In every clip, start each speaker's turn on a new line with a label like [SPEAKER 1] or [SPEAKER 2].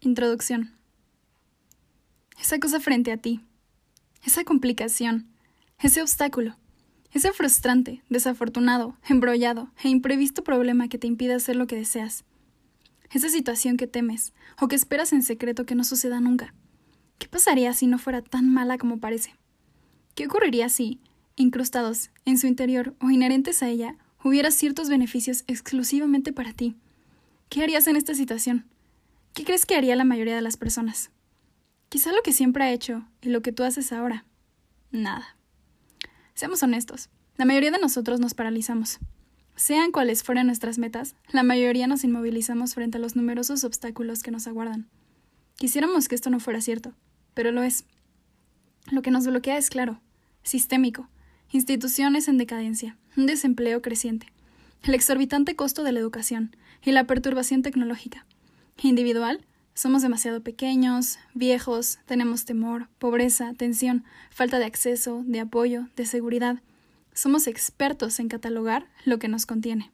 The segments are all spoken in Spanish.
[SPEAKER 1] Introducción. Esa cosa frente a ti, esa complicación, ese obstáculo, ese frustrante, desafortunado, embrollado e imprevisto problema que te impide hacer lo que deseas, esa situación que temes o que esperas en secreto que no suceda nunca. ¿Qué pasaría si no fuera tan mala como parece? ¿Qué ocurriría si, incrustados en su interior o inherentes a ella, hubiera ciertos beneficios exclusivamente para ti? ¿Qué harías en esta situación? ¿Qué crees que haría la mayoría de las personas? Quizá lo que siempre ha hecho y lo que tú haces ahora. Nada. Seamos honestos, la mayoría de nosotros nos paralizamos. Sean cuales fueran nuestras metas, la mayoría nos inmovilizamos frente a los numerosos obstáculos que nos aguardan. Quisiéramos que esto no fuera cierto, pero lo es. Lo que nos bloquea es claro, sistémico, instituciones en decadencia, un desempleo creciente, el exorbitante costo de la educación y la perturbación tecnológica individual, somos demasiado pequeños, viejos, tenemos temor, pobreza, tensión, falta de acceso, de apoyo, de seguridad. Somos expertos en catalogar lo que nos contiene.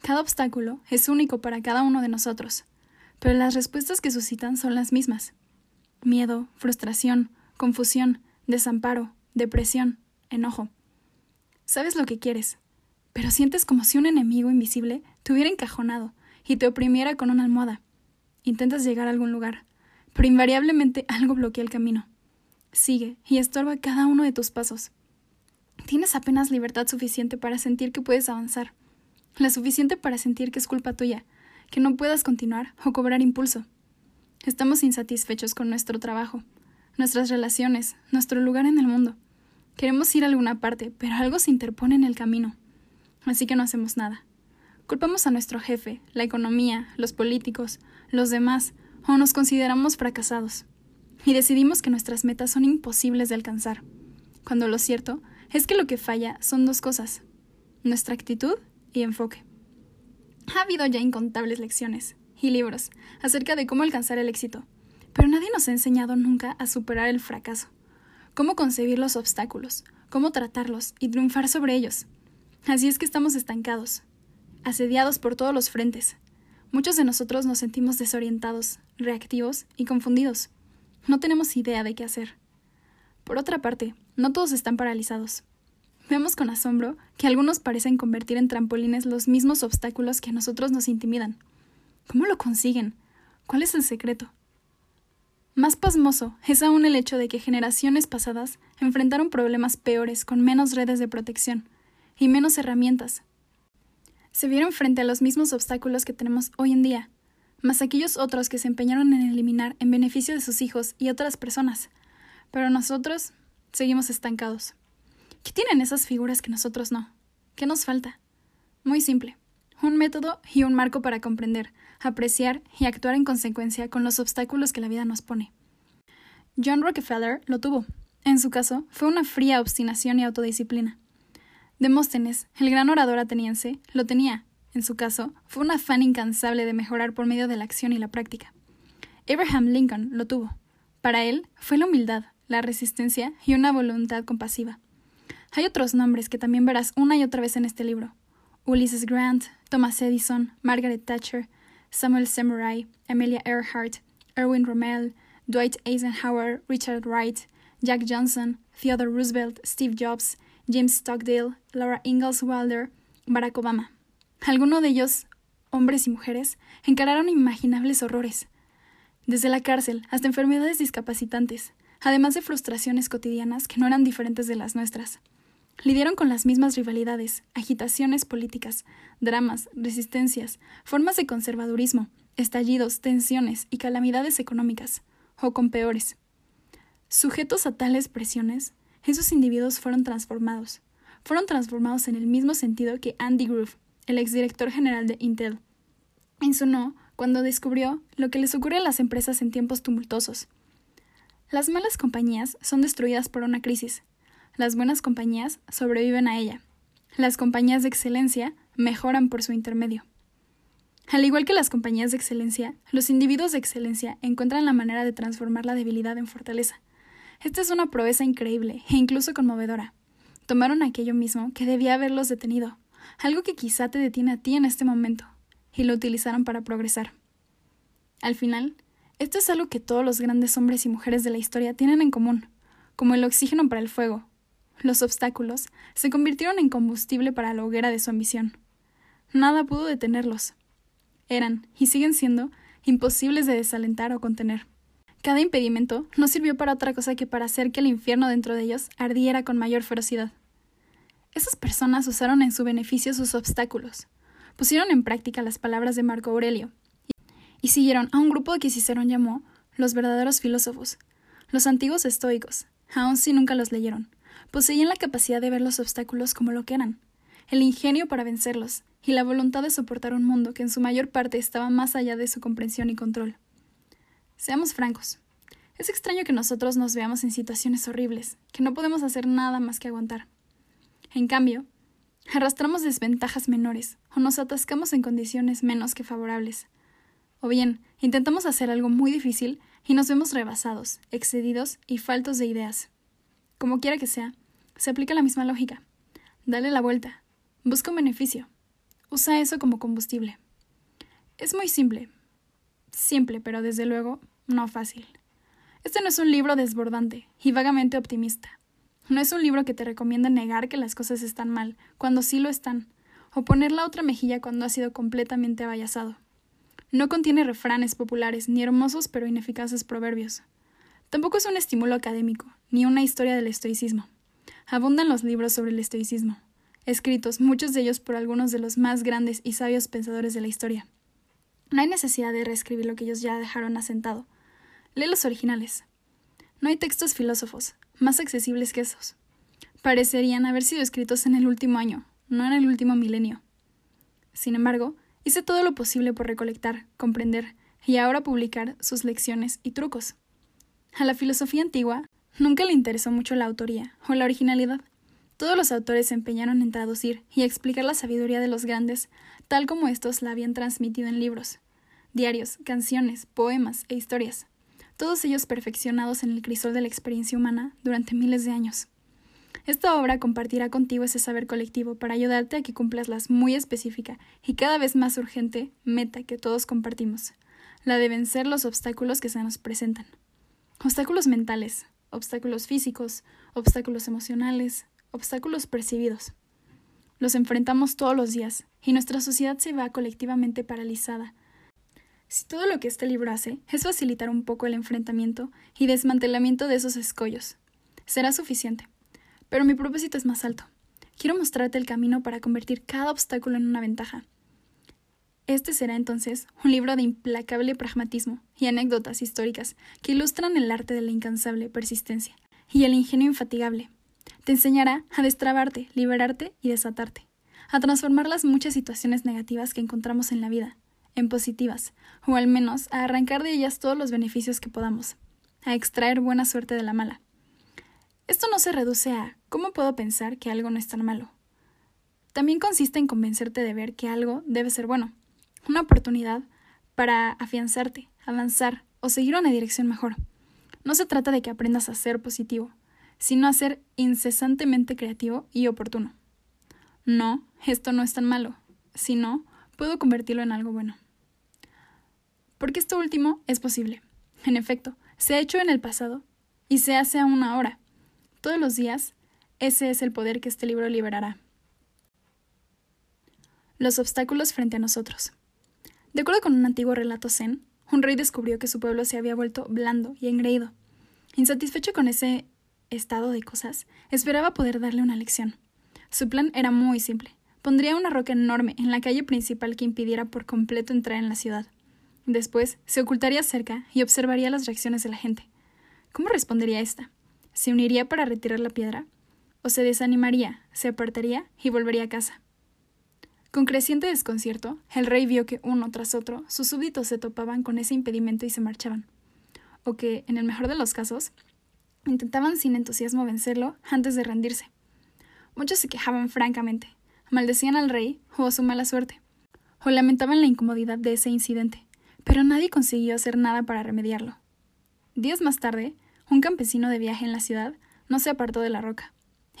[SPEAKER 1] Cada obstáculo es único para cada uno de nosotros, pero las respuestas que suscitan son las mismas. Miedo, frustración, confusión, desamparo, depresión, enojo. Sabes lo que quieres, pero sientes como si un enemigo invisible te hubiera encajonado y te oprimiera con una almohada. Intentas llegar a algún lugar, pero invariablemente algo bloquea el camino. Sigue y estorba cada uno de tus pasos. Tienes apenas libertad suficiente para sentir que puedes avanzar, la suficiente para sentir que es culpa tuya, que no puedas continuar o cobrar impulso. Estamos insatisfechos con nuestro trabajo, nuestras relaciones, nuestro lugar en el mundo. Queremos ir a alguna parte, pero algo se interpone en el camino. Así que no hacemos nada. Culpamos a nuestro jefe, la economía, los políticos, los demás, o nos consideramos fracasados. Y decidimos que nuestras metas son imposibles de alcanzar, cuando lo cierto es que lo que falla son dos cosas, nuestra actitud y enfoque. Ha habido ya incontables lecciones y libros acerca de cómo alcanzar el éxito, pero nadie nos ha enseñado nunca a superar el fracaso, cómo concebir los obstáculos, cómo tratarlos y triunfar sobre ellos. Así es que estamos estancados, asediados por todos los frentes. Muchos de nosotros nos sentimos desorientados, reactivos y confundidos. No tenemos idea de qué hacer. Por otra parte, no todos están paralizados. Vemos con asombro que algunos parecen convertir en trampolines los mismos obstáculos que a nosotros nos intimidan. ¿Cómo lo consiguen? ¿Cuál es el secreto? Más pasmoso es aún el hecho de que generaciones pasadas enfrentaron problemas peores con menos redes de protección y menos herramientas, se vieron frente a los mismos obstáculos que tenemos hoy en día, más aquellos otros que se empeñaron en eliminar en beneficio de sus hijos y otras personas. Pero nosotros seguimos estancados. ¿Qué tienen esas figuras que nosotros no? ¿Qué nos falta? Muy simple. Un método y un marco para comprender, apreciar y actuar en consecuencia con los obstáculos que la vida nos pone. John Rockefeller lo tuvo. En su caso, fue una fría obstinación y autodisciplina. Demóstenes, el gran orador ateniense, lo tenía. En su caso, fue un afán incansable de mejorar por medio de la acción y la práctica. Abraham Lincoln lo tuvo. Para él fue la humildad, la resistencia y una voluntad compasiva. Hay otros nombres que también verás una y otra vez en este libro. Ulysses Grant, Thomas Edison, Margaret Thatcher, Samuel Samurai, Amelia Earhart, Erwin Rommel, Dwight Eisenhower, Richard Wright, Jack Johnson, Theodore Roosevelt, Steve Jobs, James Stockdale, Laura Ingalls Wilder, Barack Obama. Algunos de ellos, hombres y mujeres, encararon imaginables horrores, desde la cárcel hasta enfermedades discapacitantes, además de frustraciones cotidianas que no eran diferentes de las nuestras. Lidiaron con las mismas rivalidades, agitaciones políticas, dramas, resistencias, formas de conservadurismo, estallidos, tensiones y calamidades económicas, o con peores. Sujetos a tales presiones, esos individuos fueron transformados. Fueron transformados en el mismo sentido que Andy Grove, el exdirector general de Intel. no cuando descubrió lo que les ocurre a las empresas en tiempos tumultuosos. Las malas compañías son destruidas por una crisis. Las buenas compañías sobreviven a ella. Las compañías de excelencia mejoran por su intermedio. Al igual que las compañías de excelencia, los individuos de excelencia encuentran la manera de transformar la debilidad en fortaleza. Esta es una proeza increíble e incluso conmovedora. Tomaron aquello mismo que debía haberlos detenido, algo que quizá te detiene a ti en este momento, y lo utilizaron para progresar. Al final, Esto es algo que todos los grandes hombres y mujeres de la historia tienen en común, como el oxígeno para el fuego. Los obstáculos se convirtieron en combustible para la hoguera de su ambición. Nada pudo detenerlos. Eran, y siguen siendo, imposibles de desalentar o contener. Cada impedimento no sirvió para otra cosa que para hacer que el infierno dentro de ellos ardiera con mayor ferocidad. Esas personas usaron en su beneficio sus obstáculos, pusieron en práctica las palabras de Marco Aurelio, y siguieron a un grupo que Cicerón llamó los verdaderos filósofos, los antiguos estoicos, aun si nunca los leyeron. Poseían la capacidad de ver los obstáculos como lo que eran, el ingenio para vencerlos, y la voluntad de soportar un mundo que en su mayor parte estaba más allá de su comprensión y control. Seamos francos. Es extraño que nosotros nos veamos en situaciones horribles, que no podemos hacer nada más que aguantar. En cambio, arrastramos desventajas menores o nos atascamos en condiciones menos que favorables. O bien, intentamos hacer algo muy difícil y nos vemos rebasados, excedidos y faltos de ideas. Como quiera que sea, se aplica la misma lógica. Dale la vuelta. Busca un beneficio. Usa eso como combustible. Es muy simple. Simple, pero desde luego no fácil. Este no es un libro desbordante y vagamente optimista. No es un libro que te recomienda negar que las cosas están mal, cuando sí lo están, o poner la otra mejilla cuando ha sido completamente abayazado. No contiene refranes populares, ni hermosos pero ineficaces proverbios. Tampoco es un estímulo académico, ni una historia del estoicismo. Abundan los libros sobre el estoicismo, escritos muchos de ellos por algunos de los más grandes y sabios pensadores de la historia. No hay necesidad de reescribir lo que ellos ya dejaron asentado. Lee los originales. No hay textos filósofos, más accesibles que esos. Parecerían haber sido escritos en el último año, no en el último milenio. Sin embargo, hice todo lo posible por recolectar, comprender y ahora publicar sus lecciones y trucos. A la filosofía antigua nunca le interesó mucho la autoría o la originalidad. Todos los autores se empeñaron en traducir y explicar la sabiduría de los grandes, tal como estos la habían transmitido en libros, diarios, canciones, poemas e historias, todos ellos perfeccionados en el crisol de la experiencia humana durante miles de años. Esta obra compartirá contigo ese saber colectivo para ayudarte a que cumplas la muy específica y cada vez más urgente meta que todos compartimos, la de vencer los obstáculos que se nos presentan. Obstáculos mentales, obstáculos físicos, obstáculos emocionales, obstáculos percibidos. Los enfrentamos todos los días y nuestra sociedad se va colectivamente paralizada. Si todo lo que este libro hace es facilitar un poco el enfrentamiento y desmantelamiento de esos escollos, será suficiente. Pero mi propósito es más alto. Quiero mostrarte el camino para convertir cada obstáculo en una ventaja este será entonces un libro de implacable pragmatismo y anécdotas históricas que ilustran el arte de la incansable persistencia y el ingenio infatigable. Te enseñará a destrabarte, liberarte y desatarte, a transformar las muchas situaciones negativas que encontramos en la vida, en positivas, o al menos a arrancar de ellas todos los beneficios que podamos, a extraer buena suerte de la mala. Esto no se reduce a ¿cómo puedo pensar que algo no es tan malo? También consiste en convencerte de ver que algo debe ser bueno, una oportunidad para afianzarte, avanzar o seguir una dirección mejor. No se trata de que aprendas a ser positivo, sino a ser incesantemente creativo y oportuno. No, esto no es tan malo, sino puedo convertirlo en algo bueno. Porque esto último es posible. En efecto, se ha hecho en el pasado y se hace aún ahora. Todos los días, ese es el poder que este libro liberará. Los obstáculos frente a nosotros. De acuerdo con un antiguo relato zen, un rey descubrió que su pueblo se había vuelto blando y engreído. Insatisfecho con ese estado de cosas, esperaba poder darle una lección. Su plan era muy simple. Pondría una roca enorme en la calle principal que impidiera por completo entrar en la ciudad. Después se ocultaría cerca y observaría las reacciones de la gente. ¿Cómo respondería ésta? ¿Se uniría para retirar la piedra? ¿O se desanimaría, se apartaría y volvería a casa? Con creciente desconcierto, el rey vio que uno tras otro sus súbditos se topaban con ese impedimento y se marchaban, o que, en el mejor de los casos, intentaban sin entusiasmo vencerlo antes de rendirse. Muchos se quejaban francamente, maldecían al rey o a su mala suerte, o lamentaban la incomodidad de ese incidente, pero nadie consiguió hacer nada para remediarlo. Días más tarde, un campesino de viaje en la ciudad no se apartó de la roca.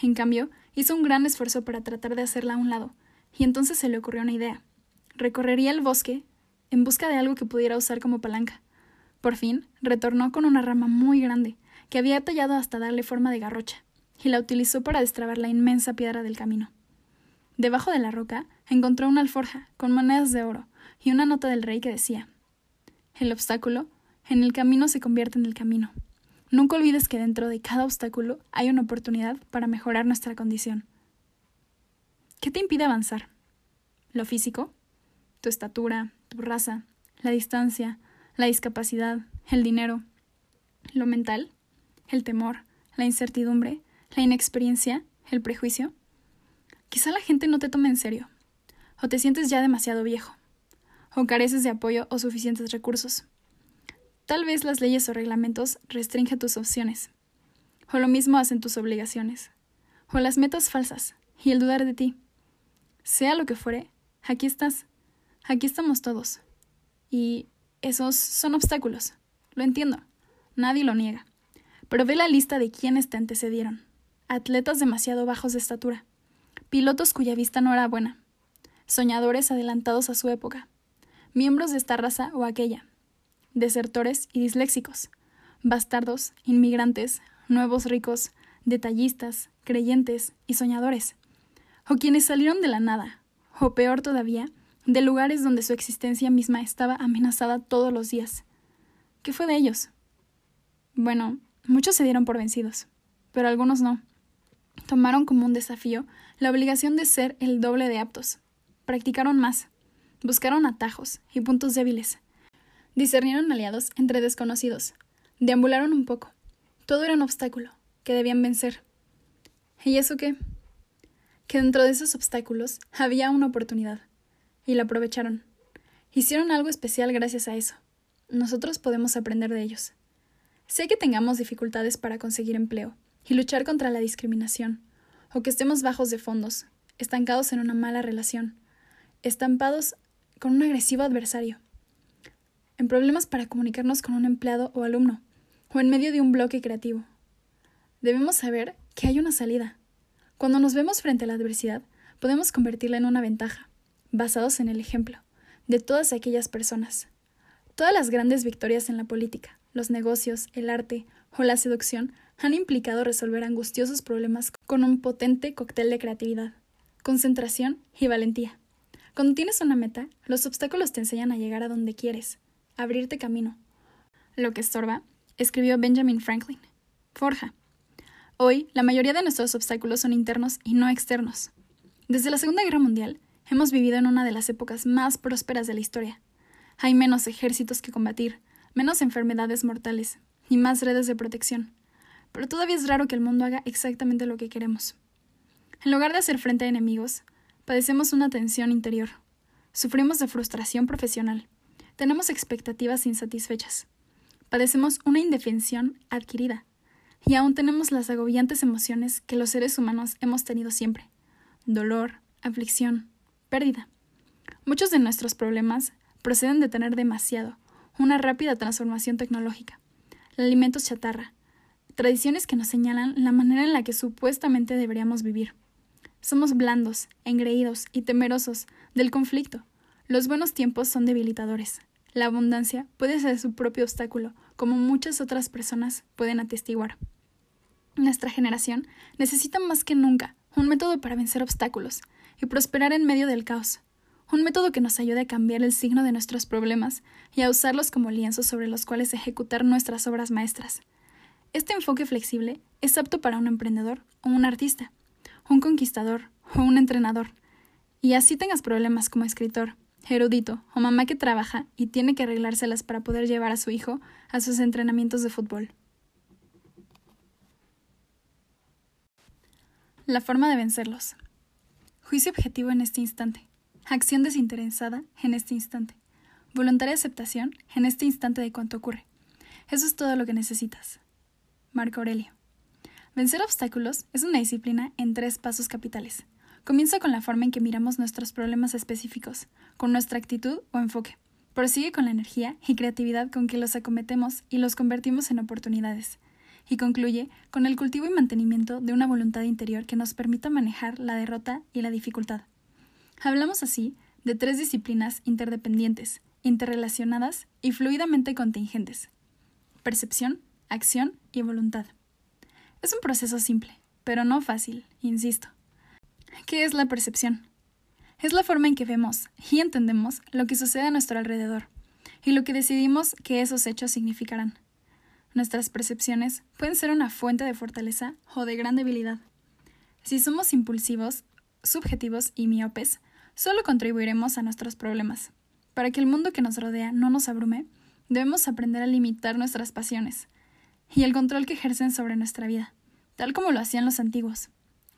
[SPEAKER 1] En cambio, hizo un gran esfuerzo para tratar de hacerla a un lado, y entonces se le ocurrió una idea. Recorrería el bosque en busca de algo que pudiera usar como palanca. Por fin, retornó con una rama muy grande, que había tallado hasta darle forma de garrocha, y la utilizó para destrabar la inmensa piedra del camino. Debajo de la roca encontró una alforja con monedas de oro y una nota del rey que decía El obstáculo en el camino se convierte en el camino. Nunca olvides que dentro de cada obstáculo hay una oportunidad para mejorar nuestra condición. ¿Qué te impide avanzar? ¿Lo físico? ¿Tu estatura? ¿Tu raza? ¿La distancia? ¿La discapacidad? ¿El dinero? ¿Lo mental? ¿El temor? ¿La incertidumbre? ¿La inexperiencia? ¿El prejuicio? Quizá la gente no te tome en serio, o te sientes ya demasiado viejo, o careces de apoyo o suficientes recursos. Tal vez las leyes o reglamentos restringen tus opciones, o lo mismo hacen tus obligaciones, o las metas falsas y el dudar de ti. Sea lo que fuere, aquí estás, aquí estamos todos. Y esos son obstáculos, lo entiendo, nadie lo niega. Pero ve la lista de quienes te antecedieron. Atletas demasiado bajos de estatura, pilotos cuya vista no era buena, soñadores adelantados a su época, miembros de esta raza o aquella, desertores y disléxicos, bastardos, inmigrantes, nuevos ricos, detallistas, creyentes y soñadores, o quienes salieron de la nada, o peor todavía, de lugares donde su existencia misma estaba amenazada todos los días. ¿Qué fue de ellos? Bueno, muchos se dieron por vencidos, pero algunos no tomaron como un desafío la obligación de ser el doble de aptos. Practicaron más, buscaron atajos y puntos débiles. Discernieron aliados entre desconocidos. Deambularon un poco. Todo era un obstáculo que debían vencer. ¿Y eso qué? Que dentro de esos obstáculos había una oportunidad. Y la aprovecharon. Hicieron algo especial gracias a eso. Nosotros podemos aprender de ellos. Sé que tengamos dificultades para conseguir empleo, y luchar contra la discriminación, o que estemos bajos de fondos, estancados en una mala relación, estampados con un agresivo adversario, en problemas para comunicarnos con un empleado o alumno, o en medio de un bloque creativo. Debemos saber que hay una salida. Cuando nos vemos frente a la adversidad, podemos convertirla en una ventaja, basados en el ejemplo de todas aquellas personas. Todas las grandes victorias en la política, los negocios, el arte o la seducción han implicado resolver angustiosos problemas con un potente cóctel de creatividad, concentración y valentía. Cuando tienes una meta, los obstáculos te enseñan a llegar a donde quieres, abrirte camino. Lo que estorba, escribió Benjamin Franklin. Forja. Hoy, la mayoría de nuestros obstáculos son internos y no externos. Desde la Segunda Guerra Mundial, hemos vivido en una de las épocas más prósperas de la historia. Hay menos ejércitos que combatir, menos enfermedades mortales y más redes de protección pero todavía es raro que el mundo haga exactamente lo que queremos. En lugar de hacer frente a enemigos, padecemos una tensión interior. Sufrimos de frustración profesional. Tenemos expectativas insatisfechas. Padecemos una indefensión adquirida. Y aún tenemos las agobiantes emociones que los seres humanos hemos tenido siempre. Dolor, aflicción, pérdida. Muchos de nuestros problemas proceden de tener demasiado, una rápida transformación tecnológica, alimentos chatarra, tradiciones que nos señalan la manera en la que supuestamente deberíamos vivir. Somos blandos, engreídos y temerosos del conflicto. Los buenos tiempos son debilitadores. La abundancia puede ser su propio obstáculo, como muchas otras personas pueden atestiguar. Nuestra generación necesita más que nunca un método para vencer obstáculos y prosperar en medio del caos. Un método que nos ayude a cambiar el signo de nuestros problemas y a usarlos como lienzos sobre los cuales ejecutar nuestras obras maestras. Este enfoque flexible es apto para un emprendedor o un artista, un conquistador o un entrenador. Y así tengas problemas como escritor, erudito o mamá que trabaja y tiene que arreglárselas para poder llevar a su hijo a sus entrenamientos de fútbol. La forma de vencerlos. Juicio objetivo en este instante. Acción desinteresada en este instante. Voluntaria aceptación en este instante de cuanto ocurre. Eso es todo lo que necesitas. Marco Aurelio. Vencer obstáculos es una disciplina en tres pasos capitales. Comienza con la forma en que miramos nuestros problemas específicos, con nuestra actitud o enfoque. Prosigue con la energía y creatividad con que los acometemos y los convertimos en oportunidades. Y concluye con el cultivo y mantenimiento de una voluntad interior que nos permita manejar la derrota y la dificultad. Hablamos así de tres disciplinas interdependientes, interrelacionadas y fluidamente contingentes. Percepción, acción y voluntad. Es un proceso simple, pero no fácil, insisto. ¿Qué es la percepción? Es la forma en que vemos y entendemos lo que sucede a nuestro alrededor y lo que decidimos que esos hechos significarán. Nuestras percepciones pueden ser una fuente de fortaleza o de gran debilidad. Si somos impulsivos, subjetivos y miopes, solo contribuiremos a nuestros problemas. Para que el mundo que nos rodea no nos abrume, debemos aprender a limitar nuestras pasiones y el control que ejercen sobre nuestra vida, tal como lo hacían los antiguos.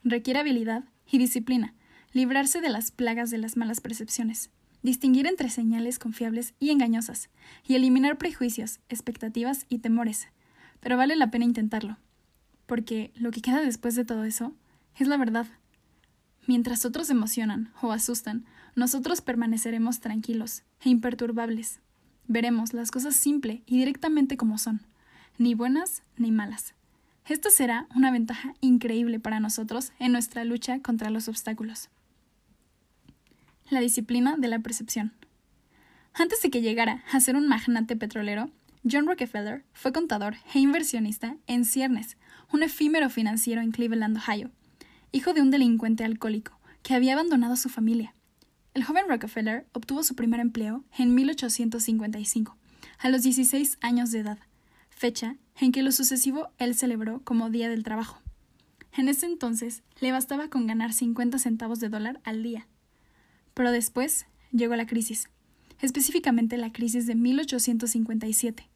[SPEAKER 1] Requiere habilidad y disciplina, librarse de las plagas de las malas percepciones, distinguir entre señales confiables y engañosas, y eliminar prejuicios, expectativas y temores. Pero vale la pena intentarlo, porque lo que queda después de todo eso es la verdad. Mientras otros emocionan o asustan, nosotros permaneceremos tranquilos e imperturbables. Veremos las cosas simple y directamente como son, ni buenas ni malas. Esta será una ventaja increíble para nosotros en nuestra lucha contra los obstáculos. La disciplina de la percepción. Antes de que llegara a ser un magnate petrolero, John Rockefeller fue contador e inversionista en Ciernes, un efímero financiero en Cleveland, Ohio, hijo de un delincuente alcohólico que había abandonado a su familia. El joven Rockefeller obtuvo su primer empleo en 1855, a los 16 años de edad, fecha en que lo sucesivo él celebró como Día del Trabajo. En ese entonces le bastaba con ganar 50 centavos de dólar al día. Pero después llegó la crisis, específicamente la crisis de 1857,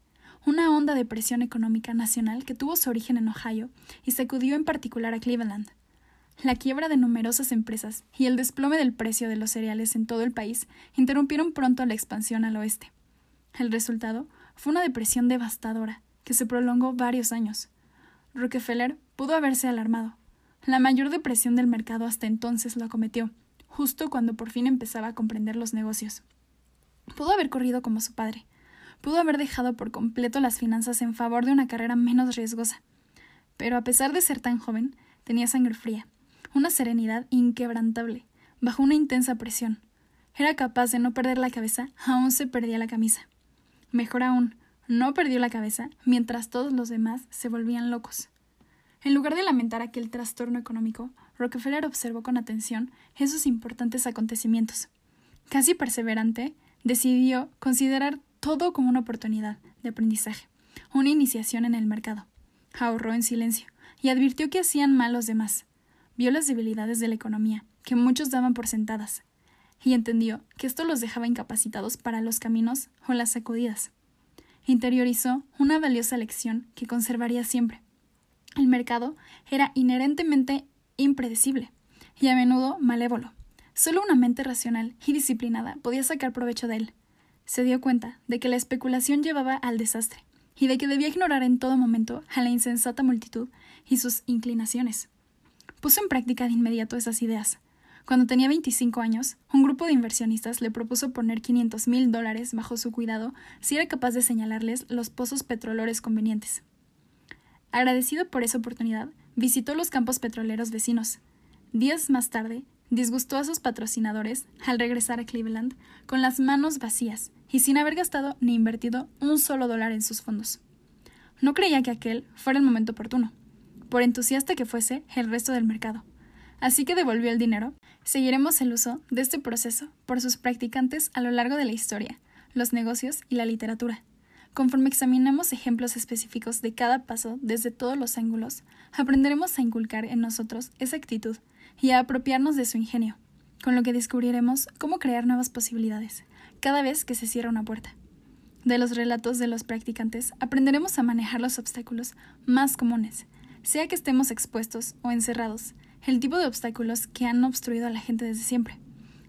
[SPEAKER 1] una honda depresión económica nacional que tuvo su origen en Ohio y sacudió en particular a Cleveland. La quiebra de numerosas empresas y el desplome del precio de los cereales en todo el país interrumpieron pronto la expansión al oeste. El resultado fue una depresión devastadora, que se prolongó varios años. Rockefeller pudo haberse alarmado. La mayor depresión del mercado hasta entonces lo acometió, justo cuando por fin empezaba a comprender los negocios. Pudo haber corrido como su padre. Pudo haber dejado por completo las finanzas en favor de una carrera menos riesgosa. Pero a pesar de ser tan joven, tenía sangre fría, una serenidad inquebrantable, bajo una intensa presión. Era capaz de no perder la cabeza, aún se perdía la camisa. Mejor aún, no perdió la cabeza mientras todos los demás se volvían locos. En lugar de lamentar aquel trastorno económico, Rockefeller observó con atención esos importantes acontecimientos. Casi perseverante, decidió considerar todo como una oportunidad de aprendizaje, una iniciación en el mercado. Ahorró en silencio y advirtió que hacían mal los demás. Vio las debilidades de la economía, que muchos daban por sentadas, y entendió que esto los dejaba incapacitados para los caminos o las sacudidas interiorizó una valiosa lección que conservaría siempre. El mercado era inherentemente impredecible y a menudo malévolo. Solo una mente racional y disciplinada podía sacar provecho de él. Se dio cuenta de que la especulación llevaba al desastre y de que debía ignorar en todo momento a la insensata multitud y sus inclinaciones. Puso en práctica de inmediato esas ideas, cuando tenía 25 años, un grupo de inversionistas le propuso poner 500 mil dólares bajo su cuidado si era capaz de señalarles los pozos petrolores convenientes. Agradecido por esa oportunidad, visitó los campos petroleros vecinos. Días más tarde, disgustó a sus patrocinadores al regresar a Cleveland con las manos vacías y sin haber gastado ni invertido un solo dólar en sus fondos. No creía que aquel fuera el momento oportuno, por entusiasta que fuese el resto del mercado así que devolvió el dinero. Seguiremos el uso de este proceso por sus practicantes a lo largo de la historia, los negocios y la literatura. Conforme examinamos ejemplos específicos de cada paso desde todos los ángulos, aprenderemos a inculcar en nosotros esa actitud y a apropiarnos de su ingenio, con lo que descubriremos cómo crear nuevas posibilidades cada vez que se cierra una puerta. De los relatos de los practicantes aprenderemos a manejar los obstáculos más comunes, sea que estemos expuestos o encerrados, el tipo de obstáculos que han obstruido a la gente desde siempre,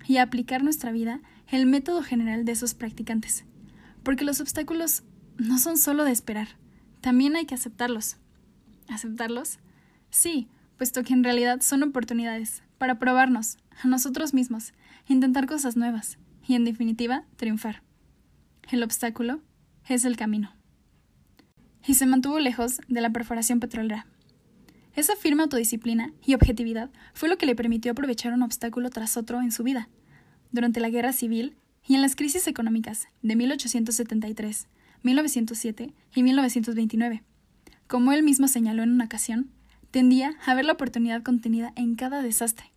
[SPEAKER 1] y aplicar nuestra vida el método general de esos practicantes. Porque los obstáculos no son solo de esperar, también hay que aceptarlos. ¿Aceptarlos? Sí, puesto que en realidad son oportunidades para probarnos a nosotros mismos, intentar cosas nuevas y, en definitiva, triunfar. El obstáculo es el camino. Y se mantuvo lejos de la perforación petrolera. Esa firme autodisciplina y objetividad fue lo que le permitió aprovechar un obstáculo tras otro en su vida. Durante la guerra civil, y en las crisis económicas de 1873, 1907 y 1929. Como él mismo señaló en una ocasión, tendía a ver la oportunidad contenida en cada desastre,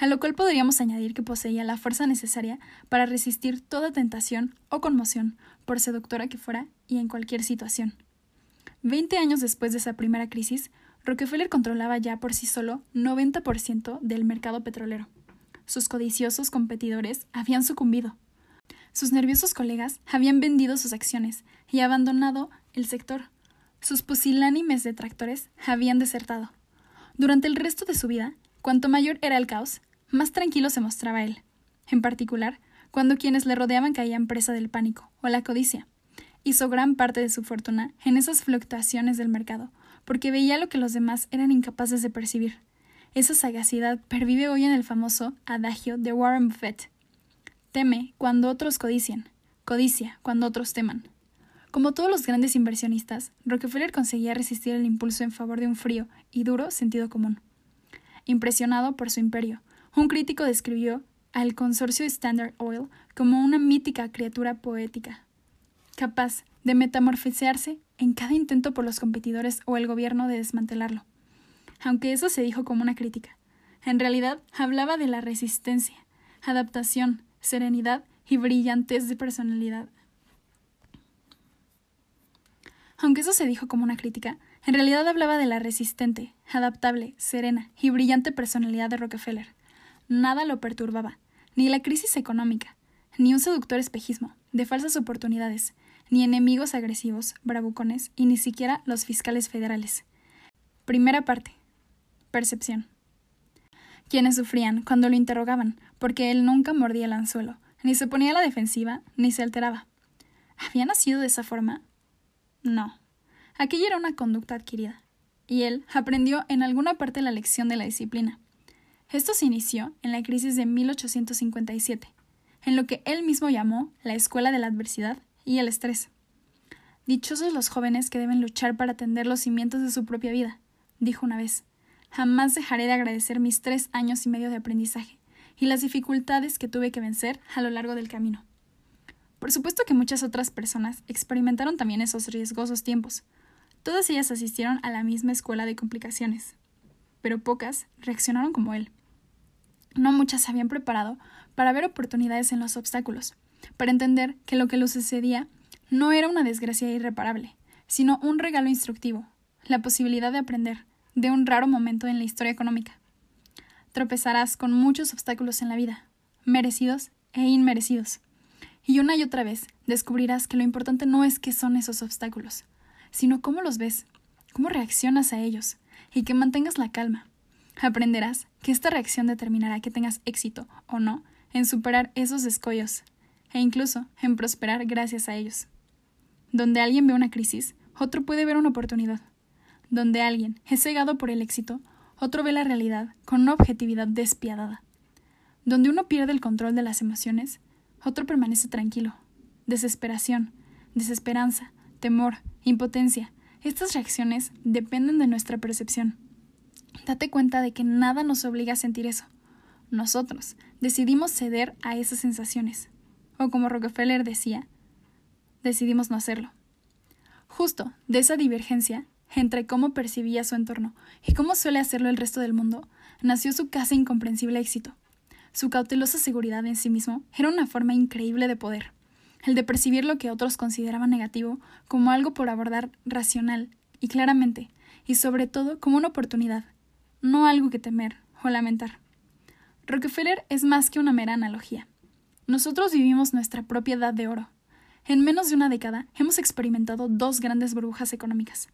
[SPEAKER 1] a lo cual podríamos añadir que poseía la fuerza necesaria para resistir toda tentación o conmoción, por seductora que fuera y en cualquier situación. Veinte años después de esa primera crisis, Rockefeller controlaba ya por sí solo 90% del mercado petrolero. Sus codiciosos competidores habían sucumbido. Sus nerviosos colegas habían vendido sus acciones y abandonado el sector. Sus pusilánimes detractores habían desertado. Durante el resto de su vida, cuanto mayor era el caos, más tranquilo se mostraba él. En particular, cuando quienes le rodeaban caían presa del pánico o la codicia. Hizo gran parte de su fortuna en esas fluctuaciones del mercado, porque veía lo que los demás eran incapaces de percibir. Esa sagacidad pervive hoy en el famoso adagio de Warren Buffett. Teme cuando otros codician, codicia cuando otros teman. Como todos los grandes inversionistas, Rockefeller conseguía resistir el impulso en favor de un frío y duro sentido común. Impresionado por su imperio, un crítico describió al consorcio Standard Oil como una mítica criatura poética, capaz de metamorfosearse en cada intento por los competidores o el gobierno de desmantelarlo. Aunque eso se dijo como una crítica, en realidad hablaba de la resistencia, adaptación, serenidad y brillantez de personalidad. Aunque eso se dijo como una crítica, en realidad hablaba de la resistente, adaptable, serena y brillante personalidad de Rockefeller. Nada lo perturbaba, ni la crisis económica, ni un seductor espejismo, de falsas oportunidades, ni enemigos agresivos, bravucones, y ni siquiera los fiscales federales. Primera parte. Percepción. Quienes sufrían cuando lo interrogaban, porque él nunca mordía el anzuelo, ni se ponía a la defensiva, ni se alteraba. ¿Había nacido de esa forma? No. Aquella era una conducta adquirida, y él aprendió en alguna parte la lección de la disciplina. Esto se inició en la crisis de 1857, en lo que él mismo llamó la escuela de la adversidad y el estrés. Dichosos los jóvenes que deben luchar para tender los cimientos de su propia vida, dijo una vez. Jamás dejaré de agradecer mis tres años y medio de aprendizaje y las dificultades que tuve que vencer a lo largo del camino. Por supuesto que muchas otras personas experimentaron también esos riesgosos tiempos. Todas ellas asistieron a la misma escuela de complicaciones, pero pocas reaccionaron como él. No muchas se habían preparado para ver oportunidades en los obstáculos, para entender que lo que le sucedía no era una desgracia irreparable, sino un regalo instructivo, la posibilidad de aprender de un raro momento en la historia económica. Tropezarás con muchos obstáculos en la vida, merecidos e inmerecidos. Y una y otra vez descubrirás que lo importante no es qué son esos obstáculos, sino cómo los ves, cómo reaccionas a ellos, y que mantengas la calma. Aprenderás que esta reacción determinará que tengas éxito o no en superar esos escollos e incluso en prosperar gracias a ellos. Donde alguien ve una crisis, otro puede ver una oportunidad. Donde alguien es cegado por el éxito, otro ve la realidad con una objetividad despiadada. Donde uno pierde el control de las emociones, otro permanece tranquilo. Desesperación, desesperanza, temor, impotencia, estas reacciones dependen de nuestra percepción. Date cuenta de que nada nos obliga a sentir eso. Nosotros decidimos ceder a esas sensaciones o como Rockefeller decía, decidimos no hacerlo. Justo de esa divergencia entre cómo percibía su entorno y cómo suele hacerlo el resto del mundo, nació su casi incomprensible éxito. Su cautelosa seguridad en sí mismo era una forma increíble de poder, el de percibir lo que otros consideraban negativo como algo por abordar racional y claramente, y sobre todo como una oportunidad, no algo que temer o lamentar. Rockefeller es más que una mera analogía. Nosotros vivimos nuestra propia edad de oro. En menos de una década hemos experimentado dos grandes burbujas económicas,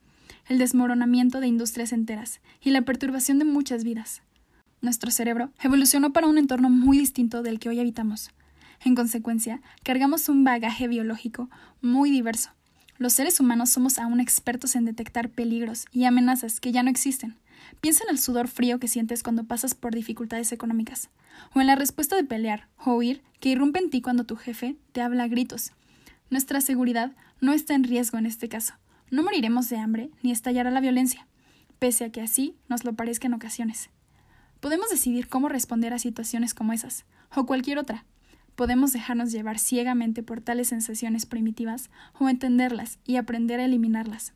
[SPEAKER 1] el desmoronamiento de industrias enteras y la perturbación de muchas vidas. Nuestro cerebro evolucionó para un entorno muy distinto del que hoy habitamos. En consecuencia, cargamos un bagaje biológico muy diverso. Los seres humanos somos aún expertos en detectar peligros y amenazas que ya no existen, Piensa en el sudor frío que sientes cuando pasas por dificultades económicas, o en la respuesta de pelear o huir que irrumpe en ti cuando tu jefe te habla a gritos. Nuestra seguridad no está en riesgo en este caso. No moriremos de hambre ni estallará la violencia, pese a que así nos lo parezca en ocasiones. Podemos decidir cómo responder a situaciones como esas, o cualquier otra, podemos dejarnos llevar ciegamente por tales sensaciones primitivas o entenderlas y aprender a eliminarlas.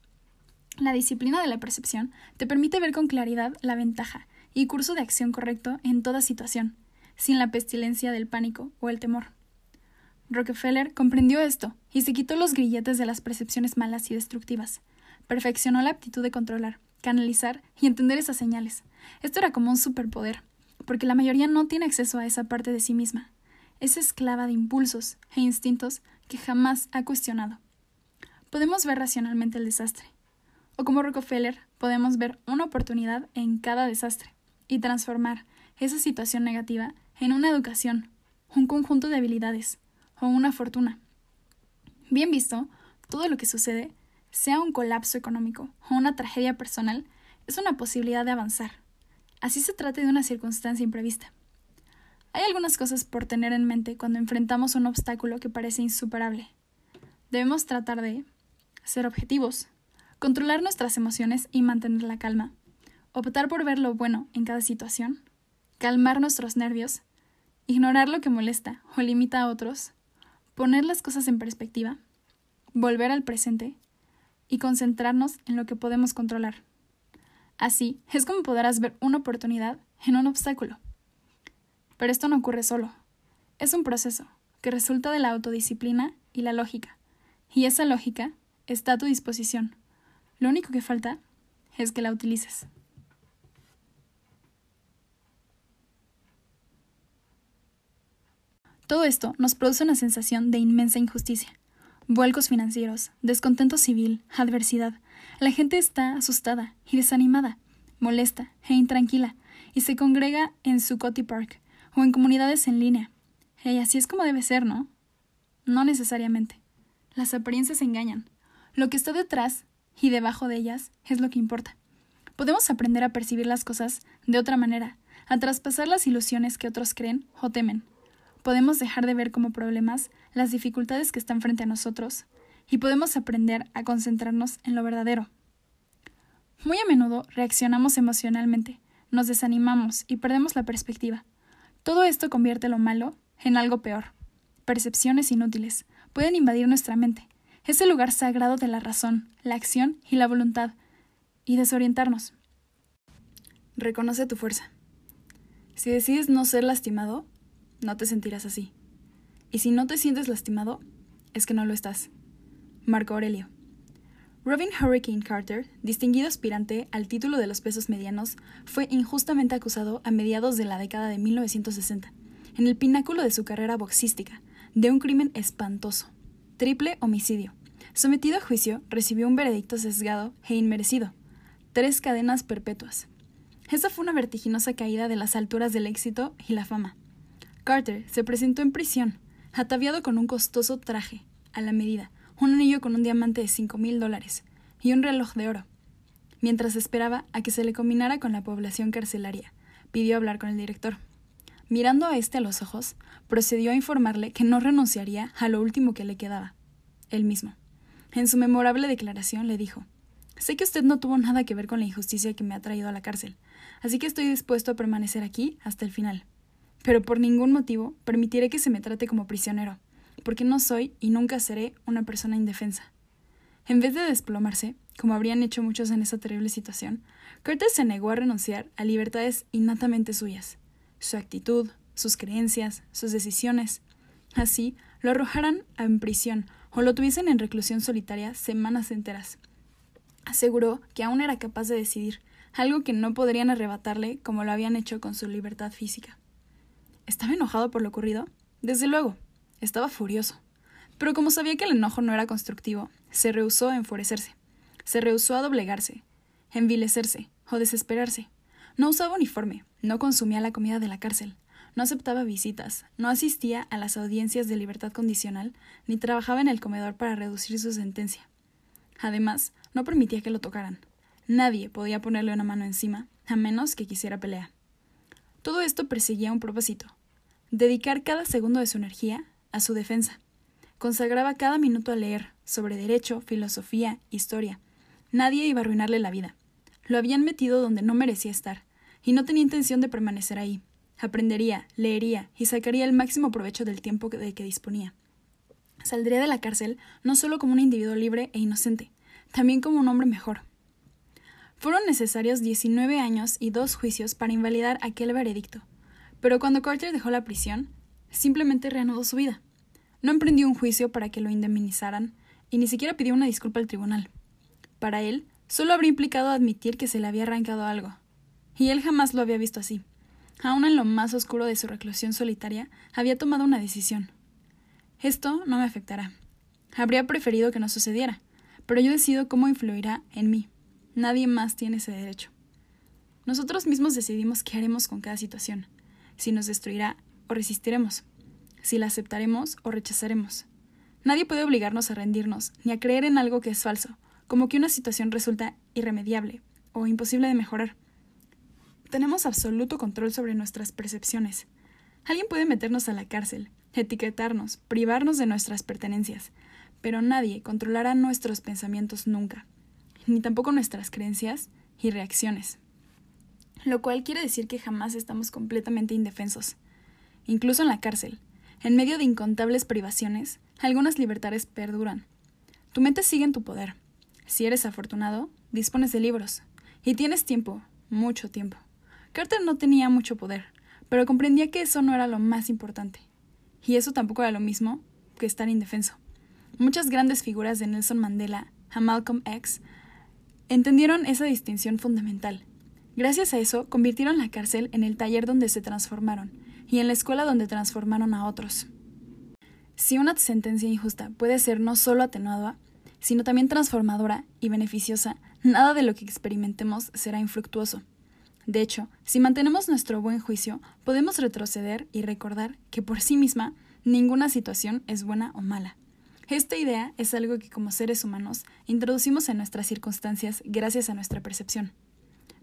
[SPEAKER 1] La disciplina de la percepción te permite ver con claridad la ventaja y curso de acción correcto en toda situación, sin la pestilencia del pánico o el temor. Rockefeller comprendió esto y se quitó los grilletes de las percepciones malas y destructivas. Perfeccionó la aptitud de controlar, canalizar y entender esas señales. Esto era como un superpoder, porque la mayoría no tiene acceso a esa parte de sí misma. Es esclava de impulsos e instintos que jamás ha cuestionado. Podemos ver racionalmente el desastre, o como Rockefeller, podemos ver una oportunidad en cada desastre y transformar esa situación negativa en una educación, un conjunto de habilidades o una fortuna. Bien visto, todo lo que sucede, sea un colapso económico o una tragedia personal, es una posibilidad de avanzar. Así se trata de una circunstancia imprevista. Hay algunas cosas por tener en mente cuando enfrentamos un obstáculo que parece insuperable. Debemos tratar de ser objetivos, controlar nuestras emociones y mantener la calma, optar por ver lo bueno en cada situación, calmar nuestros nervios, ignorar lo que molesta o limita a otros, poner las cosas en perspectiva, volver al presente y concentrarnos en lo que podemos controlar. Así es como podrás ver una oportunidad en un obstáculo. Pero esto no ocurre solo. Es un proceso que resulta de la autodisciplina y la lógica, y esa lógica está a tu disposición lo único que falta es que la utilices. Todo esto nos produce una sensación de inmensa injusticia. Vuelcos financieros, descontento civil, adversidad. La gente está asustada y desanimada, molesta e intranquila, y se congrega en su Park o en comunidades en línea. Y así es como debe ser, ¿no? No necesariamente. Las apariencias engañan. Lo que está detrás y debajo de ellas es lo que importa. Podemos aprender a percibir las cosas de otra manera, a traspasar las ilusiones que otros creen o temen. Podemos dejar de ver como problemas las dificultades que están frente a nosotros y podemos aprender a concentrarnos en lo verdadero. Muy a menudo reaccionamos emocionalmente, nos desanimamos y perdemos la perspectiva. Todo esto convierte lo malo en algo peor. Percepciones inútiles pueden invadir nuestra mente, es el lugar sagrado de la razón, la acción y la voluntad, y desorientarnos. Reconoce tu fuerza. Si decides no ser lastimado, no te sentirás así. Y si no te sientes lastimado, es que no lo estás. Marco Aurelio. Robin Hurricane Carter, distinguido aspirante al título de los pesos medianos, fue injustamente acusado a mediados de la década de 1960, en el pináculo de su carrera boxística, de un crimen espantoso Triple homicidio. Sometido a juicio, recibió un veredicto sesgado e inmerecido. Tres cadenas perpetuas. Esa fue una vertiginosa caída de las alturas del éxito y la fama. Carter se presentó en prisión, ataviado con un costoso traje, a la medida, un anillo con un diamante de cinco mil dólares y un reloj de oro. Mientras esperaba a que se le combinara con la población carcelaria, pidió hablar con el director. Mirando a este a los ojos, procedió a informarle que no renunciaría a lo último que le quedaba, él mismo. En su memorable declaración le dijo Sé que usted no tuvo nada que ver con la injusticia que me ha traído a la cárcel, así que estoy dispuesto a permanecer aquí hasta el final. Pero por ningún motivo permitiré que se me trate como prisionero, porque no soy y nunca seré una persona indefensa. En vez de desplomarse, como habrían hecho muchos en esa terrible situación, Carter se negó a renunciar a libertades innatamente suyas su actitud, sus creencias, sus decisiones. Así, lo arrojaran en prisión o lo tuviesen en reclusión solitaria semanas enteras. Aseguró que aún era capaz de decidir, algo que no podrían arrebatarle como lo habían hecho con su libertad física. ¿Estaba enojado por lo ocurrido? Desde luego, estaba furioso. Pero como sabía que el enojo no era constructivo, se rehusó a enfurecerse. Se rehusó a doblegarse, envilecerse o desesperarse. No usaba uniforme, no consumía la comida de la cárcel, no aceptaba visitas, no asistía a las audiencias de libertad condicional, ni trabajaba en el comedor para reducir su sentencia. Además, no permitía que lo tocaran. Nadie podía ponerle una mano encima, a menos que quisiera pelea. Todo esto perseguía un propósito dedicar cada segundo de su energía a su defensa. Consagraba cada minuto a leer sobre derecho, filosofía, historia. Nadie iba a arruinarle la vida. Lo habían metido donde no merecía estar, y no tenía intención de permanecer ahí. aprendería, leería y sacaría el máximo provecho del tiempo de que disponía. Saldría de la cárcel no solo como un individuo libre e inocente, también como un hombre mejor. Fueron necesarios 19 años y dos juicios para invalidar aquel veredicto, pero cuando Carter dejó la prisión, simplemente reanudó su vida. No emprendió un juicio para que lo indemnizaran y ni siquiera pidió una disculpa al tribunal. Para él, solo habría implicado admitir que se le había arrancado algo. Y él jamás lo había visto así. Aún en lo más oscuro de su reclusión solitaria, había tomado una decisión. Esto no me afectará. Habría preferido que no sucediera, pero yo decido cómo influirá en mí. Nadie más tiene ese derecho. Nosotros mismos decidimos qué haremos con cada situación, si nos destruirá o resistiremos, si la aceptaremos o rechazaremos. Nadie puede obligarnos a rendirnos, ni a creer en algo que es falso, como que una situación resulta irremediable o imposible de mejorar. Tenemos absoluto control sobre nuestras percepciones. Alguien puede meternos a la cárcel, etiquetarnos, privarnos de nuestras pertenencias, pero nadie controlará nuestros pensamientos nunca, ni tampoco nuestras creencias y reacciones. Lo cual quiere decir que jamás estamos completamente indefensos. Incluso en la cárcel, en medio de incontables privaciones, algunas libertades perduran. Tu mente sigue en tu poder. Si eres afortunado, dispones de libros. Y tienes tiempo, mucho tiempo. Carter no tenía mucho poder, pero comprendía que eso no era lo más importante. Y eso tampoco era lo mismo que estar indefenso. Muchas grandes figuras de Nelson Mandela a Malcolm X entendieron esa distinción fundamental. Gracias a eso, convirtieron la cárcel en el taller donde se transformaron y en la escuela donde transformaron a otros. Si una sentencia injusta puede ser no solo atenuada, sino también transformadora y beneficiosa, nada de lo que experimentemos será infructuoso. De hecho, si mantenemos nuestro buen juicio, podemos retroceder y recordar que por sí misma ninguna situación es buena o mala. Esta idea es algo que como seres humanos introducimos en nuestras circunstancias gracias a nuestra percepción.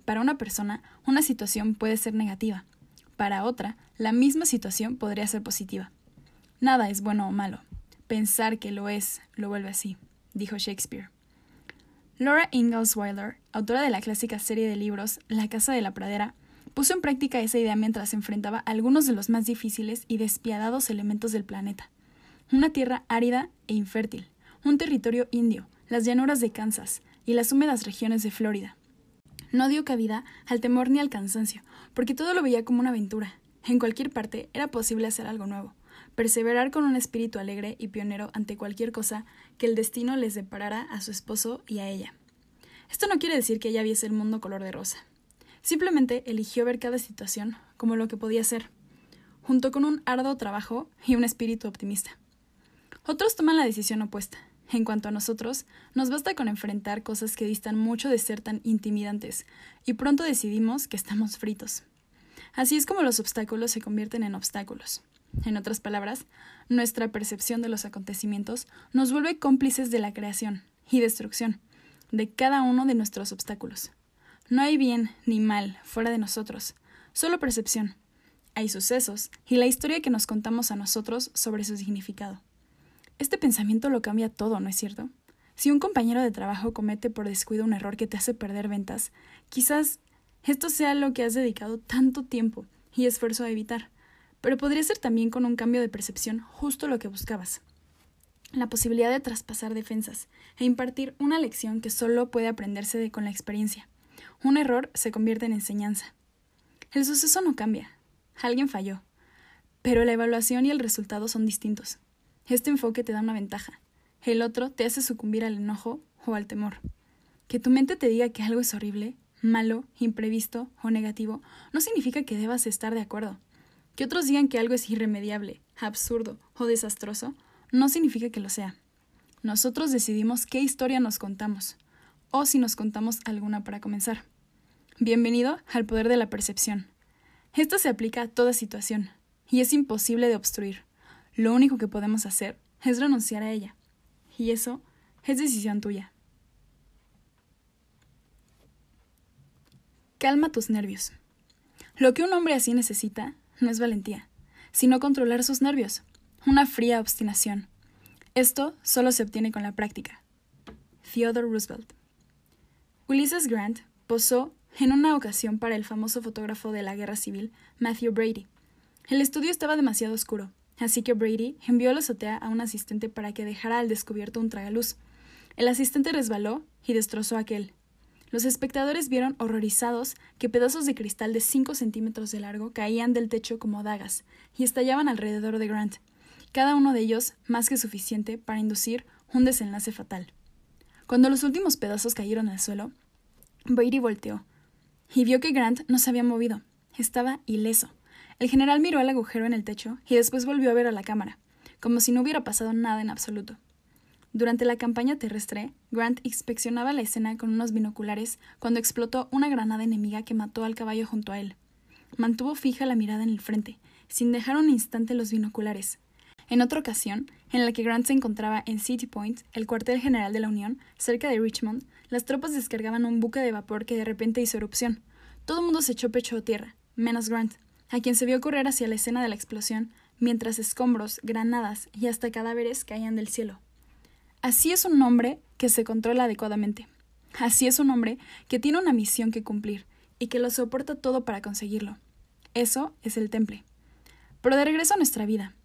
[SPEAKER 1] Para una persona, una situación puede ser negativa. Para otra, la misma situación podría ser positiva. Nada es bueno o malo. Pensar que lo es lo vuelve así, dijo Shakespeare. Laura Ingalls Wilder, autora de la clásica serie de libros La Casa de la Pradera, puso en práctica esa idea mientras enfrentaba algunos de los más difíciles y despiadados elementos del planeta. Una tierra árida e infértil, un territorio indio, las llanuras de Kansas y las húmedas regiones de Florida. No dio cabida al temor ni al cansancio, porque todo lo veía como una aventura. En cualquier parte era posible hacer algo nuevo, perseverar con un espíritu alegre y pionero ante cualquier cosa que el destino les deparara a su esposo y a ella. Esto no quiere decir que ella viese el mundo color de rosa. Simplemente eligió ver cada situación como lo que podía ser, junto con un arduo trabajo y un espíritu optimista. Otros toman la decisión opuesta. En cuanto a nosotros, nos basta con enfrentar cosas que distan mucho de ser tan intimidantes, y pronto decidimos que estamos fritos. Así es como los obstáculos se convierten en obstáculos. En otras palabras, nuestra percepción de los acontecimientos nos vuelve cómplices de la creación y destrucción de cada uno de nuestros obstáculos. No hay bien ni mal fuera de nosotros, solo percepción. Hay sucesos y la historia que nos contamos a nosotros sobre su significado. Este pensamiento lo cambia todo, ¿no es cierto? Si un compañero de trabajo comete por descuido un error que te hace perder ventas, quizás esto sea lo que has dedicado tanto tiempo y esfuerzo a evitar pero podría ser también con un cambio de percepción justo lo que buscabas. La posibilidad de traspasar defensas e impartir una lección que solo puede aprenderse de con la experiencia. Un error se convierte en enseñanza. El suceso no cambia. Alguien falló. Pero la evaluación y el resultado son distintos. Este enfoque te da una ventaja. El otro te hace sucumbir al enojo o al temor. Que tu mente te diga que algo es horrible, malo, imprevisto o negativo no significa que debas estar de acuerdo. Que otros digan que algo es irremediable, absurdo o desastroso, no significa que lo sea. Nosotros decidimos qué historia nos contamos, o si nos contamos alguna para comenzar. Bienvenido al poder de la percepción. Esto se aplica a toda situación, y es imposible de obstruir. Lo único que podemos hacer es renunciar a ella, y eso es decisión tuya. Calma tus nervios. Lo que un hombre así necesita no es valentía, sino controlar sus nervios, una fría obstinación. Esto solo se obtiene con la práctica. Theodore Roosevelt. Ulysses Grant posó en una ocasión para el famoso fotógrafo de la Guerra Civil, Matthew Brady. El estudio estaba demasiado oscuro, así que Brady envió a la azotea a un asistente para que dejara al descubierto un tragaluz. El asistente resbaló y destrozó aquel. Los espectadores vieron horrorizados que pedazos de cristal de cinco centímetros de largo caían del techo como dagas y estallaban alrededor de Grant, cada uno de ellos más que suficiente para inducir un desenlace fatal. Cuando los últimos pedazos cayeron al suelo, Brady volteó y vio que Grant no se había movido. Estaba ileso. El general miró al agujero en el techo y después volvió a ver a la cámara, como si no hubiera pasado nada en absoluto. Durante la campaña terrestre, Grant inspeccionaba la escena con unos binoculares cuando explotó una granada enemiga que mató al caballo junto a él. Mantuvo fija la mirada en el frente, sin dejar un instante los binoculares, en otra ocasión, en la que Grant se encontraba en City Point, el cuartel general de la Unión, cerca de Richmond, las tropas descargaban un buque de vapor que de repente hizo erupción. Todo el mundo se echó pecho a tierra, menos Grant, a quien se vio correr hacia la escena de la explosión, mientras escombros, granadas y hasta cadáveres caían del cielo. Así es un hombre que se controla adecuadamente. Así es un hombre que tiene una misión que cumplir y que lo soporta todo para conseguirlo. Eso es el temple. Pero de regreso a nuestra vida.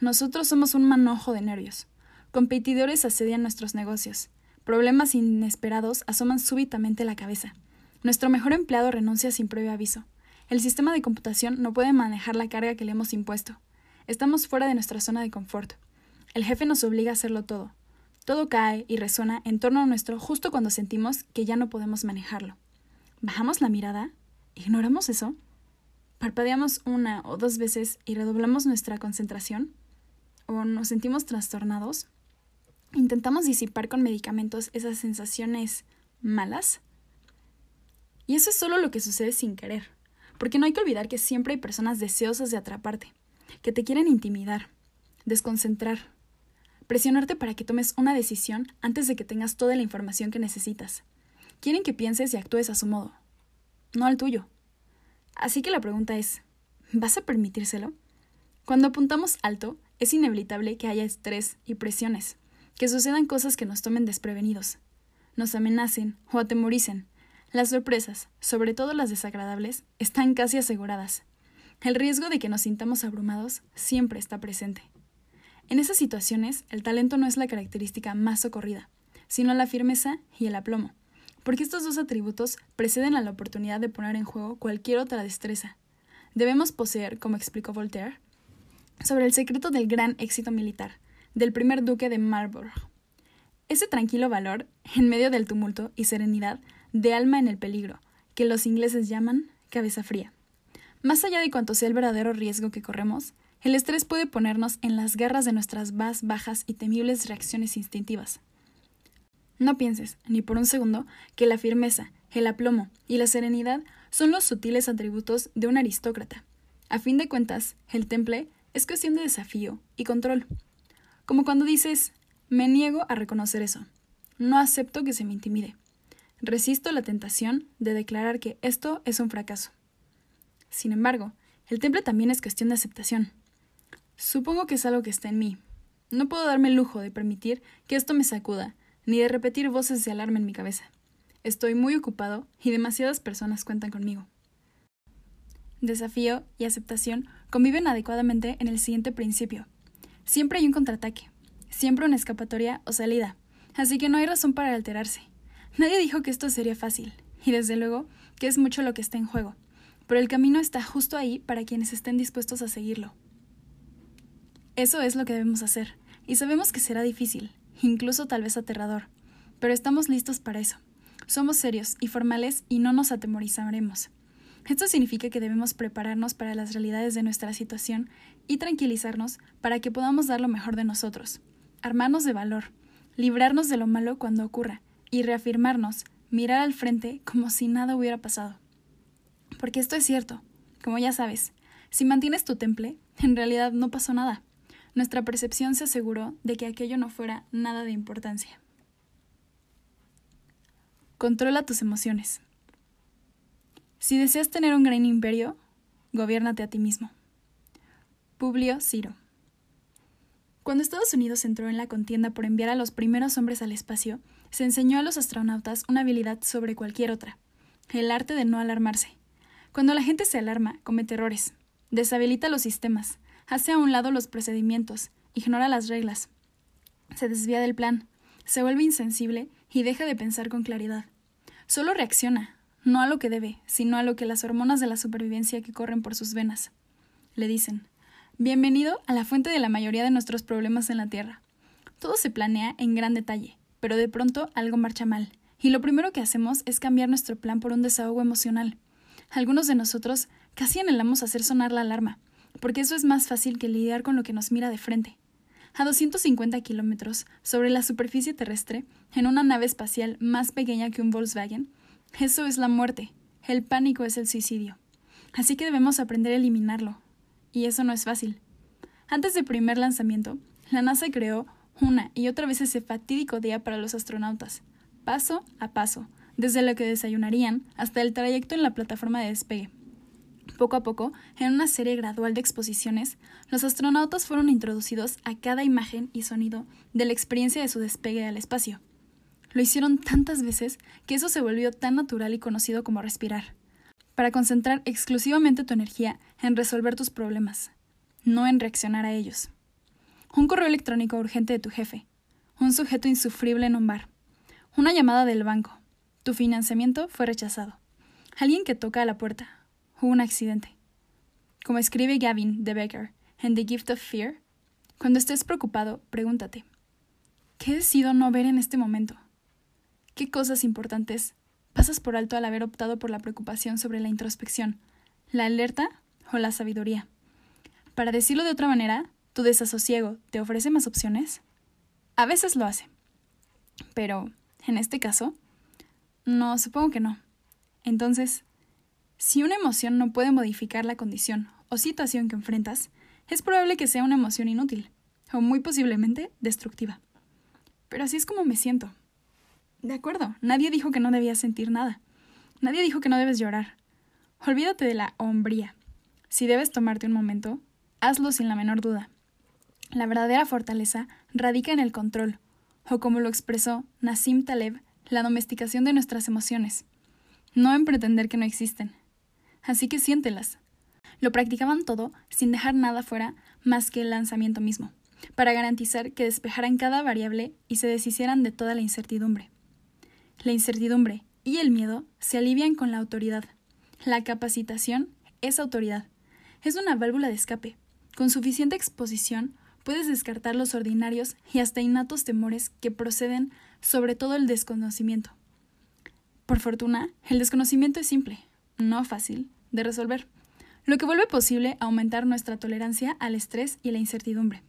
[SPEAKER 1] Nosotros somos un manojo de nervios. Competidores asedian nuestros negocios. Problemas inesperados asoman súbitamente la cabeza. Nuestro mejor empleado renuncia sin previo aviso. El sistema de computación no puede manejar la carga que le hemos impuesto. Estamos fuera de nuestra zona de confort. El jefe nos obliga a hacerlo todo. Todo cae y resuena en torno a nuestro justo cuando sentimos que ya no podemos manejarlo. ¿Bajamos la mirada? ¿Ignoramos eso? ¿Parpadeamos una o dos veces y redoblamos nuestra concentración? o nos sentimos trastornados, intentamos disipar con medicamentos esas sensaciones malas. Y eso es solo lo que sucede sin querer, porque no hay que olvidar que siempre hay personas deseosas de atraparte, que te quieren intimidar, desconcentrar, presionarte para que tomes una decisión antes de que tengas toda la información que necesitas. Quieren que pienses y actúes a su modo, no al tuyo. Así que la pregunta es, ¿vas a permitírselo? Cuando apuntamos alto, es inevitable que haya estrés y presiones, que sucedan cosas que nos tomen desprevenidos, nos amenacen o atemoricen. Las sorpresas, sobre todo las desagradables, están casi aseguradas. El riesgo de que nos sintamos abrumados siempre está presente. En esas situaciones, el talento no es la característica más socorrida, sino la firmeza y el aplomo, porque estos dos atributos preceden a la oportunidad de poner en juego cualquier otra destreza. Debemos poseer, como explicó Voltaire, sobre el secreto del gran éxito militar, del primer duque de Marlborough. Ese tranquilo valor, en medio del tumulto y serenidad de alma en el peligro, que los ingleses llaman cabeza fría. Más allá de cuanto sea el verdadero riesgo que corremos, el estrés puede ponernos en las garras de nuestras más bajas y temibles reacciones instintivas. No pienses, ni por un segundo, que la firmeza, el aplomo y la serenidad son los sutiles atributos de un aristócrata. A fin de cuentas, el temple es cuestión de desafío y control. Como cuando dices, me niego a reconocer eso. No acepto que se me intimide. Resisto la tentación de declarar que esto es un fracaso. Sin embargo, el temple también es cuestión de aceptación. Supongo que es algo que está en mí. No puedo darme el lujo de permitir que esto me sacuda, ni de repetir voces de alarma en mi cabeza. Estoy muy ocupado y demasiadas personas cuentan conmigo desafío y aceptación conviven adecuadamente en el siguiente principio. Siempre hay un contraataque, siempre una escapatoria o salida, así que no hay razón para alterarse. Nadie dijo que esto sería fácil, y desde luego que es mucho lo que está en juego, pero el camino está justo ahí para quienes estén dispuestos a seguirlo. Eso es lo que debemos hacer, y sabemos que será difícil, incluso tal vez aterrador, pero estamos listos para eso. Somos serios y formales y no nos atemorizaremos. Esto significa que debemos prepararnos para las realidades de nuestra situación y tranquilizarnos para que podamos dar lo mejor de nosotros, armarnos de valor, librarnos de lo malo cuando ocurra y reafirmarnos, mirar al frente como si nada hubiera pasado. Porque esto es cierto, como ya sabes, si mantienes tu temple, en realidad no pasó nada. Nuestra percepción se aseguró de que aquello no fuera nada de importancia. Controla tus emociones. Si deseas tener un gran imperio, gobiérnate a ti mismo. Publio Ciro. Cuando Estados Unidos entró en la contienda por enviar a los primeros hombres al espacio, se enseñó a los astronautas una habilidad sobre cualquier otra, el arte de no alarmarse. Cuando la gente se alarma, comete errores, deshabilita los sistemas, hace a un lado los procedimientos, ignora las reglas, se desvía del plan, se vuelve insensible y deja de pensar con claridad. Solo reacciona, no a lo que debe, sino a lo que las hormonas de la supervivencia que corren por sus venas. Le dicen, bienvenido a la fuente de la mayoría de nuestros problemas en la Tierra. Todo se planea en gran detalle, pero de pronto algo marcha mal, y lo primero que hacemos es cambiar nuestro plan por un desahogo emocional. Algunos de nosotros casi anhelamos hacer sonar la alarma, porque eso es más fácil que lidiar con lo que nos mira de frente. A 250 kilómetros sobre la superficie terrestre, en una nave espacial más pequeña que un Volkswagen, eso es la muerte. El pánico es el suicidio. Así que debemos aprender a eliminarlo. Y eso no es fácil. Antes del primer lanzamiento, la NASA creó una y otra vez ese fatídico día para los astronautas, paso a paso, desde lo que desayunarían hasta el trayecto en la plataforma de despegue. Poco a poco, en una serie gradual de exposiciones, los astronautas fueron introducidos a cada imagen y sonido de la experiencia de su despegue al espacio. Lo hicieron tantas veces que eso se volvió tan natural y conocido como respirar, para concentrar exclusivamente tu energía en resolver tus problemas, no en reaccionar a ellos. Un correo electrónico urgente de tu jefe, un sujeto insufrible en un bar, una llamada del banco, tu financiamiento fue rechazado, alguien que toca a la puerta, un accidente. Como escribe Gavin de Becker en The Gift of Fear, cuando estés preocupado, pregúntate, ¿qué decido no ver en este momento? ¿Qué cosas importantes pasas por alto al haber optado por la preocupación sobre la introspección, la alerta o la sabiduría? Para decirlo de otra manera, ¿tu desasosiego te ofrece más opciones? A veces lo hace. Pero, en este caso, no, supongo que no. Entonces, si una emoción no puede modificar la condición o situación que enfrentas, es probable que sea una emoción inútil, o muy posiblemente destructiva. Pero así es como me siento. De acuerdo, nadie dijo que no debías sentir nada. Nadie dijo que no debes llorar. Olvídate de la hombría. Si debes tomarte un momento, hazlo sin la menor duda. La verdadera fortaleza radica en el control, o como lo expresó Nassim Taleb, la domesticación de nuestras emociones, no en pretender que no existen así que siéntelas. Lo practicaban todo sin dejar nada fuera más que el lanzamiento mismo, para garantizar que despejaran cada variable y se deshicieran de toda la incertidumbre. La incertidumbre y el miedo se alivian con la autoridad. La capacitación es autoridad. Es una válvula de escape. Con suficiente exposición puedes descartar los ordinarios y hasta innatos temores que proceden sobre todo el desconocimiento. Por fortuna, el desconocimiento es simple, no fácil, de resolver, lo que vuelve posible aumentar nuestra tolerancia al estrés y la incertidumbre.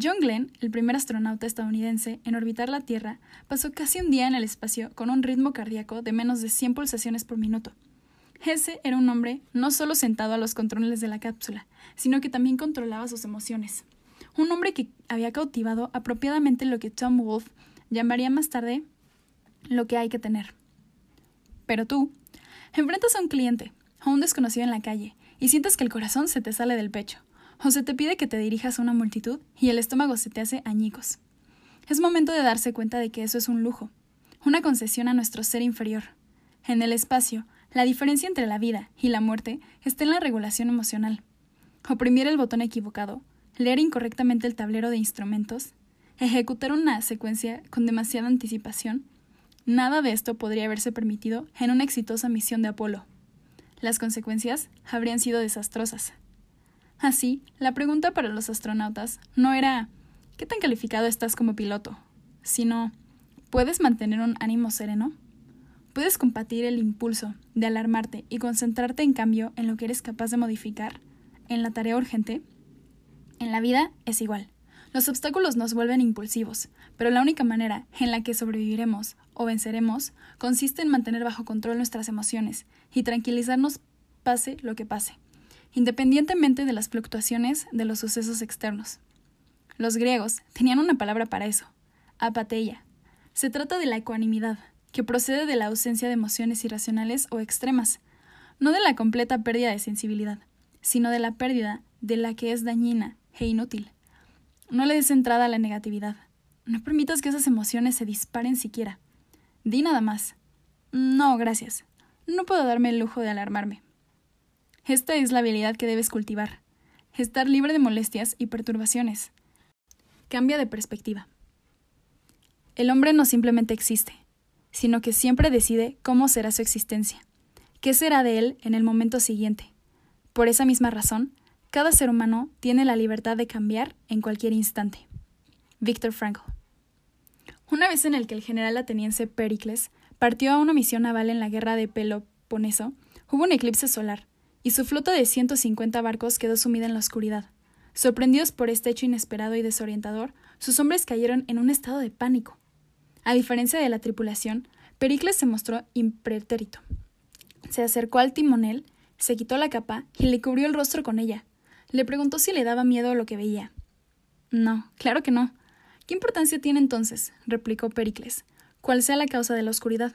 [SPEAKER 1] John Glenn, el primer astronauta estadounidense en orbitar la Tierra, pasó casi un día en el espacio con un ritmo cardíaco de menos de 100 pulsaciones por minuto. Ese era un hombre no solo sentado a los controles de la cápsula, sino que también controlaba sus emociones. Un hombre que había cautivado apropiadamente lo que Tom Wolfe llamaría más tarde lo que hay que tener. Pero tú, Enfrentas a un cliente, a un desconocido en la calle, y sientes que el corazón se te sale del pecho, o se te pide que te dirijas a una multitud y el estómago se te hace añicos. Es momento de darse cuenta de que eso es un lujo, una concesión a nuestro ser inferior. En el espacio, la diferencia entre la vida y la muerte está en la regulación emocional. Oprimir el botón equivocado, leer incorrectamente el tablero de instrumentos, ejecutar una secuencia con demasiada anticipación Nada de esto podría haberse permitido en una exitosa misión de Apolo. Las consecuencias habrían sido desastrosas. Así, la pregunta para los astronautas no era ¿qué tan calificado estás como piloto? sino ¿puedes mantener un ánimo sereno? ¿Puedes combatir el impulso de alarmarte y concentrarte en cambio en lo que eres capaz de modificar, en la tarea urgente? En la vida es igual. Los obstáculos nos vuelven impulsivos, pero la única manera en la que sobreviviremos o venceremos consiste en mantener bajo control nuestras emociones y tranquilizarnos pase lo que pase, independientemente de las fluctuaciones de los sucesos externos. Los griegos tenían una palabra para eso, apateia. Se trata de la ecuanimidad, que procede de la ausencia de emociones irracionales o extremas, no de la completa pérdida de sensibilidad, sino de la pérdida de la que es dañina e inútil. No le des entrada a la negatividad. No permitas que esas emociones se disparen siquiera. Di nada más. No, gracias. no puedo darme el lujo de alarmarme. Esta es la habilidad que debes cultivar, estar libre de molestias y perturbaciones. Cambia de perspectiva. El hombre no simplemente existe, sino que siempre decide cómo será su existencia, qué será de él en el momento siguiente. Por esa misma razón, cada ser humano tiene la libertad de cambiar en cualquier instante. Víctor Frankl. Una vez en el que el general ateniense Pericles partió a una misión naval en la guerra de Peloponeso, hubo un eclipse solar, y su flota de 150 barcos quedó sumida en la oscuridad. Sorprendidos por este hecho inesperado y desorientador, sus hombres cayeron en un estado de pánico. A diferencia de la tripulación, Pericles se mostró impretérito. Se acercó al timonel, se quitó la capa y le cubrió el rostro con ella. Le preguntó si le daba miedo lo que veía. No, claro que no. ¿Qué importancia tiene entonces? replicó Pericles. ¿Cuál sea la causa de la oscuridad?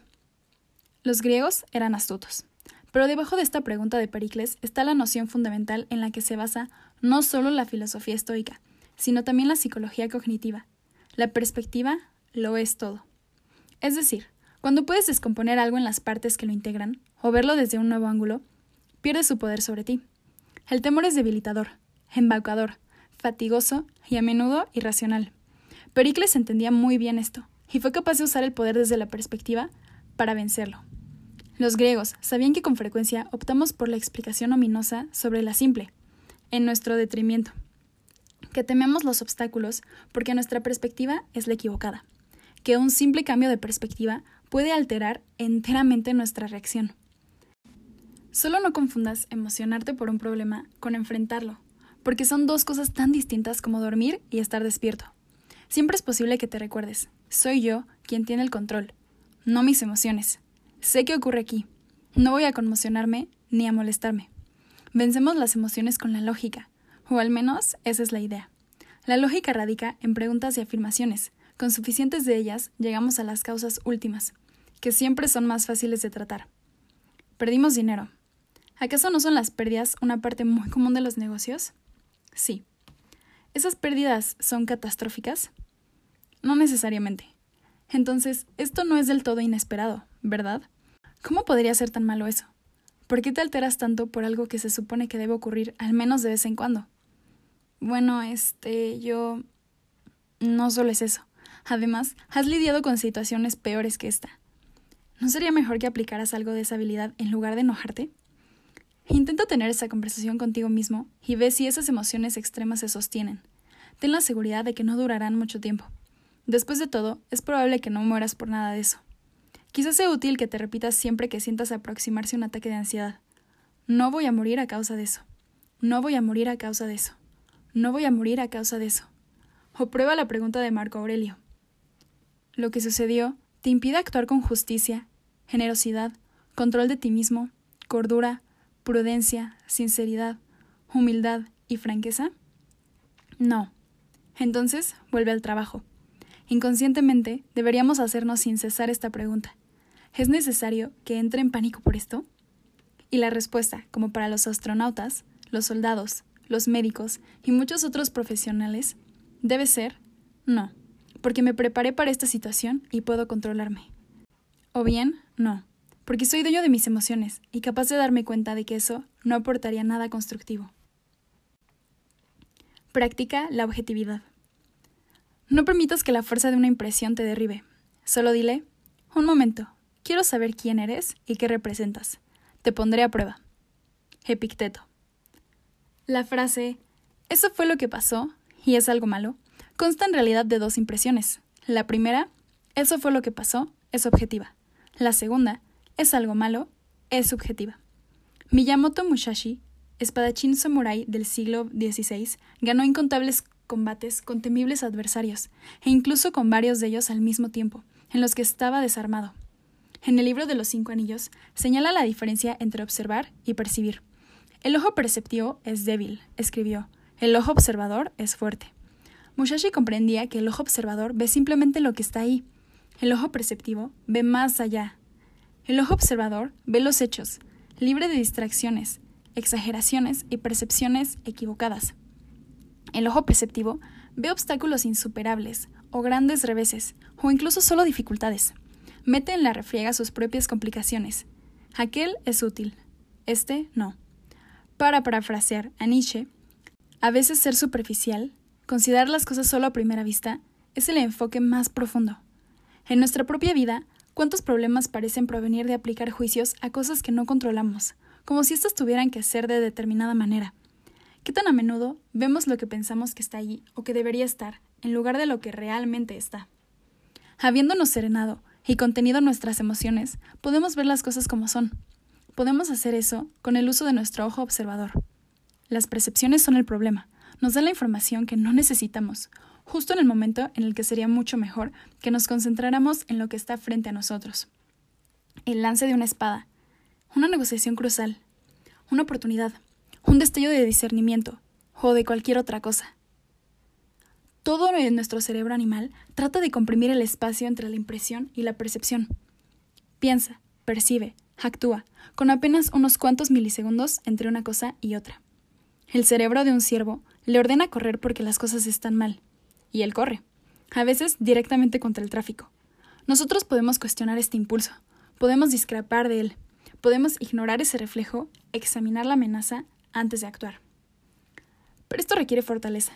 [SPEAKER 1] Los griegos eran astutos. Pero debajo de esta pregunta de Pericles está la noción fundamental en la que se basa no solo la filosofía estoica, sino también la psicología cognitiva. La perspectiva lo es todo. Es decir, cuando puedes descomponer algo en las partes que lo integran, o verlo desde un nuevo ángulo, pierde su poder sobre ti. El temor es debilitador, embaucador, fatigoso y a menudo irracional. Pericles entendía muy bien esto, y fue capaz de usar el poder desde la perspectiva para vencerlo. Los griegos sabían que con frecuencia optamos por la explicación ominosa sobre la simple, en nuestro detrimento, que tememos los obstáculos porque nuestra perspectiva es la equivocada, que un simple cambio de perspectiva puede alterar enteramente nuestra reacción. Solo no confundas emocionarte por un problema con enfrentarlo, porque son dos cosas tan distintas como dormir y estar despierto. Siempre es posible que te recuerdes, soy yo quien tiene el control, no mis emociones. Sé qué ocurre aquí. No voy a conmocionarme ni a molestarme. Vencemos las emociones con la lógica, o al menos esa es la idea. La lógica radica en preguntas y afirmaciones. Con suficientes de ellas llegamos a las causas últimas, que siempre son más fáciles de tratar. Perdimos dinero. ¿Acaso no son las pérdidas una parte muy común de los negocios? Sí. ¿Esas pérdidas son catastróficas? No necesariamente. Entonces, esto no es del todo inesperado, ¿verdad? ¿Cómo podría ser tan malo eso? ¿Por qué te alteras tanto por algo que se supone que debe ocurrir al menos de vez en cuando? Bueno, este, yo... No solo es eso. Además, has lidiado con situaciones peores que esta. ¿No sería mejor que aplicaras algo de esa habilidad en lugar de enojarte? Intenta tener esa conversación contigo mismo y ve si esas emociones extremas se sostienen. Ten la seguridad de que no durarán mucho tiempo. Después de todo, es probable que no mueras por nada de eso. Quizás sea útil que te repitas siempre que sientas aproximarse un ataque de ansiedad. No voy a morir a causa de eso. No voy a morir a causa de eso. No voy a morir a causa de eso. O prueba la pregunta de Marco Aurelio. Lo que sucedió te impide actuar con justicia, generosidad, control de ti mismo, cordura, prudencia, sinceridad, humildad y franqueza? No. Entonces, vuelve al trabajo. Inconscientemente, deberíamos hacernos sin cesar esta pregunta. ¿Es necesario que entre en pánico por esto? Y la respuesta, como para los astronautas, los soldados, los médicos y muchos otros profesionales, debe ser no, porque me preparé para esta situación y puedo controlarme. O bien, no, porque soy dueño de mis emociones y capaz de darme cuenta de que eso no aportaría nada constructivo. Practica la objetividad. No permitas que la fuerza de una impresión te derribe. Solo dile, un momento, Quiero saber quién eres y qué representas. Te pondré a prueba. Epicteto. La frase Eso fue lo que pasó y es algo malo consta en realidad de dos impresiones. La primera, Eso fue lo que pasó, es objetiva. La segunda, Es algo malo, es subjetiva. Miyamoto Musashi, espadachín samurái del siglo XVI, ganó incontables combates con temibles adversarios, e incluso con varios de ellos al mismo tiempo, en los que estaba desarmado. En el libro de los cinco anillos señala la diferencia entre observar y percibir. El ojo perceptivo es débil, escribió. El ojo observador es fuerte. Musashi comprendía que el ojo observador ve simplemente lo que está ahí. El ojo perceptivo ve más allá. El ojo observador ve los hechos, libre de distracciones, exageraciones y percepciones equivocadas. El ojo perceptivo ve obstáculos insuperables, o grandes reveses, o incluso solo dificultades mete en la refriega sus propias complicaciones. Aquel es útil, este no. Para parafrasear a Nietzsche, a veces ser superficial, considerar las cosas solo a primera vista, es el enfoque más profundo. En nuestra propia vida, ¿cuántos problemas parecen provenir de aplicar juicios a cosas que no controlamos, como si éstas tuvieran que ser de determinada manera? ¿Qué tan a menudo vemos lo que pensamos que está allí o que debería estar, en lugar de lo que realmente está? Habiéndonos serenado y contenido nuestras emociones, podemos ver las cosas como son. Podemos hacer eso con el uso de nuestro ojo observador. Las percepciones son el problema. Nos dan la información que no necesitamos, justo en el momento en el que sería mucho mejor que nos concentráramos en lo que está frente a nosotros. El lance de una espada, una negociación cruzal, una oportunidad, un destello de discernimiento o de cualquier otra cosa. Todo en nuestro cerebro animal trata de comprimir el espacio entre la impresión y la percepción. Piensa, percibe, actúa, con apenas unos cuantos milisegundos entre una cosa y otra. El cerebro de un ciervo le ordena correr porque las cosas están mal, y él corre, a veces directamente contra el tráfico. Nosotros podemos cuestionar este impulso, podemos discrepar de él, podemos ignorar ese reflejo, examinar la amenaza antes de actuar. Pero esto requiere fortaleza.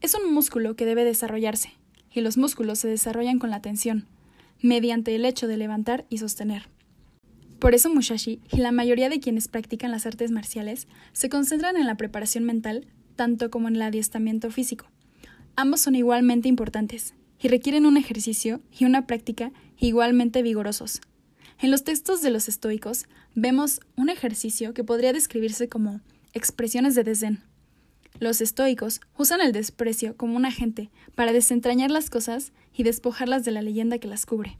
[SPEAKER 1] Es un músculo que debe desarrollarse, y los músculos se desarrollan con la tensión, mediante el hecho de levantar y sostener. Por eso Mushashi y la mayoría de quienes practican las artes marciales se concentran en la preparación mental tanto como en el adiestramiento físico. Ambos son igualmente importantes y requieren un ejercicio y una práctica igualmente vigorosos. En los textos de los estoicos vemos un ejercicio que podría describirse como expresiones de desdén. Los estoicos usan el desprecio como un agente para desentrañar las cosas y despojarlas de la leyenda que las cubre.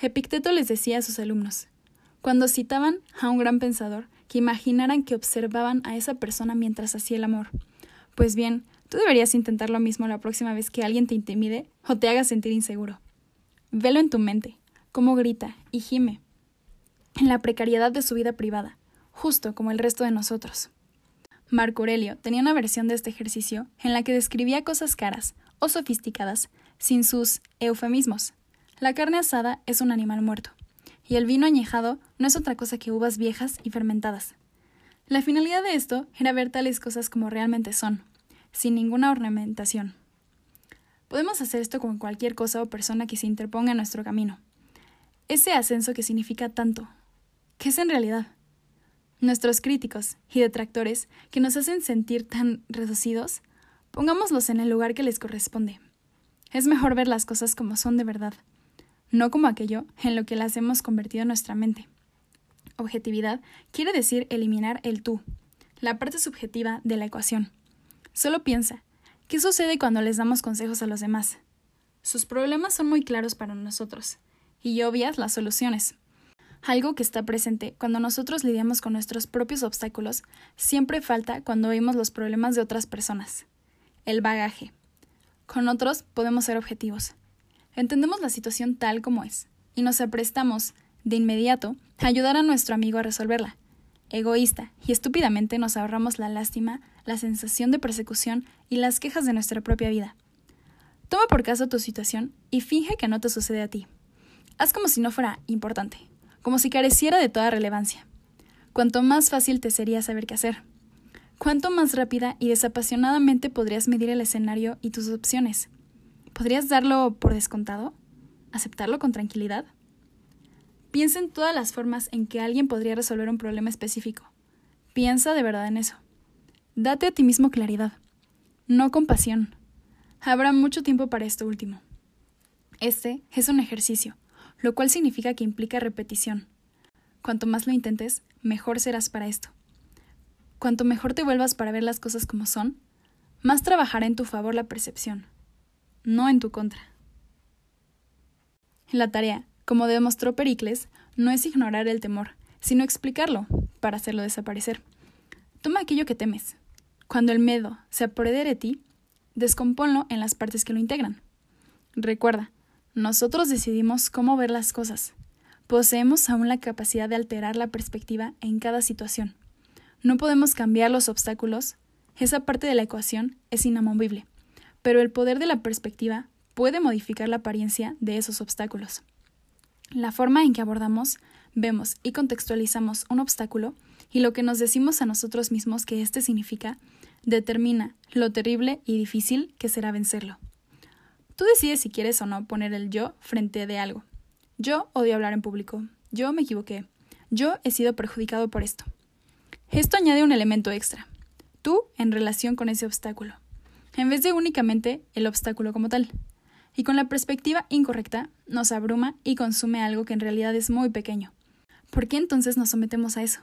[SPEAKER 1] Epicteto les decía a sus alumnos, cuando citaban a un gran pensador, que imaginaran que observaban a esa persona mientras hacía el amor. Pues bien, tú deberías intentar lo mismo la próxima vez que alguien te intimide o te haga sentir inseguro. Velo en tu mente, cómo grita y gime, en la precariedad de su vida privada, justo como el resto de nosotros. Marco Aurelio tenía una versión de este ejercicio en la que describía cosas caras o sofisticadas sin sus eufemismos. La carne asada es un animal muerto, y el vino añejado no es otra cosa que uvas viejas y fermentadas. La finalidad de esto era ver tales cosas como realmente son, sin ninguna ornamentación. Podemos hacer esto con cualquier cosa o persona que se interponga en nuestro camino. Ese ascenso que significa tanto, ¿qué es en realidad? nuestros críticos y detractores que nos hacen sentir tan reducidos, pongámoslos en el lugar que les corresponde. Es mejor ver las cosas como son de verdad, no como aquello en lo que las hemos convertido en nuestra mente. Objetividad quiere decir eliminar el tú, la parte subjetiva de la ecuación. Solo piensa, ¿qué sucede cuando les damos consejos a los demás? Sus problemas son muy claros para nosotros, y obvias las soluciones. Algo que está presente cuando nosotros lidiamos con nuestros propios obstáculos siempre falta cuando oímos los problemas de otras personas. El bagaje. Con otros podemos ser objetivos. Entendemos la situación tal como es y nos aprestamos, de inmediato, a ayudar a nuestro amigo a resolverla. Egoísta y estúpidamente nos ahorramos la lástima, la sensación de persecución y las quejas de nuestra propia vida. Toma por caso tu situación y finge que no te sucede a ti. Haz como si no fuera importante como si careciera de toda relevancia. Cuanto más fácil te sería saber qué hacer. Cuánto más rápida y desapasionadamente podrías medir el escenario y tus opciones. ¿Podrías darlo por descontado? ¿Aceptarlo con tranquilidad? Piensa en todas las formas en que alguien podría resolver un problema específico. Piensa de verdad en eso. Date a ti mismo claridad, no compasión. Habrá mucho tiempo para esto último. Este es un ejercicio, lo cual significa que implica repetición. Cuanto más lo intentes, mejor serás para esto. Cuanto mejor te vuelvas para ver las cosas como son, más trabajará en tu favor la percepción, no en tu contra. La tarea, como demostró Pericles, no es ignorar el temor, sino explicarlo para hacerlo desaparecer. Toma aquello que temes. Cuando el miedo se apodere de ti, descomponlo en las partes que lo integran. Recuerda, nosotros decidimos cómo ver las cosas. Poseemos aún la capacidad de alterar la perspectiva en cada situación. No podemos cambiar los obstáculos, esa parte de la ecuación es inamovible, pero el poder de la perspectiva puede modificar la apariencia de esos obstáculos. La forma en que abordamos, vemos y contextualizamos un obstáculo y lo que nos decimos a nosotros mismos que éste significa determina lo terrible y difícil que será vencerlo. Tú decides si quieres o no poner el yo frente de algo. Yo odio hablar en público. Yo me equivoqué. Yo he sido perjudicado por esto. Esto añade un elemento extra. Tú en relación con ese obstáculo. En vez de únicamente el obstáculo como tal. Y con la perspectiva incorrecta nos abruma y consume algo que en realidad es muy pequeño. ¿Por qué entonces nos sometemos a eso?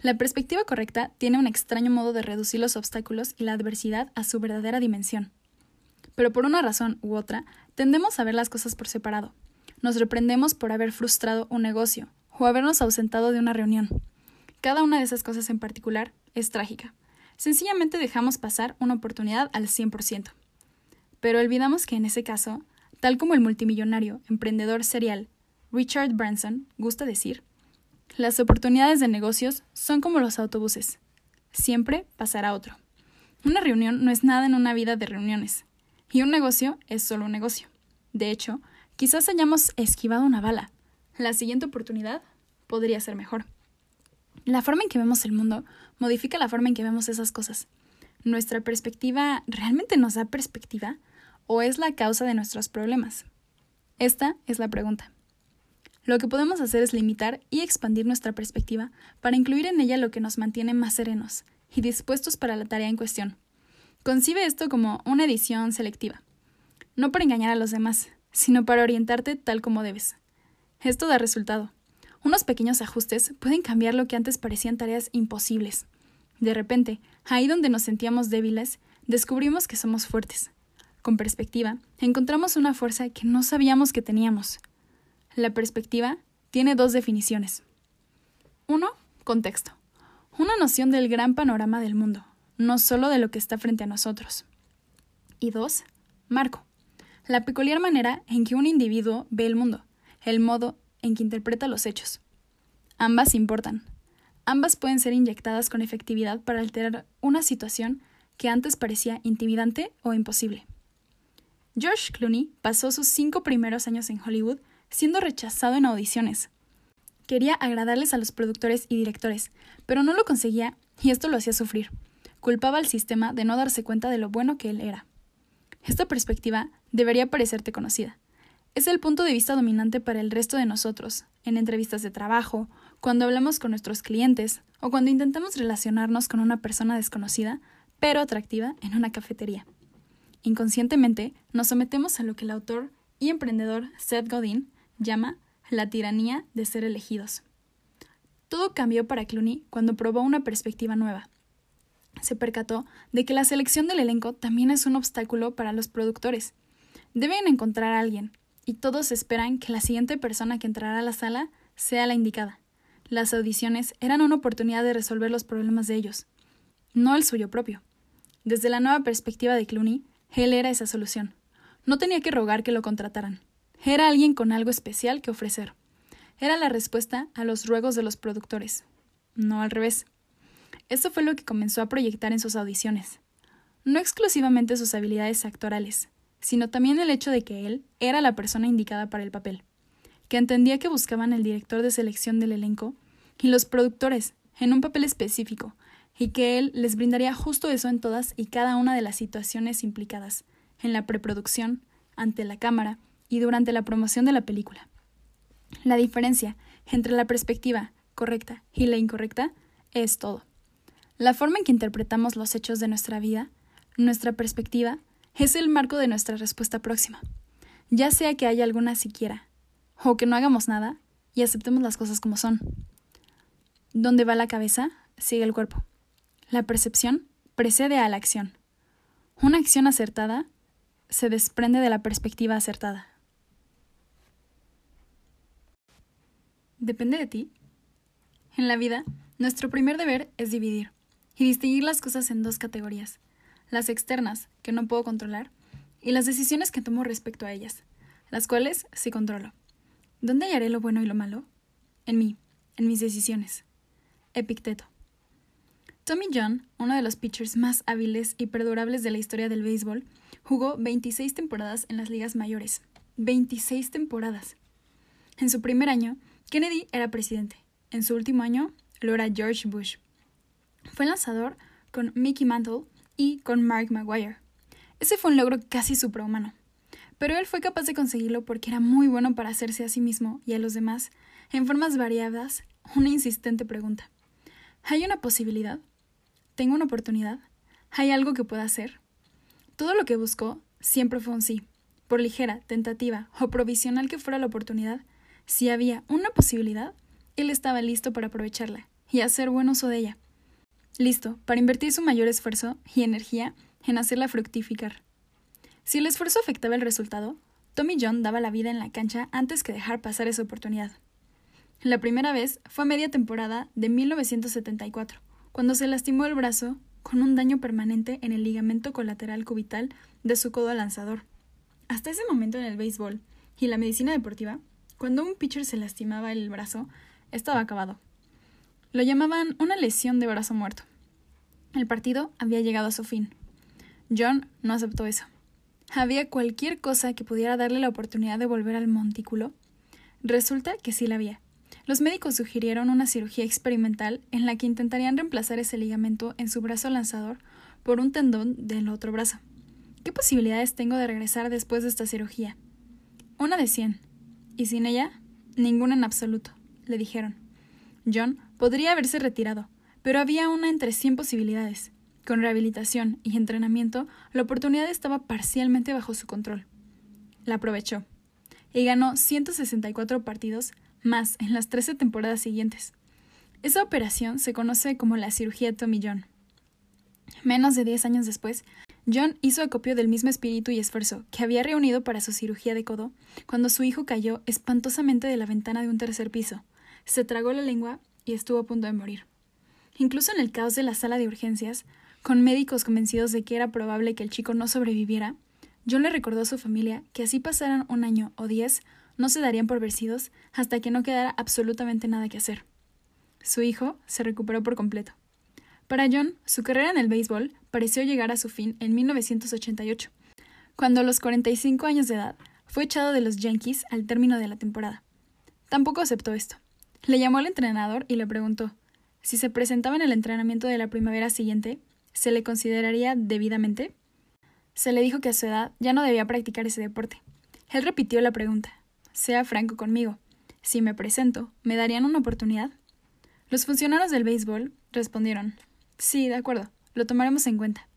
[SPEAKER 1] La perspectiva correcta tiene un extraño modo de reducir los obstáculos y la adversidad a su verdadera dimensión. Pero por una razón u otra, tendemos a ver las cosas por separado. Nos reprendemos por haber frustrado un negocio o habernos ausentado de una reunión. Cada una de esas cosas en particular es trágica. Sencillamente dejamos pasar una oportunidad al 100%. Pero olvidamos que en ese caso, tal como el multimillonario emprendedor serial Richard Branson gusta decir, las oportunidades de negocios son como los autobuses. Siempre pasará otro. Una reunión no es nada en una vida de reuniones. Y un negocio es solo un negocio. De hecho, quizás hayamos esquivado una bala. La siguiente oportunidad podría ser mejor. La forma en que vemos el mundo modifica la forma en que vemos esas cosas. ¿Nuestra perspectiva realmente nos da perspectiva o es la causa de nuestros problemas? Esta es la pregunta. Lo que podemos hacer es limitar y expandir nuestra perspectiva para incluir en ella lo que nos mantiene más serenos y dispuestos para la tarea en cuestión. Concibe esto como una edición selectiva, no para engañar a los demás, sino para orientarte tal como debes. Esto da resultado. Unos pequeños ajustes pueden cambiar lo que antes parecían tareas imposibles. De repente, ahí donde nos sentíamos débiles, descubrimos que somos fuertes. Con perspectiva, encontramos una fuerza que no sabíamos que teníamos. La perspectiva tiene dos definiciones. Uno, contexto. Una noción del gran panorama del mundo, no solo de lo que está frente a nosotros. Y dos, marco. La peculiar manera en que un individuo ve el mundo, el modo en que interpreta los hechos. Ambas importan. Ambas pueden ser inyectadas con efectividad para alterar una situación que antes parecía intimidante o imposible. George Clooney pasó sus cinco primeros años en Hollywood siendo rechazado en audiciones. Quería agradarles a los productores y directores, pero no lo conseguía y esto lo hacía sufrir. Culpaba al sistema de no darse cuenta de lo bueno que él era. Esta perspectiva debería parecerte conocida. Es el punto de vista dominante para el resto de nosotros, en entrevistas de trabajo, cuando hablamos con nuestros clientes o cuando intentamos relacionarnos con una persona desconocida, pero atractiva, en una cafetería. Inconscientemente nos sometemos a lo que el autor y emprendedor Seth Godin llama la tiranía de ser elegidos. Todo cambió para Clooney cuando probó una perspectiva nueva. Se percató de que la selección del elenco también es un obstáculo para los productores. Deben encontrar a alguien, y todos esperan que la siguiente persona que entrará a la sala sea la indicada. Las audiciones eran una oportunidad de resolver los problemas de ellos, no el suyo propio. Desde la nueva perspectiva de Clooney, él era esa solución. No tenía que rogar que lo contrataran. Era alguien con algo especial que ofrecer. Era la respuesta a los ruegos de los productores, no al revés. Eso fue lo que comenzó a proyectar en sus audiciones. No exclusivamente sus habilidades actorales, sino también el hecho de que él era la persona indicada para el papel, que entendía que buscaban el director de selección del elenco y los productores en un papel específico, y que él les brindaría justo eso en todas y cada una de las situaciones implicadas, en la preproducción, ante la cámara y durante la promoción de la película. La diferencia entre la perspectiva correcta y la incorrecta es todo. La forma en que interpretamos los hechos de nuestra vida, nuestra perspectiva, es el marco de nuestra respuesta próxima. Ya sea que haya alguna siquiera, o que no hagamos nada y aceptemos las cosas como son. Donde va la cabeza, sigue el cuerpo. La percepción precede a la acción. Una acción acertada se desprende de la perspectiva acertada. Depende de ti. En la vida, nuestro primer deber es dividir y distinguir las cosas en dos categorías, las externas, que no puedo controlar, y las decisiones que tomo respecto a ellas, las cuales sí controlo. ¿Dónde hallaré lo bueno y lo malo? En mí, en mis decisiones. Epicteto. Tommy John, uno de los pitchers más hábiles y perdurables de la historia del béisbol, jugó 26 temporadas en las ligas mayores. 26 temporadas. En su primer año, Kennedy era presidente. En su último año, lo era George Bush. Fue lanzador con Mickey Mantle y con Mark Maguire. Ese fue un logro casi suprahumano. Pero él fue capaz de conseguirlo porque era muy bueno para hacerse a sí mismo y a los demás, en formas variadas, una insistente pregunta. ¿Hay una posibilidad? ¿Tengo una oportunidad? ¿Hay algo que pueda hacer? Todo lo que buscó siempre fue un sí. Por ligera, tentativa o provisional que fuera la oportunidad, si había una posibilidad, él estaba listo para aprovecharla y hacer buen uso de ella. Listo para invertir su mayor esfuerzo y energía en hacerla fructificar. Si el esfuerzo afectaba el resultado, Tommy John daba la vida en la cancha antes que dejar pasar esa oportunidad. La primera vez fue a media temporada de 1974, cuando se lastimó el brazo con un daño permanente en el ligamento colateral cubital de su codo lanzador. Hasta ese momento en el béisbol y la medicina deportiva, cuando un pitcher se lastimaba el brazo, estaba acabado. Lo llamaban una lesión de brazo muerto. El partido había llegado a su fin. John no aceptó eso. ¿Había cualquier cosa que pudiera darle la oportunidad de volver al montículo? Resulta que sí la había. Los médicos sugirieron una cirugía experimental en la que intentarían reemplazar ese ligamento en su brazo lanzador por un tendón del otro brazo. ¿Qué posibilidades tengo de regresar después de esta cirugía? Una de cien. Y sin ella, ninguna en absoluto, le dijeron. John podría haberse retirado, pero había una entre cien posibilidades. Con rehabilitación y entrenamiento, la oportunidad estaba parcialmente bajo su control. La aprovechó y ganó 164 partidos más en las 13 temporadas siguientes. Esa operación se conoce como la cirugía Tommy John. Menos de 10 años después, John hizo acopio del mismo espíritu y esfuerzo que había reunido para su cirugía de codo cuando su hijo cayó espantosamente de la ventana de un tercer piso, se tragó la lengua y estuvo a punto de morir. Incluso en el caos de la sala de urgencias, con médicos convencidos de que era probable que el chico no sobreviviera, John le recordó a su familia que así pasaran un año o diez, no se darían por vencidos hasta que no quedara absolutamente nada que hacer. Su hijo se recuperó por completo. Para John, su carrera en el béisbol pareció llegar a su fin en 1988, cuando a los 45 años de edad fue echado de los Yankees al término de la temporada. Tampoco aceptó esto. Le llamó al entrenador y le preguntó si se presentaba en el entrenamiento de la primavera siguiente, ¿se le consideraría debidamente? Se le dijo que a su edad ya no debía practicar ese deporte. Él repitió la pregunta, sea franco conmigo. Si me presento, ¿me darían una oportunidad? Los funcionarios del béisbol respondieron Sí, de acuerdo, lo tomaremos en cuenta.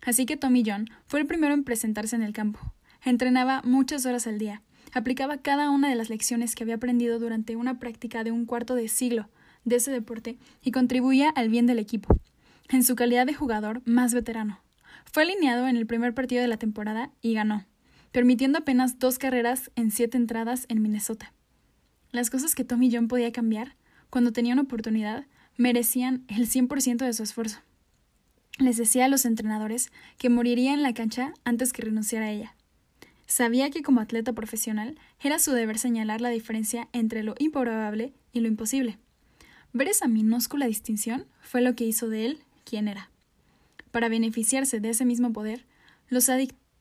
[SPEAKER 1] Así que Tommy John fue el primero en presentarse en el campo. Entrenaba muchas horas al día, aplicaba cada una de las lecciones que había aprendido durante una práctica de un cuarto de siglo de ese deporte y contribuía al bien del equipo. En su calidad de jugador más veterano, fue alineado en el primer partido de la temporada y ganó permitiendo apenas dos carreras en siete entradas en Minnesota. Las cosas que Tommy John podía cambiar, cuando tenía una oportunidad, merecían el 100% de su esfuerzo. Les decía a los entrenadores que moriría en la cancha antes que renunciara a ella. Sabía que como atleta profesional era su deber señalar la diferencia entre lo improbable y lo imposible. Ver esa minúscula distinción fue lo que hizo de él quien era. Para beneficiarse de ese mismo poder, los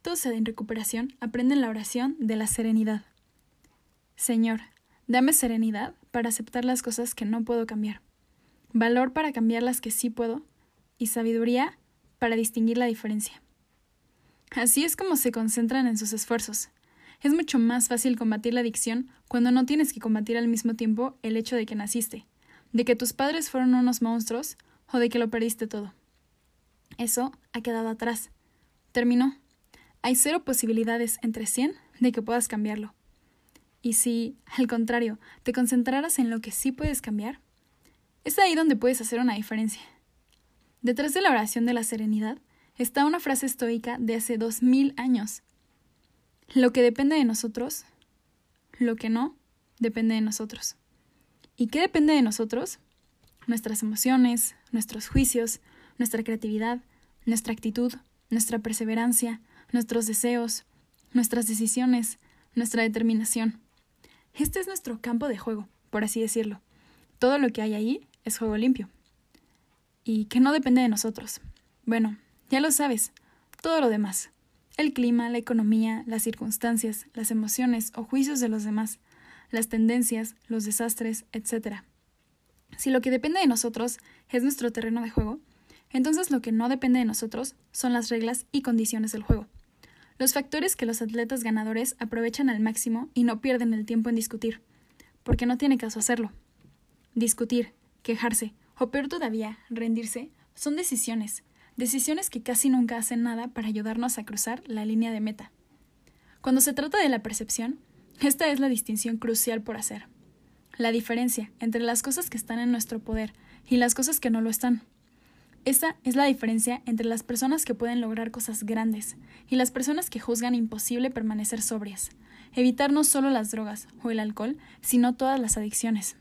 [SPEAKER 1] adictos en recuperación aprenden la oración de la serenidad. Señor, dame serenidad para aceptar las cosas que no puedo cambiar, valor para cambiar las que sí puedo y sabiduría para distinguir la diferencia. Así es como se concentran en sus esfuerzos. Es mucho más fácil combatir la adicción cuando no tienes que combatir al mismo tiempo el hecho de que naciste, de que tus padres fueron unos monstruos o de que lo perdiste todo. Eso ha quedado atrás. Terminó. Hay cero posibilidades entre 100 de que puedas cambiarlo. Y si, al contrario, te concentraras en lo que sí puedes cambiar, es ahí donde puedes hacer una diferencia. Detrás de la oración de la serenidad está una frase estoica de hace dos mil años. Lo que depende de nosotros, lo que no, depende de nosotros. ¿Y qué depende de nosotros? Nuestras emociones, nuestros juicios, nuestra creatividad, nuestra actitud, nuestra perseverancia, nuestros deseos, nuestras decisiones, nuestra determinación. Este es nuestro campo de juego, por así decirlo. Todo lo que hay ahí es juego limpio. Y que no depende de nosotros. Bueno, ya lo sabes, todo lo demás. El clima, la economía, las circunstancias, las emociones o juicios de los demás, las tendencias, los desastres, etc. Si lo que depende de nosotros es nuestro terreno de juego, entonces lo que no depende de nosotros son las reglas y condiciones del juego. Los factores que los atletas ganadores aprovechan al máximo y no pierden el tiempo en discutir, porque no tiene caso hacerlo. Discutir, quejarse, o peor todavía, rendirse, son decisiones, decisiones que casi nunca hacen nada para ayudarnos a cruzar la línea de meta. Cuando se trata de la percepción, esta es la distinción crucial por hacer. La diferencia entre las cosas que están en nuestro poder y las cosas que no lo están. Esa es la diferencia entre las personas que pueden lograr cosas grandes y las personas que juzgan imposible permanecer sobrias, evitar no solo las drogas o el alcohol, sino todas las adicciones.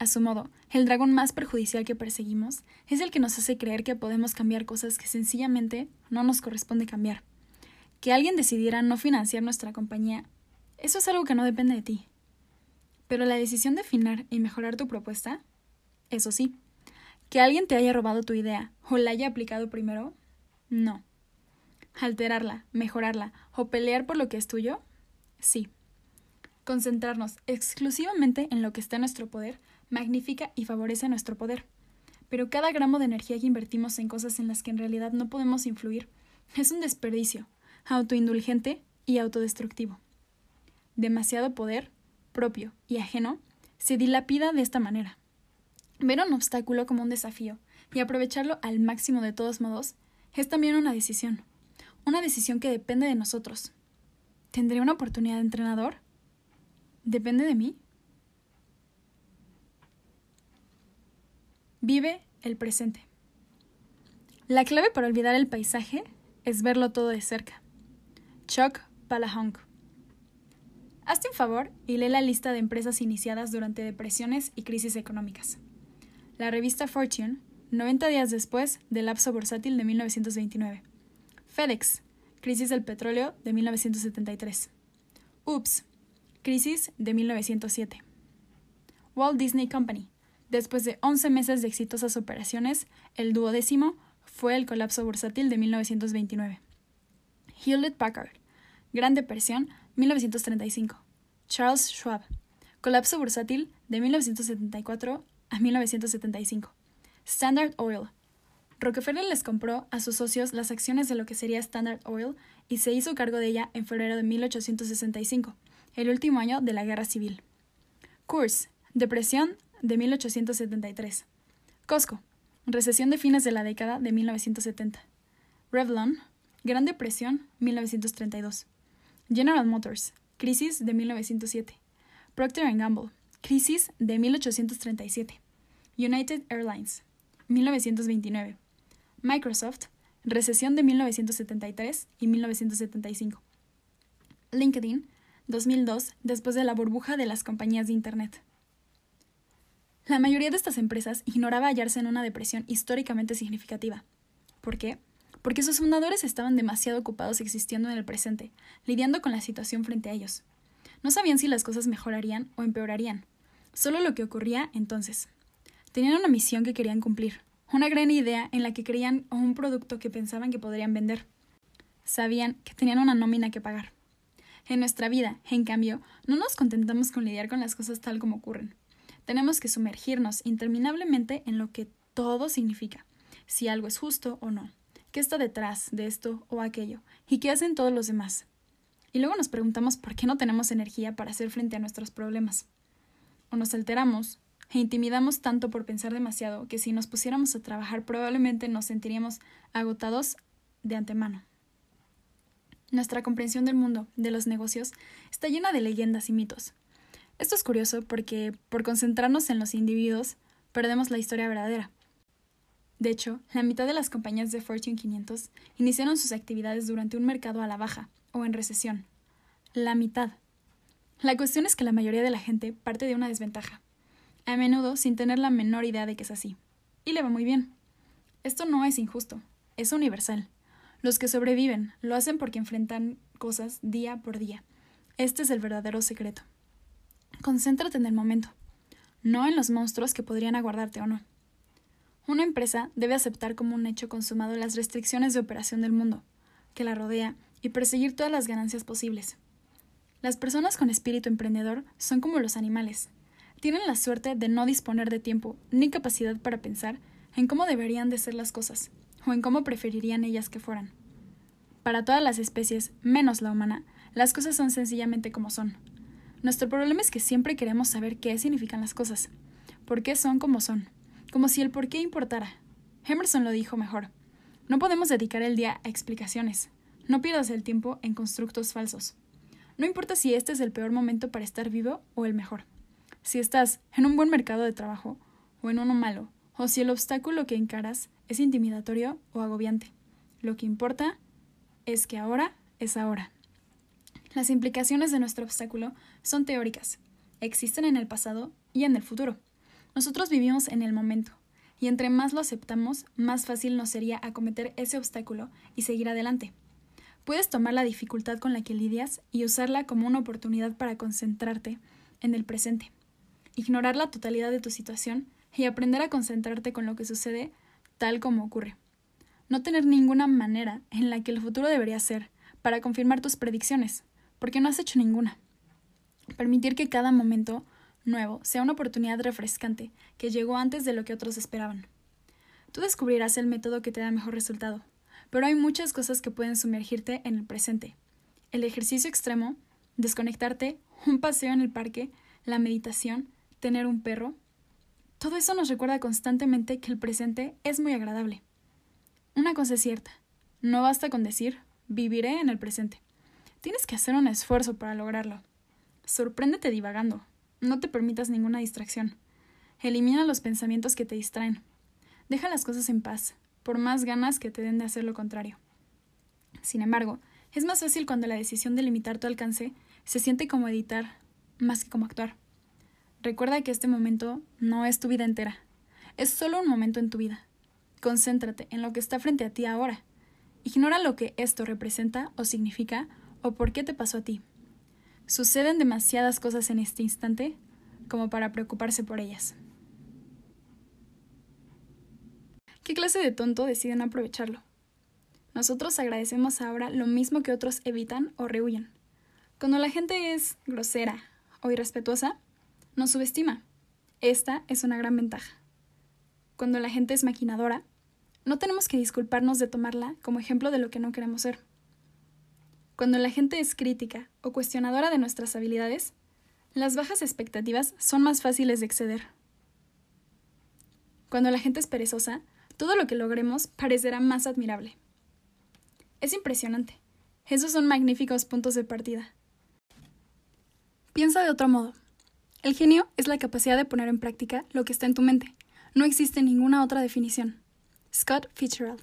[SPEAKER 1] A su modo, el dragón más perjudicial que perseguimos es el que nos hace creer que podemos cambiar cosas que sencillamente no nos corresponde cambiar. Que alguien decidiera no financiar nuestra compañía, eso es algo que no depende de ti. Pero la decisión de afinar y mejorar tu propuesta, eso sí, ¿Que alguien te haya robado tu idea o la haya aplicado primero? No. ¿Alterarla, mejorarla o pelear por lo que es tuyo? Sí. Concentrarnos exclusivamente en lo que está en nuestro poder magnifica y favorece nuestro poder. Pero cada gramo de energía que invertimos en cosas en las que en realidad no podemos influir es un desperdicio, autoindulgente y autodestructivo. Demasiado poder, propio y ajeno, se dilapida de esta manera. Ver un obstáculo como un desafío y aprovecharlo al máximo de todos modos es también una decisión. Una decisión que depende de nosotros. ¿Tendré una oportunidad de entrenador? ¿Depende de mí? Vive el presente. La clave para olvidar el paisaje es verlo todo de cerca. Chuck Palahonk. Hazte un favor y lee la lista de empresas iniciadas durante depresiones y crisis económicas la revista Fortune, 90 días después del lapso bursátil de 1929. FedEx, crisis del petróleo de 1973. UPS, crisis de 1907. Walt Disney Company, después de 11 meses de exitosas operaciones, el duodécimo fue el colapso bursátil de 1929. Hewlett Packard, Gran Depresión, 1935. Charles Schwab, colapso bursátil de 1974 a 1975. Standard Oil. Rockefeller les compró a sus socios las acciones de lo que sería Standard Oil y se hizo cargo de ella en febrero de 1865, el último año de la Guerra Civil. Coors, depresión de 1873. Costco, recesión de fines de la década de 1970. Revlon, Gran Depresión, 1932. General Motors, crisis de 1907. Procter Gamble, crisis de 1837. United Airlines, 1929. Microsoft, recesión de 1973 y 1975. LinkedIn, 2002, después de la burbuja de las compañías de Internet. La mayoría de estas empresas ignoraba hallarse en una depresión históricamente significativa. ¿Por qué? Porque sus fundadores estaban demasiado ocupados existiendo en el presente, lidiando con la situación frente a ellos. No sabían si las cosas mejorarían o empeorarían, solo lo que ocurría entonces. Tenían una misión que querían cumplir, una gran idea en la que creían o un producto que pensaban que podrían vender. Sabían que tenían una nómina que pagar. En nuestra vida, en cambio, no nos contentamos con lidiar con las cosas tal como ocurren. Tenemos que sumergirnos interminablemente en lo que todo significa, si algo es justo o no, qué está detrás de esto o aquello, y qué hacen todos los demás. Y luego nos preguntamos por qué no tenemos energía para hacer frente a nuestros problemas. O nos alteramos, e intimidamos tanto por pensar demasiado que si nos pusiéramos a trabajar probablemente nos sentiríamos agotados de antemano. Nuestra comprensión del mundo, de los negocios, está llena de leyendas y mitos. Esto es curioso porque, por concentrarnos en los individuos, perdemos la historia verdadera. De hecho, la mitad de las compañías de Fortune 500 iniciaron sus actividades durante un mercado a la baja o en recesión. La mitad. La cuestión es que la mayoría de la gente parte de una desventaja a menudo sin tener la menor idea de que es así. Y le va muy bien. Esto no es injusto, es universal. Los que sobreviven lo hacen porque enfrentan cosas día por día. Este es el verdadero secreto. Concéntrate en el momento, no en los monstruos que podrían aguardarte o no. Una empresa debe aceptar como un hecho consumado las restricciones de operación del mundo, que la rodea, y perseguir todas las ganancias posibles. Las personas con espíritu emprendedor son como los animales. Tienen la suerte de no disponer de tiempo ni capacidad para pensar en cómo deberían de ser las cosas o en cómo preferirían ellas que fueran. Para todas las especies, menos la humana, las cosas son sencillamente como son. Nuestro problema es que siempre queremos saber qué significan las cosas, por qué son como son, como si el por qué importara. Emerson lo dijo mejor. No podemos dedicar el día a explicaciones. No pierdas el tiempo en constructos falsos. No importa si este es el peor momento para estar vivo o el mejor. Si estás en un buen mercado de trabajo o en uno malo, o si el obstáculo que encaras es intimidatorio o agobiante. Lo que importa es que ahora es ahora. Las implicaciones de nuestro obstáculo son teóricas, existen en el pasado y en el futuro. Nosotros vivimos en el momento, y entre más lo aceptamos, más fácil nos sería acometer ese obstáculo y seguir adelante. Puedes tomar la dificultad con la que lidias y usarla como una oportunidad para concentrarte en el presente, ignorar la totalidad de tu situación y aprender a concentrarte con lo que sucede tal como ocurre. No tener ninguna manera en la que el futuro debería ser para confirmar tus predicciones, porque no has hecho ninguna. Permitir que cada momento nuevo sea una oportunidad refrescante que llegó antes de lo que otros esperaban. Tú descubrirás el método que te da mejor resultado, pero hay muchas cosas que pueden sumergirte en el presente. El ejercicio extremo, desconectarte, un paseo en el parque, la meditación, tener un perro, todo eso nos recuerda constantemente que el presente es muy agradable. Una cosa es cierta, no basta con decir viviré en el presente. Tienes que hacer un esfuerzo para lograrlo. Sorpréndete divagando, no te permitas ninguna distracción. Elimina los pensamientos que te distraen. Deja las cosas en paz, por más ganas que te den de hacer lo contrario. Sin embargo, es más fácil cuando la decisión de limitar tu alcance se siente como editar más que como actuar. Recuerda que este momento no es tu vida entera, es solo un momento en tu vida. Concéntrate en lo que está frente a ti ahora. Ignora lo que esto representa o significa o por qué te pasó a ti. Suceden demasiadas cosas en este instante como para preocuparse por ellas. ¿Qué clase de tonto decide no aprovecharlo? Nosotros agradecemos ahora lo mismo que otros evitan o rehuyen. Cuando la gente es grosera o irrespetuosa, nos subestima. Esta es una gran ventaja. Cuando la gente es maquinadora, no tenemos que disculparnos de tomarla como ejemplo de lo que no queremos ser. Cuando la gente es crítica o cuestionadora de nuestras habilidades, las bajas expectativas son más fáciles de exceder. Cuando la gente es perezosa, todo lo que logremos parecerá más admirable. Es impresionante. Esos son magníficos puntos de partida. Piensa de otro modo. El genio es la capacidad de poner en práctica lo que está en tu mente. No existe ninguna otra definición. Scott Fitzgerald.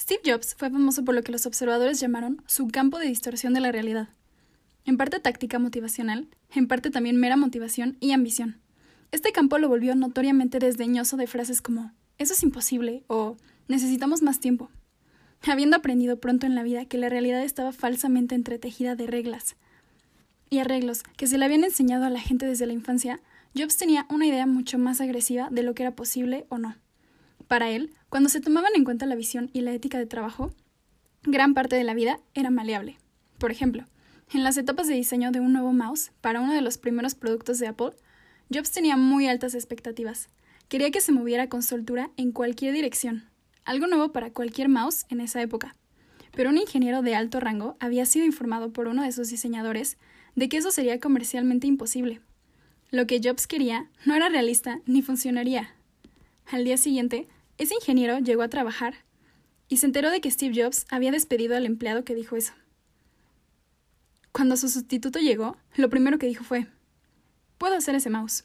[SPEAKER 1] Steve Jobs fue famoso por lo que los observadores llamaron su campo de distorsión de la realidad. En parte táctica motivacional, en parte también mera motivación y ambición. Este campo lo volvió notoriamente desdeñoso de frases como eso es imposible o necesitamos más tiempo. Habiendo aprendido pronto en la vida que la realidad estaba falsamente entretejida de reglas y arreglos que se le habían enseñado a la gente desde la infancia, Jobs tenía una idea mucho más agresiva de lo que era posible o no. Para él, cuando se tomaban en cuenta la visión y la ética de trabajo, gran parte de la vida era maleable. Por ejemplo, en las etapas de diseño de un nuevo mouse para uno de los primeros productos de Apple, Jobs tenía muy altas expectativas. Quería que se moviera con soltura en cualquier dirección, algo nuevo para cualquier mouse en esa época. Pero un ingeniero de alto rango había sido informado por uno de sus diseñadores de que eso sería comercialmente imposible. Lo que Jobs quería no era realista ni funcionaría. Al día siguiente, ese ingeniero llegó a trabajar y se enteró de que Steve Jobs había despedido al empleado que dijo eso. Cuando su sustituto llegó, lo primero que dijo fue, Puedo hacer ese mouse.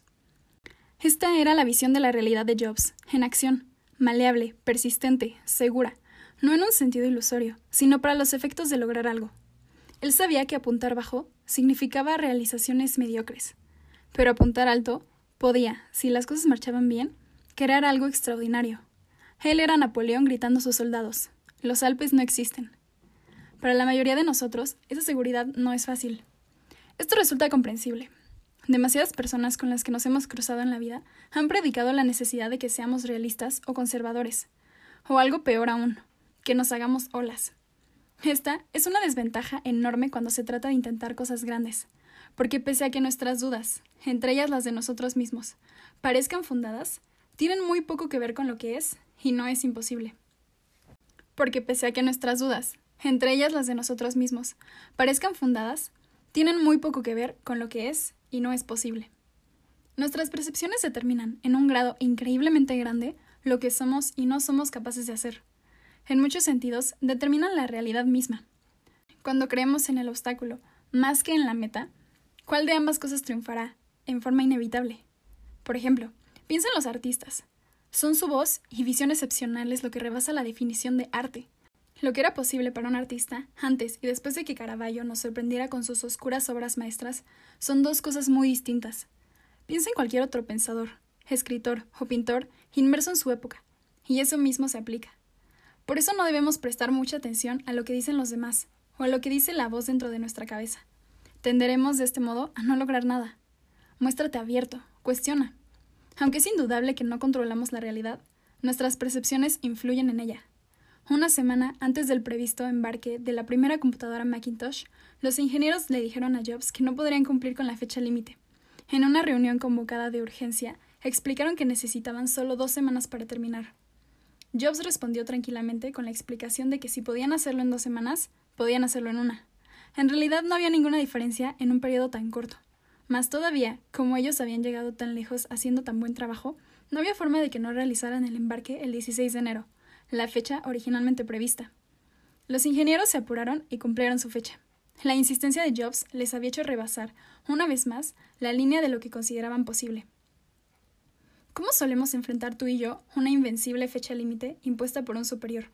[SPEAKER 1] Esta era la visión de la realidad de Jobs, en acción, maleable, persistente, segura, no en un sentido ilusorio, sino para los efectos de lograr algo. Él sabía que apuntar bajo significaba realizaciones mediocres, pero apuntar alto podía, si las cosas marchaban bien, crear algo extraordinario. Él era Napoleón gritando a sus soldados. Los Alpes no existen. Para la mayoría de nosotros, esa seguridad no es fácil. Esto resulta comprensible. Demasiadas personas con las que nos hemos cruzado en la vida han predicado la necesidad de que seamos realistas o conservadores, o algo peor aún, que nos hagamos olas. Esta es una desventaja enorme cuando se trata de intentar cosas grandes, porque pese a que nuestras dudas, entre ellas las de nosotros mismos, parezcan fundadas, tienen muy poco que ver con lo que es y no es imposible. Porque pese a que nuestras dudas, entre ellas las de nosotros mismos, parezcan fundadas, tienen muy poco que ver con lo que es y no es posible. Nuestras percepciones determinan, en un grado increíblemente grande, lo que somos y no somos capaces de hacer en muchos sentidos, determinan la realidad misma. Cuando creemos en el obstáculo más que en la meta, ¿cuál de ambas cosas triunfará en forma inevitable? Por ejemplo, piensa en los artistas. Son su voz y visión excepcionales lo que rebasa la definición de arte. Lo que era posible para un artista antes y después de que Caravaggio nos sorprendiera con sus oscuras obras maestras son dos cosas muy distintas. Piensa en cualquier otro pensador, escritor o pintor inmerso en su época, y eso mismo se aplica. Por eso no debemos prestar mucha atención a lo que dicen los demás o a lo que dice la voz dentro de nuestra cabeza. Tenderemos de este modo a no lograr nada. Muéstrate abierto, cuestiona. Aunque es indudable que no controlamos la realidad, nuestras percepciones influyen en ella. Una semana antes del previsto embarque de la primera computadora Macintosh, los ingenieros le dijeron a Jobs que no podrían cumplir con la fecha límite. En una reunión convocada de urgencia, explicaron que necesitaban solo dos semanas para terminar. Jobs respondió tranquilamente con la explicación de que si podían hacerlo en dos semanas, podían hacerlo en una. En realidad no había ninguna diferencia en un periodo tan corto. Más todavía, como ellos habían llegado tan lejos haciendo tan buen trabajo, no había forma de que no realizaran el embarque el 16 de enero, la fecha originalmente prevista. Los ingenieros se apuraron y cumplieron su fecha. La insistencia de Jobs les había hecho rebasar, una vez más, la línea de lo que consideraban posible. ¿Cómo solemos enfrentar tú y yo una invencible fecha límite impuesta por un superior?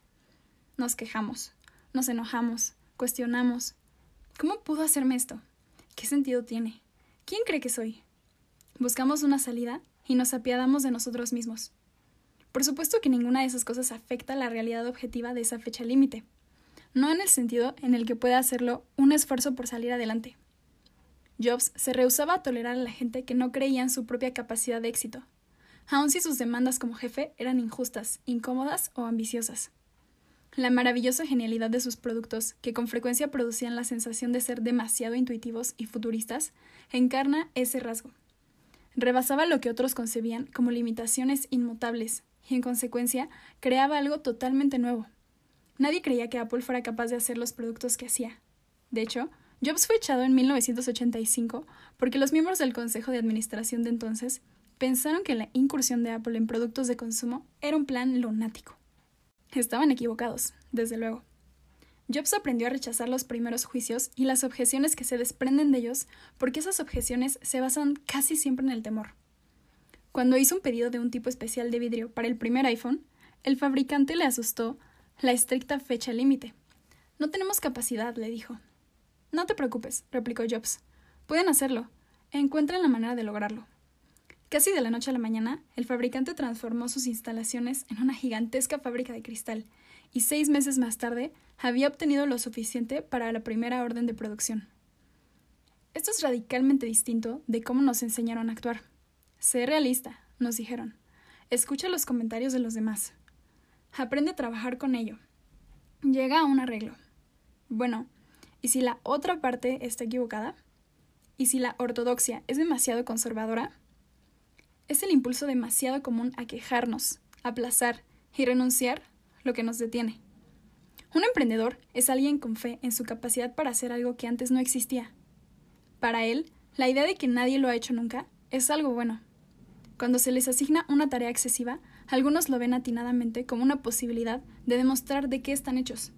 [SPEAKER 1] Nos quejamos, nos enojamos, cuestionamos. ¿Cómo pudo hacerme esto? ¿Qué sentido tiene? ¿Quién cree que soy? Buscamos una salida y nos apiadamos de nosotros mismos. Por supuesto que ninguna de esas cosas afecta la realidad objetiva de esa fecha límite, no en el sentido en el que pueda hacerlo un esfuerzo por salir adelante. Jobs se rehusaba a tolerar a la gente que no creía en su propia capacidad de éxito, aun si sus demandas como jefe eran injustas, incómodas o ambiciosas. La maravillosa genialidad de sus productos, que con frecuencia producían la sensación de ser demasiado intuitivos y futuristas, encarna ese rasgo. Rebasaba lo que otros concebían como limitaciones inmutables y, en consecuencia, creaba algo totalmente nuevo. Nadie creía que Apple fuera capaz de hacer los productos que hacía. De hecho, Jobs fue echado en 1985 porque los miembros del Consejo de Administración de entonces pensaron que la incursión de Apple en productos de consumo era un plan lunático. Estaban equivocados, desde luego. Jobs aprendió a rechazar los primeros juicios y las objeciones que se desprenden de ellos porque esas objeciones se basan casi siempre en el temor. Cuando hizo un pedido de un tipo especial de vidrio para el primer iPhone, el fabricante le asustó la estricta fecha límite. No tenemos capacidad, le dijo. No te preocupes, replicó Jobs. Pueden hacerlo. Encuentren la manera de lograrlo. Casi de la noche a la mañana, el fabricante transformó sus instalaciones en una gigantesca fábrica de cristal, y seis meses más tarde había obtenido lo suficiente para la primera orden de producción. Esto es radicalmente distinto de cómo nos enseñaron a actuar. Sé realista, nos dijeron. Escucha los comentarios de los demás. Aprende a trabajar con ello. Llega a un arreglo. Bueno, ¿y si la otra parte está equivocada? ¿Y si la ortodoxia es demasiado conservadora? Es el impulso demasiado común a quejarnos, aplazar y renunciar lo que nos detiene. Un emprendedor es alguien con fe en su capacidad para hacer algo que antes no existía. Para él, la idea de que nadie lo ha hecho nunca es algo bueno. Cuando se les asigna una tarea excesiva, algunos lo ven atinadamente como una posibilidad de demostrar de qué están hechos,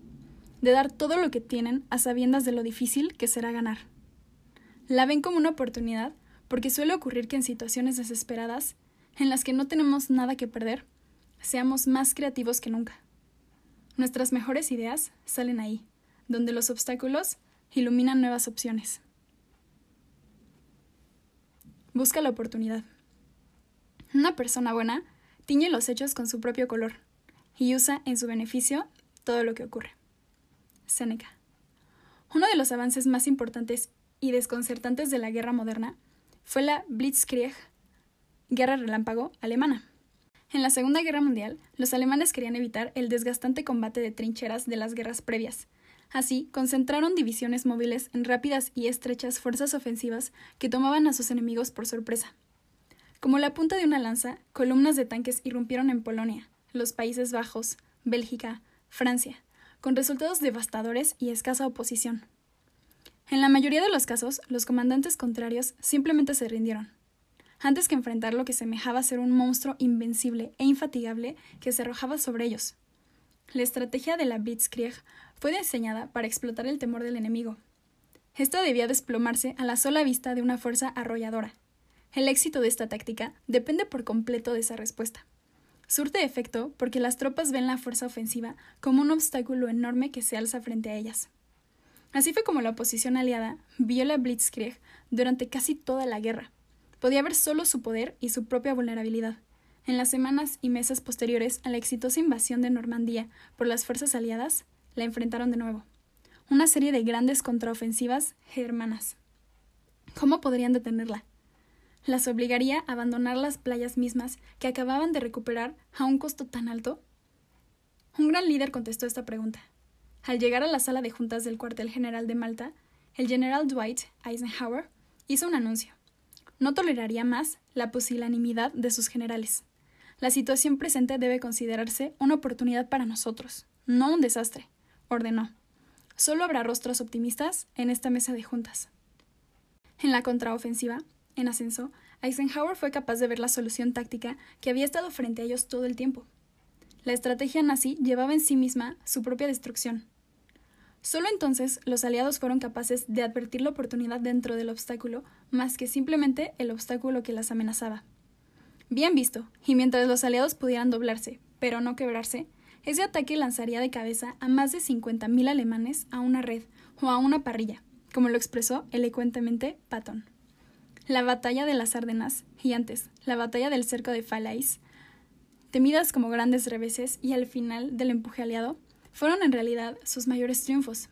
[SPEAKER 1] de dar todo lo que tienen a sabiendas de lo difícil que será ganar. La ven como una oportunidad porque suele ocurrir que en situaciones desesperadas, en las que no tenemos nada que perder, seamos más creativos que nunca. Nuestras mejores ideas salen ahí, donde los obstáculos iluminan nuevas opciones. Busca la oportunidad. Una persona buena tiñe los hechos con su propio color y usa en su beneficio todo lo que ocurre. Séneca. Uno de los avances más importantes y desconcertantes de la guerra moderna fue la Blitzkrieg, guerra relámpago alemana. En la Segunda Guerra Mundial, los alemanes querían evitar el desgastante combate de trincheras de las guerras previas, Así, concentraron divisiones móviles en rápidas y estrechas fuerzas ofensivas que tomaban a sus enemigos por sorpresa. Como la punta de una lanza, columnas de tanques irrumpieron en Polonia, los Países Bajos, Bélgica, Francia, con resultados devastadores y escasa oposición. En la mayoría de los casos, los comandantes contrarios simplemente se rindieron, antes que enfrentar lo que semejaba ser un monstruo invencible e infatigable que se arrojaba sobre ellos. La estrategia de la Blitzkrieg fue diseñada para explotar el temor del enemigo. Esta debía desplomarse a la sola vista de una fuerza arrolladora. El éxito de esta táctica depende por completo de esa respuesta. Surte efecto porque las tropas ven la fuerza ofensiva como un obstáculo enorme que se alza frente a ellas. Así fue como la oposición aliada vio la Blitzkrieg durante casi toda la guerra. Podía ver solo su poder y su propia vulnerabilidad. En las semanas y meses posteriores a la exitosa invasión de Normandía por las fuerzas aliadas, la enfrentaron de nuevo. Una serie de grandes contraofensivas germanas. ¿Cómo podrían detenerla? ¿Las obligaría a abandonar las playas mismas que acababan de recuperar a un costo tan alto? Un gran líder contestó esta pregunta. Al llegar a la sala de juntas del cuartel general de Malta, el general Dwight Eisenhower hizo un anuncio. No toleraría más la pusilanimidad de sus generales. La situación presente debe considerarse una oportunidad para nosotros, no un desastre ordenó. Solo habrá rostros optimistas en esta mesa de juntas. En la contraofensiva, en ascenso, Eisenhower fue capaz de ver la solución táctica que había estado frente a ellos todo el tiempo. La estrategia nazi llevaba en sí misma su propia destrucción. Solo entonces los aliados fueron capaces de advertir la oportunidad dentro del obstáculo más que simplemente el obstáculo que las amenazaba. Bien visto, y mientras los aliados pudieran doblarse, pero no quebrarse, ese ataque lanzaría de cabeza a más de 50.000 alemanes a una red o a una parrilla, como lo expresó elocuentemente Patton. La batalla de las Ardenas, y antes, la batalla del cerco de Falaise, temidas como grandes reveses y al final del empuje aliado, fueron en realidad sus mayores triunfos.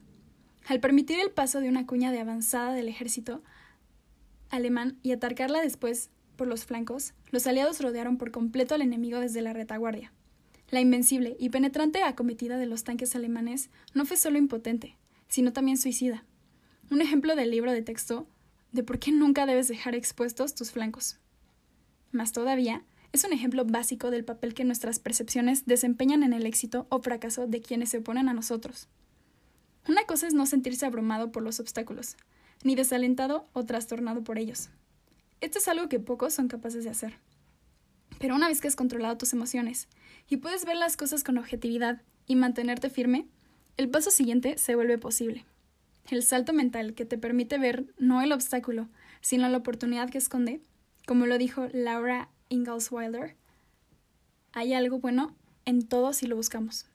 [SPEAKER 1] Al permitir el paso de una cuña de avanzada del ejército alemán y atacarla después por los flancos, los aliados rodearon por completo al enemigo desde la retaguardia. La invencible y penetrante acometida de los tanques alemanes no fue solo impotente, sino también suicida. Un ejemplo del libro de texto de por qué nunca debes dejar expuestos tus flancos. Más todavía, es un ejemplo básico del papel que nuestras percepciones desempeñan en el éxito o fracaso de quienes se oponen a nosotros. Una cosa es no sentirse abrumado por los obstáculos, ni desalentado o trastornado por ellos. Esto es algo que pocos son capaces de hacer. Pero una vez que has controlado tus emociones y puedes ver las cosas con objetividad y mantenerte firme, el paso siguiente se vuelve posible. El salto mental que te permite ver no el obstáculo, sino la oportunidad que esconde, como lo dijo Laura Ingalls Wilder, hay algo bueno en todo si lo buscamos.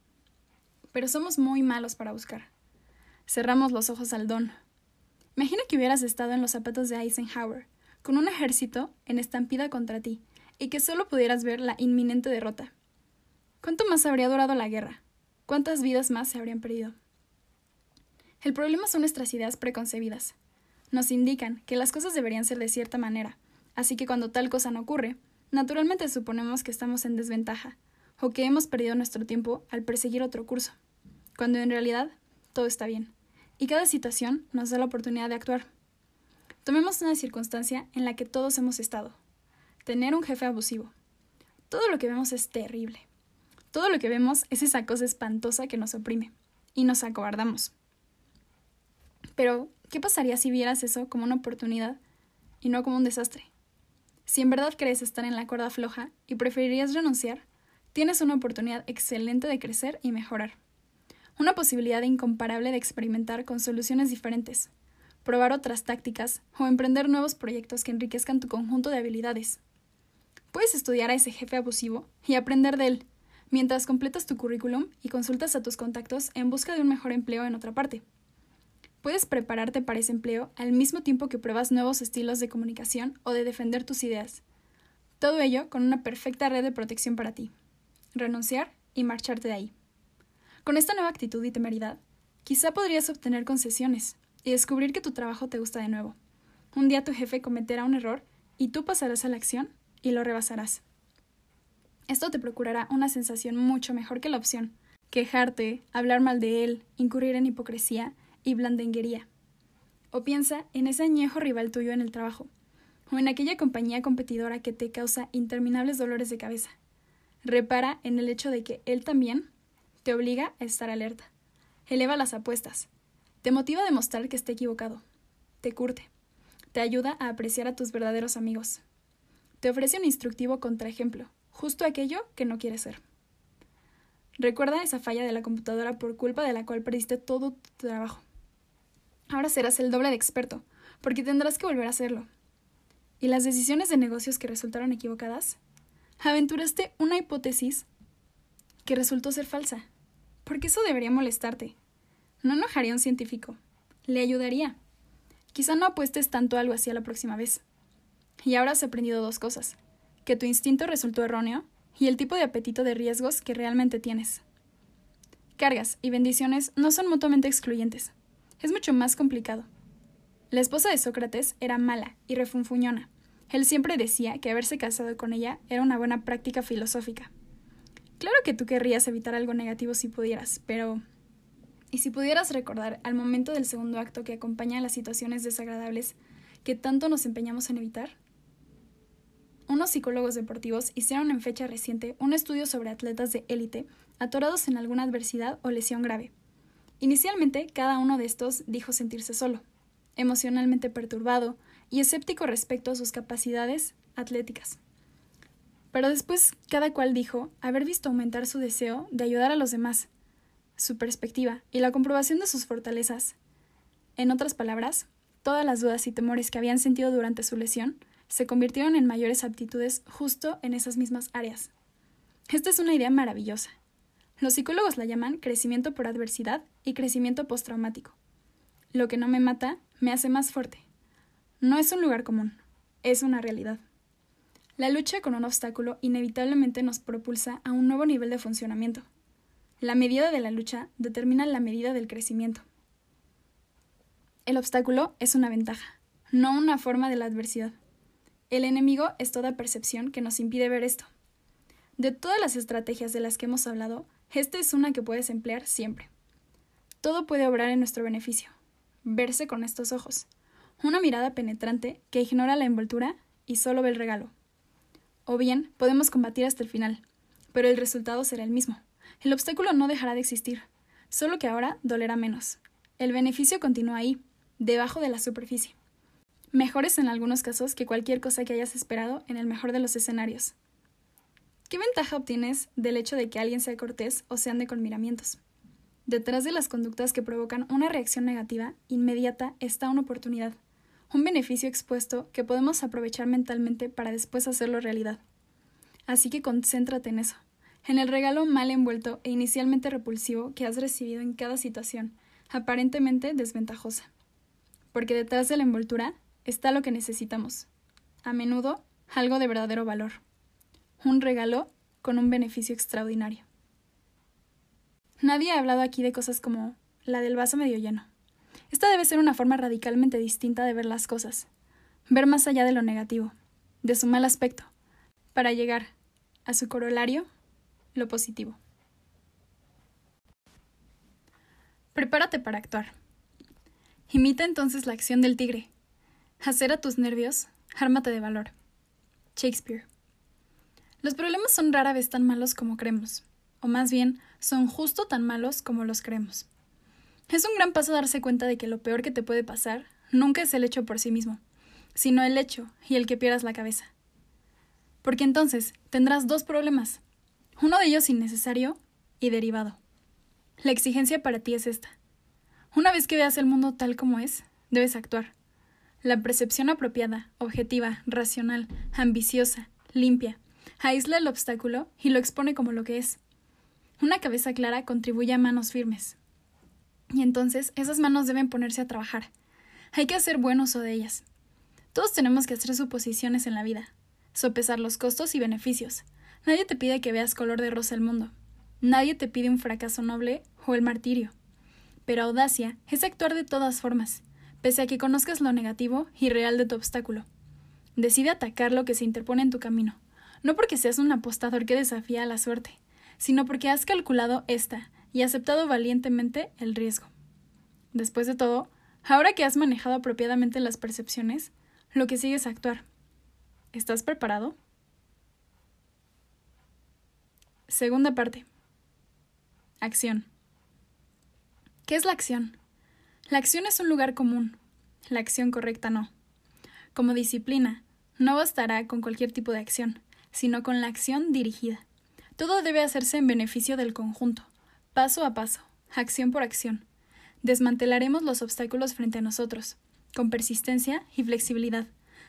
[SPEAKER 1] Pero somos muy malos para buscar. Cerramos los ojos al don. Imagina que hubieras estado en los zapatos de Eisenhower, con un ejército en estampida contra ti, y que solo pudieras ver la inminente derrota. ¿Cuánto más habría durado la guerra? ¿Cuántas vidas más se habrían perdido? El problema son nuestras ideas preconcebidas. Nos indican que las cosas deberían ser de cierta manera, así que cuando tal cosa no ocurre, naturalmente suponemos que estamos en desventaja, o que hemos perdido nuestro tiempo al perseguir otro curso, cuando en realidad todo está bien, y cada situación nos da la oportunidad de actuar. Tomemos una circunstancia en la que todos hemos estado, tener un jefe abusivo. Todo lo que vemos es terrible. Todo lo que vemos es esa cosa espantosa que nos oprime y nos acobardamos. Pero, ¿qué pasaría si vieras eso como una oportunidad y no como un desastre? Si en verdad crees estar en la cuerda floja y preferirías renunciar, tienes una oportunidad excelente de crecer y mejorar. Una posibilidad incomparable de experimentar con soluciones diferentes, probar otras tácticas o emprender nuevos proyectos que enriquezcan tu conjunto de habilidades. Puedes estudiar a ese jefe abusivo y aprender de él, mientras completas tu currículum y consultas a tus contactos en busca de un mejor empleo en otra parte. Puedes prepararte para ese empleo al mismo tiempo que pruebas nuevos estilos de comunicación o de defender tus ideas. Todo ello con una perfecta red de protección para ti. Renunciar y marcharte de ahí. Con esta nueva actitud y temeridad, quizá podrías obtener concesiones y descubrir que tu trabajo te gusta de nuevo. Un día tu jefe cometerá un error y tú pasarás a la acción y lo rebasarás. Esto te procurará una sensación mucho mejor que la opción quejarte, hablar mal de él, incurrir en hipocresía y blandenguería. O piensa en ese añejo rival tuyo en el trabajo, o en aquella compañía competidora que te causa interminables dolores de cabeza. Repara en el hecho de que él también te obliga a estar alerta. Eleva las apuestas. Te motiva a demostrar que está equivocado. Te curte. Te ayuda a apreciar a tus verdaderos amigos. Te ofrece un instructivo contraejemplo, justo aquello que no quieres ser. Recuerda esa falla de la computadora por culpa de la cual perdiste todo tu trabajo. Ahora serás el doble de experto, porque tendrás que volver a hacerlo. ¿Y las decisiones de negocios que resultaron equivocadas? Aventuraste una hipótesis que resultó ser falsa. Porque eso debería molestarte. No enojaría a un científico. Le ayudaría. Quizá no apuestes tanto algo así la próxima vez. Y ahora has aprendido dos cosas. Que tu instinto resultó erróneo y el tipo de apetito de riesgos que realmente tienes. Cargas y bendiciones no son mutuamente excluyentes. Es mucho más complicado. La esposa de Sócrates era mala y refunfuñona. Él siempre decía que haberse casado con ella era una buena práctica filosófica. Claro que tú querrías evitar algo negativo si pudieras, pero... ¿Y si pudieras recordar al momento del segundo acto que acompaña a las situaciones desagradables que tanto nos empeñamos en evitar? unos psicólogos deportivos hicieron en fecha reciente un estudio sobre atletas de élite atorados en alguna adversidad o lesión grave. Inicialmente, cada uno de estos dijo sentirse solo, emocionalmente perturbado y escéptico respecto a sus capacidades atléticas. Pero después, cada cual dijo haber visto aumentar su deseo de ayudar a los demás, su perspectiva y la comprobación de sus fortalezas. En otras palabras, todas las dudas y temores que habían sentido durante su lesión se convirtieron en mayores aptitudes justo en esas mismas áreas. Esta es una idea maravillosa. Los psicólogos la llaman crecimiento por adversidad y crecimiento postraumático. Lo que no me mata me hace más fuerte. No es un lugar común, es una realidad. La lucha con un obstáculo inevitablemente nos propulsa a un nuevo nivel de funcionamiento. La medida de la lucha determina la medida del crecimiento. El obstáculo es una ventaja, no una forma de la adversidad. El enemigo es toda percepción que nos impide ver esto. De todas las estrategias de las que hemos hablado, esta es una que puedes emplear siempre. Todo puede obrar en nuestro beneficio. Verse con estos ojos. Una mirada penetrante que ignora la envoltura y solo ve el regalo. O bien, podemos combatir hasta el final, pero el resultado será el mismo. El obstáculo no dejará de existir, solo que ahora dolerá menos. El beneficio continúa ahí, debajo de la superficie mejores en algunos casos que cualquier cosa que hayas esperado en el mejor de los escenarios. ¿Qué ventaja obtienes del hecho de que alguien sea cortés o se ande con miramientos? Detrás de las conductas que provocan una reacción negativa inmediata está una oportunidad, un beneficio expuesto que podemos aprovechar mentalmente para después hacerlo realidad. Así que concéntrate en eso, en el regalo mal envuelto e inicialmente repulsivo que has recibido en cada situación, aparentemente desventajosa. Porque detrás de la envoltura está lo que necesitamos. A menudo, algo de verdadero valor. Un regalo con un beneficio extraordinario. Nadie ha hablado aquí de cosas como la del vaso medio lleno. Esta debe ser una forma radicalmente distinta de ver las cosas, ver más allá de lo negativo, de su mal aspecto, para llegar a su corolario, lo positivo. Prepárate para actuar. Imita entonces la acción del tigre, Hacer a tus nervios, ármate de valor. Shakespeare. Los problemas son rara vez tan malos como creemos, o más bien, son justo tan malos como los creemos. Es un gran paso darse cuenta de que lo peor que te puede pasar nunca es el hecho por sí mismo, sino el hecho y el que pierdas la cabeza. Porque entonces tendrás dos problemas, uno de ellos innecesario y derivado. La exigencia para ti es esta. Una vez que veas el mundo tal como es, debes actuar la percepción apropiada, objetiva, racional, ambiciosa, limpia, aísla el obstáculo y lo expone como lo que es. Una cabeza clara contribuye a manos firmes. Y entonces esas manos deben ponerse a trabajar. Hay que hacer buen uso de ellas. Todos tenemos que hacer suposiciones en la vida, sopesar los costos y beneficios. Nadie te pide que veas color de rosa el mundo. Nadie te pide un fracaso noble o el martirio. Pero audacia es actuar de todas formas, pese a que conozcas lo negativo y real de tu obstáculo. Decide atacar lo que se interpone en tu camino, no porque seas un apostador que desafía a la suerte, sino porque has calculado esta y aceptado valientemente el riesgo. Después de todo, ahora que has manejado apropiadamente las percepciones, lo que sigue es actuar. ¿Estás preparado? Segunda parte. Acción. ¿Qué es la acción? La acción es un lugar común, la acción correcta no. Como disciplina, no bastará con cualquier tipo de acción, sino con la acción dirigida. Todo debe hacerse en beneficio del conjunto, paso a paso, acción por acción. Desmantelaremos los obstáculos frente a nosotros, con persistencia y flexibilidad.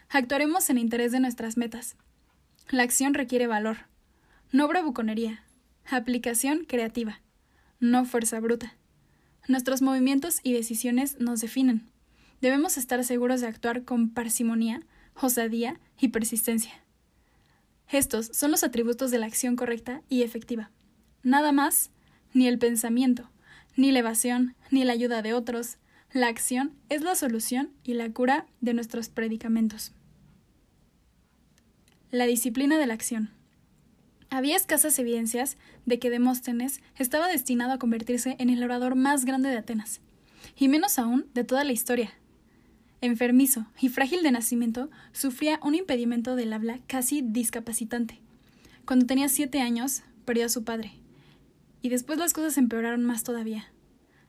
[SPEAKER 1] Actuaremos en interés de nuestras metas. La acción requiere valor, no bravuconería, aplicación creativa, no fuerza bruta. Nuestros movimientos y decisiones nos definen. Debemos estar seguros de actuar con parsimonía, osadía y persistencia. Estos son los atributos de la acción correcta y efectiva. Nada más, ni el pensamiento, ni la evasión, ni la ayuda de otros. La acción es la solución y la cura de nuestros predicamentos. La disciplina de la acción. Había escasas evidencias de que Demóstenes estaba destinado a convertirse en el orador más grande de Atenas, y menos aún de toda la historia. Enfermizo y frágil de nacimiento, sufría un impedimento del habla casi discapacitante. Cuando tenía siete años, perdió a su padre. Y después las cosas empeoraron más todavía.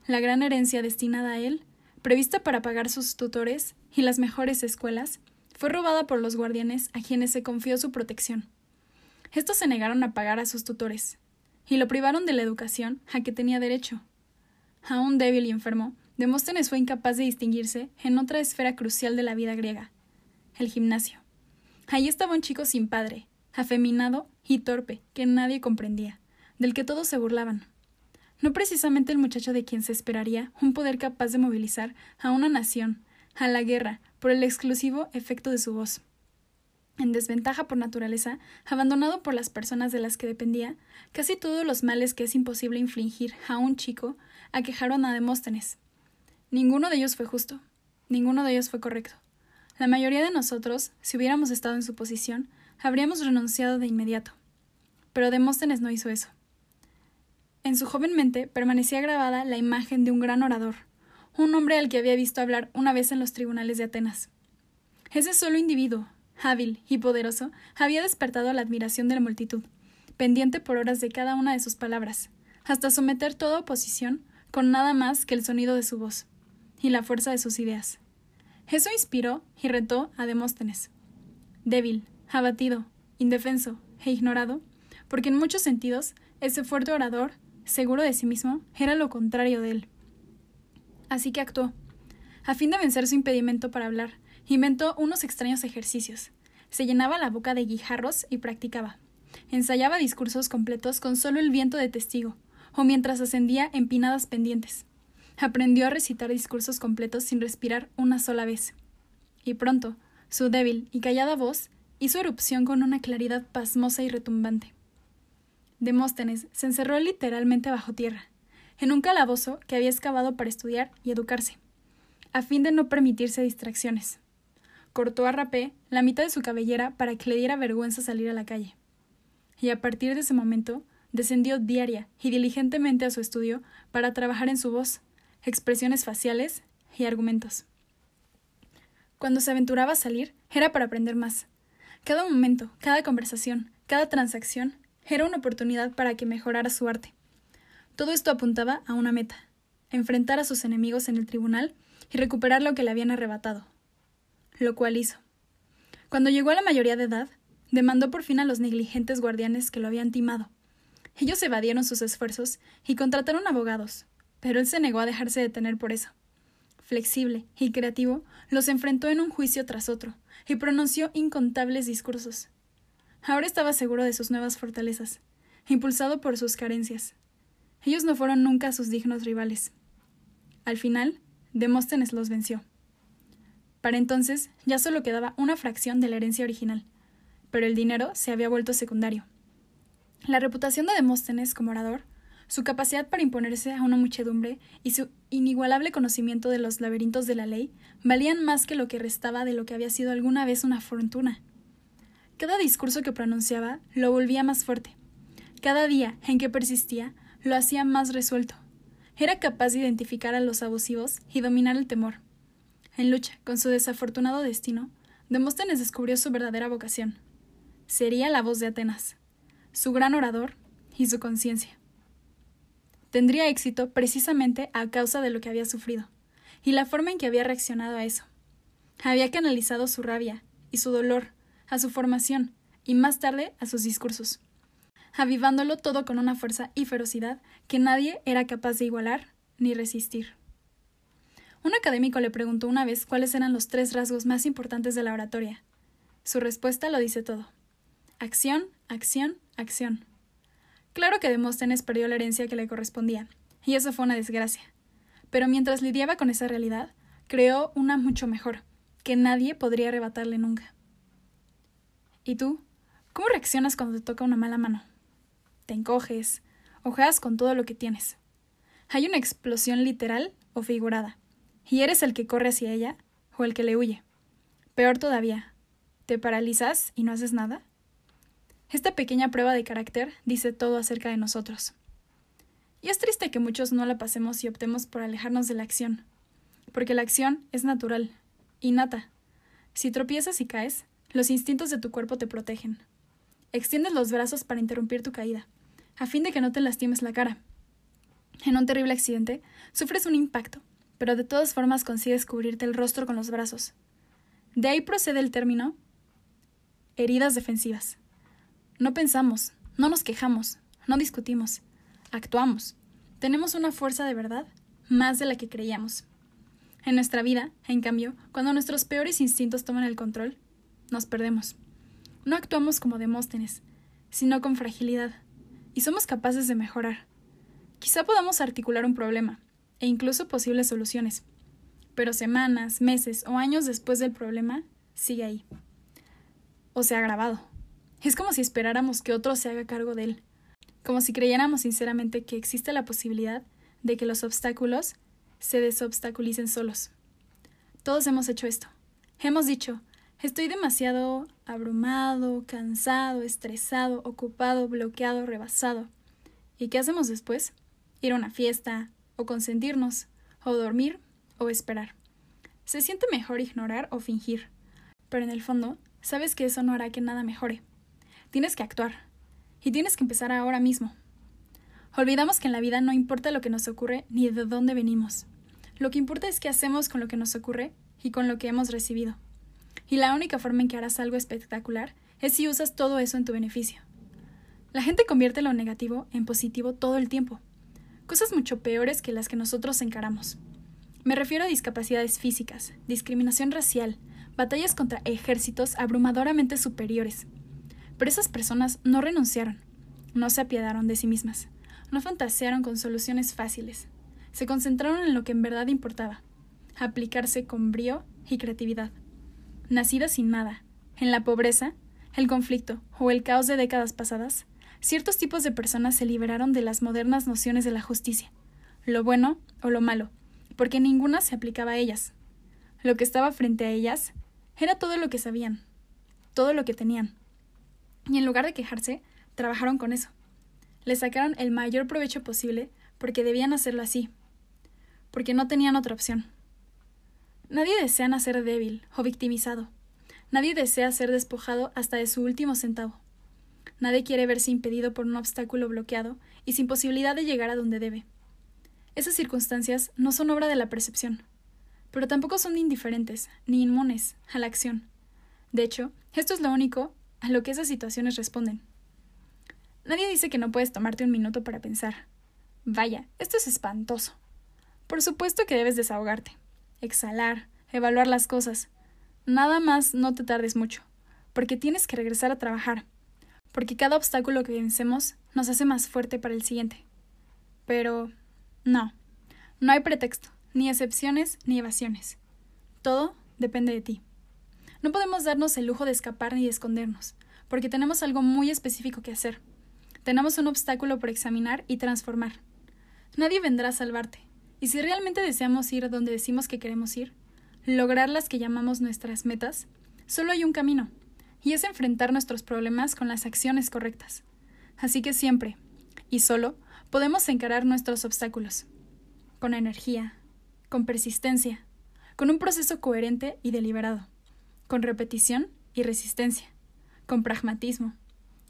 [SPEAKER 1] La gran herencia destinada a él, prevista para pagar sus tutores y las mejores escuelas, fue robada por los guardianes a quienes se confió su protección. Estos se negaron a pagar a sus tutores, y lo privaron de la educación a que tenía derecho. Aún débil y enfermo, Demóstenes fue incapaz de distinguirse en otra esfera crucial de la vida griega, el gimnasio. Allí estaba un chico sin padre, afeminado y torpe, que nadie comprendía, del que todos se burlaban. No precisamente el muchacho de quien se esperaría un poder capaz de movilizar a una nación, a la guerra, por el exclusivo efecto de su voz. En desventaja por naturaleza, abandonado por las personas de las que dependía, casi todos los males que es imposible infligir a un chico aquejaron a Demóstenes. Ninguno de ellos fue justo, ninguno de ellos fue correcto. La mayoría de nosotros, si hubiéramos estado en su posición, habríamos renunciado de inmediato. Pero Demóstenes no hizo eso. En su joven mente permanecía grabada la imagen de un gran orador, un hombre al que había visto hablar una vez en los tribunales de Atenas. Ese solo individuo, hábil y poderoso, había despertado la admiración de la multitud, pendiente por horas de cada una de sus palabras, hasta someter toda oposición con nada más que el sonido de su voz y la fuerza de sus ideas. Eso inspiró y retó a Demóstenes. Débil, abatido, indefenso e ignorado, porque en muchos sentidos ese fuerte orador, seguro de sí mismo, era lo contrario de él. Así que actuó. A fin de vencer su impedimento para hablar, inventó unos extraños ejercicios. Se llenaba la boca de guijarros y practicaba. Ensayaba discursos completos con solo el viento de testigo, o mientras ascendía empinadas pendientes. Aprendió a recitar discursos completos sin respirar una sola vez. Y pronto, su débil y callada voz hizo erupción con una claridad pasmosa y retumbante. Demóstenes se encerró literalmente bajo tierra, en un calabozo que había excavado para estudiar y educarse, a fin de no permitirse distracciones. Cortó a rapé la mitad de su cabellera para que le diera vergüenza salir a la calle. Y a partir de ese momento descendió diaria y diligentemente a su estudio para trabajar en su voz, expresiones faciales y argumentos. Cuando se aventuraba a salir, era para aprender más. Cada momento, cada conversación, cada transacción era una oportunidad para que mejorara su arte. Todo esto apuntaba a una meta, enfrentar a sus enemigos en el tribunal y recuperar lo que le habían arrebatado. Lo cual hizo. Cuando llegó a la mayoría de edad, demandó por fin a los negligentes guardianes que lo habían timado. Ellos evadieron sus esfuerzos y contrataron abogados, pero él se negó a dejarse detener por eso. Flexible y creativo, los enfrentó en un juicio tras otro y pronunció incontables discursos. Ahora estaba seguro de sus nuevas fortalezas, impulsado por sus carencias. Ellos no fueron nunca sus dignos rivales. Al final, Demóstenes los venció. Para entonces ya solo quedaba una fracción de la herencia original, pero el dinero se había vuelto secundario. La reputación de Demóstenes como orador su capacidad para imponerse a una muchedumbre y su inigualable conocimiento de los laberintos de la ley valían más que lo que restaba de lo que había sido alguna vez una fortuna. Cada discurso que pronunciaba lo volvía más fuerte. Cada día en que persistía lo hacía más resuelto. Era capaz de identificar a los abusivos y dominar el temor. En lucha con su desafortunado destino, Demóstenes descubrió su verdadera vocación. Sería la voz de Atenas, su gran orador y su conciencia. Tendría éxito precisamente a causa de lo que había sufrido y la forma en que había reaccionado a eso. Había canalizado su rabia y su dolor a su formación y más tarde a sus discursos, avivándolo todo con una fuerza y ferocidad que nadie era capaz de igualar ni resistir. Un académico le preguntó una vez cuáles eran los tres rasgos más importantes de la oratoria. Su respuesta lo dice todo. Acción, acción, acción. Claro que Demóstenes perdió la herencia que le correspondía, y eso fue una desgracia. Pero mientras lidiaba con esa realidad, creó una mucho mejor, que nadie podría arrebatarle nunca. ¿Y tú? ¿Cómo reaccionas cuando te toca una mala mano? Te encoges, ojeas con todo lo que tienes. Hay una explosión literal o figurada, y eres el que corre hacia ella o el que le huye. Peor todavía, ¿te paralizas y no haces nada? Esta pequeña prueba de carácter dice todo acerca de nosotros. Y es triste que muchos no la pasemos y optemos por alejarnos de la acción, porque la acción es natural, innata. Si tropiezas y caes, los instintos de tu cuerpo te protegen. Extiendes los brazos para interrumpir tu caída, a fin de que no te lastimes la cara. En un terrible accidente, sufres un impacto, pero de todas formas consigues cubrirte el rostro con los brazos. De ahí procede el término heridas defensivas. No pensamos, no nos quejamos, no discutimos, actuamos. Tenemos una fuerza de verdad más de la que creíamos. En nuestra vida, en cambio, cuando nuestros peores instintos toman el control, nos perdemos. No actuamos como Demóstenes, sino con fragilidad, y somos capaces de mejorar. Quizá podamos articular un problema, e incluso posibles soluciones, pero semanas, meses o años después del problema, sigue ahí. O se ha agravado. Es como si esperáramos que otro se haga cargo de él, como si creyéramos sinceramente que existe la posibilidad de que los obstáculos se desobstaculicen solos. Todos hemos hecho esto. Hemos dicho, estoy demasiado abrumado, cansado, estresado, ocupado, bloqueado, rebasado. ¿Y qué hacemos después? Ir a una fiesta, o consentirnos, o dormir, o esperar. Se siente mejor ignorar o fingir, pero en el fondo sabes que eso no hará que nada mejore. Tienes que actuar. Y tienes que empezar ahora mismo. Olvidamos que en la vida no importa lo que nos ocurre ni de dónde venimos. Lo que importa es qué hacemos con lo que nos ocurre y con lo que hemos recibido. Y la única forma en que harás algo espectacular es si usas todo eso en tu beneficio. La gente convierte lo negativo en positivo todo el tiempo. Cosas mucho peores que las que nosotros encaramos. Me refiero a discapacidades físicas, discriminación racial, batallas contra ejércitos abrumadoramente superiores, pero esas personas no renunciaron, no se apiadaron de sí mismas, no fantasearon con soluciones fáciles, se concentraron en lo que en verdad importaba, aplicarse con brío y creatividad. Nacidas sin nada, en la pobreza, el conflicto o el caos de décadas pasadas, ciertos tipos de personas se liberaron de las modernas nociones de la justicia, lo bueno o lo malo, porque ninguna se aplicaba a ellas. Lo que estaba frente a ellas era todo lo que sabían, todo lo que tenían. Y en lugar de quejarse, trabajaron con eso. Le sacaron el mayor provecho posible porque debían hacerlo así, porque no tenían otra opción. Nadie desea nacer débil o victimizado. Nadie desea ser despojado hasta de su último centavo. Nadie quiere verse impedido por un obstáculo bloqueado y sin posibilidad de llegar a donde debe. Esas circunstancias no son obra de la percepción, pero tampoco son indiferentes ni inmunes a la acción. De hecho, esto es lo único a lo que esas situaciones responden. Nadie dice que no puedes tomarte un minuto para pensar. Vaya, esto es espantoso. Por supuesto que debes desahogarte, exhalar, evaluar las cosas. Nada más no te tardes mucho, porque tienes que regresar a trabajar, porque cada obstáculo que vencemos nos hace más fuerte para el siguiente. Pero no, no hay pretexto, ni excepciones ni evasiones. Todo depende de ti. No podemos darnos el lujo de escapar ni de escondernos, porque tenemos algo muy específico que hacer. Tenemos un obstáculo por examinar y transformar. Nadie vendrá a salvarte, y si realmente deseamos ir donde decimos que queremos ir, lograr las que llamamos nuestras metas, solo hay un camino, y es enfrentar nuestros problemas con las acciones correctas. Así que siempre, y solo, podemos encarar nuestros obstáculos, con energía, con persistencia, con un proceso coherente y deliberado, con repetición y resistencia, con pragmatismo,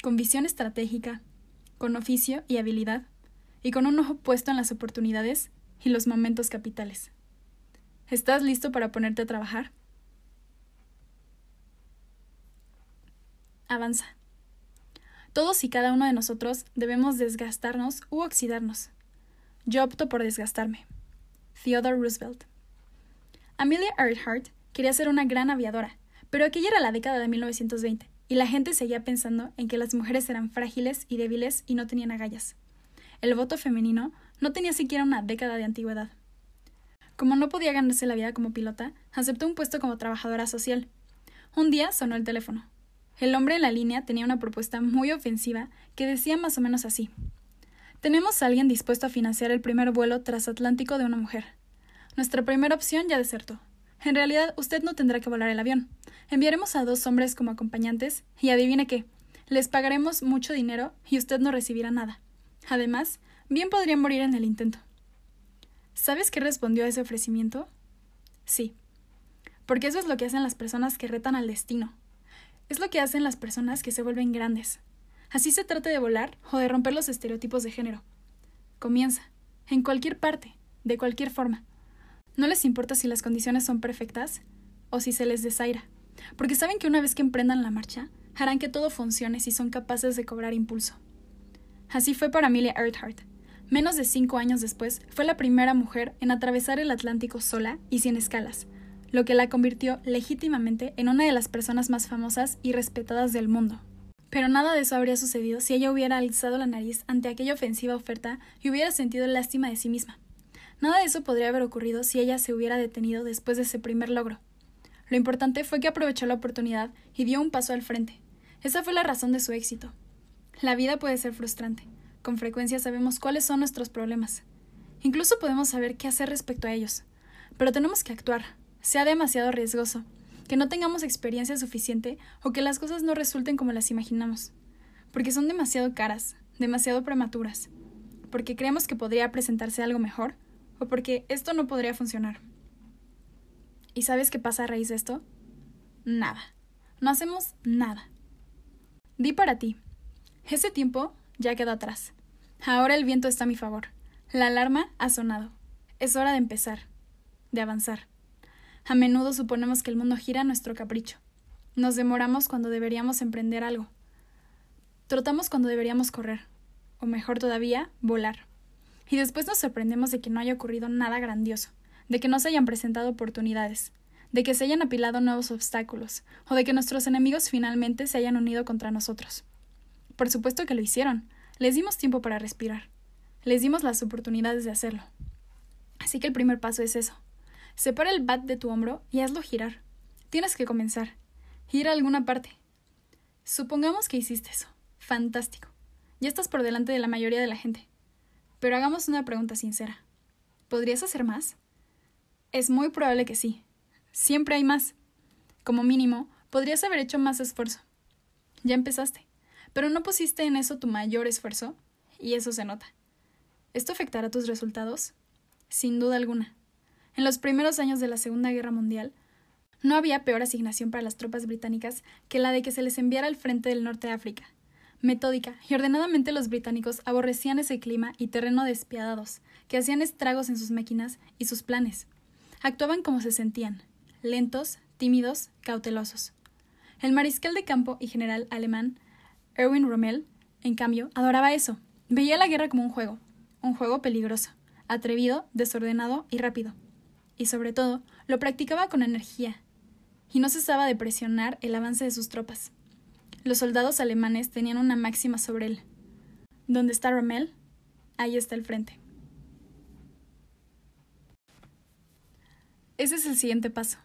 [SPEAKER 1] con visión estratégica, con oficio y habilidad, y con un ojo puesto en las oportunidades y los momentos capitales. ¿Estás listo para ponerte a trabajar? Avanza. Todos y cada uno de nosotros debemos desgastarnos u oxidarnos. Yo opto por desgastarme. Theodore Roosevelt. Amelia Earhart quería ser una gran aviadora, pero aquella era la década de 1920 y la gente seguía pensando en que las mujeres eran frágiles y débiles y no tenían agallas. El voto femenino no tenía siquiera una década de antigüedad. Como no podía ganarse la vida como pilota, aceptó un puesto como trabajadora social. Un día sonó el teléfono. El hombre en la línea tenía una propuesta muy ofensiva que decía más o menos así. Tenemos a alguien dispuesto a financiar el primer vuelo transatlántico de una mujer. Nuestra primera opción ya desertó. En realidad, usted no tendrá que volar el avión. Enviaremos a dos hombres como acompañantes y adivine qué. Les pagaremos mucho dinero y usted no recibirá nada. Además, bien podría morir en el intento. ¿Sabes qué respondió a ese ofrecimiento? Sí. Porque eso es lo que hacen las personas que retan al destino. Es lo que hacen las personas que se vuelven grandes. Así se trata de volar o de romper los estereotipos de género. Comienza, en cualquier parte, de cualquier forma. No les importa si las condiciones son perfectas o si se les desaira, porque saben que una vez que emprendan la marcha, harán que todo funcione si son capaces de cobrar impulso. Así fue para Amelia Earhart. Menos de cinco años después, fue la primera mujer en atravesar el Atlántico sola y sin escalas, lo que la convirtió legítimamente en una de las personas más famosas y respetadas del mundo. Pero nada de eso habría sucedido si ella hubiera alzado la nariz ante aquella ofensiva oferta y hubiera sentido lástima de sí misma. Nada de eso podría haber ocurrido si ella se hubiera detenido después de ese primer logro. Lo importante fue que aprovechó la oportunidad y dio un paso al frente. Esa fue la razón de su éxito. La vida puede ser frustrante. Con frecuencia sabemos cuáles son nuestros problemas. Incluso podemos saber qué hacer respecto a ellos. Pero tenemos que actuar, sea demasiado riesgoso, que no tengamos experiencia suficiente o que las cosas no resulten como las imaginamos. Porque son demasiado caras, demasiado prematuras. Porque creemos que podría presentarse algo mejor o porque esto no podría funcionar. ¿Y sabes qué pasa a raíz de esto? Nada. No hacemos nada. Di para ti, ese tiempo ya quedó atrás. Ahora el viento está a mi favor. La alarma ha sonado. Es hora de empezar, de avanzar. A menudo suponemos que el mundo gira a nuestro capricho. Nos demoramos cuando deberíamos emprender algo. Trotamos cuando deberíamos correr. O mejor todavía, volar. Y después nos sorprendemos de que no haya ocurrido nada grandioso, de que no se hayan presentado oportunidades, de que se hayan apilado nuevos obstáculos, o de que nuestros enemigos finalmente se hayan unido contra nosotros. Por supuesto que lo hicieron. Les dimos tiempo para respirar. Les dimos las oportunidades de hacerlo. Así que el primer paso es eso. Separa el bat de tu hombro y hazlo girar. Tienes que comenzar. Ir a alguna parte. Supongamos que hiciste eso. Fantástico. Ya estás por delante de la mayoría de la gente. Pero hagamos una pregunta sincera. ¿Podrías hacer más? Es muy probable que sí. Siempre hay más. Como mínimo, podrías haber hecho más esfuerzo. Ya empezaste pero no pusiste en eso tu mayor esfuerzo, y eso se nota. ¿Esto afectará tus resultados? Sin duda alguna. En los primeros años de la Segunda Guerra Mundial, no había peor asignación para las tropas británicas que la de que se les enviara al frente del norte de África. Metódica y ordenadamente los británicos aborrecían ese clima y terreno despiadados, que hacían estragos en sus máquinas y sus planes. Actuaban como se sentían, lentos, tímidos, cautelosos. El mariscal de campo y general alemán Erwin Rommel, en cambio, adoraba eso. Veía la guerra como un juego, un juego peligroso, atrevido, desordenado y rápido. Y sobre todo, lo practicaba con energía, y no cesaba de presionar el avance de sus tropas. Los soldados alemanes tenían una máxima sobre él. Donde está Rommel, ahí está el frente. Ese es el siguiente paso.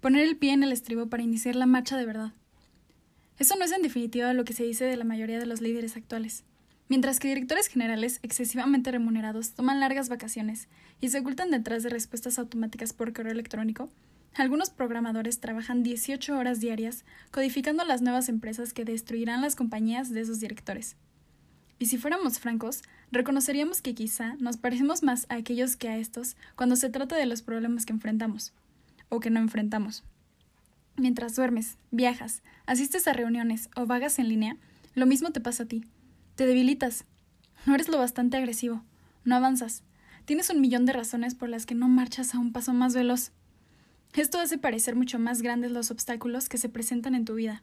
[SPEAKER 1] Poner el pie en el estribo para iniciar la marcha de verdad. Eso no es en definitiva lo que se dice de la mayoría de los líderes actuales. Mientras que directores generales excesivamente remunerados toman largas vacaciones y se ocultan detrás de respuestas automáticas por correo electrónico, algunos programadores trabajan 18 horas diarias codificando las nuevas empresas que destruirán las compañías de esos directores. Y si fuéramos francos, reconoceríamos que quizá nos parecemos más a aquellos que a estos cuando se trata de los problemas que enfrentamos o que no enfrentamos. Mientras duermes, viajas, asistes a reuniones o vagas en línea, lo mismo te pasa a ti. Te debilitas. No eres lo bastante agresivo. No avanzas. Tienes un millón de razones por las que no marchas a un paso más veloz. Esto hace parecer mucho más grandes los obstáculos que se presentan en tu vida.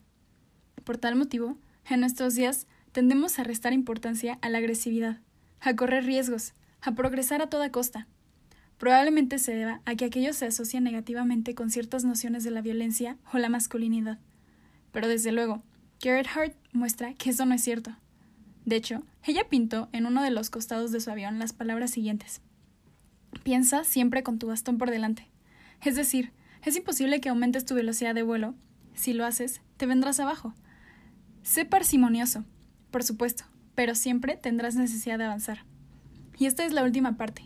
[SPEAKER 1] Por tal motivo, en nuestros días tendemos a restar importancia a la agresividad, a correr riesgos, a progresar a toda costa. Probablemente se deba a que aquello se asocia negativamente con ciertas nociones de la violencia o la masculinidad. Pero desde luego, Garrett Hart muestra que eso no es cierto. De hecho, ella pintó en uno de los costados de su avión las palabras siguientes. Piensa siempre con tu bastón por delante. Es decir, es imposible que aumentes tu velocidad de vuelo. Si lo haces, te vendrás abajo. Sé parsimonioso, por supuesto, pero siempre tendrás necesidad de avanzar. Y esta es la última parte.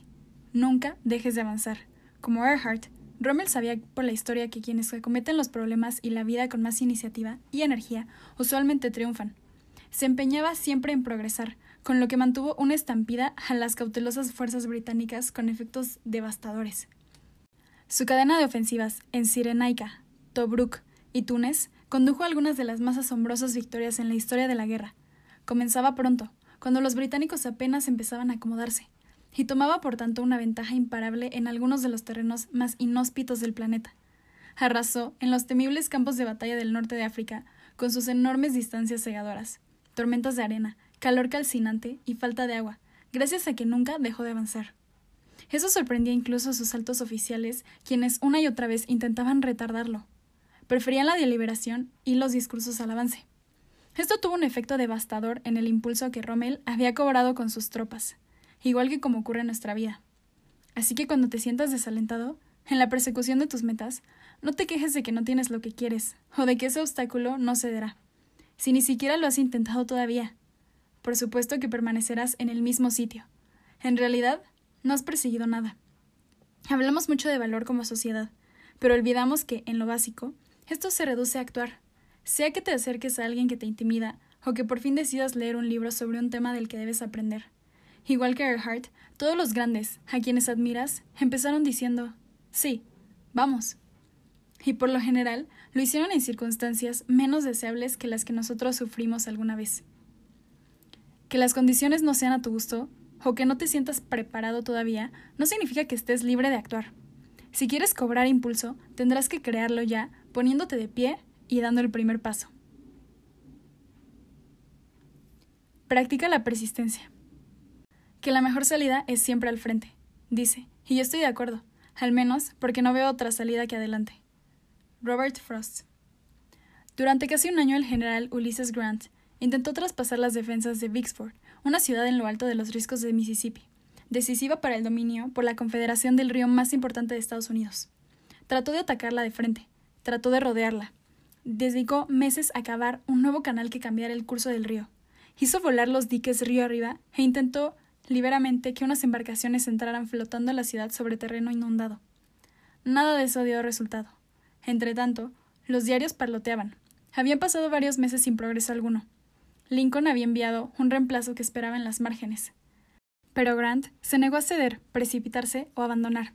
[SPEAKER 1] Nunca dejes de avanzar. Como Earhart, Rommel sabía por la historia que quienes acometen los problemas y la vida con más iniciativa y energía usualmente triunfan. Se empeñaba siempre en progresar, con lo que mantuvo una estampida a las cautelosas fuerzas británicas con efectos devastadores. Su cadena de ofensivas en Cirenaica, Tobruk y Túnez condujo a algunas de las más asombrosas victorias en la historia de la guerra. Comenzaba pronto, cuando los británicos apenas empezaban a acomodarse, y tomaba por tanto una ventaja imparable en algunos de los terrenos más inhóspitos del planeta. Arrasó en los temibles campos de batalla del norte de África, con sus enormes distancias cegadoras, tormentas de arena, calor calcinante y falta de agua, gracias a que nunca dejó de avanzar. Eso sorprendía incluso a sus altos oficiales, quienes una y otra vez intentaban retardarlo. Preferían la deliberación y los discursos al avance. Esto tuvo un efecto devastador en el impulso que Rommel había cobrado con sus tropas, igual que como ocurre en nuestra vida. Así que cuando te sientas desalentado, en la persecución de tus metas, no te quejes de que no tienes lo que quieres, o de que ese obstáculo no cederá, si ni siquiera lo has intentado todavía. Por supuesto que permanecerás en el mismo sitio. En realidad, no has perseguido nada. Hablamos mucho de valor como sociedad, pero olvidamos que, en lo básico, esto se reduce a actuar. Sea que te acerques a alguien que te intimida, o que por fin decidas leer un libro sobre un tema del que debes aprender. Igual que Earhart, todos los grandes, a quienes admiras, empezaron diciendo, sí, vamos. Y por lo general, lo hicieron en circunstancias menos deseables que las que nosotros sufrimos alguna vez. Que las condiciones no sean a tu gusto o que no te sientas preparado todavía, no significa que estés libre de actuar. Si quieres cobrar impulso, tendrás que crearlo ya, poniéndote de pie y dando el primer paso. Practica la persistencia. Que la mejor salida es siempre al frente, dice, y yo estoy de acuerdo, al menos porque no veo otra salida que adelante. Robert Frost. Durante casi un año el general Ulysses Grant intentó traspasar las defensas de Vicksburg, una ciudad en lo alto de los riscos de Mississippi, decisiva para el dominio por la confederación del río más importante de Estados Unidos. Trató de atacarla de frente, trató de rodearla. Dedicó meses a cavar un nuevo canal que cambiara el curso del río. Hizo volar los diques río arriba e intentó liberamente que unas embarcaciones entraran flotando en la ciudad sobre terreno inundado. Nada de eso dio resultado. Entretanto, los diarios parloteaban. Habían pasado varios meses sin progreso alguno. Lincoln había enviado un reemplazo que esperaba en las márgenes. Pero Grant se negó a ceder, precipitarse o abandonar.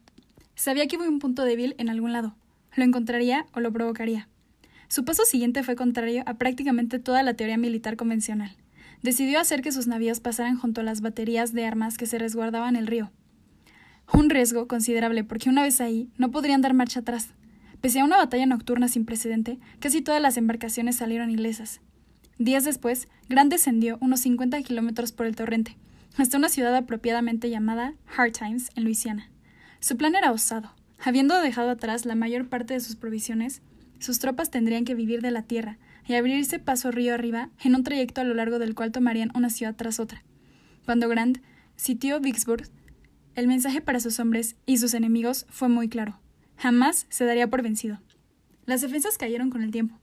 [SPEAKER 1] Sabía que hubo un punto débil en algún lado. Lo encontraría o lo provocaría. Su paso siguiente fue contrario a prácticamente toda la teoría militar convencional. Decidió hacer que sus navíos pasaran junto a las baterías de armas que se resguardaban el río. Un riesgo considerable porque una vez ahí no podrían dar marcha atrás. Pese a una batalla nocturna sin precedente, casi todas las embarcaciones salieron ilesas. Días después, Grant descendió unos 50 kilómetros por el torrente, hasta una ciudad apropiadamente llamada Hard Times, en Luisiana. Su plan era osado. Habiendo dejado atrás la mayor parte de sus provisiones, sus tropas tendrían que vivir de la tierra y abrirse paso río arriba en un trayecto a lo largo del cual tomarían una ciudad tras otra. Cuando Grant sitió Vicksburg, el mensaje para sus hombres y sus enemigos fue muy claro. Jamás se daría por vencido. Las defensas cayeron con el tiempo.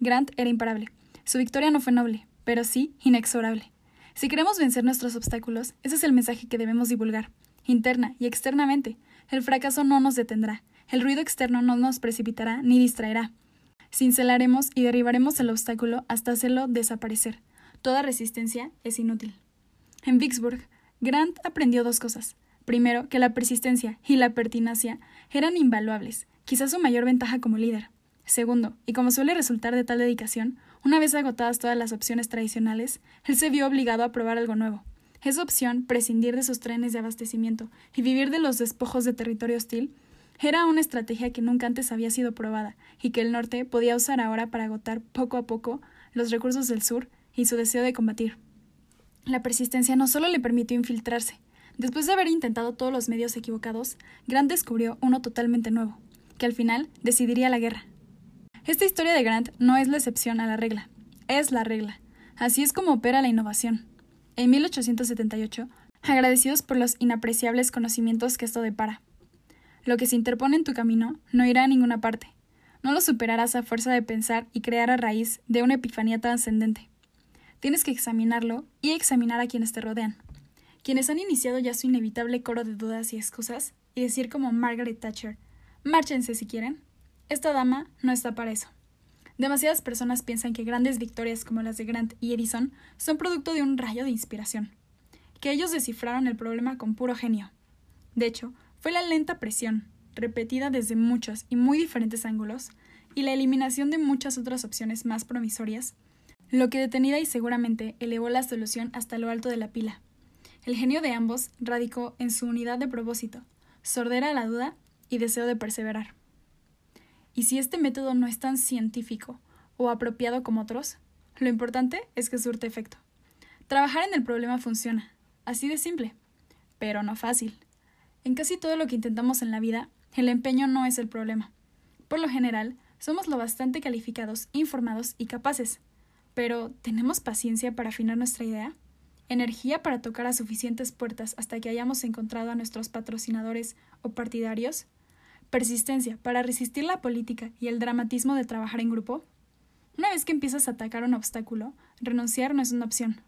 [SPEAKER 1] Grant era imparable. Su victoria no fue noble, pero sí inexorable. Si queremos vencer nuestros obstáculos, ese es el mensaje que debemos divulgar, interna y externamente. El fracaso no nos detendrá, el ruido externo no nos precipitará ni distraerá. Cincelaremos y derribaremos el obstáculo hasta hacerlo desaparecer. Toda resistencia es inútil. En Vicksburg, Grant aprendió dos cosas. Primero, que la persistencia y la pertinacia eran invaluables, quizás su mayor ventaja como líder. Segundo, y como suele resultar de tal dedicación, una vez agotadas todas las opciones tradicionales, él se vio obligado a probar algo nuevo. Esa opción, prescindir de sus trenes de abastecimiento y vivir de los despojos de territorio hostil, era una estrategia que nunca antes había sido probada y que el norte podía usar ahora para agotar poco a poco los recursos del sur y su deseo de combatir. La persistencia no solo le permitió infiltrarse. Después de haber intentado todos los medios equivocados, Grant descubrió uno totalmente nuevo, que al final decidiría la guerra. Esta historia de Grant no es la excepción a la regla, es la regla. Así es como opera la innovación. En 1878, agradecidos por los inapreciables conocimientos que esto depara, lo que se interpone en tu camino no irá a ninguna parte. No lo superarás a fuerza de pensar y crear a raíz de una epifanía trascendente. Tienes que examinarlo y examinar a quienes te rodean. Quienes han iniciado ya su inevitable coro de dudas y excusas, y decir como Margaret Thatcher, márchense si quieren. Esta dama no está para eso. Demasiadas personas piensan que grandes victorias como las de Grant y Edison son producto de un rayo de inspiración, que ellos descifraron el problema con puro genio. De hecho, fue la lenta presión, repetida desde muchos y muy diferentes ángulos, y la eliminación de muchas otras opciones más promisorias, lo que detenida y seguramente elevó la solución hasta lo alto de la pila. El genio de ambos radicó en su unidad de propósito, sordera a la duda y deseo de perseverar. Y si este método no es tan científico o apropiado como otros, lo importante es que surte efecto. Trabajar en el problema funciona, así de simple, pero no fácil. En casi todo lo que intentamos en la vida, el empeño no es el problema. Por lo general, somos lo bastante calificados, informados y capaces. Pero, ¿tenemos paciencia para afinar nuestra idea? ¿Energía para tocar a suficientes puertas hasta que hayamos encontrado a nuestros patrocinadores o partidarios? ¿Persistencia para resistir la política y el dramatismo de trabajar en grupo? Una vez que empiezas a atacar un obstáculo, renunciar no es una opción.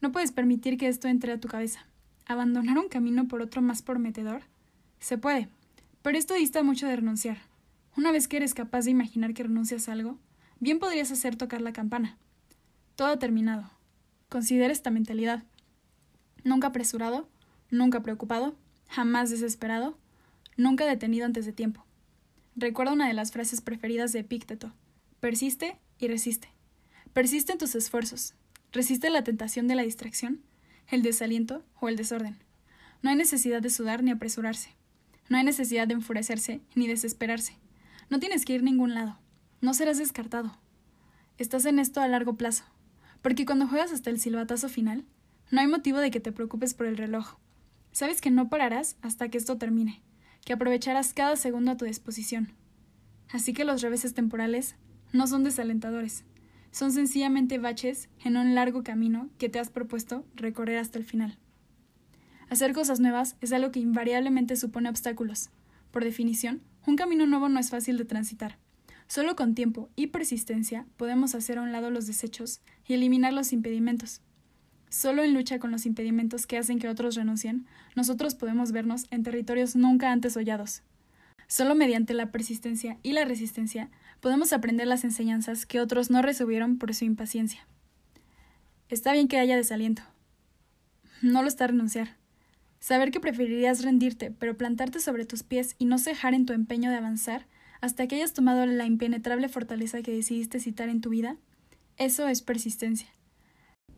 [SPEAKER 1] No puedes permitir que esto entre a tu cabeza abandonar un camino por otro más prometedor? Se puede, pero esto dista mucho de renunciar. Una vez que eres capaz de imaginar que renuncias a algo, bien podrías hacer tocar la campana. Todo terminado. Considera esta mentalidad. Nunca apresurado, nunca preocupado, jamás desesperado, nunca detenido antes de tiempo. Recuerda una de las frases preferidas de Epícteto. Persiste y resiste. Persiste en tus esfuerzos. Resiste la tentación de la distracción el desaliento o el desorden. No hay necesidad de sudar ni apresurarse. No hay necesidad de enfurecerse ni desesperarse. No tienes que ir a ningún lado. No serás descartado. Estás en esto a largo plazo, porque cuando juegas hasta el silbatazo final, no hay motivo de que te preocupes por el reloj. Sabes que no pararás hasta que esto termine, que aprovecharás cada segundo a tu disposición. Así que los reveses temporales no son desalentadores, son sencillamente baches en un largo camino que te has propuesto recorrer hasta el final. Hacer cosas nuevas es algo que invariablemente supone obstáculos. Por definición, un camino nuevo no es fácil de transitar. Solo con tiempo y persistencia podemos hacer a un lado los desechos y eliminar los impedimentos. Solo en lucha con los impedimentos que hacen que otros renuncien, nosotros podemos vernos en territorios nunca antes hollados. Solo mediante la persistencia y la resistencia podemos aprender las enseñanzas que otros no recibieron por su impaciencia. Está bien que haya desaliento. No lo está renunciar. Saber que preferirías rendirte, pero plantarte sobre tus pies y no cejar en tu empeño de avanzar hasta que hayas tomado la impenetrable fortaleza que decidiste citar en tu vida, eso es persistencia.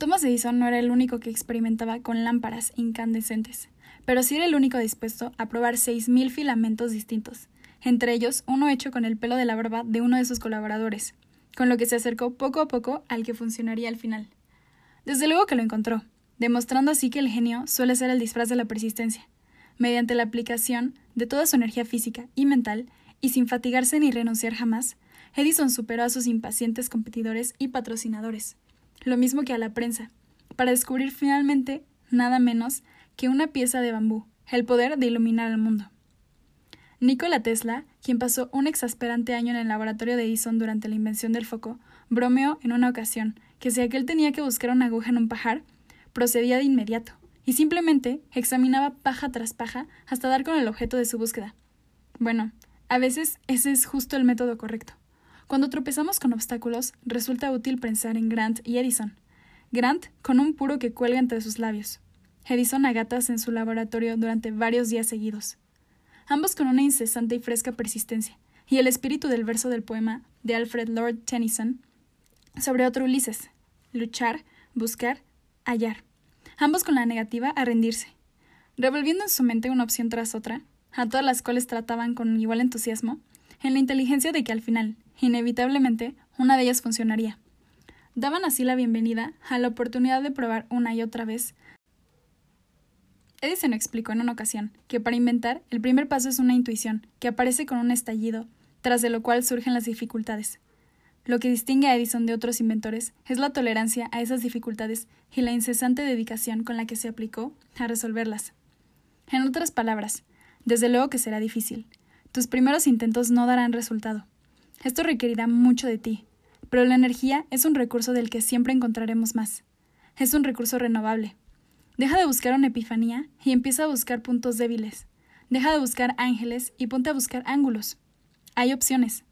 [SPEAKER 1] Thomas Edison no era el único que experimentaba con lámparas incandescentes, pero sí era el único dispuesto a probar seis mil filamentos distintos, entre ellos uno hecho con el pelo de la barba de uno de sus colaboradores, con lo que se acercó poco a poco al que funcionaría al final. Desde luego que lo encontró, demostrando así que el genio suele ser el disfraz de la persistencia, mediante la aplicación de toda su energía física y mental, y sin fatigarse ni renunciar jamás, Edison superó a sus impacientes competidores y patrocinadores, lo mismo que a la prensa, para descubrir finalmente nada menos que una pieza de bambú, el poder de iluminar al mundo. Nikola Tesla, quien pasó un exasperante año en el laboratorio de Edison durante la invención del foco, bromeó en una ocasión que si aquel tenía que buscar una aguja en un pajar, procedía de inmediato, y simplemente examinaba paja tras paja hasta dar con el objeto de su búsqueda. Bueno, a veces ese es justo el método correcto. Cuando tropezamos con obstáculos, resulta útil pensar en Grant y Edison. Grant con un puro que cuelga entre sus labios. Edison a gatas en su laboratorio durante varios días seguidos, ambos con una incesante y fresca persistencia, y el espíritu del verso del poema de Alfred Lord Tennyson sobre otro Ulises, luchar, buscar, hallar, ambos con la negativa a rendirse, revolviendo en su mente una opción tras otra, a todas las cuales trataban con igual entusiasmo, en la inteligencia de que al final, inevitablemente, una de ellas funcionaría. Daban así la bienvenida a la oportunidad de probar una y otra vez. Edison explicó en una ocasión que para inventar el primer paso es una intuición que aparece con un estallido, tras de lo cual surgen las dificultades. Lo que distingue a Edison de otros inventores es la tolerancia a esas dificultades y la incesante dedicación con la que se aplicó a resolverlas. En otras palabras, desde luego que será difícil. Tus primeros intentos no darán resultado. Esto requerirá mucho de ti, pero la energía es un recurso del que siempre encontraremos más. Es un recurso renovable. Deja de buscar una epifanía y empieza a buscar puntos débiles. Deja de buscar ángeles y ponte a buscar ángulos. Hay opciones.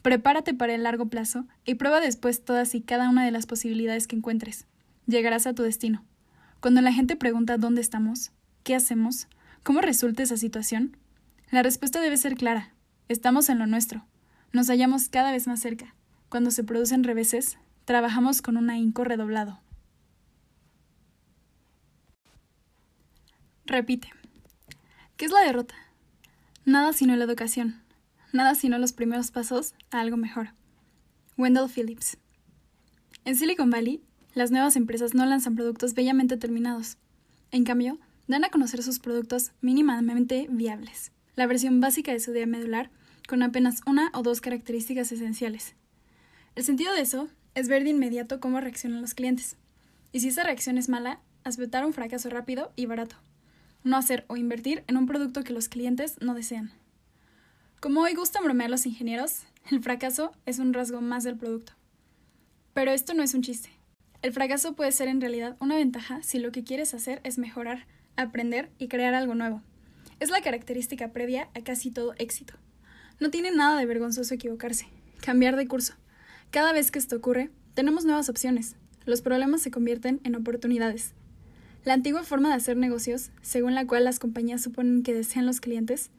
[SPEAKER 1] Prepárate para el largo plazo y prueba después todas y cada una de las posibilidades que encuentres. Llegarás a tu destino. Cuando la gente pregunta dónde estamos, qué hacemos, cómo resulta esa situación, la respuesta debe ser clara. Estamos en lo nuestro. Nos hallamos cada vez más cerca. Cuando se producen reveses, trabajamos con un ahínco redoblado. Repite. ¿Qué es la derrota? Nada sino la educación. Nada sino los primeros pasos a algo mejor. Wendell Phillips. En Silicon Valley, las nuevas empresas no lanzan productos bellamente terminados. En cambio, dan a conocer sus productos mínimamente viables, la versión básica de su idea medular, con apenas una o dos características esenciales. El sentido de eso es ver de inmediato cómo reaccionan los clientes. Y si esa reacción es mala, aceptar un fracaso rápido y barato. No hacer o invertir en un producto que los clientes no desean. Como hoy gustan bromear los ingenieros, el fracaso es un rasgo más del producto. Pero esto no es un chiste. El fracaso puede ser en realidad una ventaja si lo que quieres hacer es mejorar, aprender y crear algo nuevo. Es la característica previa a casi todo éxito. No tiene nada de vergonzoso equivocarse, cambiar de curso. Cada vez que esto ocurre, tenemos nuevas opciones. Los problemas se convierten en oportunidades. La antigua forma de hacer negocios, según la cual las compañías suponen que desean los clientes,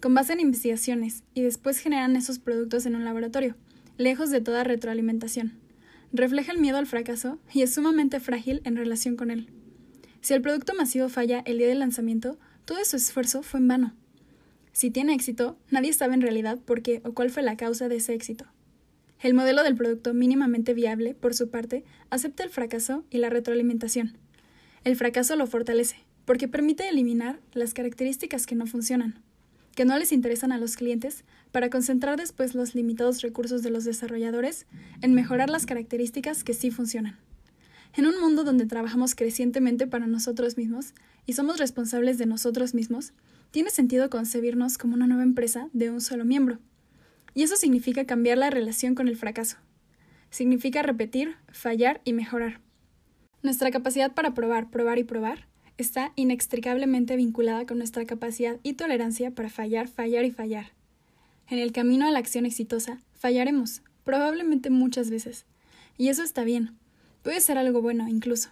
[SPEAKER 1] con base en investigaciones y después generan esos productos en un laboratorio, lejos de toda retroalimentación. Refleja el miedo al fracaso y es sumamente frágil en relación con él. Si el producto masivo falla el día del lanzamiento, todo su esfuerzo fue en vano. Si tiene éxito, nadie sabe en realidad por qué o cuál fue la causa de ese éxito. El modelo del producto mínimamente viable, por su parte, acepta el fracaso y la retroalimentación. El fracaso lo fortalece, porque permite eliminar las características que no funcionan que no les interesan a los clientes para concentrar después los limitados recursos de los desarrolladores en mejorar las características que sí funcionan. En un mundo donde trabajamos crecientemente para nosotros mismos y somos responsables de nosotros mismos, tiene sentido concebirnos como una nueva empresa de un solo miembro. Y eso significa cambiar la relación con el fracaso. Significa repetir, fallar y mejorar. Nuestra capacidad para probar, probar y probar está inextricablemente vinculada con nuestra capacidad y tolerancia para fallar, fallar y fallar. En el camino a la acción exitosa, fallaremos, probablemente muchas veces. Y eso está bien. Puede ser algo bueno, incluso.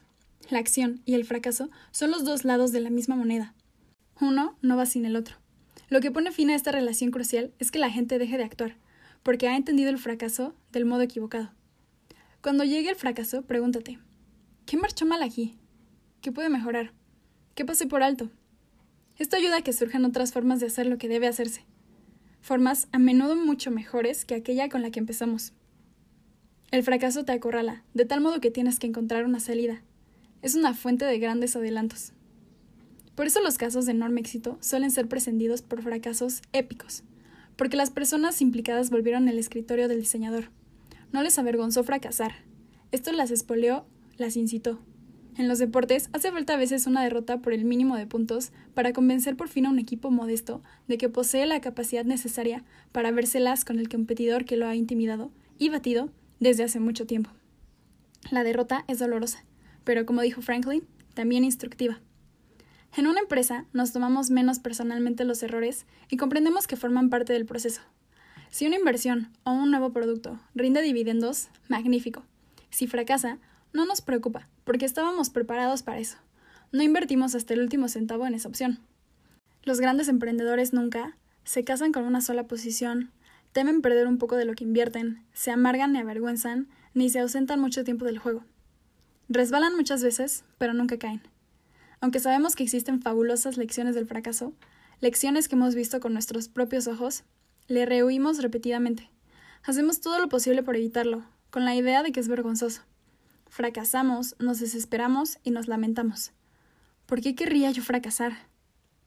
[SPEAKER 1] La acción y el fracaso son los dos lados de la misma moneda. Uno no va sin el otro. Lo que pone fin a esta relación crucial es que la gente deje de actuar, porque ha entendido el fracaso del modo equivocado. Cuando llegue el fracaso, pregúntate, ¿qué marchó mal aquí? ¿Qué puede mejorar? ¿Qué pasé por alto? Esto ayuda a que surjan otras formas de hacer lo que debe hacerse. Formas a menudo mucho mejores que aquella con la que empezamos. El fracaso te acorrala, de tal modo que tienes que encontrar una salida. Es una fuente de grandes adelantos. Por eso los casos de enorme éxito suelen ser precedidos por fracasos épicos, porque las personas implicadas volvieron al escritorio del diseñador. No les avergonzó fracasar. Esto las espoleó, las incitó, en los deportes hace falta a veces una derrota por el mínimo de puntos para convencer por fin a un equipo modesto de que posee la capacidad necesaria para vérselas con el competidor que lo ha intimidado y batido desde hace mucho tiempo. La derrota es dolorosa, pero como dijo Franklin, también instructiva. En una empresa nos tomamos menos personalmente los errores y comprendemos que forman parte del proceso. Si una inversión o un nuevo producto rinde dividendos, magnífico. Si fracasa, no nos preocupa, porque estábamos preparados para eso. no invertimos hasta el último centavo en esa opción. Los grandes emprendedores nunca se casan con una sola posición, temen perder un poco de lo que invierten, se amargan ni avergüenzan, ni se ausentan mucho tiempo del juego. Resbalan muchas veces, pero nunca caen. Aunque sabemos que existen fabulosas lecciones del fracaso, lecciones que hemos visto con nuestros propios ojos, le rehuimos repetidamente. Hacemos todo lo posible por evitarlo, con la idea de que es vergonzoso. Fracasamos, nos desesperamos y nos lamentamos. ¿Por qué querría yo fracasar?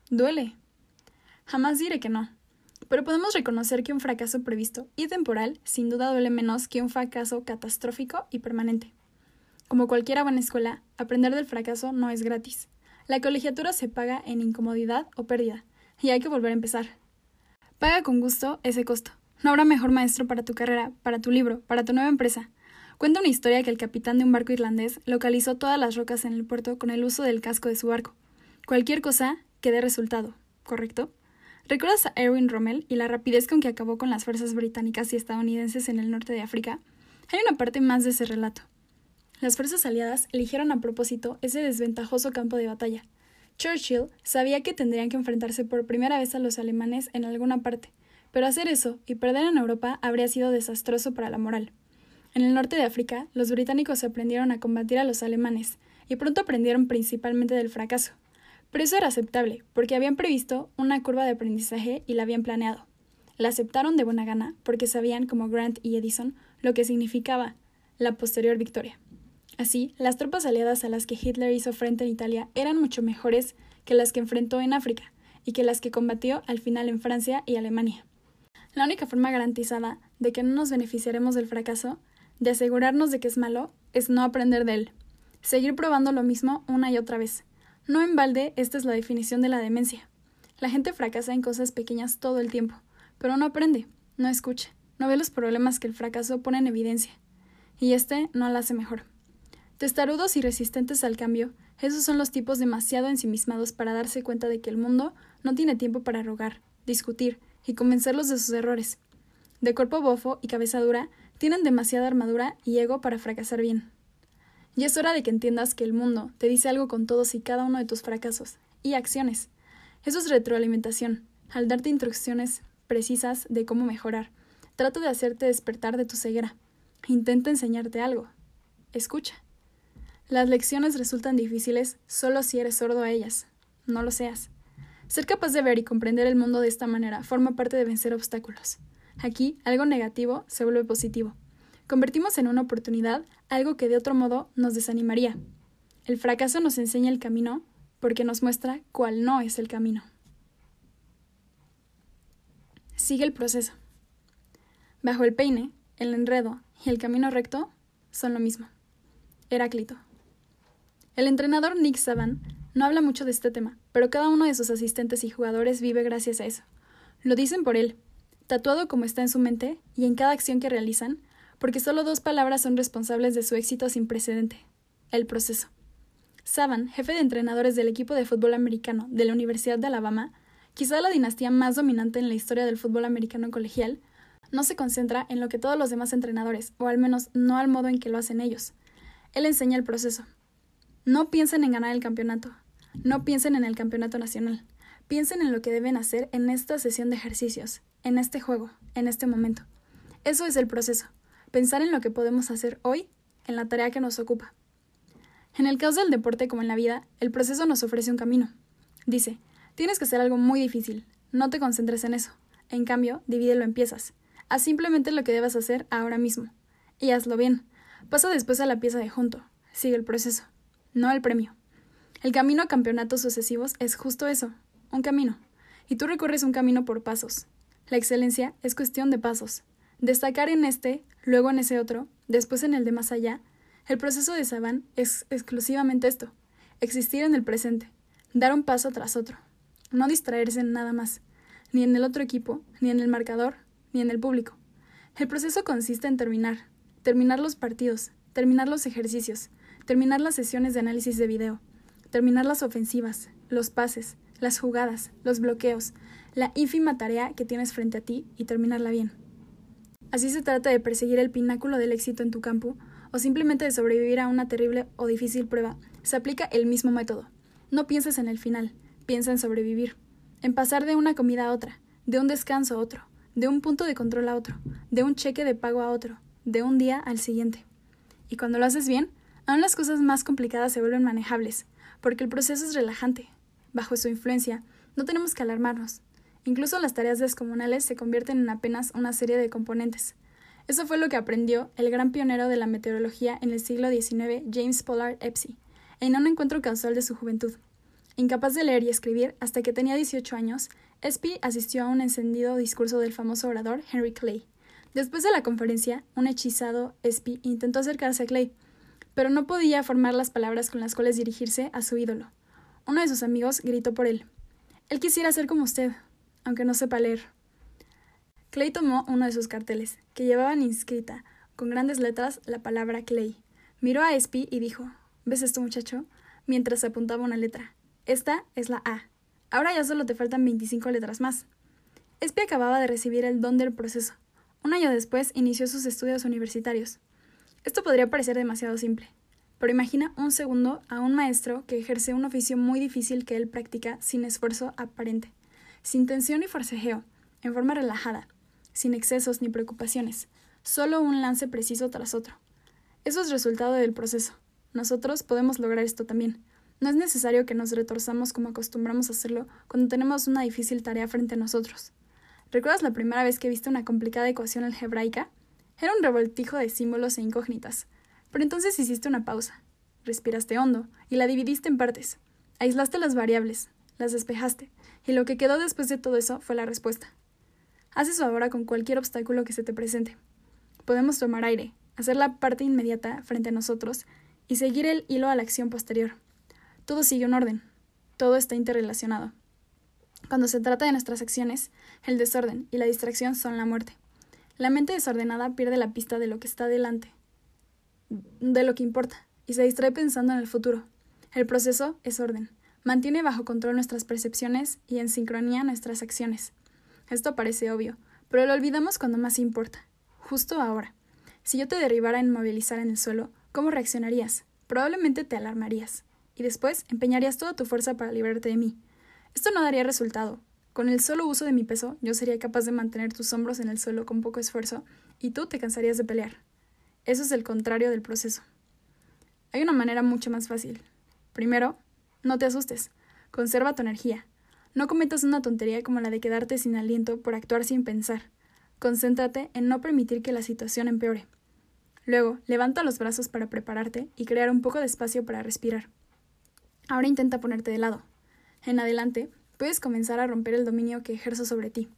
[SPEAKER 1] Duele. Jamás diré que no, pero podemos reconocer que un fracaso previsto y temporal sin duda duele menos que un fracaso catastrófico y permanente. Como cualquier buena escuela, aprender del fracaso no es gratis. La colegiatura se paga en incomodidad o pérdida, y hay que volver a empezar. Paga con gusto ese costo. No habrá mejor maestro para tu carrera, para tu libro, para tu nueva empresa. Cuenta una historia que el capitán de un barco irlandés localizó todas las rocas en el puerto con el uso del casco de su barco. Cualquier cosa que dé resultado, ¿correcto? ¿Recuerdas a Erwin Rommel y la rapidez con que acabó con las fuerzas británicas y estadounidenses en el norte de África? Hay una parte más de ese relato. Las fuerzas aliadas eligieron a propósito ese desventajoso campo de batalla. Churchill sabía que tendrían que enfrentarse por primera vez a los alemanes en alguna parte, pero hacer eso y perder en Europa habría sido desastroso para la moral. En el norte de África, los británicos aprendieron a combatir a los alemanes, y pronto aprendieron principalmente del fracaso. Pero eso era aceptable, porque habían previsto una curva de aprendizaje y la habían planeado. La aceptaron de buena gana, porque sabían, como Grant y Edison, lo que significaba la posterior victoria. Así, las tropas aliadas a las que Hitler hizo frente en Italia eran mucho mejores que las que enfrentó en África y que las que combatió al final en Francia y Alemania. La única forma garantizada de que no nos beneficiaremos del fracaso, de asegurarnos de que es malo, es no aprender de él. Seguir probando lo mismo una y otra vez. No en balde, esta es la definición de la demencia. La gente fracasa en cosas pequeñas todo el tiempo, pero no aprende, no escucha, no ve los problemas que el fracaso pone en evidencia. Y este no la hace mejor. Testarudos y resistentes al cambio, esos son los tipos demasiado ensimismados para darse cuenta de que el mundo no tiene tiempo para rogar, discutir y convencerlos de sus errores. De cuerpo bofo y cabeza dura, tienen demasiada armadura y ego para fracasar bien. Y es hora de que entiendas que el mundo te dice algo con todos y cada uno de tus fracasos y acciones. Eso es retroalimentación, al darte instrucciones precisas de cómo mejorar. Trato de hacerte despertar de tu ceguera. Intenta enseñarte algo. Escucha. Las lecciones resultan difíciles solo si eres sordo a ellas. No lo seas. Ser capaz de ver y comprender el mundo de esta manera forma parte de vencer obstáculos. Aquí, algo negativo se vuelve positivo. Convertimos en una oportunidad algo que de otro modo nos desanimaría. El fracaso nos enseña el camino porque nos muestra cuál no es el camino. Sigue el proceso. Bajo el peine, el enredo y el camino recto son lo mismo. Heráclito. El entrenador Nick Saban no habla mucho de este tema, pero cada uno de sus asistentes y jugadores vive gracias a eso. Lo dicen por él, tatuado como está en su mente y en cada acción que realizan, porque solo dos palabras son responsables de su éxito sin precedente: el proceso. Saban, jefe de entrenadores del equipo de fútbol americano de la Universidad de Alabama, quizá la dinastía más dominante en la historia del fútbol americano colegial, no se concentra en lo que todos los demás entrenadores, o al menos no al modo en que lo hacen ellos. Él enseña el proceso, no piensen en ganar el campeonato. No piensen en el campeonato nacional. Piensen en lo que deben hacer en esta sesión de ejercicios, en este juego, en este momento. Eso es el proceso. Pensar en lo que podemos hacer hoy, en la tarea que nos ocupa. En el caso del deporte como en la vida, el proceso nos ofrece un camino. Dice, tienes que hacer algo muy difícil. No te concentres en eso. En cambio, divídelo en piezas. Haz simplemente lo que debas hacer ahora mismo. Y hazlo bien. Pasa después a la pieza de junto. Sigue el proceso no el premio. El camino a campeonatos sucesivos es justo eso, un camino. Y tú recorres un camino por pasos. La excelencia es cuestión de pasos. Destacar en este, luego en ese otro, después en el de más allá. El proceso de Saban es exclusivamente esto, existir en el presente, dar un paso tras otro, no distraerse en nada más, ni en el otro equipo, ni en el marcador, ni en el público. El proceso consiste en terminar, terminar los partidos, terminar los ejercicios, terminar las sesiones de análisis de video, terminar las ofensivas, los pases, las jugadas, los bloqueos, la ínfima tarea que tienes frente a ti y terminarla bien. Así se trata de perseguir el pináculo del éxito en tu campo o simplemente de sobrevivir a una terrible o difícil prueba, se aplica el mismo método. No pienses en el final, piensa en sobrevivir, en pasar de una comida a otra, de un descanso a otro, de un punto de control a otro, de un cheque de pago a otro, de un día al siguiente. Y cuando lo haces bien, aún las cosas más complicadas se vuelven manejables, porque el proceso es relajante. Bajo su influencia, no tenemos que alarmarnos. Incluso las tareas descomunales se convierten en apenas una serie de componentes. Eso fue lo que aprendió el gran pionero de la meteorología en el siglo XIX, James Pollard Epstein, en un encuentro casual de su juventud. Incapaz de leer y escribir hasta que tenía 18 años, Espy asistió a un encendido discurso del famoso orador Henry Clay. Después de la conferencia, un hechizado Espy intentó acercarse a Clay, pero no podía formar las palabras con las cuales dirigirse a su ídolo. Uno de sus amigos gritó por él. Él quisiera ser como usted, aunque no sepa leer. Clay tomó uno de sus carteles, que llevaban inscrita, con grandes letras, la palabra Clay. Miró a Espy y dijo ¿Ves esto, muchacho? mientras apuntaba una letra. Esta es la A. Ahora ya solo te faltan 25 letras más. Espy acababa de recibir el don del proceso. Un año después inició sus estudios universitarios. Esto podría parecer demasiado simple, pero imagina un segundo a un maestro que ejerce un oficio muy difícil que él practica sin esfuerzo aparente, sin tensión ni forcejeo, en forma relajada, sin excesos ni preocupaciones, solo un lance preciso tras otro. Eso es resultado del proceso. Nosotros podemos lograr esto también. No es necesario que nos retorzamos como acostumbramos a hacerlo cuando tenemos una difícil tarea frente a nosotros. ¿Recuerdas la primera vez que viste una complicada ecuación algebraica? Era un revoltijo de símbolos e incógnitas. Pero entonces hiciste una pausa, respiraste hondo y la dividiste en partes. Aislaste las variables, las despejaste, y lo que quedó después de todo eso fue la respuesta. Haz eso ahora con cualquier obstáculo que se te presente. Podemos tomar aire, hacer la parte inmediata frente a nosotros y seguir el hilo a la acción posterior. Todo sigue un orden, todo está interrelacionado. Cuando se trata de nuestras acciones, el desorden y la distracción son la muerte. La mente desordenada pierde la pista de lo que está delante, de lo que importa, y se distrae pensando en el futuro. El proceso es orden. Mantiene bajo control nuestras percepciones y en sincronía nuestras acciones. Esto parece obvio, pero lo olvidamos cuando más importa, justo ahora. Si yo te derribara a inmovilizar en el suelo, ¿Cómo reaccionarías? Probablemente te alarmarías, y después empeñarías toda tu fuerza para librarte de mí. Esto no daría resultado. Con el solo uso de mi peso, yo sería capaz de mantener tus hombros en el suelo con poco esfuerzo, y tú te cansarías de pelear. Eso es el contrario del proceso. Hay una manera mucho más fácil. Primero, no te asustes. Conserva tu energía. No cometas una tontería como la de quedarte sin aliento por actuar sin pensar. Concéntrate en no permitir que la situación empeore. Luego, levanta los brazos para prepararte y crear un poco de espacio para respirar. Ahora intenta ponerte de lado. En adelante, puedes comenzar a romper el dominio que ejerzo sobre ti.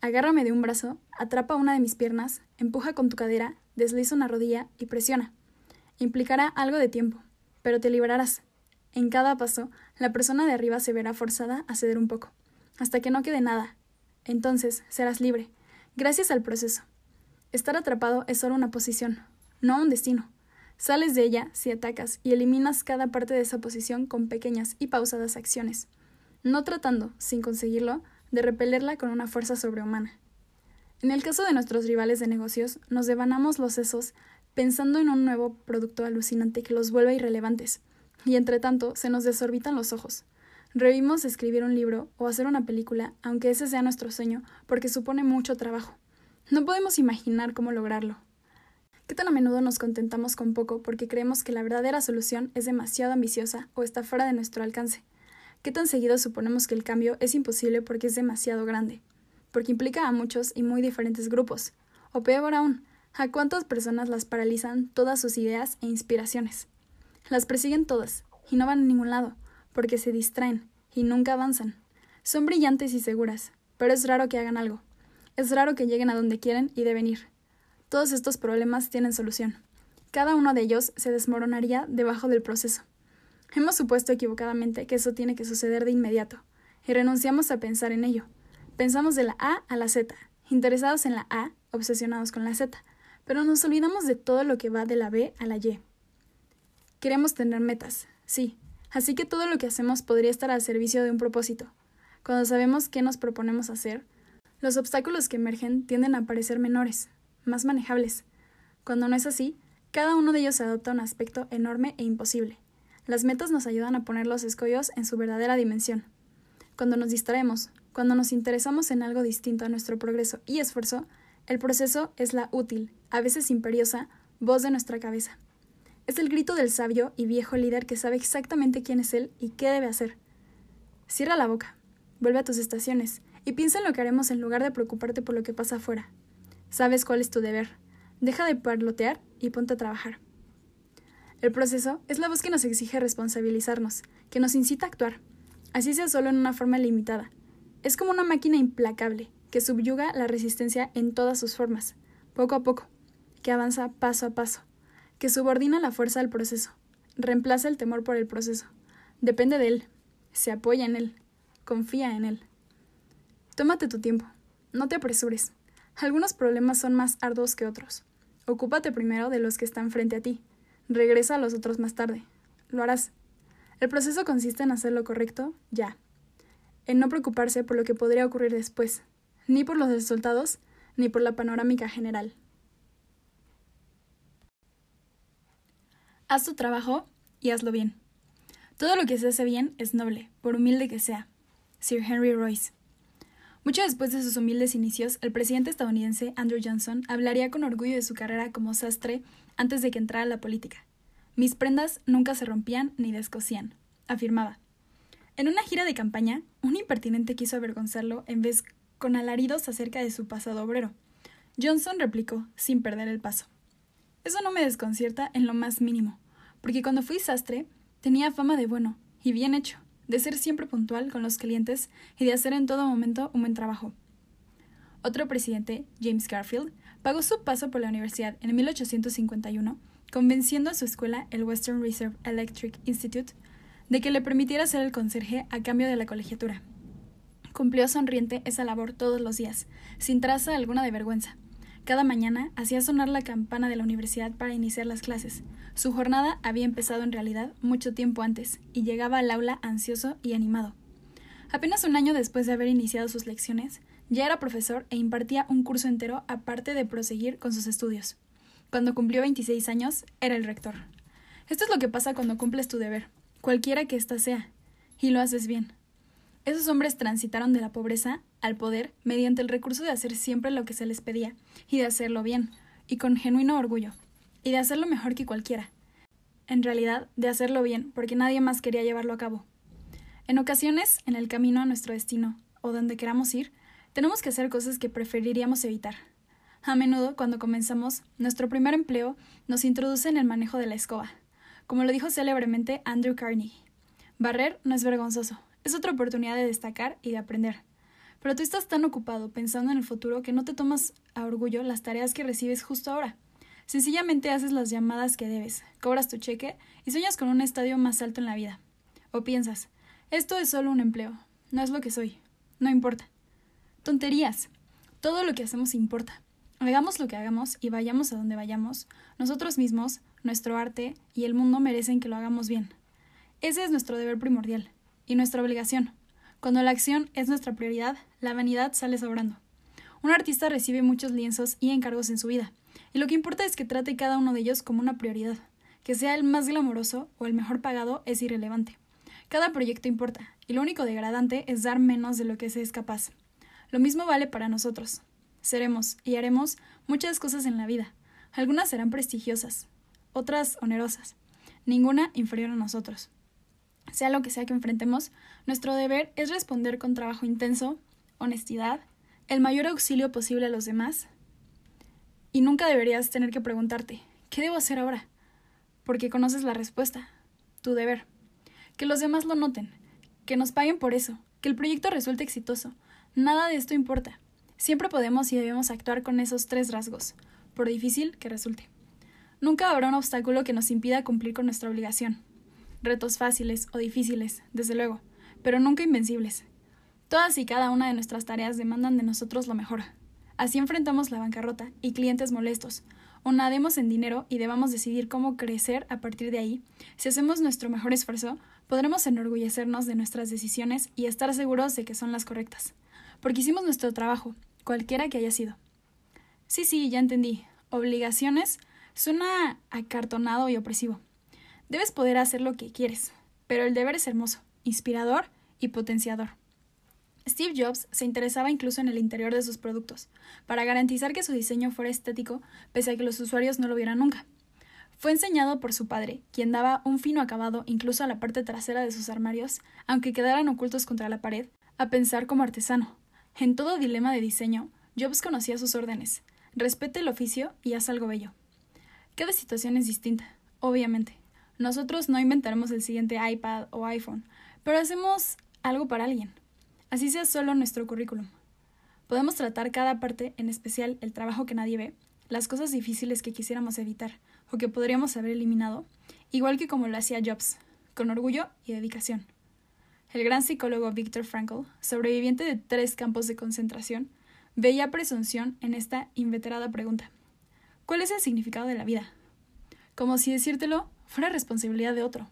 [SPEAKER 1] Agárrame de un brazo, atrapa una de mis piernas, empuja con tu cadera, desliza una rodilla y presiona. Implicará algo de tiempo, pero te liberarás. En cada paso, la persona de arriba se verá forzada a ceder un poco, hasta que no quede nada. Entonces serás libre, gracias al proceso. Estar atrapado es solo una posición, no un destino. Sales de ella si atacas y eliminas cada parte de esa posición con pequeñas y pausadas acciones, no tratando, sin conseguirlo, de repelerla con una fuerza sobrehumana. En el caso de nuestros rivales de negocios, nos devanamos los sesos pensando en un nuevo producto alucinante que los vuelva irrelevantes, y entre tanto se nos desorbitan los ojos. Revimos escribir un libro o hacer una película, aunque ese sea nuestro sueño, porque supone mucho trabajo. No podemos imaginar cómo lograrlo, ¿Qué tan a menudo nos contentamos con poco porque creemos que la verdadera solución es demasiado ambiciosa o está fuera de nuestro alcance? ¿Qué tan seguido suponemos que el cambio es imposible porque es demasiado grande? Porque implica a muchos y muy diferentes grupos. O peor aún, ¿a cuántas personas las paralizan todas sus ideas e inspiraciones? Las persiguen todas y no van a ningún lado, porque se distraen y nunca avanzan. Son brillantes y seguras, pero es raro que hagan algo. Es raro que lleguen a donde quieren y deben ir. Todos estos problemas tienen solución. Cada uno de ellos se desmoronaría debajo del proceso. Hemos supuesto equivocadamente que eso tiene que suceder de inmediato, y renunciamos a pensar en ello. Pensamos de la A a la Z, interesados en la A, obsesionados con la Z, pero nos olvidamos de todo lo que va de la B a la Y. Queremos tener metas, sí, así que todo lo que hacemos podría estar al servicio de un propósito. Cuando sabemos qué nos proponemos hacer, los obstáculos que emergen tienden a parecer menores, más manejables. Cuando no es así, cada uno de ellos adopta un aspecto enorme e imposible. Las metas nos ayudan a poner los escollos en su verdadera dimensión. Cuando nos distraemos, cuando nos interesamos en algo distinto a nuestro progreso y esfuerzo, el proceso es la útil, a veces imperiosa, voz de nuestra cabeza. Es el grito del sabio y viejo líder que sabe exactamente quién es él y qué debe hacer. Cierra la boca, vuelve a tus estaciones y piensa en lo que haremos en lugar de preocuparte por lo que pasa afuera. Sabes cuál es tu deber. Deja de parlotear y ponte a trabajar. El proceso es la voz que nos exige responsabilizarnos, que nos incita a actuar, así sea solo en una forma limitada. Es como una máquina implacable, que subyuga la resistencia en todas sus formas, poco a poco, que avanza paso a paso, que subordina la fuerza al proceso, reemplaza el temor por el proceso, depende de él, se apoya en él, confía en él. Tómate tu tiempo, no te apresures. Algunos problemas son más arduos que otros. Ocúpate primero de los que están frente a ti. Regresa a los otros más tarde. Lo harás. El proceso consiste en hacer lo correcto ya. En no preocuparse por lo que podría ocurrir después, ni por los resultados, ni por la panorámica general. Haz tu trabajo y hazlo bien. Todo lo que se hace bien es noble, por humilde que sea. Sir Henry Royce. Mucho después de sus humildes inicios, el presidente estadounidense Andrew Johnson hablaría con orgullo de su carrera como sastre antes de que entrara a la política. Mis prendas nunca se rompían ni descosían, afirmaba. En una gira de campaña, un impertinente quiso avergonzarlo en vez con alaridos acerca de su pasado obrero. Johnson replicó, sin perder el paso. Eso no me desconcierta en lo más mínimo, porque cuando fui sastre tenía fama de bueno y bien hecho, de ser siempre puntual con los clientes y de hacer en todo momento un buen trabajo. Otro presidente, James Garfield, pagó su paso por la universidad en 1851, convenciendo a su escuela, el Western Reserve Electric Institute, de que le permitiera ser el conserje a cambio de la colegiatura. Cumplió sonriente esa labor todos los días, sin traza alguna de vergüenza. Cada mañana hacía sonar la campana de la universidad para iniciar las clases. Su jornada había empezado en realidad mucho tiempo antes, y llegaba al aula ansioso y animado. Apenas un año después de haber iniciado sus lecciones, ya era profesor e impartía un curso entero aparte de proseguir con sus estudios. Cuando cumplió 26 años, era el rector. Esto es lo que pasa cuando cumples tu deber, cualquiera que ésta sea, y lo haces bien. Esos hombres transitaron de la pobreza al poder mediante el recurso de hacer siempre lo que se les pedía, y de hacerlo bien, y con genuino orgullo, y de hacerlo mejor que cualquiera. En realidad, de hacerlo bien, porque nadie más quería llevarlo a cabo. En ocasiones, en el camino a nuestro destino, o donde queramos ir, tenemos que hacer cosas que preferiríamos evitar. A menudo, cuando comenzamos, nuestro primer empleo nos introduce en el manejo de la escoba. Como lo dijo célebremente Andrew Carnegie, barrer no es vergonzoso, es otra oportunidad de destacar y de aprender. Pero tú estás tan ocupado pensando en el futuro que no te tomas a orgullo las tareas que recibes justo ahora. Sencillamente haces las llamadas que debes, cobras tu cheque y sueñas con un estadio más alto en la vida. O piensas, esto es solo un empleo, no es lo que soy, no importa. Tonterías. Todo lo que hacemos importa. Hagamos lo que hagamos y vayamos a donde vayamos, nosotros mismos, nuestro arte y el mundo merecen que lo hagamos bien. Ese es nuestro deber primordial y nuestra obligación. Cuando la acción es nuestra prioridad, la vanidad sale sobrando. Un artista recibe muchos lienzos y encargos en su vida, y lo que importa es que trate cada uno de ellos como una prioridad. Que sea el más glamoroso o el mejor pagado es irrelevante. Cada proyecto importa, y lo único degradante es dar menos de lo que se es capaz. Lo mismo vale para nosotros. Seremos y haremos muchas cosas en la vida. Algunas serán prestigiosas, otras onerosas, ninguna inferior a nosotros. Sea lo que sea que enfrentemos, nuestro deber es responder con trabajo intenso, honestidad, el mayor auxilio posible a los demás. Y nunca deberías tener que preguntarte, ¿qué debo hacer ahora? Porque conoces la respuesta, tu deber. Que los demás lo noten, que nos paguen por eso, que el proyecto resulte exitoso. Nada de esto importa. Siempre podemos y debemos actuar con esos tres rasgos, por difícil que resulte. Nunca habrá un obstáculo que nos impida cumplir con nuestra obligación retos fáciles o difíciles, desde luego, pero nunca invencibles. Todas y cada una de nuestras tareas demandan de nosotros lo mejor. Así enfrentamos la bancarrota y clientes molestos, o nademos en dinero y debamos decidir cómo crecer a partir de ahí, si hacemos nuestro mejor esfuerzo, podremos enorgullecernos de nuestras decisiones y estar seguros de que son las correctas, porque hicimos nuestro trabajo, cualquiera que haya sido. Sí, sí, ya entendí. Obligaciones suena acartonado y opresivo. Debes poder hacer lo que quieres, pero el deber es hermoso, inspirador y potenciador. Steve Jobs se interesaba incluso en el interior de sus productos, para garantizar que su diseño fuera estético, pese a que los usuarios no lo vieran nunca. Fue enseñado por su padre, quien daba un fino acabado incluso a la parte trasera de sus armarios, aunque quedaran ocultos contra la pared, a pensar como artesano. En todo dilema de diseño, Jobs conocía sus órdenes. Respete el oficio y haz algo bello. Cada situación es distinta, obviamente. Nosotros no inventaremos el siguiente iPad o iPhone, pero hacemos algo para alguien. Así sea solo nuestro currículum. Podemos tratar cada parte, en especial el trabajo que nadie ve, las cosas difíciles que quisiéramos evitar o que podríamos haber eliminado, igual que como lo hacía Jobs, con orgullo y dedicación. El gran psicólogo Viktor Frankl, sobreviviente de tres campos de concentración, veía presunción en esta inveterada pregunta. ¿Cuál es el significado de la vida? Como si decírtelo fuera responsabilidad de otro.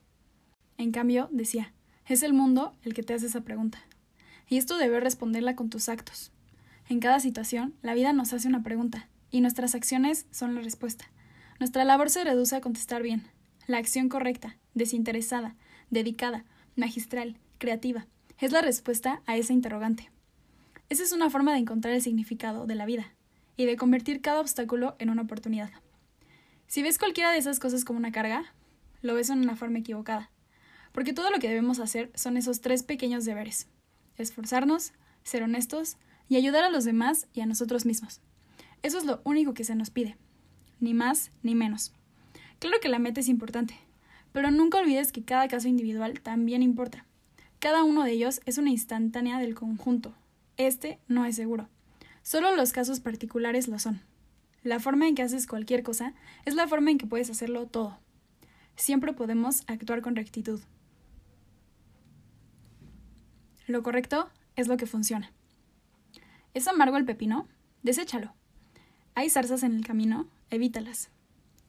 [SPEAKER 1] En cambio, decía, es el mundo el que te hace esa pregunta y esto debes responderla con tus actos. En cada situación, la vida nos hace una pregunta, y nuestras acciones son la respuesta. Nuestra labor se reduce a contestar bien. La acción correcta, desinteresada, dedicada, magistral, creativa, es la respuesta a esa interrogante. Esa es una forma de encontrar el significado de la vida y de convertir cada obstáculo en una oportunidad. Si ves cualquiera de esas cosas como una carga, lo ves en una forma equivocada, porque todo lo que debemos hacer son esos tres pequeños deberes esforzarnos, ser honestos y ayudar a los demás y a nosotros mismos. Eso es lo único que se nos pide, ni más ni menos. Claro que la meta es importante, pero nunca olvides que cada caso individual también importa. Cada uno de ellos es una instantánea del conjunto. Este no es seguro. Solo los casos particulares lo son. La forma en que haces cualquier cosa es la forma en que puedes hacerlo todo. Siempre podemos actuar con rectitud. Lo correcto es lo que funciona. ¿Es amargo el pepino? Deséchalo. ¿Hay zarzas en el camino? Evítalas.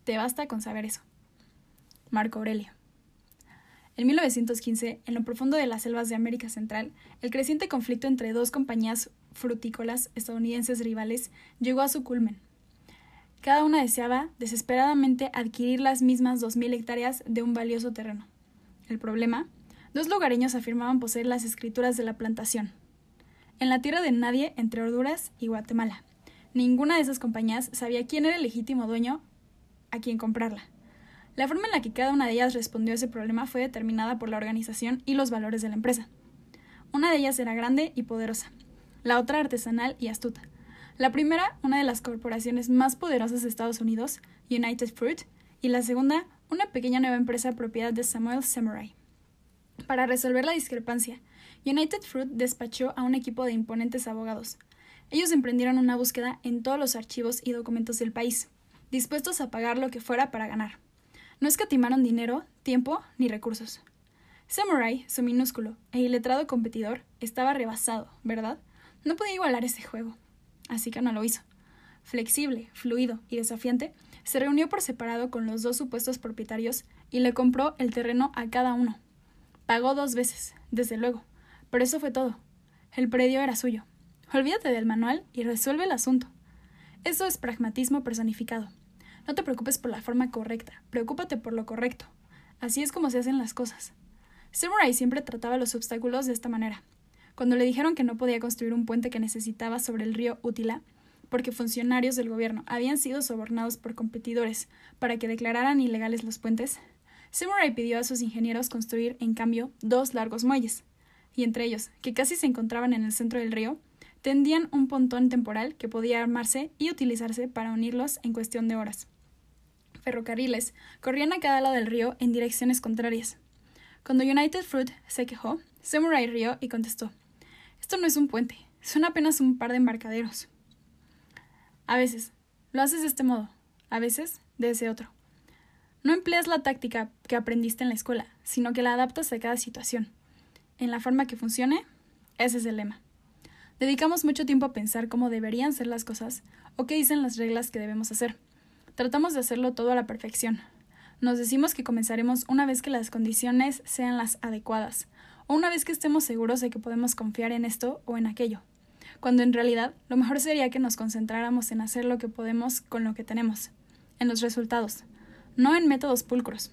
[SPEAKER 1] Te basta con saber eso. Marco Aurelio. En 1915, en lo profundo de las selvas de América Central, el creciente conflicto entre dos compañías frutícolas estadounidenses rivales llegó a su culmen. Cada una deseaba desesperadamente adquirir las mismas 2.000 hectáreas de un valioso terreno. El problema Dos lugareños afirmaban poseer las escrituras de la plantación. En la tierra de nadie, entre Honduras y Guatemala. Ninguna de esas compañías sabía quién era el legítimo dueño a quien comprarla. La forma en la que cada una de ellas respondió a ese problema fue determinada por la organización y los valores de la empresa. Una de ellas era grande y poderosa, la otra artesanal y astuta. La primera, una de las corporaciones más poderosas de Estados Unidos, United Fruit, y la segunda, una pequeña nueva empresa propiedad de Samuel Samurai. Para resolver la discrepancia, United Fruit despachó a un equipo de imponentes abogados. Ellos emprendieron una búsqueda en todos los archivos y documentos del país, dispuestos a pagar lo que fuera para ganar. No escatimaron dinero, tiempo ni recursos. Samurai, su minúsculo e iletrado competidor, estaba rebasado, ¿verdad? No podía igualar ese juego. Así que no lo hizo. Flexible, fluido y desafiante, se reunió por separado con los dos supuestos propietarios y le compró el terreno a cada uno, Pagó dos veces, desde luego, pero eso fue todo. El predio era suyo. Olvídate del manual y resuelve el asunto. Eso es pragmatismo personificado. No te preocupes por la forma correcta, preocúpate por lo correcto. Así es como se hacen las cosas. Samurai siempre trataba los obstáculos de esta manera. Cuando le dijeron que no podía construir un puente que necesitaba sobre el río Útila, porque funcionarios del gobierno habían sido sobornados por competidores para que declararan ilegales los puentes, Samurai pidió a sus ingenieros construir, en cambio, dos largos muelles, y entre ellos, que casi se encontraban en el centro del río, tendían un pontón temporal que podía armarse y utilizarse para unirlos en cuestión de horas. Ferrocarriles corrían a cada lado del río en direcciones contrarias. Cuando United Fruit se quejó, Samurai rió y contestó: Esto no es un puente, son apenas un par de embarcaderos. A veces lo haces de este modo, a veces de ese otro. No empleas la táctica que aprendiste en la escuela, sino que la adaptas a cada situación. En la forma que funcione, ese es el lema. Dedicamos mucho tiempo a pensar cómo deberían ser las cosas o qué dicen las reglas que debemos hacer. Tratamos de hacerlo todo a la perfección. Nos decimos que comenzaremos una vez que las condiciones sean las adecuadas, una vez que estemos seguros de que podemos confiar en esto o en aquello, cuando en realidad lo mejor sería que nos concentráramos en hacer lo que podemos con lo que tenemos, en los resultados, no en métodos pulcros.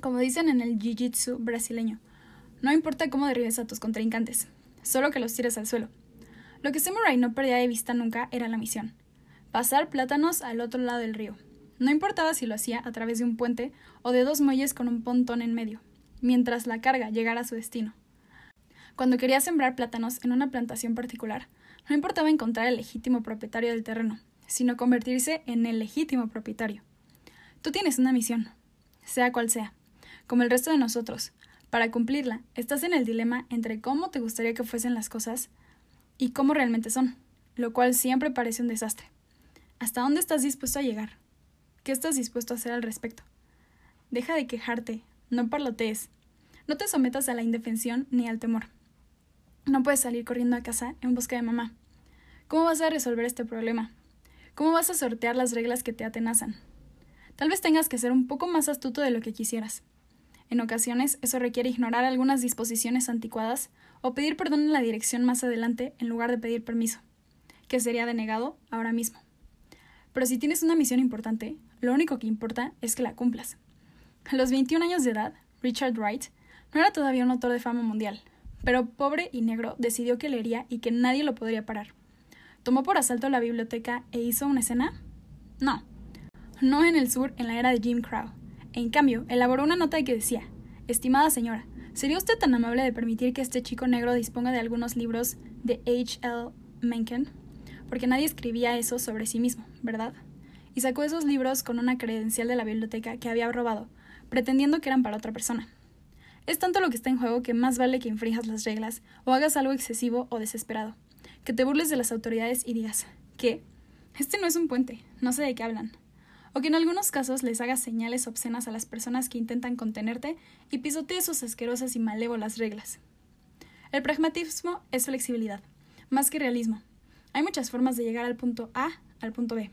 [SPEAKER 1] Como dicen en el jiu-jitsu brasileño, no importa cómo derribes a tus contrincantes, solo que los tires al suelo. Lo que Samurai no perdía de vista nunca era la misión: pasar plátanos al otro lado del río. No importaba si lo hacía a través de un puente o de dos muelles con un pontón en medio, mientras la carga llegara a su destino. Cuando quería sembrar plátanos en una plantación particular, no importaba encontrar el legítimo propietario del terreno, sino convertirse en el legítimo propietario. Tú tienes una misión, sea cual sea, como el resto de nosotros. Para cumplirla, estás en el dilema entre cómo te gustaría que fuesen las cosas y cómo realmente son, lo cual siempre parece un desastre. ¿Hasta dónde estás dispuesto a llegar? ¿Qué estás dispuesto a hacer al respecto? Deja de quejarte, no parlotees, no te sometas a la indefensión ni al temor. No puedes salir corriendo a casa en busca de mamá. ¿Cómo vas a resolver este problema? ¿Cómo vas a sortear las reglas que te atenazan? Tal vez tengas que ser un poco más astuto de lo que quisieras. En ocasiones eso requiere ignorar algunas disposiciones anticuadas o pedir perdón en la dirección más adelante en lugar de pedir permiso, que sería denegado ahora mismo. Pero si tienes una misión importante, lo único que importa es que la cumplas. A los 21 años de edad, Richard Wright no era todavía un autor de fama mundial, pero pobre y negro decidió que leería y que nadie lo podría parar. ¿Tomó por asalto la biblioteca e hizo una escena? No. No en el sur, en la era de Jim Crow. En cambio, elaboró una nota que decía: Estimada señora, ¿sería usted tan amable de permitir que este chico negro disponga de algunos libros de H. L. Mencken? Porque nadie escribía eso sobre sí mismo, ¿verdad? Y sacó esos libros con una credencial de la biblioteca que había robado, pretendiendo que eran para otra persona. Es tanto lo que está en juego que más vale que infrijas las reglas o hagas algo excesivo o desesperado. Que te burles de las autoridades y digas que este no es un puente, no sé de qué hablan. O que en algunos casos les hagas señales obscenas a las personas que intentan contenerte y pisotees sus asquerosas y malévolas reglas. El pragmatismo es flexibilidad, más que realismo. Hay muchas formas de llegar al punto A al punto B.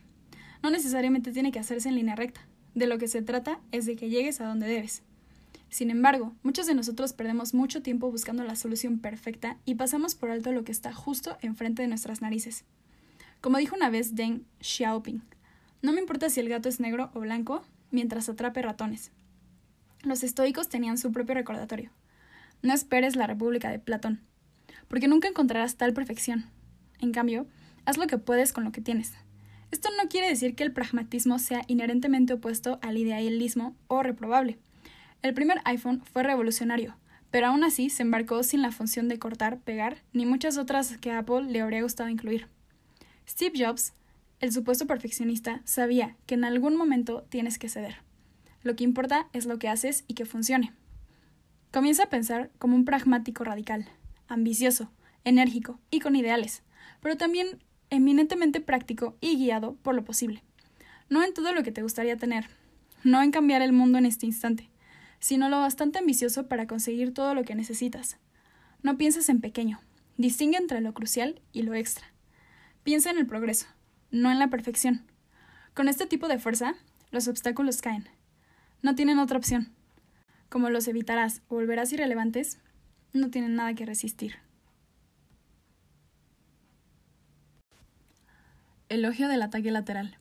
[SPEAKER 1] No necesariamente tiene que hacerse en línea recta. De lo que se trata es de que llegues a donde debes. Sin embargo, muchos de nosotros perdemos mucho tiempo buscando la solución perfecta y pasamos por alto lo que está justo enfrente de nuestras narices. Como dijo una vez Deng Xiaoping, no me importa si el gato es negro o blanco mientras atrape ratones. Los estoicos tenían su propio recordatorio. No esperes la República de Platón, porque nunca encontrarás tal perfección. En cambio, haz lo que puedes con lo que tienes. Esto no quiere decir que el pragmatismo sea inherentemente opuesto al idealismo o reprobable. El primer iPhone fue revolucionario, pero aún así se embarcó sin la función de cortar, pegar, ni muchas otras que Apple le habría gustado incluir. Steve Jobs, el supuesto perfeccionista, sabía que en algún momento tienes que ceder. Lo que importa es lo que haces y que funcione. Comienza a pensar como un pragmático radical, ambicioso, enérgico y con ideales, pero también eminentemente práctico y guiado por lo posible. No en todo lo que te gustaría tener, no en cambiar el mundo en este instante, sino lo bastante ambicioso para conseguir todo lo que necesitas. No pienses en pequeño, distingue entre lo crucial y lo extra. Piensa en el progreso, no en la perfección. Con este tipo de fuerza, los obstáculos caen. No tienen otra opción. Como los evitarás o volverás irrelevantes, no tienen nada que resistir. Elogio del ataque lateral.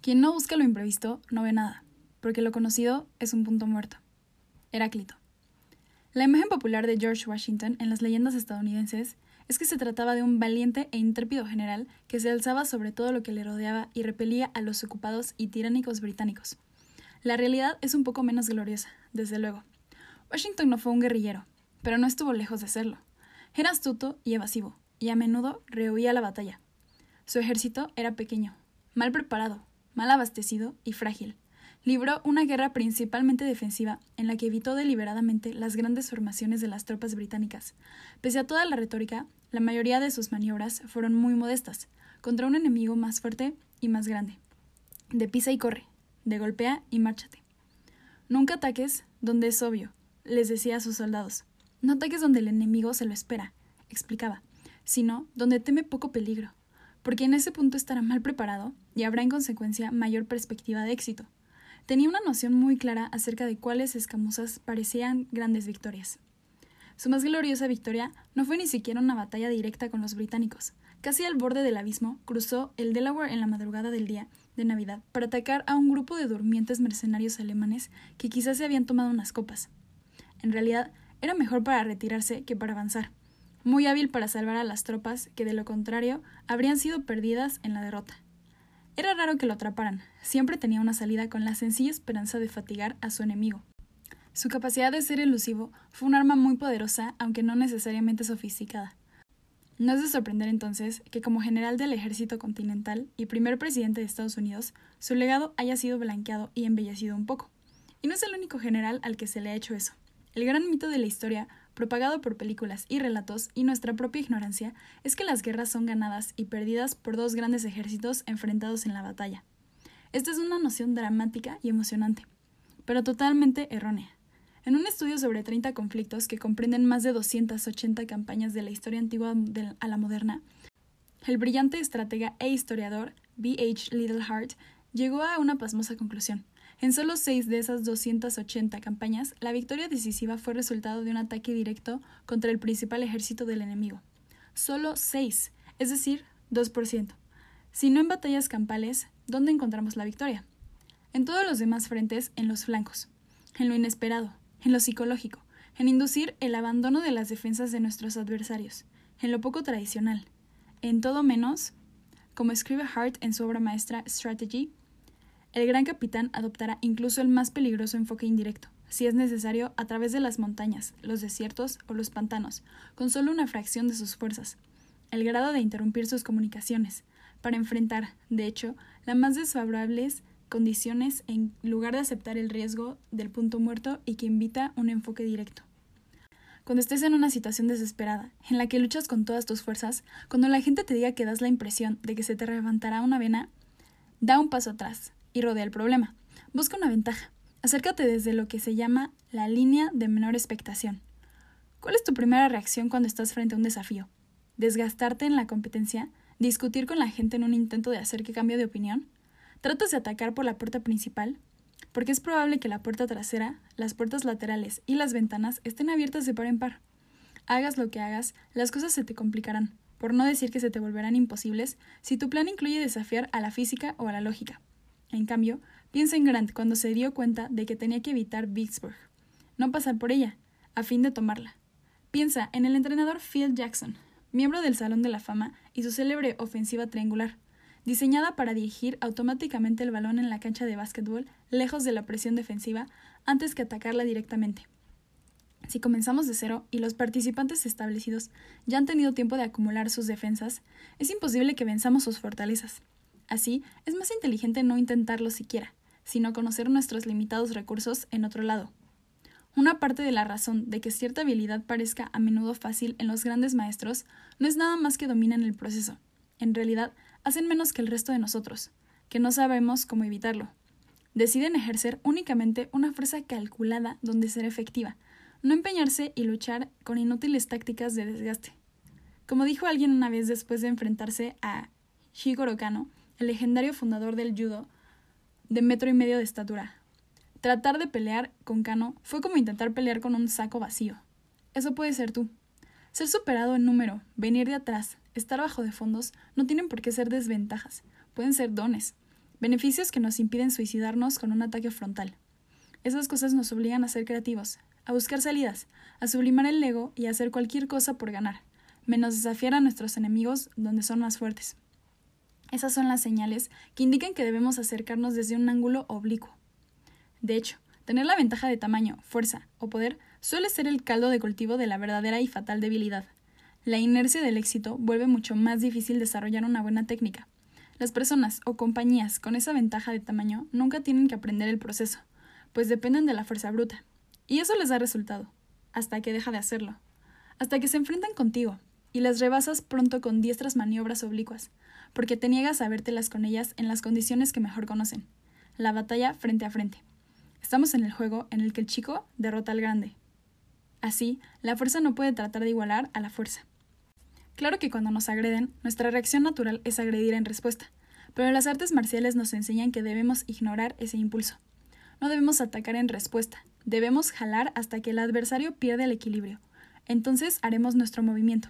[SPEAKER 1] Quien no busca lo imprevisto no ve nada, porque lo conocido es un punto muerto. Heráclito. La imagen popular de George Washington en las leyendas estadounidenses es que se trataba de un valiente e intrépido general que se alzaba sobre todo lo que le rodeaba y repelía a los ocupados y tiránicos británicos. La realidad es un poco menos gloriosa, desde luego. Washington no fue un guerrillero, pero no estuvo lejos de serlo. Era astuto y evasivo, y a menudo rehuía la batalla. Su ejército era pequeño, mal preparado, mal abastecido y frágil, libró una guerra principalmente defensiva en la que evitó deliberadamente las grandes formaciones de las tropas británicas. Pese a toda la retórica, la mayoría de sus maniobras fueron muy modestas, contra un enemigo más fuerte y más grande. De pisa y corre, de golpea y márchate. Nunca ataques donde es obvio, les decía a sus soldados. No ataques donde el enemigo se lo espera, explicaba, sino donde teme poco peligro, porque en ese punto estará mal preparado y habrá en consecuencia mayor perspectiva de éxito tenía una noción muy clara acerca de cuáles escamuzas parecían grandes victorias. Su más gloriosa victoria no fue ni siquiera una batalla directa con los británicos. Casi al borde del abismo, cruzó el Delaware en la madrugada del día de Navidad para atacar a un grupo de durmientes mercenarios alemanes que quizás se habían tomado unas copas. En realidad, era mejor para retirarse que para avanzar. Muy hábil para salvar a las tropas que, de lo contrario, habrían sido perdidas en la derrota. Era raro que lo atraparan, siempre tenía una salida con la sencilla esperanza de fatigar a su enemigo. Su capacidad de ser elusivo fue un arma muy poderosa, aunque no necesariamente sofisticada. No es de sorprender entonces que como general del ejército continental y primer presidente de Estados Unidos, su legado haya sido blanqueado y embellecido un poco. Y no es el único general al que se le ha hecho eso. El gran mito de la historia, propagado por películas y relatos y nuestra propia ignorancia, es que las guerras son ganadas y perdidas por dos grandes ejércitos enfrentados en la batalla. Esta es una noción dramática y emocionante, pero totalmente errónea. En un estudio sobre 30 conflictos que comprenden más de 280 campañas de la historia antigua a la moderna, el brillante estratega e historiador B. H. Littleheart llegó a una pasmosa conclusión. En solo seis de esas 280 campañas, la victoria decisiva fue resultado de un ataque directo contra el principal ejército del enemigo. Solo seis, es decir, 2%. Si no en batallas campales, ¿dónde encontramos la victoria? En todos los demás frentes, en los flancos, en lo inesperado, en lo psicológico, en inducir el abandono de las defensas de nuestros adversarios, en lo poco tradicional, en todo menos, como escribe Hart en su obra maestra Strategy, el gran capitán adoptará incluso el más peligroso enfoque indirecto, si es necesario, a través de las montañas, los desiertos o los pantanos, con solo una fracción de sus fuerzas, el grado de interrumpir sus comunicaciones, para enfrentar, de hecho, las más desfavorables condiciones en lugar de aceptar el riesgo del punto muerto y que invita un enfoque directo. Cuando estés en una situación desesperada, en la que luchas con todas tus fuerzas, cuando la gente te diga que das la impresión de que se te levantará una vena, da un paso atrás y rodea el problema. Busca una ventaja. Acércate desde lo que se llama la línea de menor expectación. ¿Cuál es tu primera reacción cuando estás frente a un desafío? ¿Desgastarte en la competencia? ¿Discutir con la gente en un intento de hacer que cambie de opinión? ¿Tratas de atacar por la puerta principal? Porque es probable que la puerta trasera, las puertas laterales y las ventanas estén abiertas de par en par. Hagas lo que hagas, las cosas se te complicarán, por no decir que se te volverán imposibles, si tu plan incluye desafiar a la física o a la lógica. En cambio, piensa en Grant cuando se dio cuenta de que tenía que evitar Vicksburg, no pasar por ella, a fin de tomarla. Piensa en el entrenador Phil Jackson, miembro del Salón de la Fama, y su célebre ofensiva triangular, diseñada para dirigir automáticamente el balón en la cancha de básquetbol lejos de la presión defensiva antes que atacarla directamente. Si comenzamos de cero y los participantes establecidos ya han tenido tiempo de acumular sus defensas, es imposible que venzamos sus fortalezas. Así, es más inteligente no intentarlo siquiera, sino conocer nuestros limitados recursos en otro lado. Una parte de la razón de que cierta habilidad parezca a menudo fácil en los grandes maestros no es nada más que dominan el proceso. En realidad, hacen menos que el resto de nosotros, que no sabemos cómo evitarlo. Deciden ejercer únicamente una fuerza calculada donde ser efectiva, no empeñarse y luchar con inútiles tácticas de desgaste. Como dijo alguien una vez después de enfrentarse a Shigoro Kano, el legendario fundador del judo, de metro y medio de estatura. Tratar de pelear con Kano fue como intentar pelear con un saco vacío. Eso puede ser tú. Ser superado en número, venir de atrás, estar bajo de fondos no tienen por qué ser desventajas, pueden ser dones, beneficios que nos impiden suicidarnos con un ataque frontal. Esas cosas nos obligan a ser creativos, a buscar salidas, a sublimar el ego y a hacer cualquier cosa por ganar, menos desafiar a nuestros enemigos donde son más fuertes. Esas son las señales que indican que debemos acercarnos desde un ángulo oblicuo. De hecho, tener la ventaja de tamaño, fuerza o poder suele ser el caldo de cultivo de la verdadera y fatal debilidad, la inercia del éxito vuelve mucho más difícil desarrollar una buena técnica. Las personas o compañías con esa ventaja de tamaño nunca tienen que aprender el proceso, pues dependen de la fuerza bruta. Y eso les da resultado, hasta que deja de hacerlo. Hasta que se enfrentan contigo, y las rebasas pronto con diestras maniobras oblicuas, porque te niegas a vértelas con ellas en las condiciones que mejor conocen. La batalla frente a frente. Estamos en el juego en el que el chico derrota al grande. Así, la fuerza no puede tratar de igualar a la fuerza. Claro que cuando nos agreden, nuestra reacción natural es agredir en respuesta, pero las artes marciales nos enseñan que debemos ignorar ese impulso. No debemos atacar en respuesta, debemos jalar hasta que el adversario pierda el equilibrio. Entonces haremos nuestro movimiento.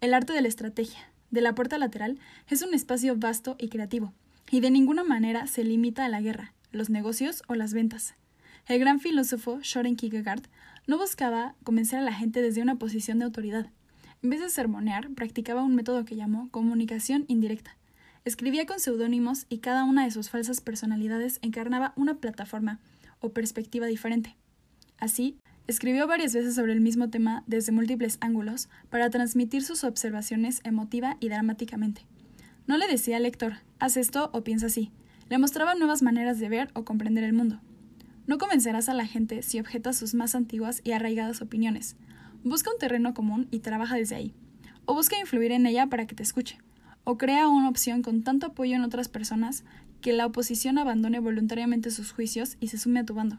[SPEAKER 1] El arte de la estrategia, de la puerta lateral, es un espacio vasto y creativo, y de ninguna manera se limita a la guerra, los negocios o las ventas. El gran filósofo Soren Kierkegaard no buscaba convencer a la gente desde una posición de autoridad. En vez de sermonear, practicaba un método que llamó comunicación indirecta. Escribía con seudónimos y cada una de sus falsas personalidades encarnaba una plataforma o perspectiva diferente. Así, escribió varias veces sobre el mismo tema desde múltiples ángulos para transmitir sus observaciones emotiva y dramáticamente. No le decía al lector, haz esto o piensa así. Le mostraba nuevas maneras de ver o comprender el mundo. No convencerás a la gente si objetas sus más antiguas y arraigadas opiniones. Busca un terreno común y trabaja desde ahí. O busca influir en ella para que te escuche. O crea una opción con tanto apoyo en otras personas que la oposición abandone voluntariamente sus juicios y se sume a tu bando.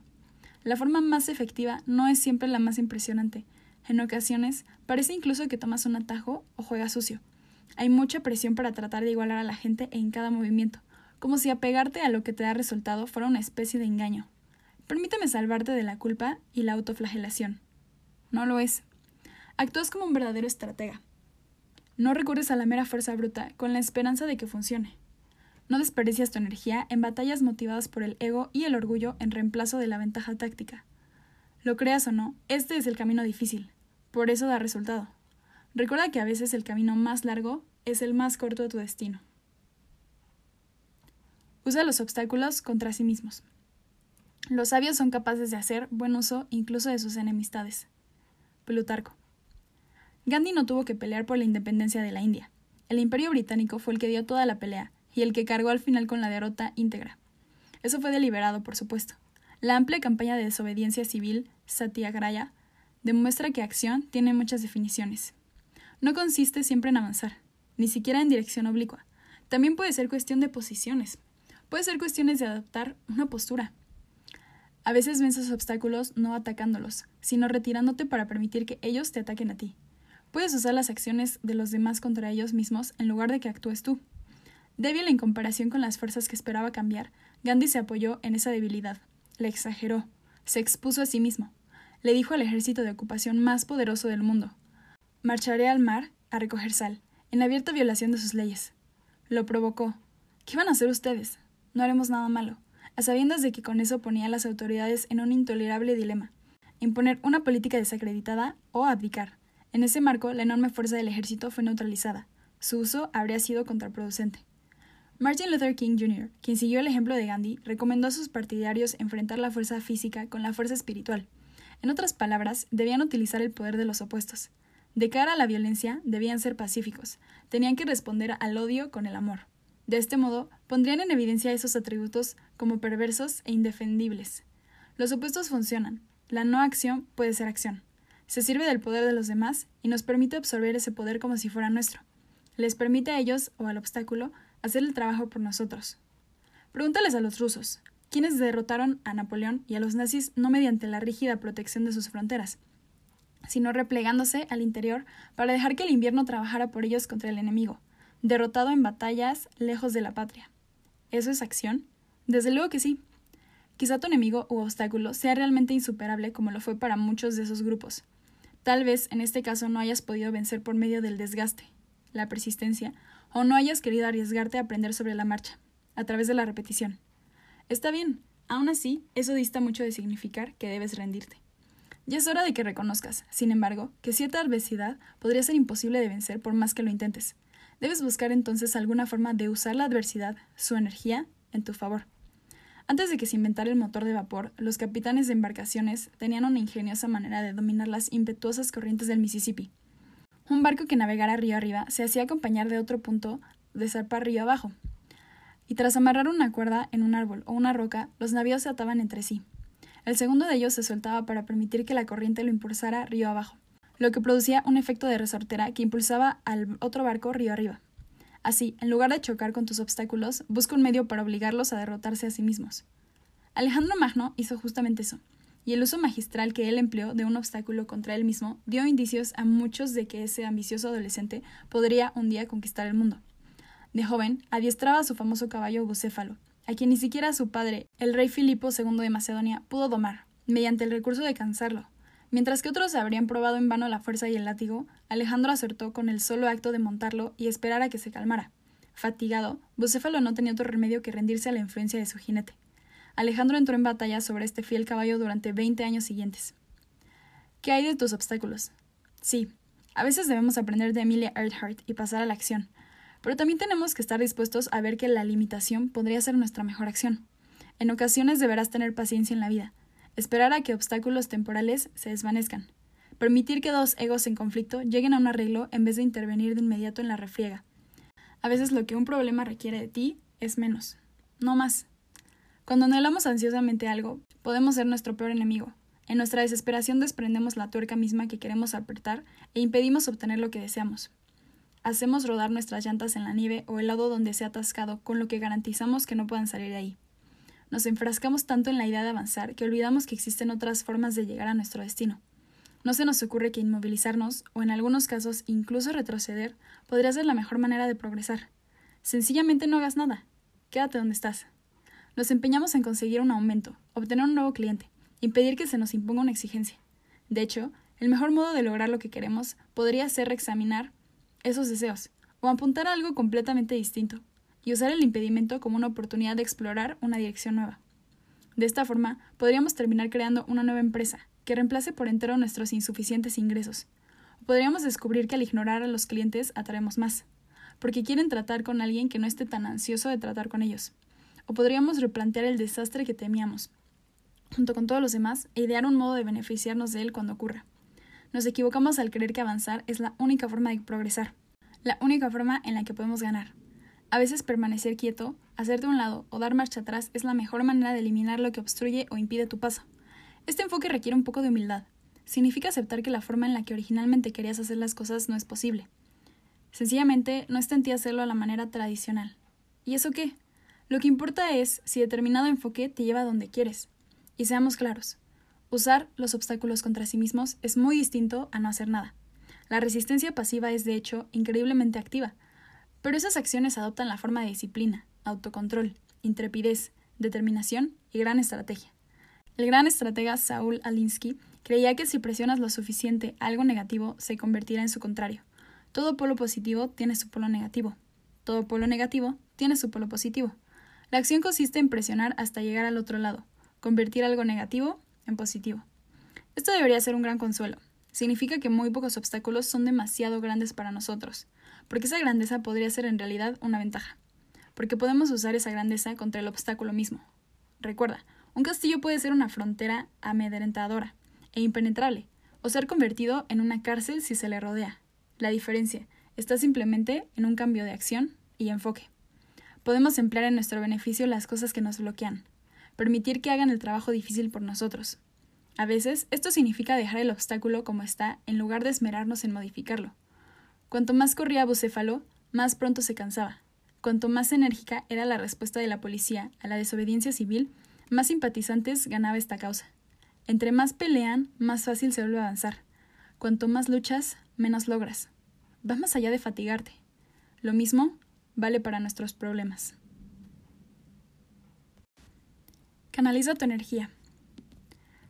[SPEAKER 1] La forma más efectiva no es siempre la más impresionante. En ocasiones parece incluso que tomas un atajo o juegas sucio. Hay mucha presión para tratar de igualar a la gente en cada movimiento, como si apegarte a lo que te da resultado fuera una especie de engaño. Permíteme salvarte de la culpa y la autoflagelación. No lo es. Actúas como un verdadero estratega. No recurres a la mera fuerza bruta con la esperanza de que funcione. No desperdicias tu energía en batallas motivadas por el ego y el orgullo en reemplazo de la ventaja táctica. Lo creas o no, este es el camino difícil. Por eso da resultado. Recuerda que a veces el camino más largo es el más corto de tu destino. Usa los obstáculos contra sí mismos. Los sabios son capaces de hacer buen uso incluso de sus enemistades. Plutarco. Gandhi no tuvo que pelear por la independencia de la India. El imperio británico fue el que dio toda la pelea y el que cargó al final con la derrota íntegra. Eso fue deliberado, por supuesto. La amplia campaña de desobediencia civil, Satyagraya, demuestra que acción tiene muchas definiciones. No consiste siempre en avanzar, ni siquiera en dirección oblicua. También puede ser cuestión de posiciones. Puede ser cuestiones de adoptar una postura, a veces vences obstáculos no atacándolos, sino retirándote para permitir que ellos te ataquen a ti. Puedes usar las acciones de los demás contra ellos mismos en lugar de que actúes tú. Débil en comparación con las fuerzas que esperaba cambiar, Gandhi se apoyó en esa debilidad, la exageró, se expuso a sí mismo. Le dijo al ejército de ocupación más poderoso del mundo: Marcharé al mar a recoger sal, en abierta violación de sus leyes. Lo provocó. ¿Qué van a hacer ustedes? No haremos nada malo a sabiendas de que con eso ponía a las autoridades en un intolerable dilema, imponer una política desacreditada o abdicar. En ese marco, la enorme fuerza del ejército fue neutralizada. Su uso habría sido contraproducente. Martin Luther King Jr., quien siguió el ejemplo de Gandhi, recomendó a sus partidarios enfrentar la fuerza física con la fuerza espiritual. En otras palabras, debían utilizar el poder de los opuestos. De cara a la violencia, debían ser pacíficos, tenían que responder al odio con el amor. De este modo, pondrían en evidencia esos atributos como perversos e indefendibles. Los opuestos funcionan. La no acción puede ser acción. Se sirve del poder de los demás y nos permite absorber ese poder como si fuera nuestro. Les permite a ellos o al obstáculo hacer el trabajo por nosotros. Pregúntales a los rusos, quienes derrotaron a Napoleón y a los nazis no mediante la rígida protección de sus fronteras, sino replegándose al interior para dejar que el invierno trabajara por ellos contra el enemigo, derrotado en batallas lejos de la patria. ¿Eso es acción? Desde luego que sí. Quizá tu enemigo u obstáculo sea realmente insuperable como lo fue para muchos de esos grupos. Tal vez en este caso no hayas podido vencer por medio del desgaste, la persistencia, o no hayas querido arriesgarte a aprender sobre la marcha, a través de la repetición. Está bien, aún así, eso dista mucho de significar que debes rendirte. Ya es hora de que reconozcas, sin embargo, que cierta adversidad podría ser imposible de vencer por más que lo intentes. Debes buscar entonces alguna forma de usar la adversidad, su energía, en tu favor. Antes de que se inventara el motor de vapor, los capitanes de embarcaciones tenían una ingeniosa manera de dominar las impetuosas corrientes del Mississippi. Un barco que navegara río arriba se hacía acompañar de otro punto de zarpar río abajo. Y tras amarrar una cuerda en un árbol o una roca, los navíos se ataban entre sí. El segundo de ellos se soltaba para permitir que la corriente lo impulsara río abajo lo que producía un efecto de resortera que impulsaba al otro barco río arriba. Así, en lugar de chocar con tus obstáculos, busca un medio para obligarlos a derrotarse a sí mismos. Alejandro Magno hizo justamente eso, y el uso magistral que él empleó de un obstáculo contra él mismo dio indicios a muchos de que ese ambicioso adolescente podría un día conquistar el mundo. De joven, adiestraba a su famoso caballo bucéfalo, a quien ni siquiera su padre, el rey Filipo II de Macedonia, pudo domar, mediante el recurso de cansarlo, Mientras que otros habrían probado en vano la fuerza y el látigo, Alejandro acertó con el solo acto de montarlo y esperar a que se calmara. Fatigado, Bucéfalo no tenía otro remedio que rendirse a la influencia de su jinete. Alejandro entró en batalla sobre este fiel caballo durante veinte años siguientes. ¿Qué hay de tus obstáculos? Sí, a veces debemos aprender de Emilia Earhart y pasar a la acción, pero también tenemos que estar dispuestos a ver que la limitación podría ser nuestra mejor acción. En ocasiones deberás tener paciencia en la vida, esperar a que obstáculos temporales se desvanezcan, permitir que dos egos en conflicto lleguen a un arreglo en vez de intervenir de inmediato en la refriega. A veces lo que un problema requiere de ti es menos, no más. Cuando anhelamos ansiosamente algo, podemos ser nuestro peor enemigo, en nuestra desesperación desprendemos la tuerca misma que queremos apretar e impedimos obtener lo que deseamos. Hacemos rodar nuestras llantas en la nieve o el lado donde se ha atascado, con lo que garantizamos que no puedan salir de ahí. Nos enfrascamos tanto en la idea de avanzar que olvidamos que existen otras formas de llegar a nuestro destino. No se nos ocurre que inmovilizarnos, o en algunos casos incluso retroceder, podría ser la mejor manera de progresar. Sencillamente no hagas nada. Quédate donde estás. Nos empeñamos en conseguir un aumento, obtener un nuevo cliente, impedir que se nos imponga una exigencia. De hecho, el mejor modo de lograr lo que queremos podría ser reexaminar esos deseos, o apuntar a algo completamente distinto, y usar el impedimento como una oportunidad de explorar una dirección nueva. De esta forma, podríamos terminar creando una nueva empresa, que reemplace por entero nuestros insuficientes ingresos. Podríamos descubrir que al ignorar a los clientes atraemos más, porque quieren tratar con alguien que no esté tan ansioso de tratar con ellos. O podríamos replantear el desastre que temíamos, junto con todos los demás, e idear un modo de beneficiarnos de él cuando ocurra. Nos equivocamos al creer que avanzar es la única forma de progresar, la única forma en la que podemos ganar. A veces permanecer quieto, hacer de un lado o dar marcha atrás es la mejor manera de eliminar lo que obstruye o impide tu paso. Este enfoque requiere un poco de humildad. Significa aceptar que la forma en la que originalmente querías hacer las cosas no es posible. Sencillamente no está en hacerlo a la manera tradicional. ¿Y eso qué? Lo que importa es si determinado enfoque te lleva a donde quieres, y seamos claros, usar los obstáculos contra sí mismos es muy distinto a no hacer nada. La resistencia pasiva es, de hecho, increíblemente activa, pero esas acciones adoptan la forma de disciplina, autocontrol, intrepidez, determinación y gran estrategia. El gran estratega Saul Alinsky creía que si presionas lo suficiente algo negativo se convertirá en su contrario. Todo polo positivo tiene su polo negativo. Todo polo negativo tiene su polo positivo. La acción consiste en presionar hasta llegar al otro lado, convertir algo negativo en positivo. Esto debería ser un gran consuelo. Significa que muy pocos obstáculos son demasiado grandes para nosotros, porque esa grandeza podría ser en realidad una ventaja, porque podemos usar esa grandeza contra el obstáculo mismo. Recuerda, un castillo puede ser una frontera amedrentadora e impenetrable, o ser convertido en una cárcel si se le rodea. La diferencia está simplemente en un cambio de acción y enfoque. Podemos emplear en nuestro beneficio las cosas que nos bloquean, permitir que hagan el trabajo difícil por nosotros. A veces, esto significa dejar el obstáculo como está en lugar de esmerarnos en modificarlo. Cuanto más corría Bucéfalo, más pronto se cansaba. Cuanto más enérgica era la respuesta de la policía a la desobediencia civil, más simpatizantes ganaba esta causa. Entre más pelean, más fácil se vuelve a avanzar. Cuanto más luchas, menos logras. Va más allá de fatigarte. Lo mismo vale para nuestros problemas. Canaliza tu energía.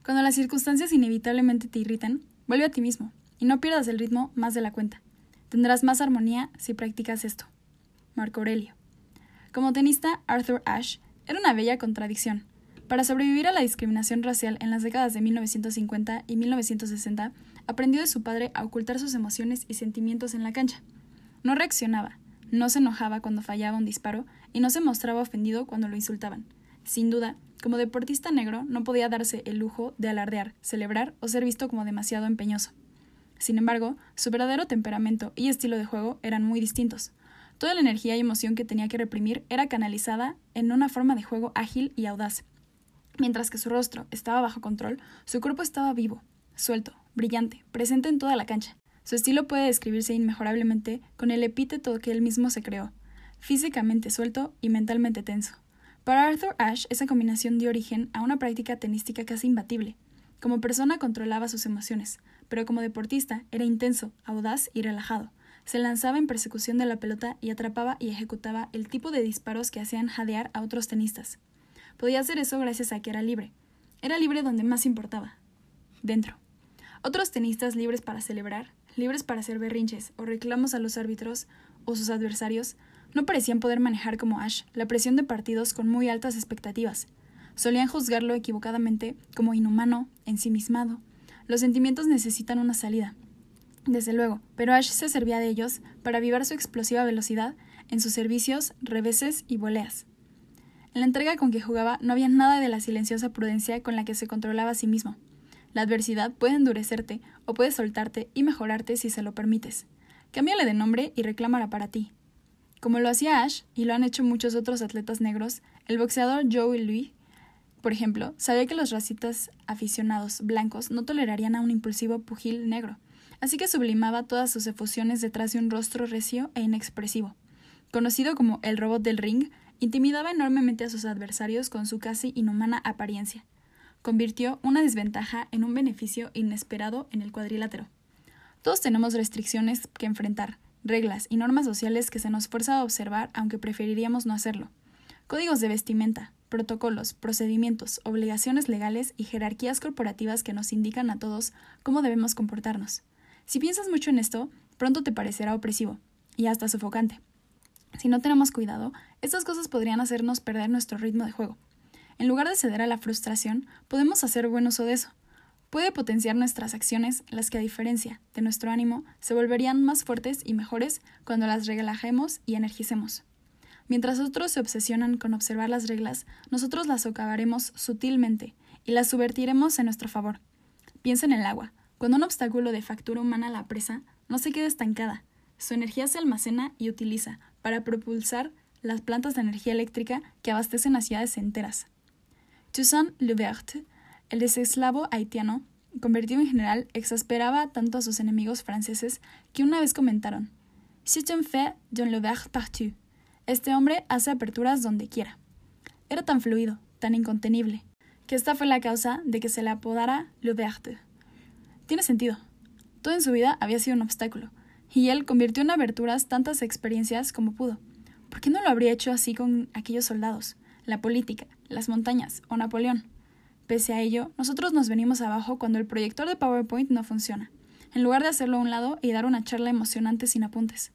[SPEAKER 1] Cuando las circunstancias inevitablemente te irritan, vuelve a ti mismo y no pierdas el ritmo más de la cuenta. Tendrás más armonía si practicas esto. Marco Aurelio. Como tenista, Arthur Ashe era una bella contradicción. Para sobrevivir a la discriminación racial en las décadas de 1950 y 1960, aprendió de su padre a ocultar sus emociones y sentimientos en la cancha. No reaccionaba, no se enojaba cuando fallaba un disparo y no se mostraba ofendido cuando lo insultaban. Sin duda, como deportista negro no podía darse el lujo de alardear, celebrar o ser visto como demasiado empeñoso. Sin embargo, su verdadero temperamento y estilo de juego eran muy distintos. Toda la energía y emoción que tenía que reprimir era canalizada en una forma de juego ágil y audaz. Mientras que su rostro estaba bajo control, su cuerpo estaba vivo, suelto, brillante, presente en toda la cancha. Su estilo puede describirse inmejorablemente con el epíteto que él mismo se creó, físicamente suelto y mentalmente tenso. Para Arthur Ashe, esa combinación dio origen a una práctica tenística casi imbatible. Como persona controlaba sus emociones, pero como deportista era intenso, audaz y relajado. Se lanzaba en persecución de la pelota y atrapaba y ejecutaba el tipo de disparos que hacían jadear a otros tenistas. Podía hacer eso gracias a que era libre. Era libre donde más importaba. Dentro. Otros tenistas libres para celebrar, libres para hacer berrinches o reclamos a los árbitros o sus adversarios, No parecían poder manejar como Ash la presión de partidos con muy altas expectativas. Solían juzgarlo equivocadamente como inhumano, ensimismado. Los sentimientos necesitan una salida. Desde luego, pero Ash se servía de ellos para avivar su explosiva velocidad en sus servicios, reveses y voleas. En la entrega con que jugaba no había nada de la silenciosa prudencia con la que se controlaba a sí mismo. La adversidad puede endurecerte o puede soltarte y mejorarte si se lo permites. Cámbiale de nombre y reclámala para ti. Como lo hacía Ash, y lo han hecho muchos otros atletas negros, el boxeador Joey Louis, por ejemplo, sabía que los racitas aficionados blancos no tolerarían a un impulsivo pugil negro, así que sublimaba todas sus efusiones detrás de un rostro recio e inexpresivo. Conocido como el robot del ring, Intimidaba enormemente a sus adversarios con su casi inhumana apariencia. Convirtió una desventaja en un beneficio inesperado en el cuadrilátero. Todos tenemos restricciones que enfrentar, reglas y normas sociales que se nos fuerza a observar aunque preferiríamos no hacerlo. Códigos de vestimenta, protocolos, procedimientos, obligaciones legales y jerarquías corporativas que nos indican a todos cómo debemos comportarnos. Si piensas mucho en esto, pronto te parecerá opresivo y hasta sofocante. Si no tenemos cuidado, estas cosas podrían hacernos perder nuestro ritmo de juego. En lugar de ceder a la frustración, podemos hacer buen uso de eso. Puede potenciar nuestras acciones, las que a diferencia de nuestro ánimo, se volverían más fuertes y mejores cuando las relajemos y energicemos. Mientras otros se obsesionan con observar las reglas, nosotros las socavaremos sutilmente y las subvertiremos en nuestro favor. Piensa en el agua. Cuando un obstáculo de factura humana la presa, no se queda estancada. Su energía se almacena y utiliza para propulsar las plantas de energía eléctrica que abastecen a ciudades enteras. Toussaint Louverture, el deseslavo haitiano, convertido en general, exasperaba tanto a sus enemigos franceses que una vez comentaron: C'est un fait d'un Louverture partout. Este hombre hace aperturas donde quiera. Era tan fluido, tan incontenible, que esta fue la causa de que se le apodara Louverture. Tiene sentido. Todo en su vida había sido un obstáculo, y él convirtió en aberturas tantas experiencias como pudo. ¿Por qué no lo habría hecho así con aquellos soldados, la política, las montañas o Napoleón? Pese a ello, nosotros nos venimos abajo cuando el proyector de PowerPoint no funciona, en lugar de hacerlo a un lado y dar una charla emocionante sin apuntes.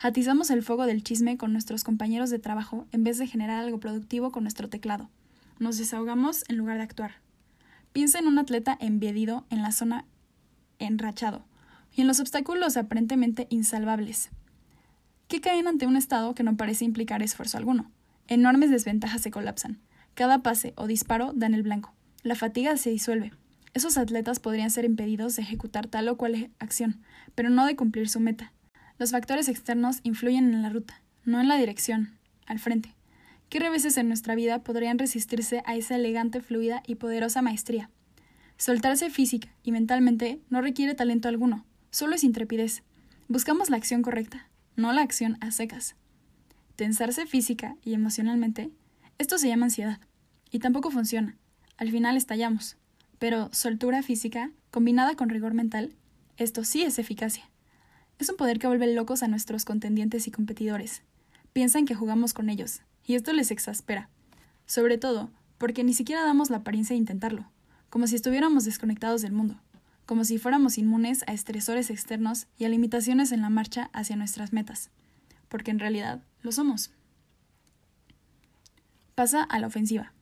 [SPEAKER 1] Atizamos el fuego del chisme con nuestros compañeros de trabajo en vez de generar algo productivo con nuestro teclado. Nos desahogamos en lugar de actuar. Piensa en un atleta embedido en la zona enrachado, y en los obstáculos aparentemente insalvables, que caen ante un estado que no parece implicar esfuerzo alguno. Enormes desventajas se colapsan. Cada pase o disparo da en el blanco. La fatiga se disuelve. Esos atletas podrían ser impedidos de ejecutar tal o cual acción, pero no de cumplir su meta. Los factores externos influyen en la ruta, no en la dirección, al frente. ¿Qué reveses en nuestra vida podrían resistirse a esa elegante, fluida y poderosa maestría? Soltarse física y mentalmente no requiere talento alguno, Solo es intrepidez. Buscamos la acción correcta, no la acción a secas. Tensarse física y emocionalmente, esto se llama ansiedad. Y tampoco funciona. Al final estallamos. Pero soltura física, combinada con rigor mental, esto sí es eficacia. Es un poder que vuelve locos a nuestros contendientes y competidores. Piensan que jugamos con ellos, y esto les exaspera. Sobre todo, porque ni siquiera damos la apariencia de intentarlo, como si estuviéramos desconectados del mundo como si fuéramos inmunes a estresores externos y a limitaciones en la marcha hacia nuestras metas, porque en realidad lo somos. Pasa a la ofensiva.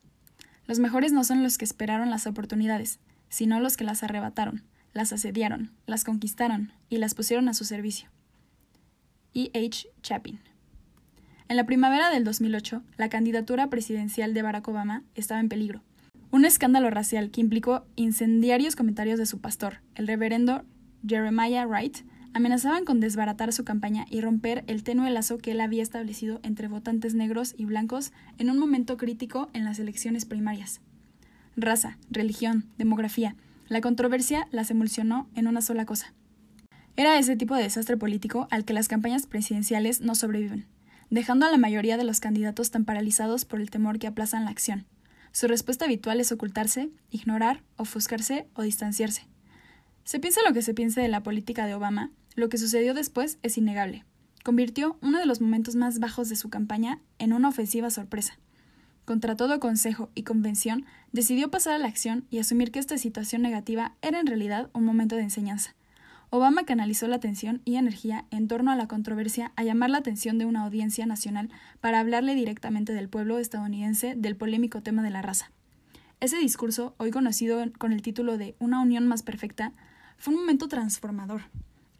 [SPEAKER 1] Los mejores no son los que esperaron las oportunidades, sino los que las arrebataron, las asediaron, las conquistaron y las pusieron a su servicio. E. H. Chapin. En la primavera del 2008, la candidatura presidencial de Barack Obama estaba en peligro un escándalo racial que implicó incendiarios comentarios de su pastor, el reverendo Jeremiah Wright, amenazaban con desbaratar su campaña y romper el tenue lazo que él había establecido entre votantes negros y blancos en un momento crítico en las elecciones primarias. Raza, religión, demografía, la controversia las emulsionó en una sola cosa. Era ese tipo de desastre político al que las campañas presidenciales no sobreviven, dejando a la mayoría de los candidatos tan paralizados por el temor que aplazan la acción. Su respuesta habitual es ocultarse, ignorar, ofuscarse o distanciarse. Se piensa lo que se piense de la política de Obama, lo que sucedió después es innegable. Convirtió uno de los momentos más bajos de su campaña en una ofensiva sorpresa. Contra todo consejo y convención, decidió pasar a la acción y asumir que esta situación negativa era en realidad un momento de enseñanza. Obama canalizó la atención y energía en torno a la controversia a llamar la atención de una audiencia nacional para hablarle directamente del pueblo estadounidense del polémico tema de la raza. Ese discurso, hoy conocido con el título de Una unión más perfecta, fue un momento transformador.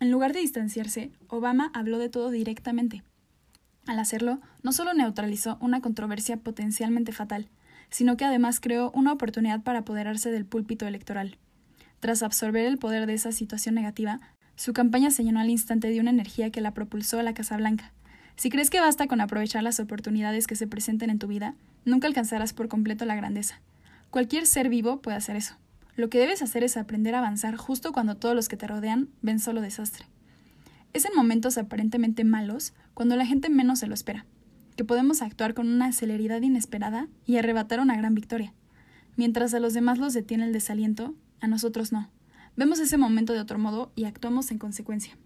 [SPEAKER 1] En lugar de distanciarse, Obama habló de todo directamente. Al hacerlo, no solo neutralizó una controversia potencialmente fatal, sino que además creó una oportunidad para apoderarse del púlpito electoral. Tras absorber el poder de esa situación negativa, su campaña se llenó al instante de una energía que la propulsó a la Casa Blanca. Si crees que basta con aprovechar las oportunidades que se presenten en tu vida, nunca alcanzarás por completo la grandeza. Cualquier ser vivo puede hacer eso. Lo que debes hacer es aprender a avanzar justo cuando todos los que te rodean ven solo desastre. Es en momentos aparentemente malos cuando la gente menos se lo espera, que podemos actuar con una celeridad inesperada y arrebatar una gran victoria. Mientras a los demás los detiene el desaliento, a nosotros no. Vemos ese momento de otro modo y actuamos en consecuencia.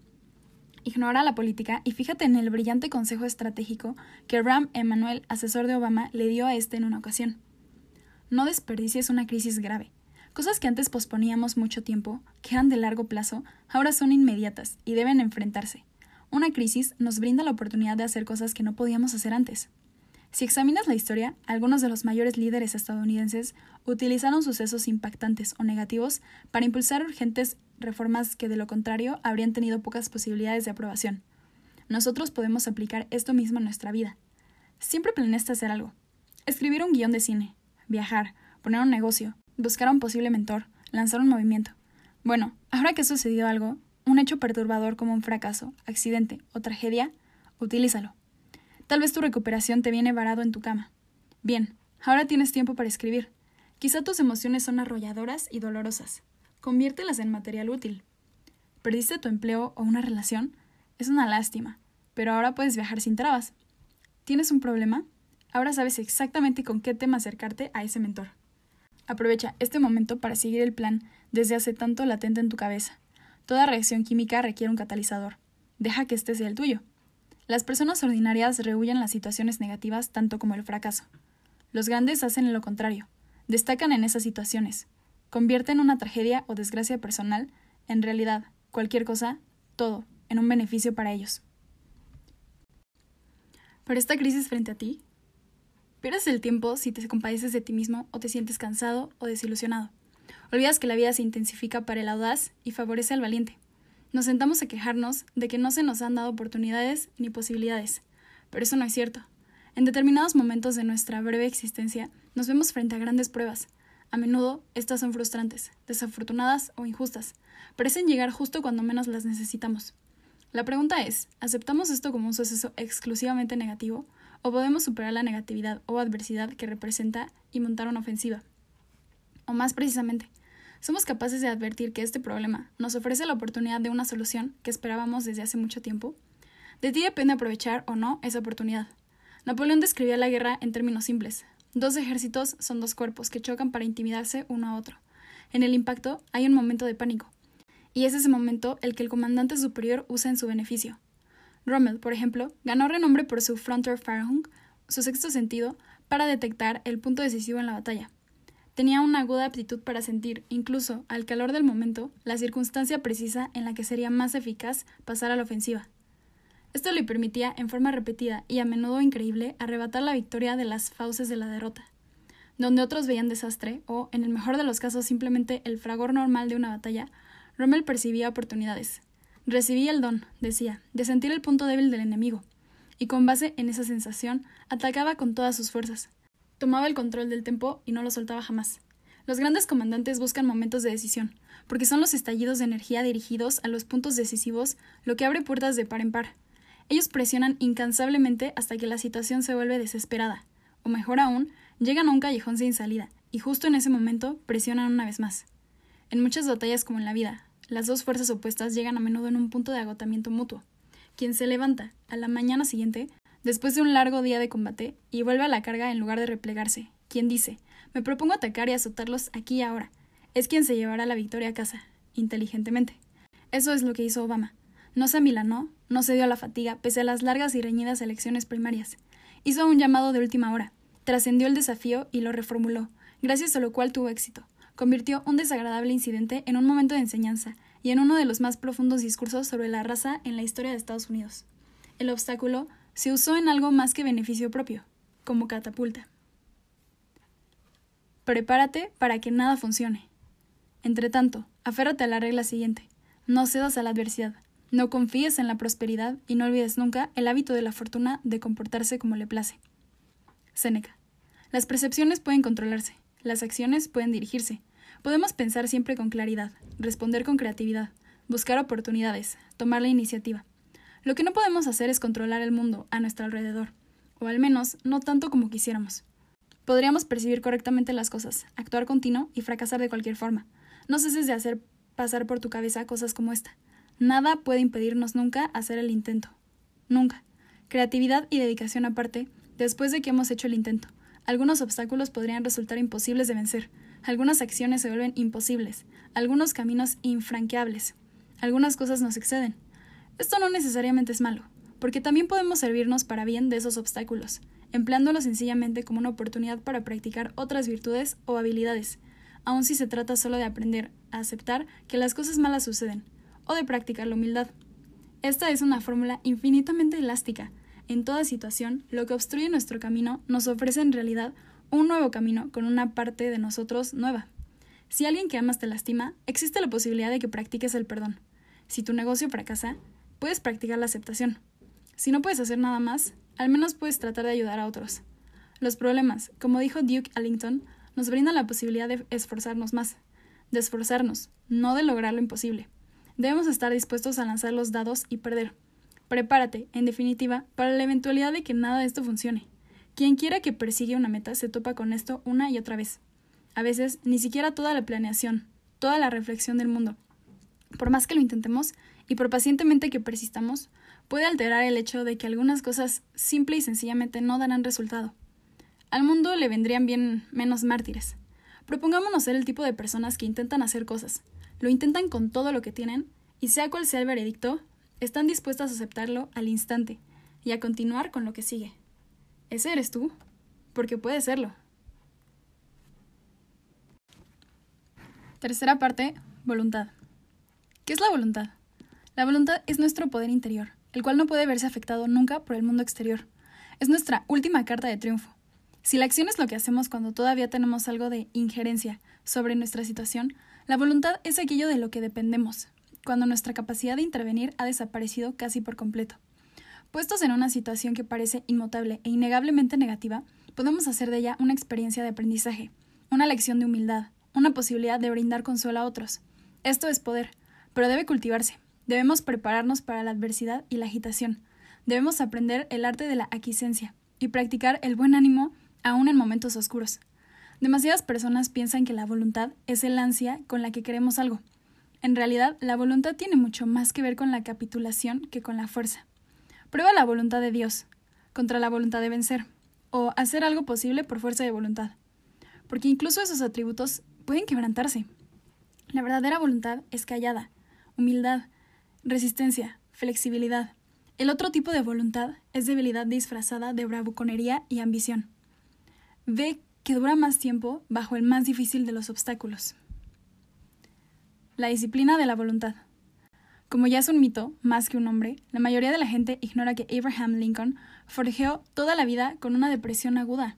[SPEAKER 1] Ignora la política y fíjate en el brillante consejo estratégico que Ram Emanuel, asesor de Obama, le dio a este en una ocasión. No desperdicies una crisis grave. Cosas que antes posponíamos mucho tiempo, que eran de largo plazo, ahora son inmediatas y deben enfrentarse. Una crisis nos brinda la oportunidad de hacer cosas que no podíamos hacer antes. Si examinas la historia, algunos de los mayores líderes estadounidenses utilizaron sucesos impactantes o negativos para impulsar urgentes reformas que de lo contrario habrían tenido pocas posibilidades de aprobación. Nosotros podemos aplicar esto mismo en nuestra vida. Siempre planeaste hacer algo. Escribir un guion de cine, viajar, poner un negocio, buscar a un posible mentor, lanzar un movimiento. Bueno, ahora que ha sucedido algo, un hecho perturbador como un fracaso, accidente o tragedia, utilízalo. Tal vez tu recuperación te viene varado en tu cama. Bien, ahora tienes tiempo para escribir. Quizá tus emociones son arrolladoras y dolorosas. Conviértelas en material útil. ¿Perdiste tu empleo o una relación? Es una lástima, pero ahora puedes viajar sin trabas. ¿Tienes un problema? Ahora sabes exactamente con qué tema acercarte a ese mentor. Aprovecha este momento para seguir el plan desde hace tanto latente en tu cabeza. Toda reacción química requiere un catalizador. Deja que este sea el tuyo. Las personas ordinarias rehuyen las situaciones negativas tanto como el fracaso. Los grandes hacen lo contrario. Destacan en esas situaciones. Convierten una tragedia o desgracia personal en realidad, cualquier cosa, todo, en un beneficio para ellos. Pero esta crisis frente a ti, pierdes el tiempo si te compadeces de ti mismo o te sientes cansado o desilusionado. Olvidas que la vida se intensifica para el audaz y favorece al valiente. Nos sentamos a quejarnos de que no se nos han dado oportunidades ni posibilidades, pero eso no es cierto. En determinados momentos de nuestra breve existencia nos vemos frente a grandes pruebas. A menudo estas son frustrantes, desafortunadas o injustas. Parecen llegar justo cuando menos las necesitamos. La pregunta es, ¿aceptamos esto como un suceso exclusivamente negativo o podemos superar la negatividad o adversidad que representa y montar una ofensiva? O más precisamente, somos capaces de advertir que este problema nos ofrece la oportunidad de una solución que esperábamos desde hace mucho tiempo. De ti depende aprovechar o no esa oportunidad. Napoleón describía la guerra en términos simples. Dos ejércitos son dos cuerpos que chocan para intimidarse uno a otro. En el impacto hay un momento de pánico, y es ese momento el que el comandante superior usa en su beneficio. Rommel, por ejemplo, ganó renombre por su Fronter Farhung, su sexto sentido, para detectar el punto decisivo en la batalla. Tenía una aguda aptitud para sentir, incluso al calor del momento, la circunstancia precisa en la que sería más eficaz pasar a la ofensiva. Esto le permitía, en forma repetida y a menudo increíble, arrebatar la victoria de las fauces de la derrota. Donde otros veían desastre, o, en el mejor de los casos, simplemente el fragor normal de una batalla, Rommel percibía oportunidades. Recibía el don, decía, de sentir el punto débil del enemigo, y con base en esa sensación, atacaba con todas sus fuerzas, Tomaba el control del tempo y no lo soltaba jamás. Los grandes comandantes buscan momentos de decisión, porque son los estallidos de energía dirigidos a los puntos decisivos lo que abre puertas de par en par. Ellos presionan incansablemente hasta que la situación se vuelve desesperada, o mejor aún, llegan a un callejón sin salida, y justo en ese momento presionan una vez más. En muchas batallas como en la vida, las dos fuerzas opuestas llegan a menudo en un punto de agotamiento mutuo. Quien se levanta a la mañana siguiente después de un largo día de combate, y vuelve a la carga en lugar de replegarse. Quien dice, me propongo atacar y azotarlos aquí y ahora, es quien se llevará la victoria a casa, inteligentemente. Eso es lo que hizo Obama. No se amilanó, no se dio a la fatiga, pese a las largas y reñidas elecciones primarias. Hizo un llamado de última hora, trascendió el desafío y lo reformuló, gracias a lo cual tuvo éxito. Convirtió un desagradable incidente en un momento de enseñanza y en uno de los más profundos discursos sobre la raza en la historia de Estados Unidos. El obstáculo se usó en algo más que beneficio propio, como catapulta. Prepárate para que nada funcione. Entre tanto, aférrate a la regla siguiente. No cedas a la adversidad. No confíes en la prosperidad y no olvides nunca el hábito de la fortuna de comportarse como le place. Séneca. Las percepciones pueden controlarse, las acciones pueden dirigirse. Podemos pensar siempre con claridad, responder con creatividad, buscar oportunidades, tomar la iniciativa. Lo que no podemos hacer es controlar el mundo a nuestro alrededor, o al menos no tanto como quisiéramos. Podríamos percibir correctamente las cosas, actuar continuo y fracasar de cualquier forma. No ceses de hacer pasar por tu cabeza cosas como esta. Nada puede impedirnos nunca hacer el intento. Nunca. Creatividad y dedicación aparte, después de que hemos hecho el intento. Algunos obstáculos podrían resultar imposibles de vencer, algunas acciones se vuelven imposibles, algunos caminos infranqueables, algunas cosas nos exceden. Esto no necesariamente es malo, porque también podemos servirnos para bien de esos obstáculos, empleándolos sencillamente como una oportunidad para practicar otras virtudes o habilidades, aun si se trata solo de aprender a aceptar que las cosas malas suceden, o de practicar la humildad. Esta es una fórmula infinitamente elástica. En toda situación, lo que obstruye nuestro camino nos ofrece en realidad un nuevo camino con una parte de nosotros nueva. Si alguien que amas te lastima, existe la posibilidad de que practiques el perdón. Si tu negocio fracasa, puedes practicar la aceptación. Si no puedes hacer nada más, al menos puedes tratar de ayudar a otros. Los problemas, como dijo Duke Ellington, nos brindan la posibilidad de esforzarnos más, de esforzarnos, no de lograr lo imposible. Debemos estar dispuestos a lanzar los dados y perder. Prepárate, en definitiva, para la eventualidad de que nada de esto funcione. Quien quiera que persigue una meta se topa con esto una y otra vez. A veces, ni siquiera toda la planeación, toda la reflexión del mundo. Por más que lo intentemos, y por pacientemente que persistamos, puede alterar el hecho de que algunas cosas simple y sencillamente no darán resultado. Al mundo le vendrían bien menos mártires. Propongámonos ser el tipo de personas que intentan hacer cosas, lo intentan con todo lo que tienen, y sea cual sea el veredicto, están dispuestas a aceptarlo al instante y a continuar con lo que sigue. ¿Ese eres tú? Porque puede serlo. Tercera parte, voluntad. ¿Qué es la voluntad? La voluntad es nuestro poder interior, el cual no puede verse afectado nunca por el mundo exterior. Es nuestra última carta de triunfo. Si la acción es lo que hacemos cuando todavía tenemos algo de injerencia sobre nuestra situación, la voluntad es aquello de lo que dependemos, cuando nuestra capacidad de intervenir ha desaparecido casi por completo. Puestos en una situación que parece inmutable e innegablemente negativa, podemos hacer de ella una experiencia de aprendizaje, una lección de humildad, una posibilidad de brindar consuelo a otros. Esto es poder, pero debe cultivarse. Debemos prepararnos para la adversidad y la agitación. Debemos aprender el arte de la aquiescencia y practicar el buen ánimo aún en momentos oscuros. Demasiadas personas piensan que la voluntad es el ansia con la que queremos algo, en realidad, la voluntad tiene mucho más que ver con la capitulación que con la fuerza. Prueba la voluntad de Dios contra la voluntad de vencer, o hacer algo posible por fuerza de voluntad, porque incluso esos atributos pueden quebrantarse. La verdadera voluntad es callada, humildad, resistencia, flexibilidad. El otro tipo de voluntad es debilidad disfrazada de bravuconería y ambición. Ve que dura más tiempo bajo el más difícil de los obstáculos. La disciplina de la voluntad. Como ya es un mito, más que un hombre, la mayoría de la gente ignora que Abraham Lincoln forjeó toda la vida con una depresión aguda.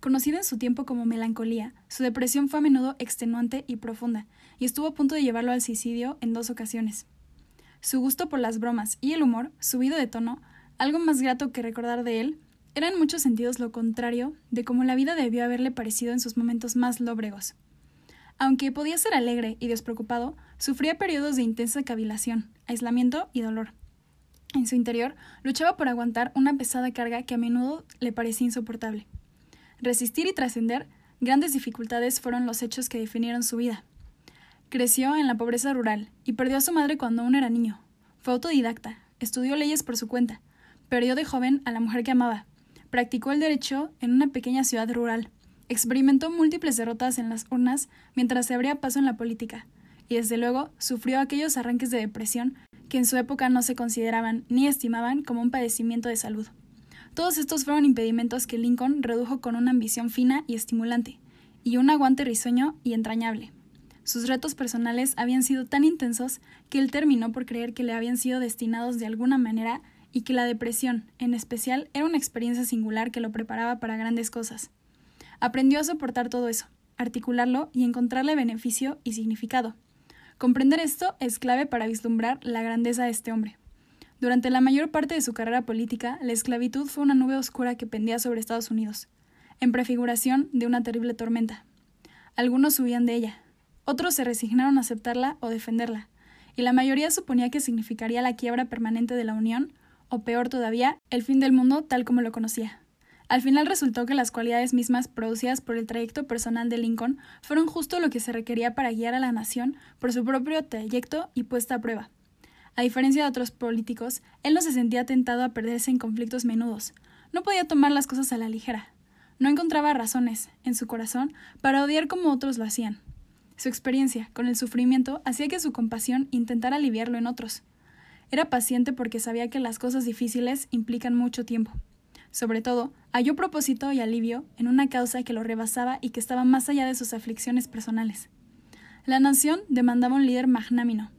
[SPEAKER 1] Conocida en su tiempo como melancolía, su depresión fue a menudo extenuante y profunda, y estuvo a punto de llevarlo al suicidio en dos ocasiones. Su gusto por las bromas y el humor, subido de tono, algo más grato que recordar de él, era en muchos sentidos lo contrario de cómo la vida debió haberle parecido en sus momentos más lóbregos. Aunque podía ser alegre y despreocupado, sufría periodos de intensa cavilación, aislamiento y dolor. En su interior luchaba por aguantar una pesada carga que a menudo le parecía insoportable. Resistir y trascender grandes dificultades fueron los hechos que definieron su vida. Creció en la pobreza rural y perdió a su madre cuando aún era niño. Fue autodidacta, estudió leyes por su cuenta, perdió de joven a la mujer que amaba, practicó el derecho en una pequeña ciudad rural, Experimentó múltiples derrotas en las urnas mientras se abría paso en la política, y desde luego sufrió aquellos arranques de depresión que en su época no se consideraban ni estimaban como un padecimiento de salud. Todos estos fueron impedimentos que Lincoln redujo con una ambición fina y estimulante, y un aguante risueño y entrañable. Sus retos personales habían sido tan intensos que él terminó por creer que le habían sido destinados de alguna manera y que la depresión, en especial, era una experiencia singular que lo preparaba para grandes cosas. Aprendió a soportar todo eso, articularlo y encontrarle beneficio y significado. Comprender esto es clave para vislumbrar la grandeza de este hombre. Durante la mayor parte de su carrera política, la esclavitud fue una nube oscura que pendía sobre Estados Unidos, en prefiguración de una terrible tormenta. Algunos huían de ella, otros se resignaron a aceptarla o defenderla, y la mayoría suponía que significaría la quiebra permanente de la Unión, o peor todavía, el fin del mundo tal como lo conocía. Al final resultó que las cualidades mismas producidas por el trayecto personal de Lincoln fueron justo lo que se requería para guiar a la nación por su propio trayecto y puesta a prueba. A diferencia de otros políticos, él no se sentía tentado a perderse en conflictos menudos. No podía tomar las cosas a la ligera. No encontraba razones, en su corazón, para odiar como otros lo hacían. Su experiencia con el sufrimiento hacía que su compasión intentara aliviarlo en otros. Era paciente porque sabía que las cosas difíciles implican mucho tiempo. Sobre todo, halló propósito y alivio en una causa que lo rebasaba y que estaba más allá de sus aflicciones personales. La nación demandaba un líder magnámino,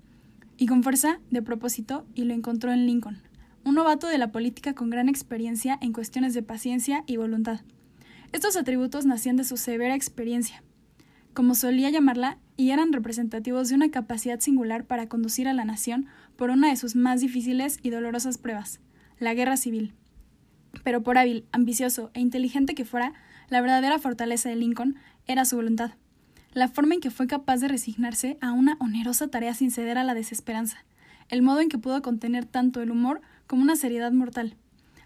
[SPEAKER 1] y con fuerza de propósito, y lo encontró en Lincoln, un novato de la política con gran experiencia en cuestiones de paciencia y voluntad. Estos atributos nacían de su severa experiencia, como solía llamarla, y eran representativos de una capacidad singular para conducir a la nación por una de sus más difíciles y dolorosas pruebas, la guerra civil. Pero por hábil, ambicioso e inteligente que fuera, la verdadera fortaleza de Lincoln era su voluntad, la forma en que fue capaz de resignarse a una onerosa tarea sin ceder a la desesperanza, el modo en que pudo contener tanto el humor como una seriedad mortal,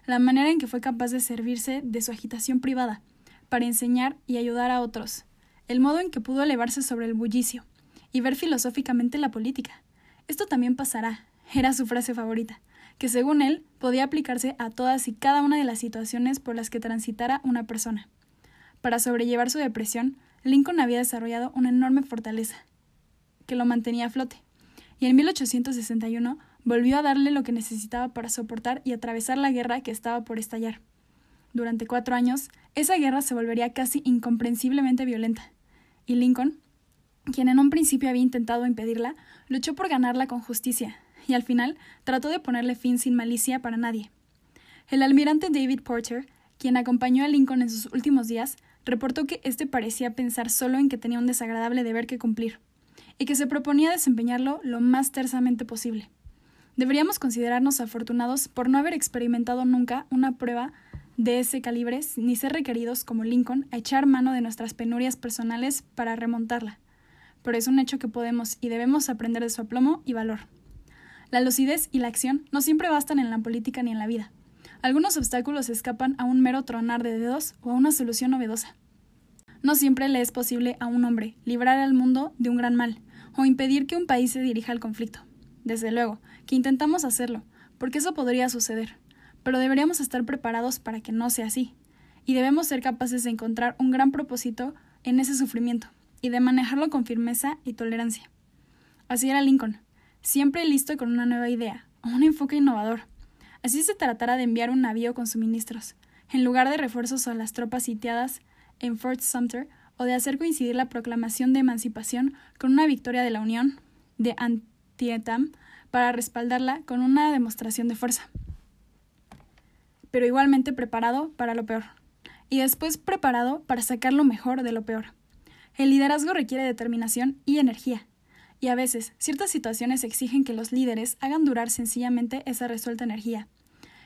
[SPEAKER 1] la manera en que fue capaz de servirse de su agitación privada, para enseñar y ayudar a otros, el modo en que pudo elevarse sobre el bullicio y ver filosóficamente la política. Esto también pasará, era su frase favorita, que según él podía aplicarse a todas y cada una de las situaciones por las que transitara una persona. Para sobrellevar su depresión, Lincoln había desarrollado una enorme fortaleza, que lo mantenía a flote, y en 1861 volvió a darle lo que necesitaba para soportar y atravesar la guerra que estaba por estallar. Durante cuatro años, esa guerra se volvería casi incomprensiblemente violenta, y Lincoln, quien en un principio había intentado impedirla, luchó por ganarla con justicia, y al final trató de ponerle fin sin malicia para nadie. El almirante David Porter, quien acompañó a Lincoln en sus últimos días, reportó que éste parecía pensar solo en que tenía un desagradable deber que cumplir, y que se proponía desempeñarlo lo más tersamente posible. Deberíamos considerarnos afortunados por no haber experimentado nunca una prueba de ese calibre ni ser requeridos, como Lincoln, a echar mano de nuestras penurias personales para remontarla. Pero es un hecho que podemos y debemos aprender de su aplomo y valor. La lucidez y la acción no siempre bastan en la política ni en la vida. Algunos obstáculos escapan a un mero tronar de dedos o a una solución novedosa. No siempre le es posible a un hombre librar al mundo de un gran mal o impedir que un país se dirija al conflicto. Desde luego, que intentamos hacerlo, porque eso podría suceder pero deberíamos estar preparados para que no sea así, y debemos ser capaces de encontrar un gran propósito en ese sufrimiento, y de manejarlo con firmeza y tolerancia. Así era Lincoln, siempre listo con una nueva idea, o un enfoque innovador. Así se tratará de enviar un navío con suministros, en lugar de refuerzos a las tropas sitiadas en Fort Sumter, o de hacer coincidir la proclamación de emancipación con una victoria de la Unión de Antietam para respaldarla con una demostración de fuerza pero igualmente preparado para lo peor, y después preparado para sacar lo mejor de lo peor. El liderazgo requiere determinación y energía, y a veces ciertas situaciones exigen que los líderes hagan durar sencillamente esa resuelta energía,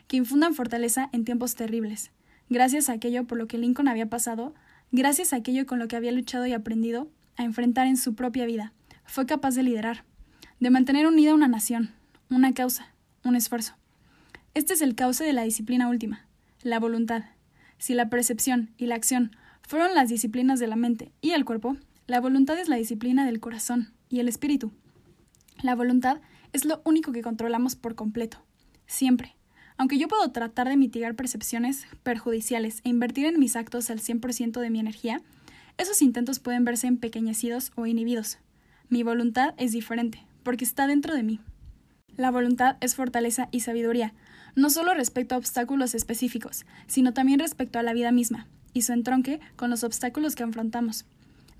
[SPEAKER 1] que infundan fortaleza en tiempos terribles. Gracias a aquello por lo que Lincoln había pasado, gracias a aquello con lo que había luchado y aprendido a enfrentar en su propia vida, fue capaz de liderar, de mantener unida una nación, una causa, un esfuerzo. Este es el cauce de la disciplina última, la voluntad. Si la percepción y la acción fueron las disciplinas de la mente y el cuerpo, la voluntad es la disciplina del corazón y el espíritu. La voluntad es lo único que controlamos por completo, siempre. Aunque yo puedo tratar de mitigar percepciones perjudiciales e invertir en mis actos al 100% de mi energía, esos intentos pueden verse empequeñecidos o inhibidos. Mi voluntad es diferente, porque está dentro de mí. La voluntad es fortaleza y sabiduría, no solo respecto a obstáculos específicos, sino también respecto a la vida misma, y su entronque con los obstáculos que afrontamos.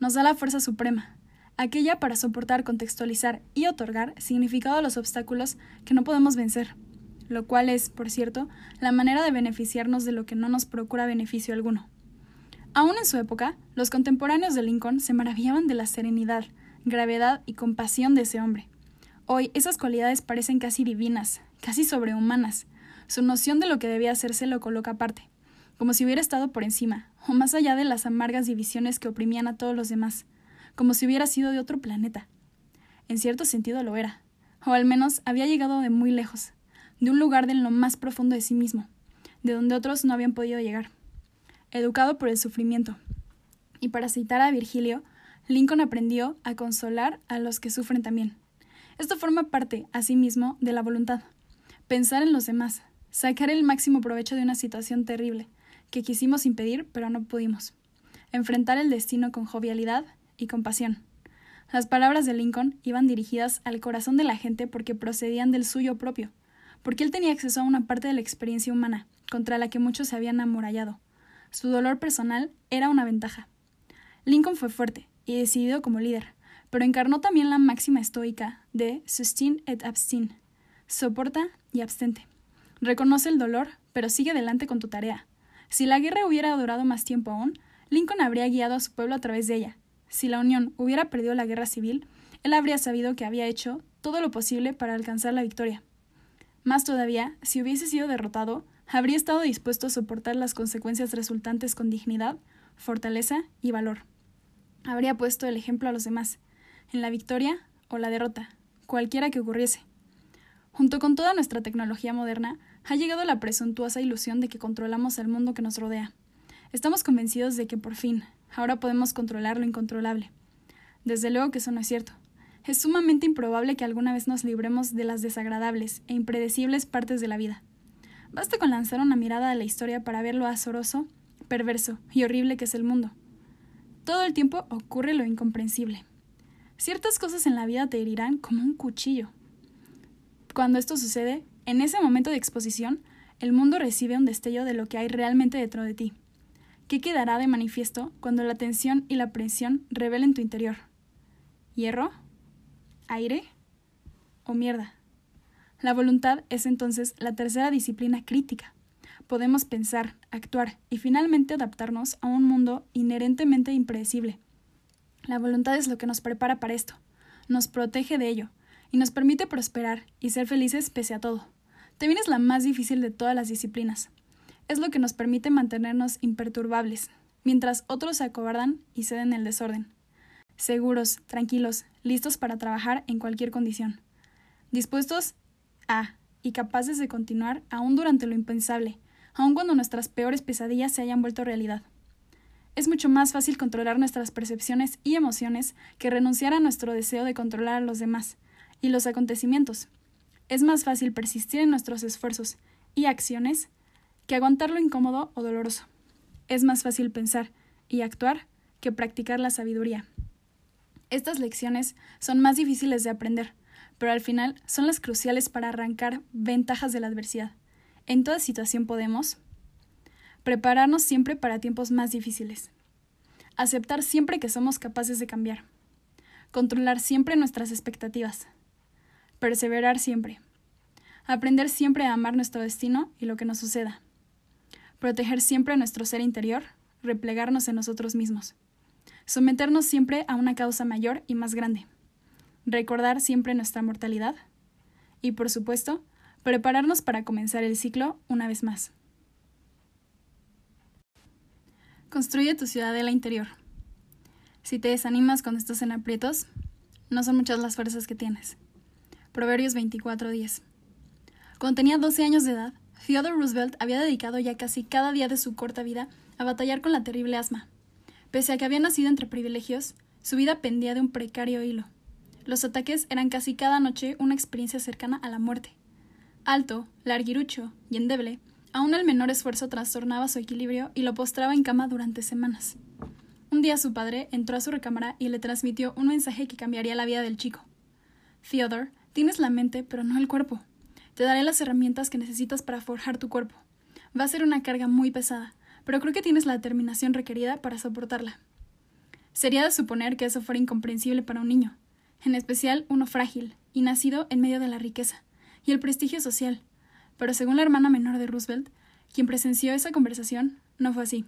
[SPEAKER 1] Nos da la fuerza suprema. Aquella para soportar, contextualizar y otorgar significado a los obstáculos que no podemos vencer, lo cual es, por cierto, la manera de beneficiarnos de lo que no nos procura beneficio alguno. Aún en su época, los contemporáneos de Lincoln se maravillaban de la serenidad, gravedad y compasión de ese hombre. Hoy esas cualidades parecen casi divinas, casi sobrehumanas. Su noción de lo que debía hacerse lo coloca aparte, como si hubiera estado por encima, o más allá de las amargas divisiones que oprimían a todos los demás, como si hubiera sido de otro planeta. En cierto sentido lo era, o al menos había llegado de muy lejos, de un lugar de lo más profundo de sí mismo, de donde otros no habían podido llegar. Educado por el sufrimiento. Y para citar a Virgilio, Lincoln aprendió a consolar a los que sufren también. Esto forma parte, asimismo, de la voluntad. Pensar en los demás, sacar el máximo provecho de una situación terrible, que quisimos impedir pero no pudimos. Enfrentar el destino con jovialidad y compasión. Las palabras de Lincoln iban dirigidas al corazón de la gente porque procedían del suyo propio, porque él tenía acceso a una parte de la experiencia humana, contra la que muchos se habían amurallado. Su dolor personal era una ventaja. Lincoln fue fuerte y decidido como líder, pero encarnó también la máxima estoica de sustain et abstin, soporta y abstente. Reconoce el dolor, pero sigue adelante con tu tarea. Si la guerra hubiera durado más tiempo aún, Lincoln habría guiado a su pueblo a través de ella. Si la Unión hubiera perdido la guerra civil, él habría sabido que había hecho todo lo posible para alcanzar la victoria. Más todavía, si hubiese sido derrotado, habría estado dispuesto a soportar las consecuencias resultantes con dignidad, fortaleza y valor. Habría puesto el ejemplo a los demás, en la victoria o la derrota, cualquiera que ocurriese. Junto con toda nuestra tecnología moderna, ha llegado la presuntuosa ilusión de que controlamos el mundo que nos rodea. Estamos convencidos de que por fin, ahora podemos controlar lo incontrolable. Desde luego que eso no es cierto. Es sumamente improbable que alguna vez nos libremos de las desagradables e impredecibles partes de la vida. Basta con lanzar una mirada a la historia para ver lo azoroso, perverso y horrible que es el mundo. Todo el tiempo ocurre lo incomprensible. Ciertas cosas en la vida te herirán como un cuchillo. Cuando esto sucede, en ese momento de exposición, el mundo recibe un destello de lo que hay realmente dentro de ti. ¿Qué quedará de manifiesto cuando la tensión y la presión revelen tu interior? ¿Hierro? ¿Aire? ¿O mierda? La voluntad es entonces la tercera disciplina crítica. Podemos pensar, actuar y finalmente adaptarnos a un mundo inherentemente impredecible. La voluntad es lo que nos prepara para esto, nos protege de ello y nos permite prosperar y ser felices pese a todo. También es la más difícil de todas las disciplinas. Es lo que nos permite mantenernos imperturbables, mientras otros se acobardan y ceden el desorden. Seguros, tranquilos, listos para trabajar en cualquier condición. Dispuestos a y capaces de continuar aún durante lo impensable, aun cuando nuestras peores pesadillas se hayan vuelto realidad. Es mucho más fácil controlar nuestras percepciones y emociones que renunciar a nuestro deseo de controlar a los demás y los acontecimientos. Es más fácil persistir en nuestros esfuerzos y acciones que aguantar lo incómodo o doloroso. Es más fácil pensar y actuar que practicar la sabiduría. Estas lecciones son más difíciles de aprender, pero al final son las cruciales para arrancar ventajas de la adversidad. En toda situación podemos prepararnos siempre para tiempos más difíciles, aceptar siempre que somos capaces de cambiar, controlar siempre nuestras expectativas, perseverar siempre, aprender siempre a amar nuestro destino y lo que nos suceda, proteger siempre nuestro ser interior, replegarnos en nosotros mismos, someternos siempre a una causa mayor y más grande recordar siempre nuestra mortalidad y, por supuesto, prepararnos para comenzar el ciclo una vez más. Construye tu ciudadela interior. Si te desanimas cuando estás en aprietos, no son muchas las fuerzas que tienes. Proverbios 24:10. Cuando tenía 12 años de edad, Theodore Roosevelt había dedicado ya casi cada día de su corta vida a batallar con la terrible asma. Pese a que había nacido entre privilegios, su vida pendía de un precario hilo. Los ataques eran casi cada noche una experiencia cercana a la muerte. Alto, larguirucho y endeble, aún el menor esfuerzo trastornaba su equilibrio y lo postraba en cama durante semanas. Un día su padre entró a su recámara y le transmitió un mensaje que cambiaría la vida del chico. Theodore, tienes la mente, pero no el cuerpo. Te daré las herramientas que necesitas para forjar tu cuerpo. Va a ser una carga muy pesada, pero creo que tienes la determinación requerida para soportarla. Sería de suponer que eso fuera incomprensible para un niño, en especial uno frágil y nacido en medio de la riqueza y el prestigio social. Pero según la hermana menor de Roosevelt, quien presenció esa conversación, no fue así.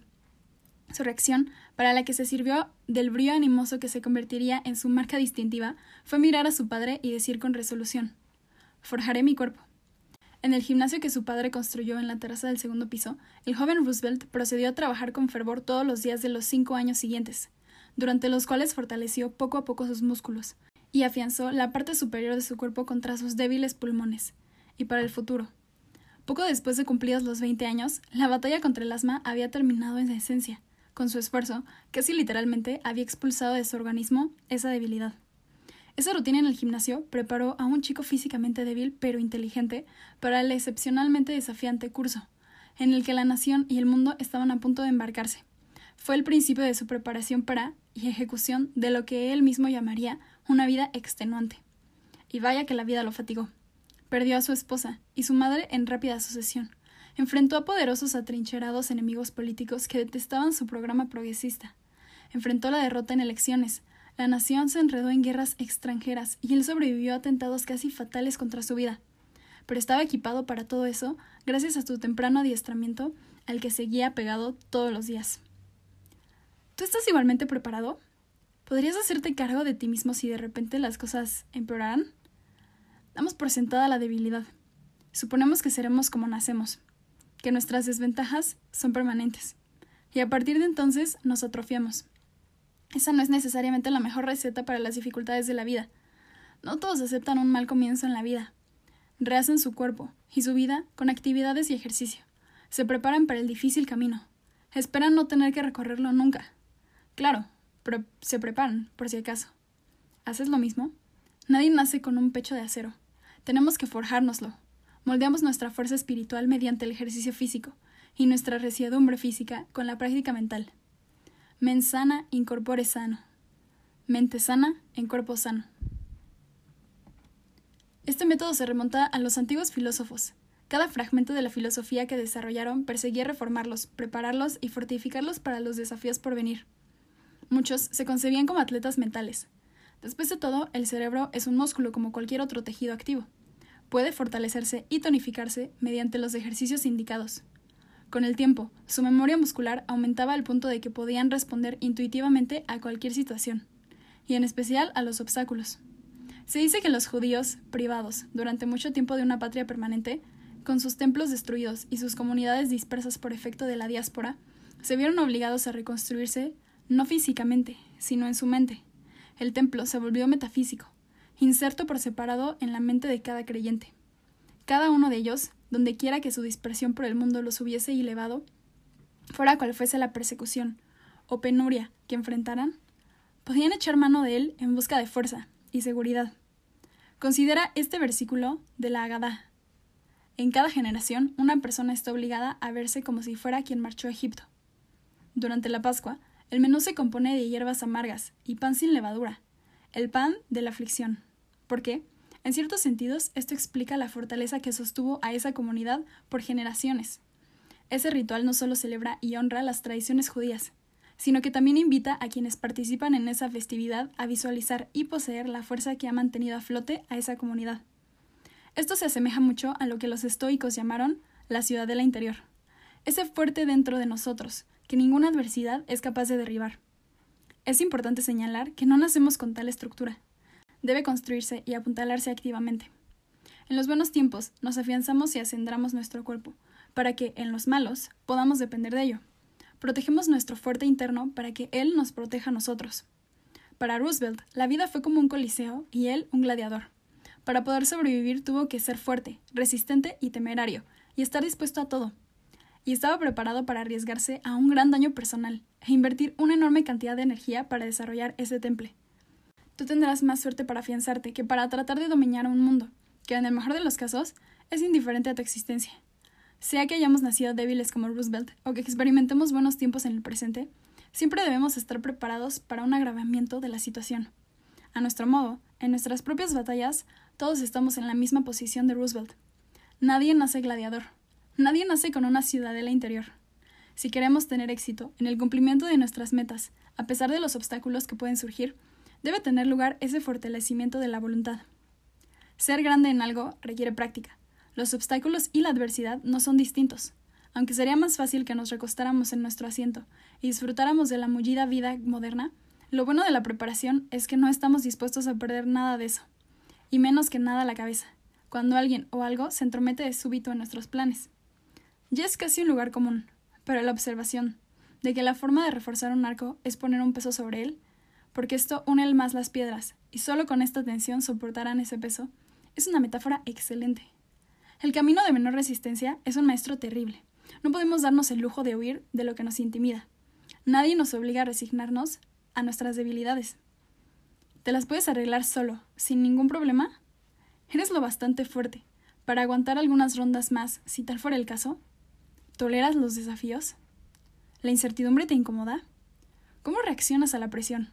[SPEAKER 1] Su reacción, para la que se sirvió del brío animoso que se convertiría en su marca distintiva, fue mirar a su padre y decir con resolución Forjaré mi cuerpo. En el gimnasio que su padre construyó en la terraza del segundo piso, el joven Roosevelt procedió a trabajar con fervor todos los días de los cinco años siguientes, durante los cuales fortaleció poco a poco sus músculos y afianzó la parte superior de su cuerpo contra sus débiles pulmones. Y para el futuro. Poco después de cumplidos los veinte años, la batalla contra el asma había terminado en esencia. Con su esfuerzo, casi literalmente había expulsado de su organismo esa debilidad. Esa rutina en el gimnasio preparó a un chico físicamente débil pero inteligente para el excepcionalmente desafiante curso, en el que la nación y el mundo estaban a punto de embarcarse. Fue el principio de su preparación para y ejecución de lo que él mismo llamaría una vida extenuante. Y vaya que la vida lo fatigó. Perdió a su esposa y su madre en rápida sucesión. Enfrentó a poderosos atrincherados enemigos políticos que detestaban su programa progresista. Enfrentó la derrota en elecciones, la nación se enredó en guerras extranjeras y él sobrevivió a atentados casi fatales contra su vida. Pero estaba equipado para todo eso gracias a su temprano adiestramiento al que seguía pegado todos los días. ¿Tú estás igualmente preparado? ¿Podrías hacerte cargo de ti mismo si de repente las cosas empeoraran? Damos por sentada la debilidad. Suponemos que seremos como nacemos, que nuestras desventajas son permanentes, y a partir de entonces nos atrofiamos. Esa no es necesariamente la mejor receta para las dificultades de la vida. No todos aceptan un mal comienzo en la vida. Rehacen su cuerpo y su vida con actividades y ejercicio. Se preparan para el difícil camino. Esperan no tener que recorrerlo nunca. Claro, se preparan, por si acaso. ¿Haces lo mismo? Nadie nace con un pecho de acero. Tenemos que forjárnoslo. Moldeamos nuestra fuerza espiritual mediante el ejercicio físico y nuestra resiedumbre física con la práctica mental. Men sana in corpore sano. Mente sana en cuerpo sano. Este método se remonta a los antiguos filósofos. Cada fragmento de la filosofía que desarrollaron perseguía reformarlos, prepararlos y fortificarlos para los desafíos por venir. Muchos se concebían como atletas mentales. Después de todo, el cerebro es un músculo como cualquier otro tejido activo. Puede fortalecerse y tonificarse mediante los ejercicios indicados. Con el tiempo, su memoria muscular aumentaba al punto de que podían responder intuitivamente a cualquier situación, y en especial a los obstáculos. Se dice que los judíos, privados durante mucho tiempo de una patria permanente, con sus templos destruidos y sus comunidades dispersas por efecto de la diáspora, se vieron obligados a reconstruirse no físicamente, sino en su mente. El templo se volvió metafísico, inserto por separado en la mente de cada creyente. Cada uno de ellos donde quiera que su dispersión por el mundo los hubiese elevado, fuera cual fuese la persecución o penuria que enfrentaran, podían echar mano de él en busca de fuerza y seguridad. Considera este versículo de la Agadá. En cada generación, una persona está obligada a verse como si fuera quien marchó a Egipto. Durante la Pascua, el menú se compone de hierbas amargas y pan sin levadura, el pan de la aflicción. ¿Por qué? En ciertos sentidos, esto explica la fortaleza que sostuvo a esa comunidad por generaciones. Ese ritual no solo celebra y honra las tradiciones judías, sino que también invita a quienes participan en esa festividad a visualizar y poseer la fuerza que ha mantenido a flote a esa comunidad. Esto se asemeja mucho a lo que los estoicos llamaron la ciudadela interior, ese fuerte dentro de nosotros, que ninguna adversidad es capaz de derribar. Es importante señalar que no nacemos con tal estructura, debe construirse y apuntalarse activamente. En los buenos tiempos nos afianzamos y acendramos nuestro cuerpo, para que, en los malos, podamos depender de ello. Protegemos nuestro fuerte interno para que Él nos proteja a nosotros. Para Roosevelt, la vida fue como un coliseo y él un gladiador. Para poder sobrevivir tuvo que ser fuerte, resistente y temerario, y estar dispuesto a todo. Y estaba preparado para arriesgarse a un gran daño personal e invertir una enorme cantidad de energía para desarrollar ese temple tú tendrás más suerte para afianzarte que para tratar de dominar un mundo, que en el mejor de los casos es indiferente a tu existencia. Sea que hayamos nacido débiles como Roosevelt o que experimentemos buenos tiempos en el presente, siempre debemos estar preparados para un agravamiento de la situación. A nuestro modo, en nuestras propias batallas, todos estamos en la misma posición de Roosevelt. Nadie nace gladiador. Nadie nace con una ciudadela interior. Si queremos tener éxito en el cumplimiento de nuestras metas, a pesar de los obstáculos que pueden surgir, debe tener lugar ese fortalecimiento de la voluntad. Ser grande en algo requiere práctica. Los obstáculos y la adversidad no son distintos. Aunque sería más fácil que nos recostáramos en nuestro asiento y disfrutáramos de la mullida vida moderna, lo bueno de la preparación es que no estamos dispuestos a perder nada de eso, y menos que nada la cabeza, cuando alguien o algo se entromete de súbito en nuestros planes. Ya es casi un lugar común, pero la observación de que la forma de reforzar un arco es poner un peso sobre él, porque esto une más las piedras, y solo con esta tensión soportarán ese peso, es una metáfora excelente. El camino de menor resistencia es un maestro terrible. No podemos darnos el lujo de huir de lo que nos intimida. Nadie nos obliga a resignarnos a nuestras debilidades. ¿Te las puedes arreglar solo, sin ningún problema? ¿Eres lo bastante fuerte para aguantar algunas rondas más, si tal fuera el caso? ¿Toleras los desafíos? ¿La incertidumbre te incomoda? ¿Cómo reaccionas a la presión?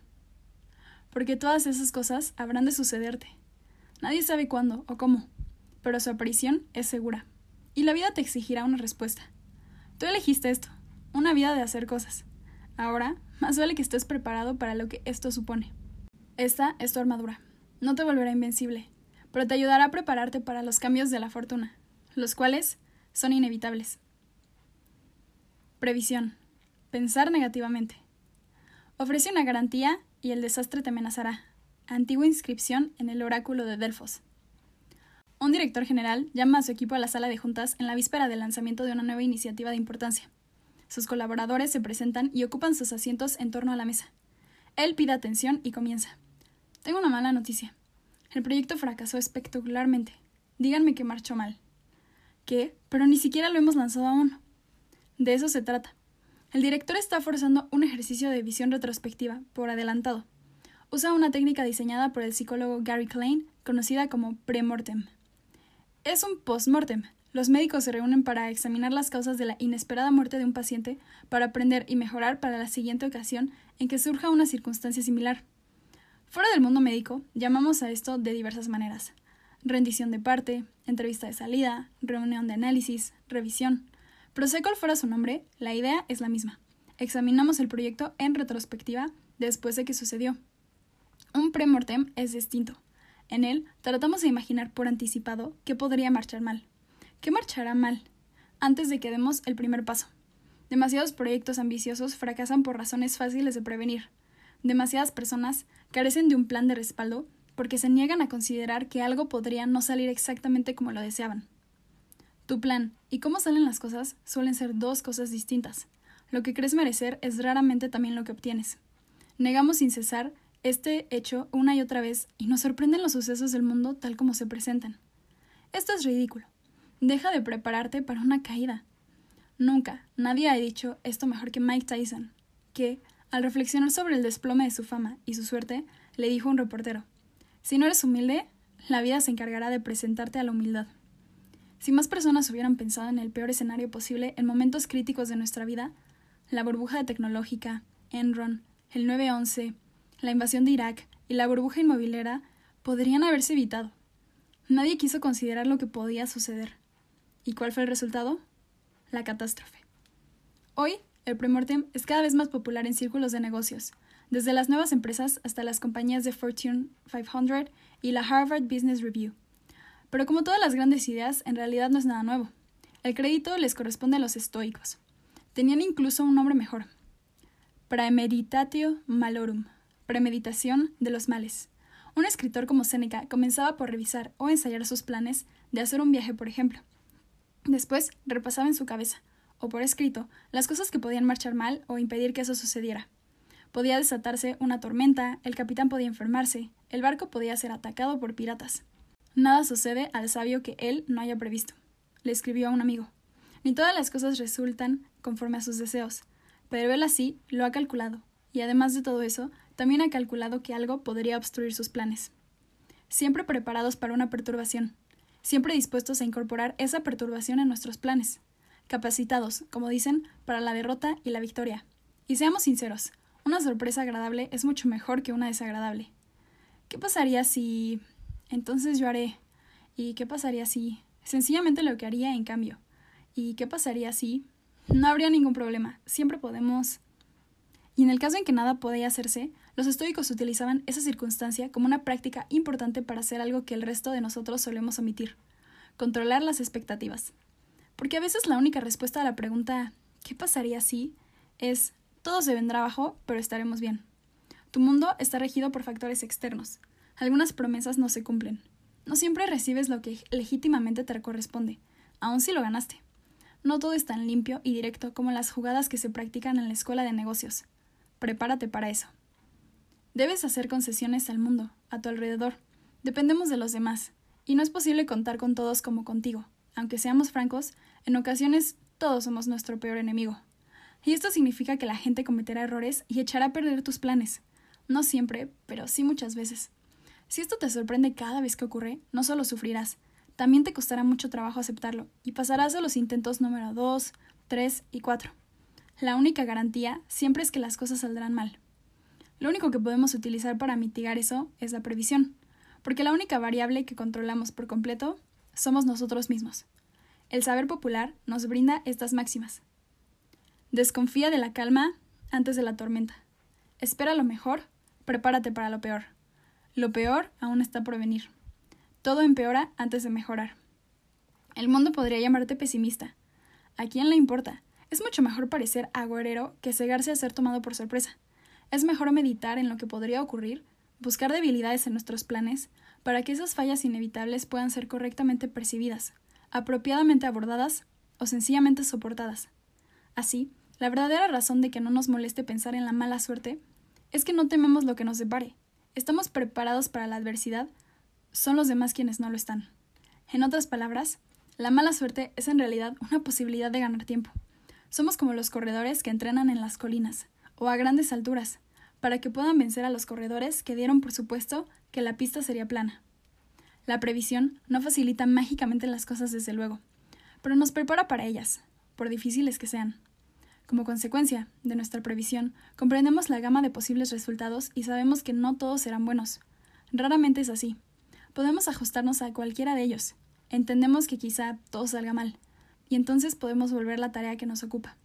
[SPEAKER 1] Porque todas esas cosas habrán de sucederte. Nadie sabe cuándo o cómo, pero su aparición es segura. Y la vida te exigirá una respuesta. Tú elegiste esto, una vida de hacer cosas. Ahora, más vale que estés preparado para lo que esto supone. Esta es tu armadura. No te volverá invencible, pero te ayudará a prepararte para los cambios de la fortuna, los cuales son inevitables. Previsión. Pensar negativamente. Ofrece una garantía y el desastre te amenazará. Antigua inscripción en el oráculo de Delfos. Un director general llama a su equipo a la sala de juntas en la víspera del lanzamiento de una nueva iniciativa de importancia. Sus colaboradores se presentan y ocupan sus asientos en torno a la mesa. Él pide atención y comienza. Tengo una mala noticia. El proyecto fracasó espectacularmente. Díganme que marchó mal. ¿Qué? Pero ni siquiera lo hemos lanzado aún. De eso se trata. El director está forzando un ejercicio de visión retrospectiva, por adelantado. Usa una técnica diseñada por el psicólogo Gary Klein, conocida como premortem. Es un post-mortem. Los médicos se reúnen para examinar las causas de la inesperada muerte de un paciente para aprender y mejorar para la siguiente ocasión en que surja una circunstancia similar. Fuera del mundo médico, llamamos a esto de diversas maneras. Rendición de parte, entrevista de salida, reunión de análisis, revisión. Cual fuera su nombre, la idea es la misma. Examinamos el proyecto en retrospectiva después de que sucedió. Un premortem es distinto. En él tratamos de imaginar por anticipado qué podría marchar mal. ¿Qué marchará mal? Antes de que demos el primer paso. Demasiados proyectos ambiciosos fracasan por razones fáciles de prevenir. Demasiadas personas carecen de un plan de respaldo porque se niegan a considerar que algo podría no salir exactamente como lo deseaban. Tu plan y cómo salen las cosas suelen ser dos cosas distintas. Lo que crees merecer es raramente también lo que obtienes. Negamos sin cesar este hecho una y otra vez y nos sorprenden los sucesos del mundo tal como se presentan. Esto es ridículo. Deja de prepararte para una caída. Nunca nadie ha dicho esto mejor que Mike Tyson, que, al reflexionar sobre el desplome de su fama y su suerte, le dijo a un reportero, Si no eres humilde, la vida se encargará de presentarte a la humildad. Si más personas hubieran pensado en el peor escenario posible en momentos críticos de nuestra vida, la burbuja tecnológica, Enron, el 911, la invasión de Irak y la burbuja inmobiliaria podrían haberse evitado. Nadie quiso considerar lo que podía suceder. ¿Y cuál fue el resultado? La catástrofe. Hoy, el premortem es cada vez más popular en círculos de negocios, desde las nuevas empresas hasta las compañías de Fortune 500 y la Harvard Business Review. Pero como todas las grandes ideas, en realidad no es nada nuevo. El crédito les corresponde a los estoicos. Tenían incluso un nombre mejor. Praemeditatio malorum, Premeditación de los males. Un escritor como Séneca comenzaba por revisar o ensayar sus planes de hacer un viaje, por ejemplo. Después repasaba en su cabeza, o por escrito, las cosas que podían marchar mal o impedir que eso sucediera. Podía desatarse una tormenta, el capitán podía enfermarse, el barco podía ser atacado por piratas. Nada sucede al sabio que él no haya previsto, le escribió a un amigo. Ni todas las cosas resultan conforme a sus deseos, pero él así lo ha calculado, y además de todo eso, también ha calculado que algo podría obstruir sus planes. Siempre preparados para una perturbación, siempre dispuestos a incorporar esa perturbación en nuestros planes, capacitados, como dicen, para la derrota y la victoria. Y seamos sinceros, una sorpresa agradable es mucho mejor que una desagradable. ¿Qué pasaría si... entonces yo haré... ¿Y qué pasaría si... sencillamente lo que haría en cambio? ¿Y qué pasaría si... no habría ningún problema, siempre podemos... Y en el caso en que nada podía hacerse, los estoicos utilizaban esa circunstancia como una práctica importante para hacer algo que el resto de nosotros solemos omitir, controlar las expectativas. Porque a veces la única respuesta a la pregunta ¿qué pasaría si? es todo se vendrá abajo, pero estaremos bien. Tu mundo está regido por factores externos. Algunas promesas no se cumplen. No siempre recibes lo que legítimamente te corresponde, aun si lo ganaste. No todo es tan limpio y directo como las jugadas que se practican en la escuela de negocios. Prepárate para eso. Debes hacer concesiones al mundo, a tu alrededor. Dependemos de los demás, y no es posible contar con todos como contigo. Aunque seamos francos, en ocasiones todos somos nuestro peor enemigo. Y esto significa que la gente cometerá errores y echará a perder tus planes. No siempre, pero sí muchas veces. Si esto te sorprende cada vez que ocurre, no solo sufrirás, también te costará mucho trabajo aceptarlo y pasarás a los intentos número 2, 3 y 4. La única garantía siempre es que las cosas saldrán mal. Lo único que podemos utilizar para mitigar eso es la previsión, porque la única variable que controlamos por completo somos nosotros mismos. El saber popular nos brinda estas máximas. Desconfía de la calma antes de la tormenta. Espera lo mejor, prepárate para lo peor. Lo peor aún está por venir. Todo empeora antes de mejorar. El mundo podría llamarte pesimista. ¿A quién le importa? Es mucho mejor parecer agorero que cegarse a ser tomado por sorpresa. Es mejor meditar en lo que podría ocurrir, buscar debilidades en nuestros planes, para que esas fallas inevitables puedan ser correctamente percibidas, apropiadamente abordadas o sencillamente soportadas. Así, la verdadera razón de que no nos moleste pensar en la mala suerte es que no tememos lo que nos depare. Estamos preparados para la adversidad, son los demás quienes no lo están. En otras palabras, la mala suerte es en realidad una posibilidad de ganar tiempo. Somos como los corredores que entrenan en las colinas, o a grandes alturas, para que puedan vencer a los corredores que dieron por supuesto que la pista sería plana. La previsión no facilita mágicamente las cosas desde luego, pero nos prepara para ellas, por difíciles que sean. Como consecuencia de nuestra previsión, comprendemos la gama de posibles resultados y sabemos que no todos serán buenos. Raramente es así. Podemos ajustarnos a cualquiera de ellos. Entendemos que quizá todo salga mal, y entonces podemos volver la tarea que nos ocupa.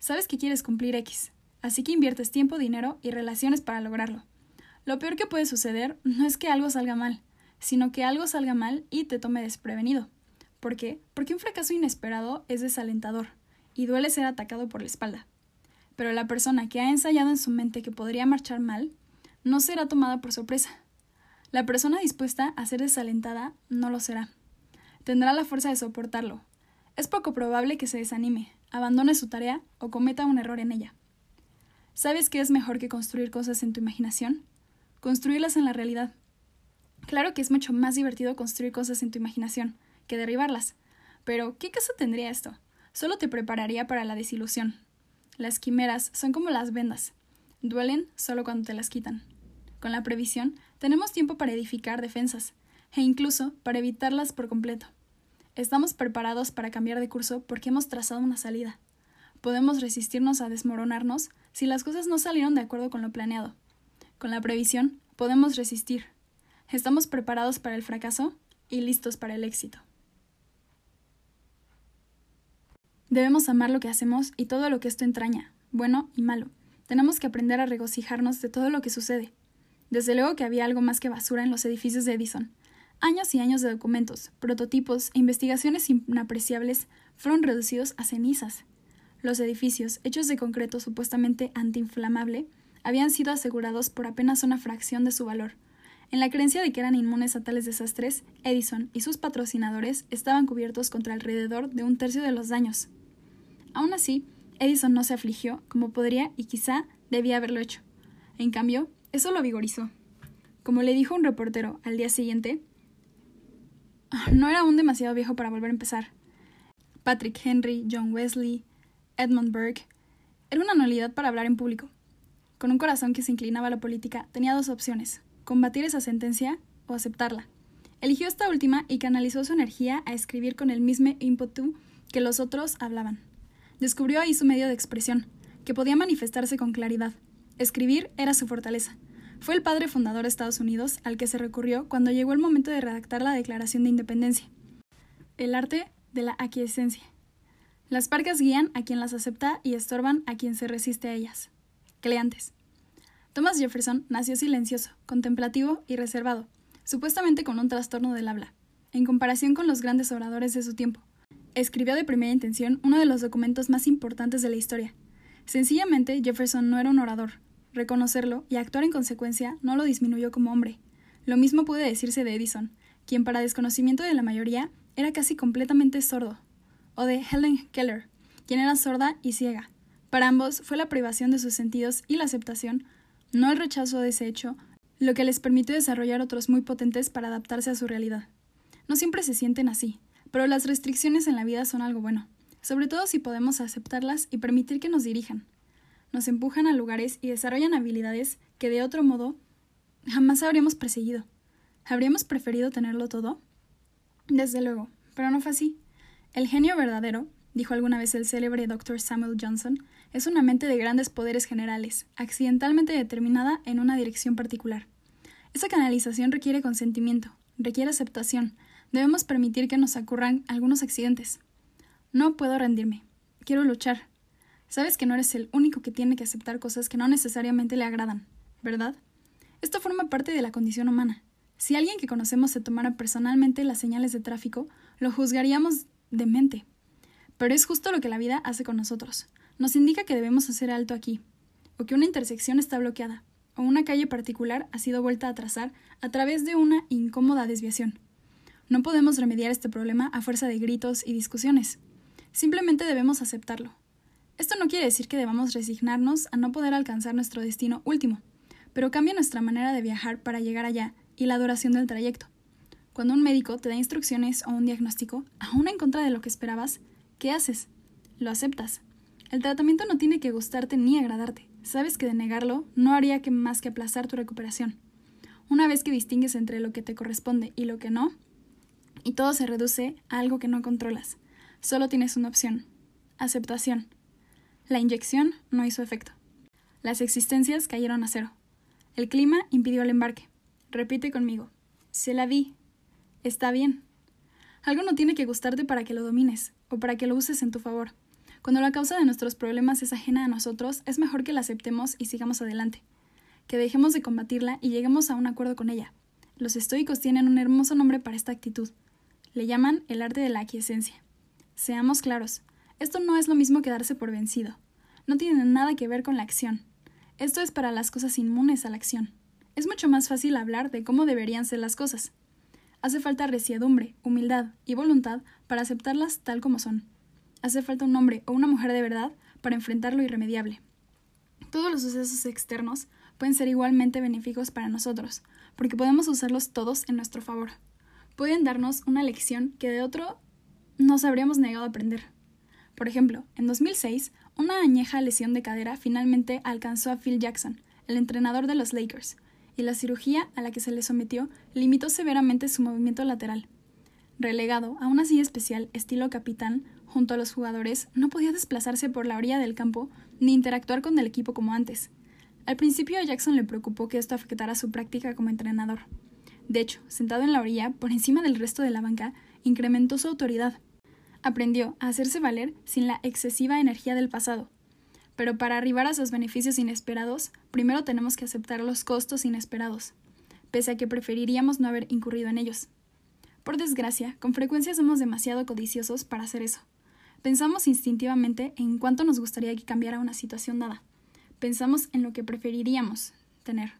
[SPEAKER 1] Sabes que quieres cumplir X, así que inviertes tiempo, dinero y relaciones para lograrlo. Lo peor que puede suceder no es que algo salga mal, sino que algo salga mal y te tome desprevenido. ¿Por qué? Porque un fracaso inesperado es desalentador y duele ser atacado por la espalda. Pero la persona que ha ensayado en su mente que podría marchar mal no será tomada por sorpresa. La persona dispuesta a ser desalentada no lo será. Tendrá la fuerza de soportarlo. Es poco probable que se desanime, abandone su tarea o cometa un error en ella. ¿Sabes qué es mejor que construir cosas en tu imaginación? Construirlas en la realidad. Claro que es mucho más divertido construir cosas en tu imaginación que derribarlas. Pero, ¿qué caso tendría esto? Solo te prepararía para la desilusión. Las quimeras son como las vendas. Duelen solo cuando te las quitan. Con la previsión, tenemos tiempo para edificar defensas, e incluso para evitarlas por completo. Estamos preparados para cambiar de curso porque hemos trazado una salida. Podemos resistirnos a desmoronarnos si las cosas no salieron de acuerdo con lo planeado. Con la previsión, podemos resistir. Estamos preparados para el fracaso y listos para el éxito. Debemos amar lo que hacemos y todo lo que esto entraña, bueno y malo. Tenemos que aprender a regocijarnos de todo lo que sucede. Desde luego que había algo más que basura en los edificios de Edison. Años y años de documentos, prototipos e investigaciones inapreciables fueron reducidos a cenizas. Los edificios, hechos de concreto supuestamente antiinflamable, habían sido asegurados por apenas una fracción de su valor. En la creencia de que eran inmunes a tales desastres, Edison y sus patrocinadores estaban cubiertos contra alrededor de un tercio de los daños. Aún así, Edison no se afligió como podría y quizá debía haberlo hecho. En cambio, eso lo vigorizó. Como le dijo un reportero al día siguiente, no era aún demasiado viejo para volver a empezar. Patrick Henry, John Wesley, Edmund Burke, era una nulidad para hablar en público. Con un corazón que se inclinaba a la política, tenía dos opciones, combatir esa sentencia o aceptarla. Eligió esta última y canalizó su energía a escribir con el mismo ímpetu que los otros hablaban. Descubrió ahí su medio de expresión, que podía manifestarse con claridad. Escribir era su fortaleza. Fue el padre fundador de Estados Unidos al que se recurrió cuando llegó el momento de redactar la Declaración de Independencia. El arte de la aquiescencia. Las parcas guían a quien las acepta y estorban a quien se resiste a ellas. Cleantes. Thomas Jefferson nació silencioso, contemplativo y reservado, supuestamente con un trastorno del habla, en comparación con los grandes oradores de su tiempo. Escribió de primera intención uno de los documentos más importantes de la historia. Sencillamente, Jefferson no era un orador. Reconocerlo y actuar en consecuencia no lo disminuyó como hombre. Lo mismo puede decirse de Edison, quien para desconocimiento de la mayoría era casi completamente sordo, o de Helen Keller, quien era sorda y ciega. Para ambos fue la privación de sus sentidos y la aceptación, no el rechazo de ese hecho, lo que les permitió desarrollar otros muy potentes para adaptarse a su realidad. No siempre se sienten así, pero las restricciones en la vida son algo bueno, sobre todo si podemos aceptarlas y permitir que nos dirijan. Nos empujan a lugares y desarrollan habilidades que de otro modo jamás habríamos perseguido. ¿Habríamos preferido tenerlo todo? Desde luego, pero no fue así. El genio verdadero, dijo alguna vez el célebre Dr. Samuel Johnson, es una mente de grandes poderes generales, accidentalmente determinada en una dirección particular. Esa canalización requiere consentimiento, requiere aceptación. Debemos permitir que nos ocurran algunos accidentes. No puedo rendirme. Quiero luchar. Sabes que no eres el único que tiene que aceptar cosas que no necesariamente le agradan, ¿verdad? Esto forma parte de la condición humana. Si alguien que conocemos se tomara personalmente las señales de tráfico, lo juzgaríamos demente. Pero es justo lo que la vida hace con nosotros. Nos indica que debemos hacer alto aquí, o que una intersección está bloqueada, o una calle particular ha sido vuelta a trazar a través de una incómoda desviación. No podemos remediar este problema a fuerza de gritos y discusiones. Simplemente debemos aceptarlo. Esto no quiere decir que debamos resignarnos a no poder alcanzar nuestro destino último, pero cambia nuestra manera de viajar para llegar allá y la duración del trayecto. Cuando un médico te da instrucciones o un diagnóstico, aún en contra de lo que esperabas, ¿qué haces? Lo aceptas. El tratamiento no tiene que gustarte ni agradarte. Sabes que de negarlo no haría que más que aplazar tu recuperación. Una vez que distingues entre lo que te corresponde y lo que no, y todo se reduce a algo que no controlas, solo tienes una opción, aceptación. La inyección no hizo efecto. Las existencias cayeron a cero. El clima impidió el embarque. Repite conmigo. Se la vi, está bien. Algo no tiene que gustarte para que lo domines o para que lo uses en tu favor. Cuando la causa de nuestros problemas es ajena a nosotros, es mejor que la aceptemos y sigamos adelante, que dejemos de combatirla y lleguemos a un acuerdo con ella. Los estoicos tienen un hermoso nombre para esta actitud. Le llaman el arte de la aquiescencia. Seamos claros, esto no es lo mismo que darse por vencido. No tiene nada que ver con la acción. Esto es para las cosas inmunes a la acción. Es mucho más fácil hablar de cómo deberían ser las cosas. Hace falta resiedumbre, humildad y voluntad para aceptarlas tal como son. Hace falta un hombre o una mujer de verdad para enfrentar lo irremediable. Todos los sucesos externos pueden ser igualmente benéficos para nosotros, porque podemos usarlos todos en nuestro favor. Pueden darnos una lección que de otro nos habríamos negado a aprender. Por ejemplo, en 2006, una añeja lesión de cadera finalmente alcanzó a Phil Jackson, el entrenador de los Lakers, y la cirugía a la que se le sometió limitó severamente su movimiento lateral. Relegado a una silla especial estilo capitán junto a los jugadores, no podía desplazarse por la orilla del campo ni interactuar con el equipo como antes. Al principio a Jackson le preocupó que esto afectara su práctica como entrenador. De hecho, sentado en la orilla, por encima del resto de la banca, incrementó su autoridad. Aprendió a hacerse valer sin la excesiva energía del pasado, pero para arribar a esos beneficios inesperados, primero tenemos que aceptar los costos inesperados, pese a que preferiríamos no haber incurrido en ellos. Por desgracia, con frecuencia somos demasiado codiciosos para hacer eso. Pensamos instintivamente en cuánto nos gustaría que cambiara una situación dada. Pensamos en lo que preferiríamos tener.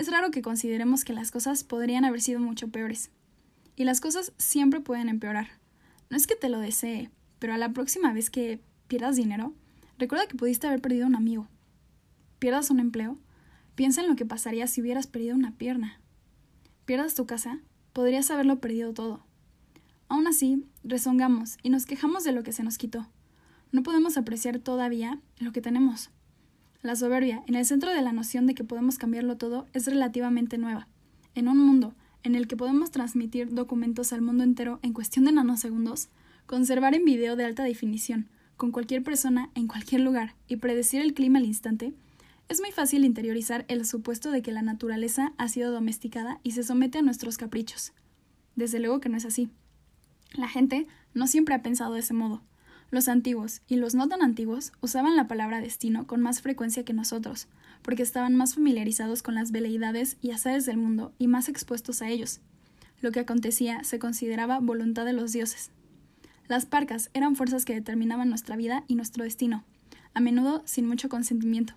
[SPEAKER 1] Es raro que consideremos que las cosas podrían haber sido mucho peores. Y las cosas siempre pueden empeorar. No es que te lo desee, pero a la próxima vez que pierdas dinero, Recuerda que pudiste haber perdido un amigo. Pierdas un empleo. Piensa en lo que pasaría si hubieras perdido una pierna. Pierdas tu casa. Podrías haberlo perdido todo. Aún así, rezongamos y nos quejamos de lo que se nos quitó. No podemos apreciar todavía lo que tenemos. La soberbia, en el centro de la noción de que podemos cambiarlo todo, es relativamente nueva. En un mundo en el que podemos transmitir documentos al mundo entero en cuestión de nanosegundos, conservar en video de alta definición, con cualquier persona en cualquier lugar y predecir el clima al instante, es muy fácil interiorizar el supuesto de que la naturaleza ha sido domesticada y se somete a nuestros caprichos. Desde luego que no es así. La gente no siempre ha pensado de ese modo. Los antiguos y los no tan antiguos usaban la palabra destino con más frecuencia que nosotros, porque estaban más familiarizados con las veleidades y azares del mundo y más expuestos a ellos. Lo que acontecía se consideraba voluntad de los dioses. Las parcas eran fuerzas que determinaban nuestra vida y nuestro destino, a menudo sin mucho consentimiento.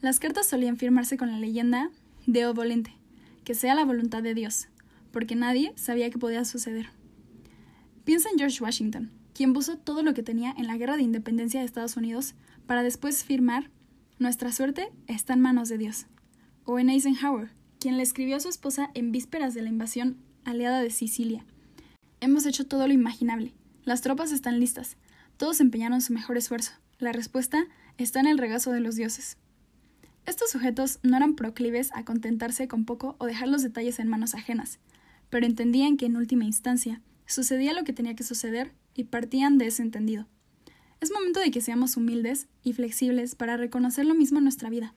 [SPEAKER 1] Las cartas solían firmarse con la leyenda Deo volente, que sea la voluntad de Dios, porque nadie sabía que podía suceder. Piensa en George Washington, quien puso todo lo que tenía en la guerra de independencia de Estados Unidos para después firmar Nuestra suerte está en manos de Dios. O en Eisenhower, quien le escribió a su esposa en vísperas de la invasión aliada de Sicilia. Hemos hecho todo lo imaginable. Las tropas están listas. Todos empeñaron su mejor esfuerzo. La respuesta está en el regazo de los dioses. Estos sujetos no eran proclives a contentarse con poco o dejar los detalles en manos ajenas, pero entendían que en última instancia sucedía lo que tenía que suceder y partían de ese entendido. Es momento de que seamos humildes y flexibles para reconocer lo mismo en nuestra vida,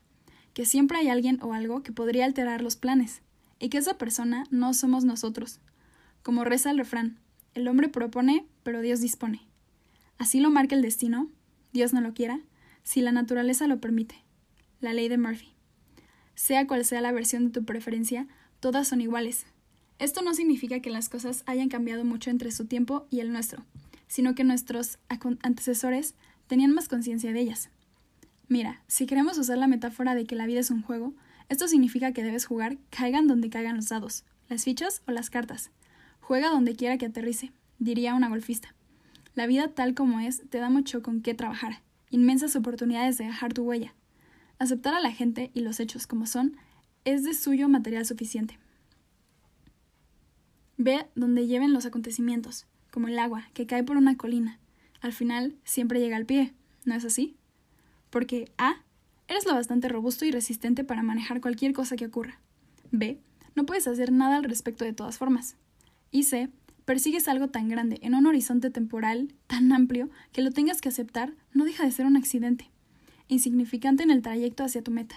[SPEAKER 1] que siempre hay alguien o algo que podría alterar los planes, y que esa persona no somos nosotros. Como reza el refrán, el hombre propone, pero Dios dispone. Así lo marca el destino, Dios no lo quiera, si la naturaleza lo permite. La ley de Murphy. Sea cual sea la versión de tu preferencia, todas son iguales. Esto no significa que las cosas hayan cambiado mucho entre su tiempo y el nuestro, sino que nuestros antecesores tenían más conciencia de ellas. Mira, si queremos usar la metáfora de que la vida es un juego, esto significa que debes jugar caigan donde caigan los dados, las fichas o las cartas. Juega donde quiera que aterrice, diría una golfista. La vida tal como es te da mucho con qué trabajar, inmensas oportunidades de dejar tu huella. Aceptar a la gente y los hechos como son es de suyo material suficiente. Ve donde lleven los acontecimientos, como el agua que cae por una colina. Al final siempre llega al pie, ¿no es así? Porque A. Eres lo bastante robusto y resistente para manejar cualquier cosa que ocurra. B. No puedes hacer nada al respecto de todas formas. Y C. Persigues algo tan grande en un horizonte temporal tan amplio que lo tengas que aceptar no deja de ser un accidente, insignificante en el trayecto hacia tu meta.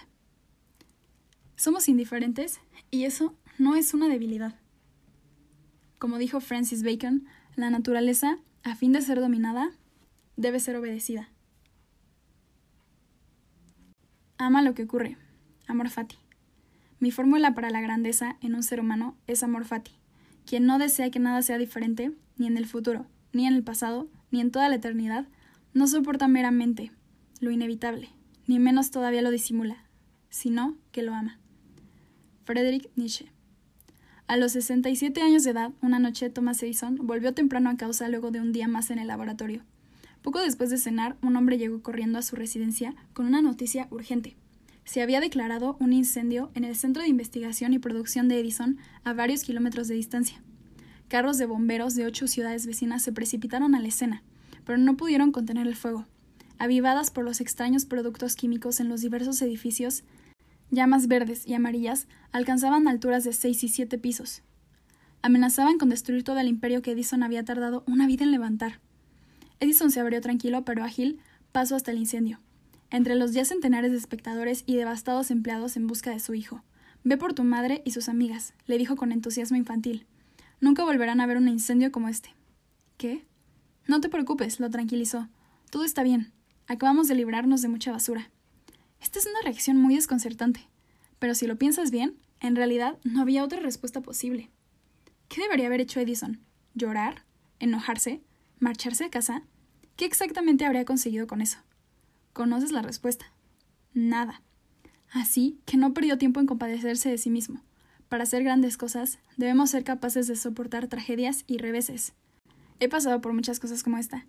[SPEAKER 1] Somos indiferentes y eso no es una debilidad. Como dijo Francis Bacon, la naturaleza, a fin de ser dominada, debe ser obedecida. Ama lo que ocurre. Amor fati. Mi fórmula para la grandeza en un ser humano es amor fati, quien no desea que nada sea diferente, ni en el futuro, ni en el pasado, ni en toda la eternidad, no soporta meramente lo inevitable, ni menos todavía lo disimula, sino que lo ama. Friedrich Nietzsche a los 67 años de edad, una noche Thomas Edison volvió temprano a causa luego de un día más en el laboratorio. Poco después de cenar, un hombre llegó corriendo a su residencia con una noticia urgente. Se había declarado un incendio en el centro de investigación y producción de Edison a varios kilómetros de distancia. Carros de bomberos de ocho ciudades vecinas se precipitaron a la escena, pero no pudieron contener el fuego. Avivadas por los extraños productos químicos en los diversos edificios, llamas verdes y amarillas alcanzaban alturas de seis y siete pisos. Amenazaban con destruir todo el imperio que Edison había tardado una vida en levantar. Edison se abrió tranquilo pero ágil paso hasta el incendio. Entre los ya centenares de espectadores y devastados empleados en busca de su hijo. Ve por tu madre y sus amigas, le dijo con entusiasmo infantil. Nunca volverán a ver un incendio como este. ¿Qué? No te preocupes, lo tranquilizó. Todo está bien. Acabamos de librarnos de mucha basura. Esta es una reacción muy desconcertante, pero si lo piensas bien, en realidad no había otra respuesta posible. ¿Qué debería haber hecho Edison? ¿Llorar? ¿Enojarse? ¿Marcharse a casa? ¿Qué exactamente habría conseguido con eso? Conoces la respuesta. Nada. Así que no perdió tiempo en compadecerse de sí mismo. Para hacer grandes cosas, debemos ser capaces de soportar tragedias y reveses. He pasado por muchas cosas como esta.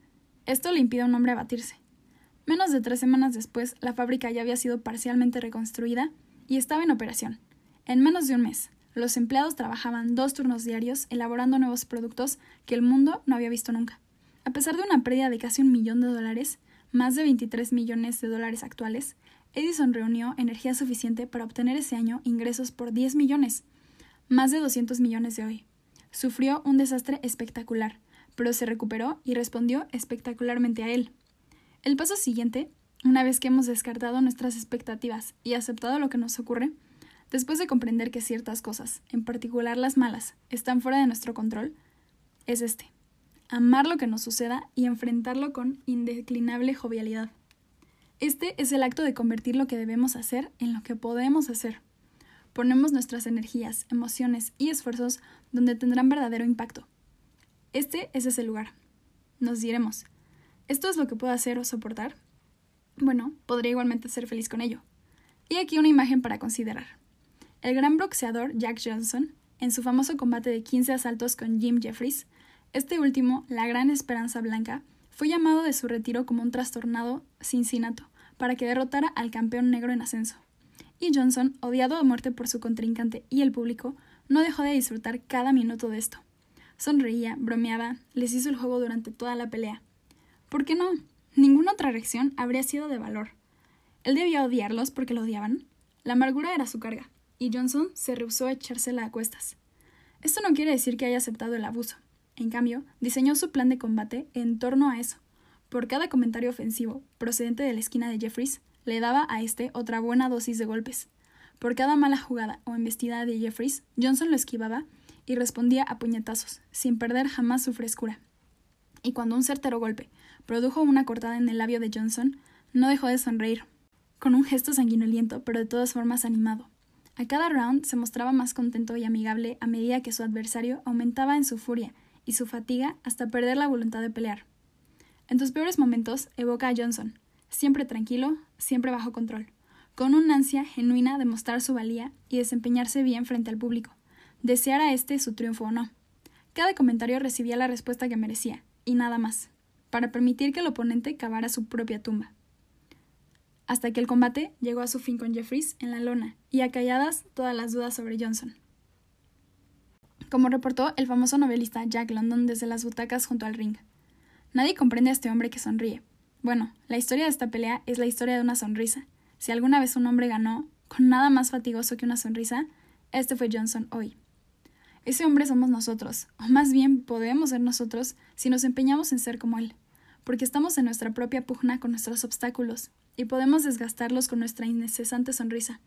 [SPEAKER 1] Esto le impide a un hombre abatirse. Menos de tres semanas después, la fábrica ya había sido parcialmente reconstruida y estaba en operación. En menos de un mes, los empleados trabajaban dos turnos diarios elaborando nuevos productos que el mundo no había visto nunca. A pesar de una pérdida de casi un millón de dólares, más de 23 millones de dólares actuales, Edison reunió energía suficiente para obtener ese año ingresos por 10 millones, más de 200 millones de hoy. Sufrió un desastre espectacular, pero se recuperó y respondió espectacularmente a él. El paso siguiente, una vez que hemos descartado nuestras expectativas y aceptado lo que nos ocurre, después de comprender que ciertas cosas, en particular las malas, están fuera de nuestro control, es este. amar lo que nos suceda y enfrentarlo con indeclinable jovialidad. Este es el acto de convertir lo que debemos hacer en lo que podemos hacer. Ponemos nuestras energías, emociones y esfuerzos donde tendrán verdadero impacto. Este es ese lugar. Nos diremos, ¿esto es lo que puedo hacer o soportar? Bueno, podría igualmente ser feliz con ello. Y aquí una imagen para considerar. El gran boxeador Jack Johnson, en su famoso combate de 15 asaltos con Jim Jeffries, este último, la gran esperanza blanca, fue llamado de su retiro como un trastornado Cincinnati para que derrotara al campeón negro en ascenso. Y Johnson, odiado a muerte por su contrincante y el público, no dejó de disfrutar cada minuto de esto. Sonreía, bromeaba, les hizo el juego durante toda la pelea. ¿Por qué no? Ninguna otra reacción habría sido de valor. Él debía odiarlos porque lo odiaban. La amargura era su carga, y Johnson se rehusó a echársela a cuestas. Esto no quiere decir que haya aceptado el abuso. En cambio, diseñó su plan de combate en torno a eso. Por cada comentario ofensivo procedente de la esquina de Jeffries, le daba a este otra buena dosis de golpes. Por cada mala jugada o embestida de Jeffries, Johnson lo esquivaba y respondía a puñetazos, sin perder jamás su frescura. Y cuando un certero golpe produjo una cortada en el labio de Johnson, no dejó de sonreír, con un gesto sanguinoliento, pero de todas formas animado. A cada round se mostraba más contento y amigable a medida que su adversario aumentaba en su furia y su fatiga hasta perder la voluntad de pelear. En tus peores momentos evoca a Johnson, siempre tranquilo, siempre bajo control, con una ansia genuina de mostrar su valía y desempeñarse bien frente al público, deseara este su triunfo o no. Cada comentario recibía la respuesta que merecía, y nada más, para permitir que el oponente cavara su propia tumba. Hasta que el combate llegó a su fin con Jeffries en la lona y acalladas todas las dudas sobre Johnson como reportó el famoso novelista Jack London desde las butacas junto al ring. Nadie comprende a este hombre que sonríe. Bueno, la historia de esta pelea es la historia de una sonrisa. Si alguna vez un hombre ganó con nada más fatigoso que una sonrisa, este fue Johnson hoy. Ese hombre somos nosotros, o más bien podemos ser nosotros si nos empeñamos en ser como él, porque estamos en nuestra propia pugna con nuestros obstáculos y podemos desgastarlos con nuestra incesante sonrisa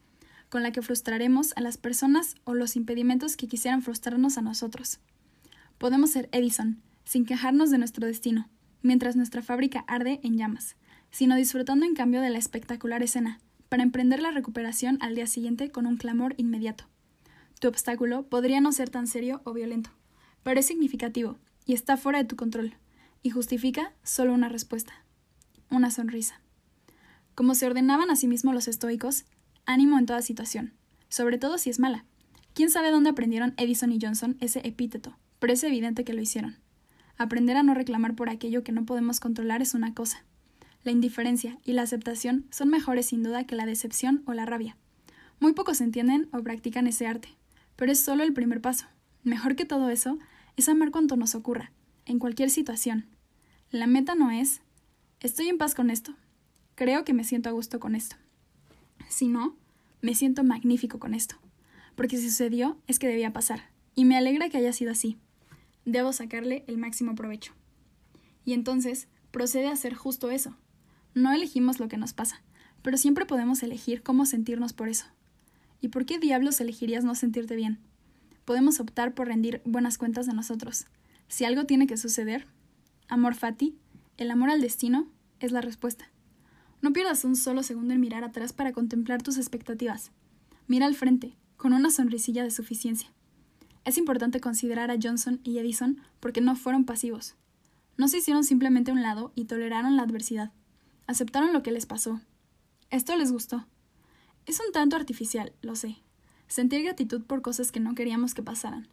[SPEAKER 1] con la que frustraremos a las personas o los impedimentos que quisieran frustrarnos a nosotros. Podemos ser Edison, sin quejarnos de nuestro destino, mientras nuestra fábrica arde en llamas, sino disfrutando en cambio de la espectacular escena, para emprender la recuperación al día siguiente con un clamor inmediato. Tu obstáculo podría no ser tan serio o violento, pero es significativo y está fuera de tu control, y justifica solo una respuesta, una sonrisa. Como se ordenaban a sí mismos los estoicos, ánimo en toda situación, sobre todo si es mala. ¿Quién sabe dónde aprendieron Edison y Johnson ese epíteto? Pero es evidente que lo hicieron. Aprender a no reclamar por aquello que no podemos controlar es una cosa. La indiferencia y la aceptación son mejores sin duda que la decepción o la rabia. Muy pocos entienden o practican ese arte, pero es solo el primer paso. Mejor que todo eso es amar cuanto nos ocurra, en cualquier situación. La meta no es estoy en paz con esto, creo que me siento a gusto con esto. Si no, me siento magnífico con esto. Porque si sucedió, es que debía pasar. Y me alegra que haya sido así. Debo sacarle el máximo provecho. Y entonces, procede a hacer justo eso. No elegimos lo que nos pasa, pero siempre podemos elegir cómo sentirnos por eso. ¿Y por qué diablos elegirías no sentirte bien? Podemos optar por rendir buenas cuentas de nosotros. Si algo tiene que suceder, amor fati, el amor al destino, es la respuesta. No pierdas un solo segundo en mirar atrás para contemplar tus expectativas. Mira al frente, con una sonrisilla de suficiencia. Es importante considerar a Johnson y Edison porque no fueron pasivos. No se hicieron simplemente a un lado y toleraron la adversidad. Aceptaron lo que les pasó. Esto les gustó. Es un tanto artificial, lo sé. Sentir gratitud por cosas que no queríamos que pasaran.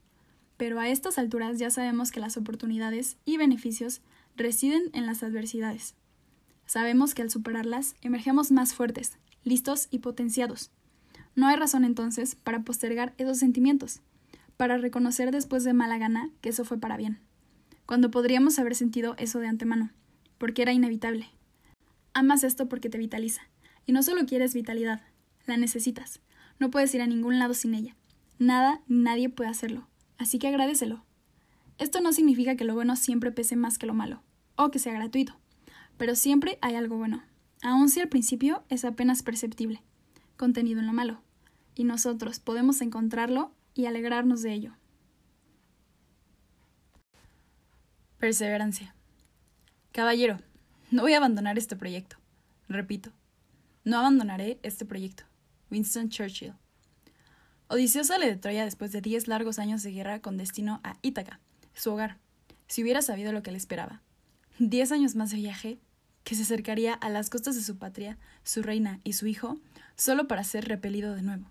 [SPEAKER 1] Pero a estas alturas ya sabemos que las oportunidades y beneficios residen en las adversidades. Sabemos que al superarlas emergemos más fuertes, listos y potenciados. No hay razón entonces para postergar esos sentimientos, para reconocer después de mala gana que eso fue para bien, cuando podríamos haber sentido eso de antemano, porque era inevitable. Amas esto porque te vitaliza, y no solo quieres vitalidad, la necesitas. No puedes ir a ningún lado sin ella. Nada ni nadie puede hacerlo, así que agradecelo. Esto no significa que lo bueno siempre pese más que lo malo, o que sea gratuito pero siempre hay algo bueno, aun si al principio es apenas perceptible, contenido en lo malo, y nosotros podemos encontrarlo y alegrarnos de ello. Perseverancia. Caballero, no voy a abandonar este proyecto. Repito, no abandonaré este proyecto. Winston Churchill. Odiseo sale de Troya después de diez largos años de guerra con destino a Ítaca, su hogar, si hubiera sabido lo que le esperaba. Diez años más de viaje, que se acercaría a las costas de su patria, su reina y su hijo, solo para ser repelido de nuevo.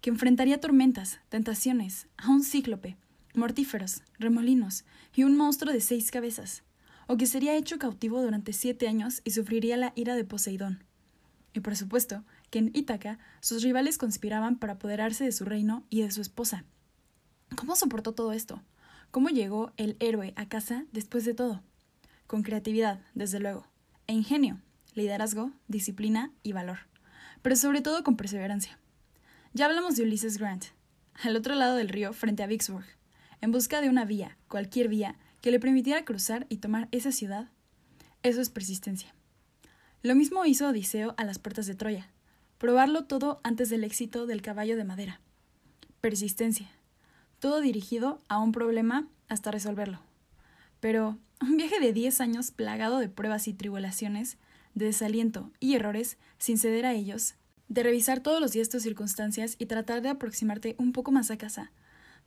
[SPEAKER 1] Que enfrentaría tormentas, tentaciones, a un cíclope, mortíferos, remolinos y un monstruo de seis cabezas, o que sería hecho cautivo durante siete años y sufriría la ira de Poseidón. Y por supuesto que en Ítaca sus rivales conspiraban para apoderarse de su reino y de su esposa. ¿Cómo soportó todo esto? ¿Cómo llegó el héroe a casa después de todo? Con creatividad, desde luego, e ingenio, liderazgo, disciplina y valor, pero sobre todo con perseverancia. Ya hablamos de Ulysses Grant, al otro lado del río frente a Vicksburg, en busca de una vía, cualquier vía, que le permitiera cruzar y tomar esa ciudad. Eso es persistencia. Lo mismo hizo Odiseo a las puertas de Troya, probarlo todo antes del éxito del caballo de madera. Persistencia. Todo dirigido a un problema hasta resolverlo. Pero un viaje de 10 años plagado de pruebas y tribulaciones, de desaliento y errores sin ceder a ellos, de revisar todos los días tus circunstancias y tratar de aproximarte un poco más a casa,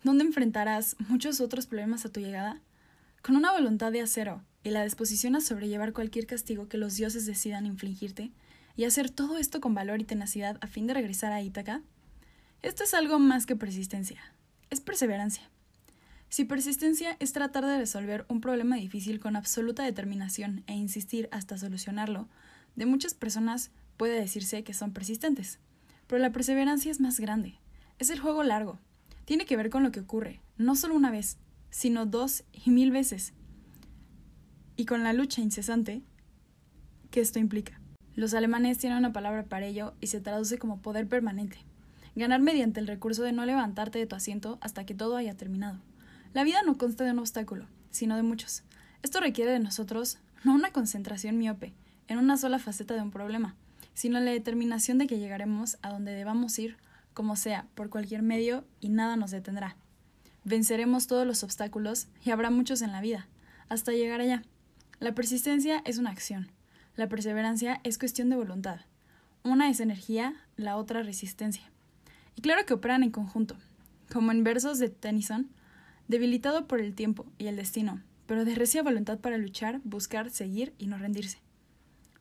[SPEAKER 1] donde enfrentarás muchos otros problemas a tu llegada, con una voluntad de acero y la disposición a sobrellevar cualquier castigo que los dioses decidan infligirte, y hacer todo esto con valor y tenacidad a fin de regresar a Ítaca, esto es algo más que persistencia, es perseverancia. Si persistencia es tratar de resolver un problema difícil con absoluta determinación e insistir hasta solucionarlo, de muchas personas puede decirse que son persistentes. Pero la perseverancia es más grande. Es el juego largo, tiene que ver con lo que ocurre, no solo una vez, sino dos y mil veces, y con la lucha incesante que esto implica. Los alemanes tienen una palabra para ello y se traduce como poder permanente. Ganar mediante el recurso de no levantarte de tu asiento hasta que todo haya terminado. La vida no consta de un obstáculo, sino de muchos. Esto requiere de nosotros no una concentración miope en una sola faceta de un problema, sino la determinación de que llegaremos a donde debamos ir como sea, por cualquier medio, y nada nos detendrá. Venceremos todos los obstáculos, y habrá muchos en la vida, hasta llegar allá. La persistencia es una acción. La perseverancia es cuestión de voluntad. Una es energía, la otra resistencia. Y claro que operan en conjunto, como en versos de Tennyson, debilitado por el tiempo y el destino, pero de recia voluntad para luchar, buscar, seguir y no rendirse.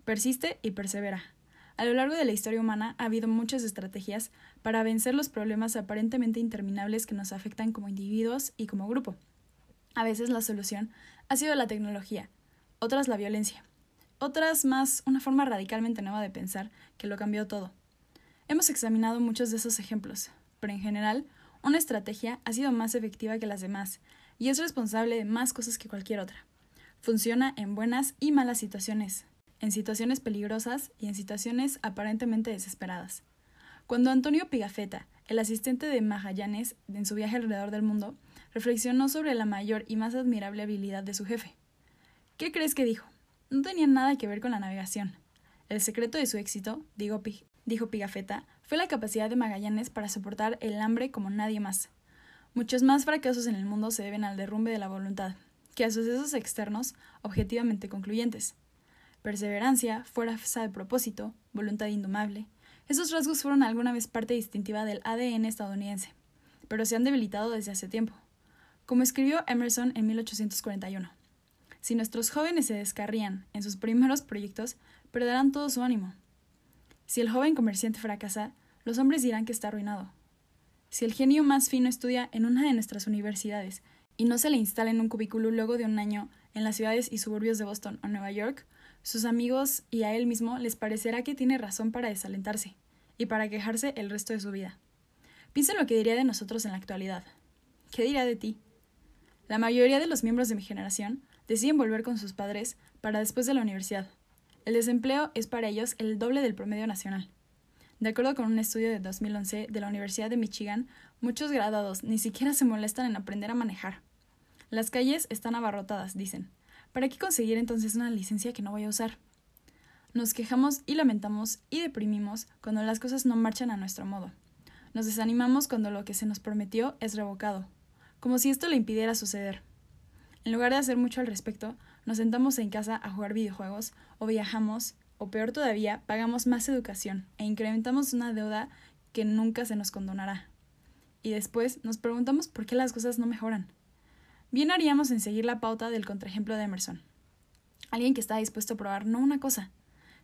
[SPEAKER 1] Persiste y persevera. A lo largo de la historia humana ha habido muchas estrategias para vencer los problemas aparentemente interminables que nos afectan como individuos y como grupo. A veces la solución ha sido la tecnología, otras la violencia, otras más una forma radicalmente nueva de pensar que lo cambió todo. Hemos examinado muchos de esos ejemplos, pero en general, una estrategia ha sido más efectiva que las demás y es responsable de más cosas que cualquier otra. Funciona en buenas y malas situaciones, en situaciones peligrosas y en situaciones aparentemente desesperadas. Cuando Antonio Pigafetta, el asistente de Magallanes en su viaje alrededor del mundo, reflexionó sobre la mayor y más admirable habilidad de su jefe. ¿Qué crees que dijo? No tenía nada que ver con la navegación. El secreto de su éxito, dijo, dijo Pigafetta, fue la capacidad de Magallanes para soportar el hambre como nadie más. Muchos más fracasos en el mundo se deben al derrumbe de la voluntad, que a sucesos externos objetivamente concluyentes perseverancia, fuerza de propósito, voluntad indomable. Esos rasgos fueron alguna vez parte distintiva del ADN estadounidense, pero se han debilitado desde hace tiempo. Como escribió Emerson en 1841, si nuestros jóvenes se descarrían en sus primeros proyectos, perderán todo su ánimo. Si el joven comerciante fracasa, los hombres dirán que está arruinado. Si el genio más fino estudia en una de nuestras universidades y no se le instala en un cubículo luego de un año en las ciudades y suburbios de Boston o Nueva York, sus amigos y a él mismo les parecerá que tiene razón para desalentarse y para quejarse el resto de su vida. Piensa en lo que diría de nosotros en la actualidad. ¿Qué dirá de ti? La mayoría de los miembros de mi generación deciden volver con sus padres para después de la universidad. El desempleo es para ellos el doble del promedio nacional. De acuerdo con un estudio de 2011 de la Universidad de Michigan, muchos graduados ni siquiera se molestan en aprender a manejar. Las calles están abarrotadas, dicen, ¿Para qué conseguir entonces una licencia que no voy a usar? Nos quejamos y lamentamos y deprimimos cuando las cosas no marchan a nuestro modo. Nos desanimamos cuando lo que se nos prometió es revocado, como si esto le impidiera suceder. En lugar de hacer mucho al respecto, nos sentamos en casa a jugar videojuegos o viajamos, o peor todavía, pagamos más educación e incrementamos una deuda que nunca se nos condonará. Y después nos preguntamos por qué las cosas no mejoran. Bien haríamos en seguir la pauta del contraejemplo de Emerson. Alguien que está dispuesto a probar no una cosa,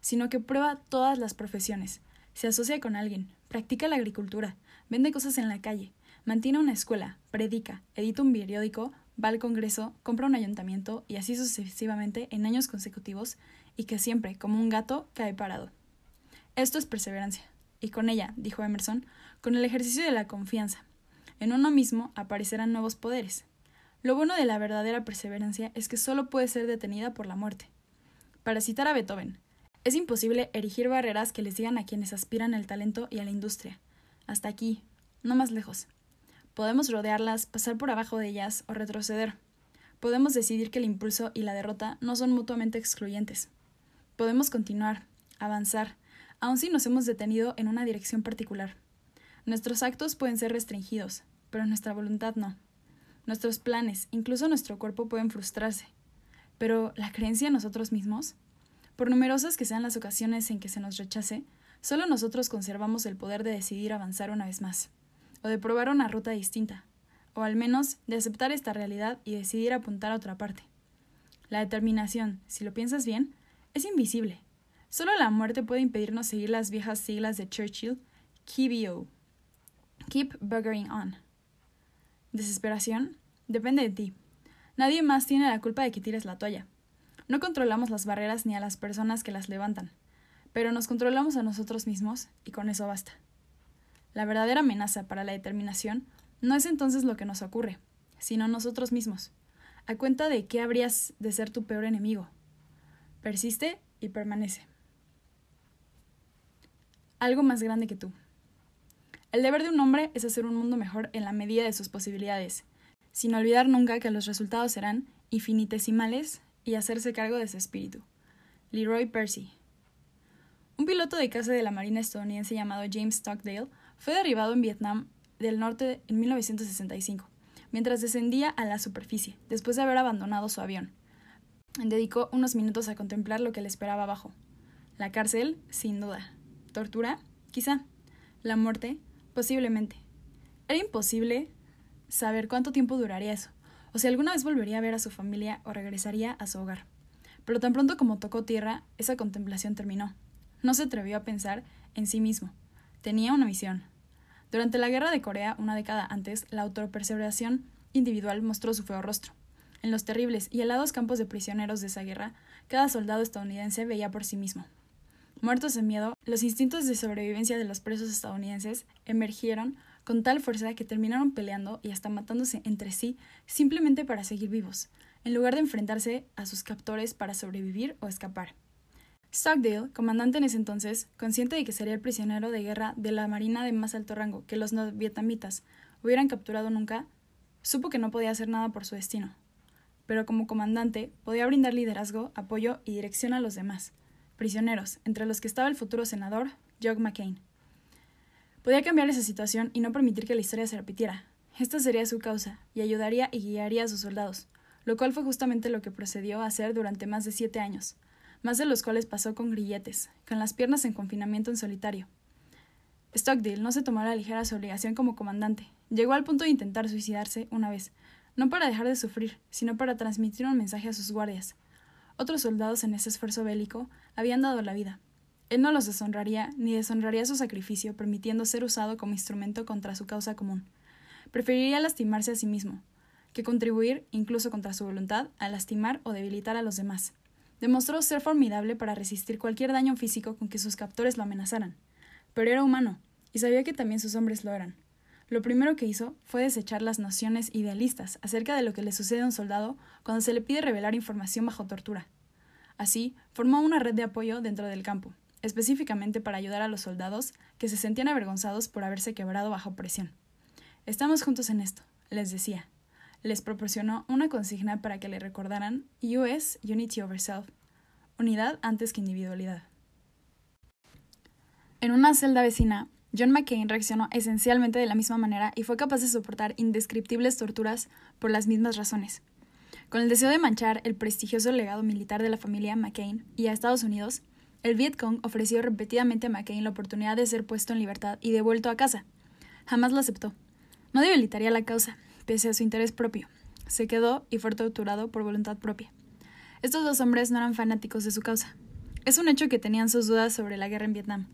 [SPEAKER 1] sino que prueba todas las profesiones, se asocia con alguien, practica la agricultura, vende cosas en la calle, mantiene una escuela, predica, edita un periódico, va al Congreso, compra un ayuntamiento y así sucesivamente en años consecutivos y que siempre, como un gato, cae parado. Esto es perseverancia. Y con ella, dijo Emerson, con el ejercicio de la confianza. En uno mismo aparecerán nuevos poderes. Lo bueno de la verdadera perseverancia es que solo puede ser detenida por la muerte. Para citar a Beethoven, es imposible erigir barreras que les digan a quienes aspiran al talento y a la industria. Hasta aquí, no más lejos. Podemos rodearlas, pasar por abajo de ellas o retroceder. Podemos decidir que el impulso y la derrota no son mutuamente excluyentes. Podemos continuar, avanzar, aun si nos hemos detenido en una dirección particular. Nuestros actos pueden ser restringidos, pero nuestra voluntad no. Nuestros planes, incluso nuestro cuerpo pueden frustrarse. Pero ¿la creencia en nosotros mismos? Por numerosas que sean las ocasiones en que se nos rechace, solo nosotros conservamos el poder de decidir avanzar una vez más o de probar una ruta distinta, o al menos de aceptar esta realidad y decidir apuntar a otra parte. La determinación, si lo piensas bien, es invisible. Solo la muerte puede impedirnos seguir las viejas siglas de Churchill, KBO. Keep buggering on. Desesperación depende de ti. Nadie más tiene la culpa de que tires la toalla. No controlamos las barreras ni a las personas que las levantan, pero nos controlamos a nosotros mismos y con eso basta. La verdadera amenaza para la determinación no es entonces lo que nos ocurre, sino nosotros mismos. ¿A cuenta de qué habrías de ser tu peor enemigo? Persiste y permanece. Algo más grande que tú. El deber de un hombre es hacer un mundo mejor en la medida de sus posibilidades, sin olvidar nunca que los resultados serán infinitesimales y hacerse cargo de su espíritu. Leroy Percy. Un piloto de caza de la Marina estadounidense llamado James Stockdale fue derribado en Vietnam del Norte en 1965, mientras descendía a la superficie, después de haber abandonado su avión. Dedicó unos minutos a contemplar lo que le esperaba abajo. La cárcel, sin duda. Tortura, quizá. La muerte, posiblemente. Era imposible saber cuánto tiempo duraría eso, o si alguna vez volvería a ver a su familia o regresaría a su hogar. Pero tan pronto como tocó tierra, esa contemplación terminó. No se atrevió a pensar en sí mismo. Tenía una misión, durante la Guerra de Corea, una década antes, la autoperseveración individual mostró su feo rostro. En los terribles y helados campos de prisioneros de esa guerra, cada soldado estadounidense veía por sí mismo. Muertos de miedo, los instintos de sobrevivencia de los presos estadounidenses emergieron con tal fuerza que terminaron peleando y hasta matándose entre sí simplemente para seguir vivos, en lugar de enfrentarse a sus captores para sobrevivir o escapar. Stockdale, comandante en ese entonces, consciente de que sería el prisionero de guerra de la marina de más alto rango que los vietnamitas hubieran capturado nunca, supo que no podía hacer nada por su destino. Pero como comandante podía brindar liderazgo, apoyo y dirección a los demás, prisioneros, entre los que estaba el futuro senador Jock McCain. Podía cambiar esa situación y no permitir que la historia se repitiera. Esta sería su causa, y ayudaría y guiaría a sus soldados, lo cual fue justamente lo que procedió a hacer durante más de siete años más de los cuales pasó con grilletes, con las piernas en confinamiento en solitario. Stockdale no se tomó a la ligera su obligación como comandante. Llegó al punto de intentar suicidarse una vez, no para dejar de sufrir, sino para transmitir un mensaje a sus guardias. Otros soldados en ese esfuerzo bélico habían dado la vida. Él no los deshonraría ni deshonraría su sacrificio permitiendo ser usado como instrumento contra su causa común. Preferiría lastimarse a sí mismo, que contribuir, incluso contra su voluntad, a lastimar o debilitar a los demás. Demostró ser formidable para resistir cualquier daño físico con que sus captores lo amenazaran. Pero era humano, y sabía que también sus hombres lo eran. Lo primero que hizo fue desechar las nociones idealistas acerca de lo que le sucede a un soldado cuando se le pide revelar información bajo tortura. Así, formó una red de apoyo dentro del campo, específicamente para ayudar a los soldados que se sentían avergonzados por haberse quebrado bajo presión. Estamos juntos en esto, les decía, les proporcionó una consigna para que le recordaran US Unity over Self, unidad antes que individualidad. En una celda vecina, John McCain reaccionó esencialmente de la misma manera y fue capaz de soportar indescriptibles torturas por las mismas razones. Con el deseo de manchar el prestigioso legado militar de la familia McCain y a Estados Unidos, el Vietcong ofreció repetidamente a McCain la oportunidad de ser puesto en libertad y devuelto a casa. Jamás lo aceptó. No debilitaría la causa, pese a su interés propio. Se quedó y fue torturado por voluntad propia. Estos dos hombres no eran fanáticos de su causa. Es un hecho que tenían sus dudas sobre la guerra en Vietnam,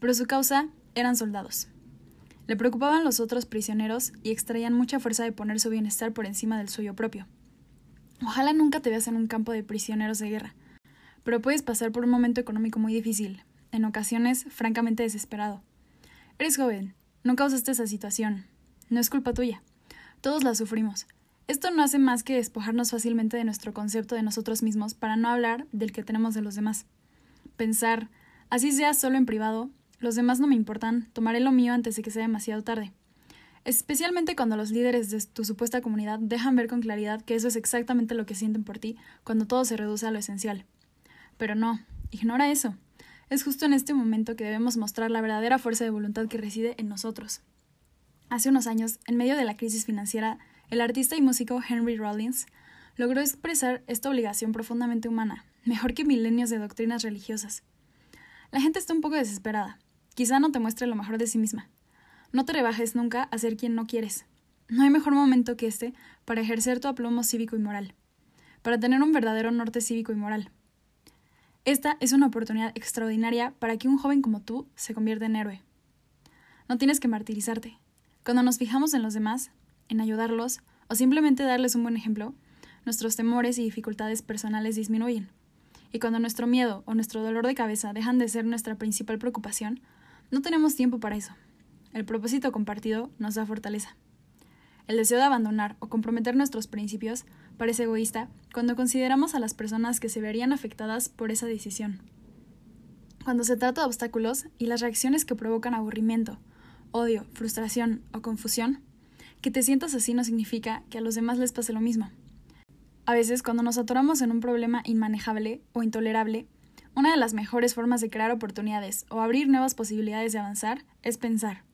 [SPEAKER 1] pero su causa eran soldados. Le preocupaban los otros prisioneros y extraían mucha fuerza de poner su bienestar por encima del suyo propio. Ojalá nunca te veas en un campo de prisioneros de guerra, pero puedes pasar por un momento económico muy difícil, en ocasiones francamente desesperado. Eres joven, no causaste esa situación, no es culpa tuya. Todos la sufrimos. Esto no hace más que despojarnos fácilmente de nuestro concepto de nosotros mismos para no hablar del que tenemos de los demás. Pensar, así sea solo en privado, los demás no me importan, tomaré lo mío antes de que sea demasiado tarde especialmente cuando los líderes de tu supuesta comunidad dejan ver con claridad que eso es exactamente lo que sienten por ti cuando todo se reduce a lo esencial. Pero no, ignora eso. Es justo en este momento que debemos mostrar la verdadera fuerza de voluntad que reside en nosotros. Hace unos años, en medio de la crisis financiera, el artista y músico Henry Rollins logró expresar esta obligación profundamente humana, mejor que milenios de doctrinas religiosas. La gente está un poco desesperada. Quizá no te muestre lo mejor de sí misma, no te rebajes nunca a ser quien no quieres. No hay mejor momento que este para ejercer tu aplomo cívico y moral, para tener un verdadero norte cívico y moral. Esta es una oportunidad extraordinaria para que un joven como tú se convierta en héroe. No tienes que martirizarte. Cuando nos fijamos en los demás, en ayudarlos o simplemente darles un buen ejemplo, nuestros temores y dificultades personales disminuyen. Y cuando nuestro miedo o nuestro dolor de cabeza dejan de ser nuestra principal preocupación, no tenemos tiempo para eso. El propósito compartido nos da fortaleza. El deseo de abandonar o comprometer nuestros principios parece egoísta cuando consideramos a las personas que se verían afectadas por esa decisión. Cuando se trata de obstáculos y las reacciones que provocan aburrimiento, odio, frustración o confusión, que te sientas así no significa que a los demás les pase lo mismo. A veces, cuando nos atoramos en un problema inmanejable o intolerable, una de las mejores formas de crear oportunidades o abrir nuevas posibilidades de avanzar es pensar.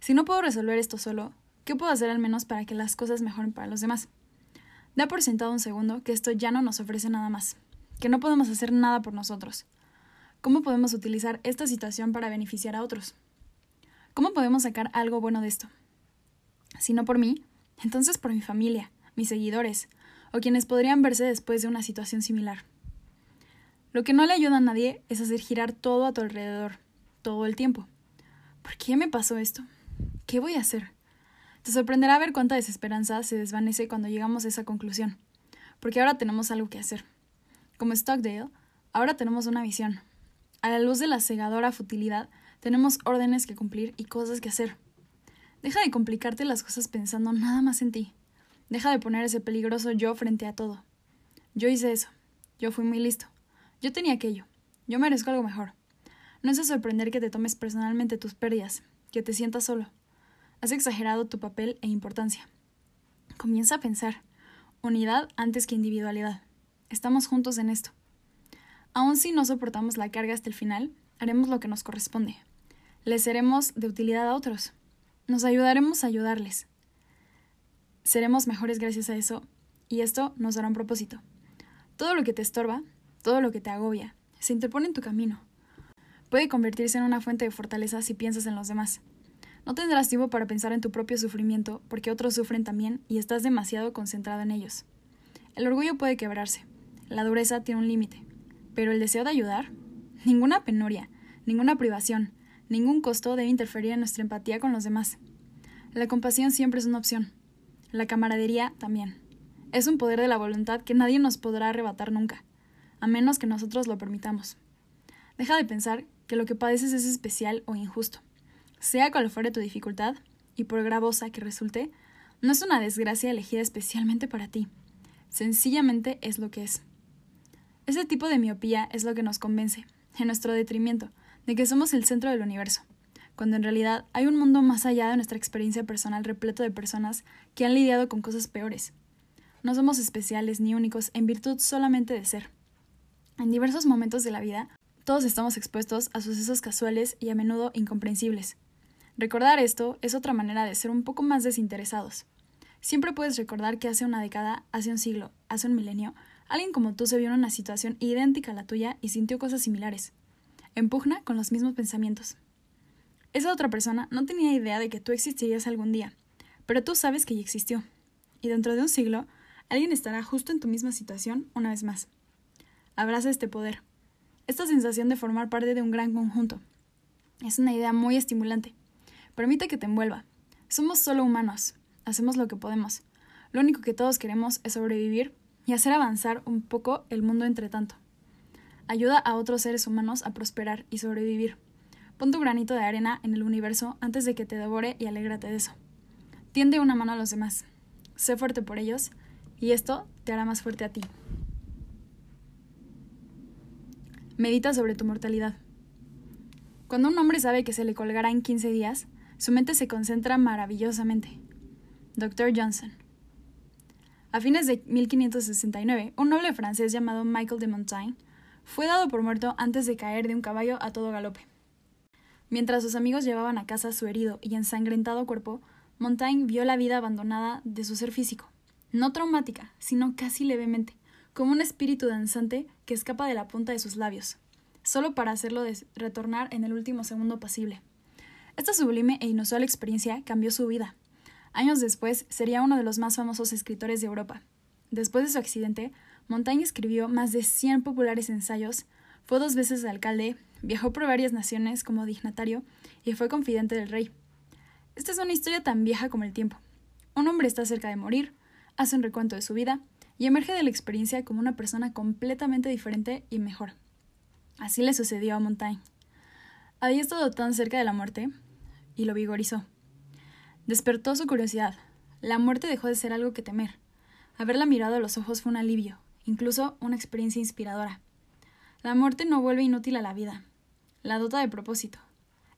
[SPEAKER 1] Si no puedo resolver esto solo, ¿qué puedo hacer al menos para que las cosas mejoren para los demás? Da por sentado un segundo que esto ya no nos ofrece nada más, que no podemos hacer nada por nosotros. ¿Cómo podemos utilizar esta situación para beneficiar a otros? ¿Cómo podemos sacar algo bueno de esto? Si no por mí, entonces por mi familia, mis seguidores, o quienes podrían verse después de una situación similar. Lo que no le ayuda a nadie es hacer girar todo a tu alrededor, todo el tiempo. ¿Por qué me pasó esto? ¿Qué voy a hacer? Te sorprenderá ver cuánta desesperanza se desvanece cuando llegamos a esa conclusión, porque ahora tenemos algo que hacer. Como Stockdale, ahora tenemos una visión. A la luz de la cegadora futilidad, tenemos órdenes que cumplir y cosas que hacer. Deja de complicarte las cosas pensando nada más en ti. Deja de poner ese peligroso yo frente a todo. Yo hice eso. Yo fui muy listo. Yo tenía aquello. Yo merezco algo mejor. No es de sorprender que te tomes personalmente tus pérdidas, que te sientas solo. Has exagerado tu papel e importancia. Comienza a pensar. Unidad antes que individualidad. Estamos juntos en esto. Aun si no soportamos la carga hasta el final, haremos lo que nos corresponde. Les seremos de utilidad a otros. Nos ayudaremos a ayudarles. Seremos mejores gracias a eso, y esto nos dará un propósito. Todo lo que te estorba, todo lo que te agobia, se interpone en tu camino. Puede convertirse en una fuente de fortaleza si piensas en los demás. No tendrás tiempo para pensar en tu propio sufrimiento, porque otros sufren también y estás demasiado concentrado en ellos. El orgullo puede quebrarse, la dureza tiene un límite, pero el deseo de ayudar, ninguna penuria, ninguna privación, ningún costo debe interferir en nuestra empatía con los demás. La compasión siempre es una opción, la camaradería también. Es un poder de la voluntad que nadie nos podrá arrebatar nunca, a menos que nosotros lo permitamos. Deja de pensar que lo que padeces es especial o injusto. Sea cual fuere tu dificultad, y por gravosa que resulte, no es una desgracia elegida especialmente para ti. Sencillamente es lo que es. Ese tipo de miopía es lo que nos convence, en nuestro detrimento, de que somos el centro del universo, cuando en realidad hay un mundo más allá de nuestra experiencia personal repleto de personas que han lidiado con cosas peores. No somos especiales ni únicos en virtud solamente de ser. En diversos momentos de la vida, todos estamos expuestos a sucesos casuales y a menudo incomprensibles, Recordar esto es otra manera de ser un poco más desinteresados. Siempre puedes recordar que hace una década, hace un siglo, hace un milenio, alguien como tú se vio en una situación idéntica a la tuya y sintió cosas similares. Empugna con los mismos pensamientos. Esa otra persona no tenía idea de que tú existirías algún día, pero tú sabes que ya existió. Y dentro de un siglo, alguien estará justo en tu misma situación una vez más. Abraza este poder, esta sensación de formar parte de un gran conjunto. Es una idea muy estimulante. Permite que te envuelva. Somos solo humanos, hacemos lo que podemos. Lo único que todos queremos es sobrevivir y hacer avanzar un poco el mundo entre tanto. Ayuda a otros seres humanos a prosperar y sobrevivir. Pon tu granito de arena en el universo antes de que te devore y alégrate de eso. Tiende una mano a los demás. Sé fuerte por ellos y esto te hará más fuerte a ti. Medita sobre tu mortalidad. Cuando un hombre sabe que se le colgará en 15 días, su mente se concentra maravillosamente. Dr. Johnson. A fines de 1569, un noble francés llamado Michael de Montaigne fue dado por muerto antes de caer de un caballo a todo galope. Mientras sus amigos llevaban a casa su herido y ensangrentado cuerpo, Montaigne vio la vida abandonada de su ser físico, no traumática, sino casi levemente, como un espíritu danzante que escapa de la punta de sus labios, solo para hacerlo retornar en el último segundo posible. Esta sublime e inusual experiencia cambió su vida, Años después, sería uno de los más famosos escritores de Europa. Después de su accidente, Montaigne escribió más de 100 populares ensayos, fue dos veces alcalde, viajó por varias naciones como dignatario y fue confidente del rey. Esta es una historia tan vieja como el tiempo. Un hombre está cerca de morir, hace un recuento de su vida y emerge de la experiencia como una persona completamente diferente y mejor. Así le sucedió a Montaigne. Había estado tan cerca de la muerte y lo vigorizó. Despertó su curiosidad. La muerte dejó de ser algo que temer. Haberla mirado a los ojos fue un alivio, incluso una experiencia inspiradora. La muerte no vuelve inútil a la vida. La dota de propósito.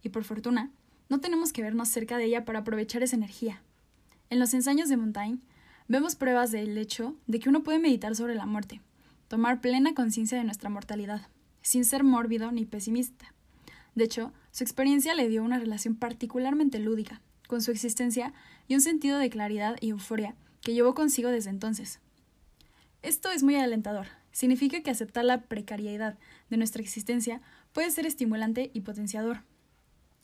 [SPEAKER 1] Y por fortuna, no tenemos que vernos cerca de ella para aprovechar esa energía. En los ensayos de Montaigne, vemos pruebas del hecho de que uno puede meditar sobre la muerte, tomar plena conciencia de nuestra mortalidad, sin ser mórbido ni pesimista. De hecho, su experiencia le dio una relación particularmente lúdica, con su existencia y un sentido de claridad y euforia que llevó consigo desde entonces. Esto es muy alentador. Significa que aceptar la precariedad de nuestra existencia puede ser estimulante y potenciador.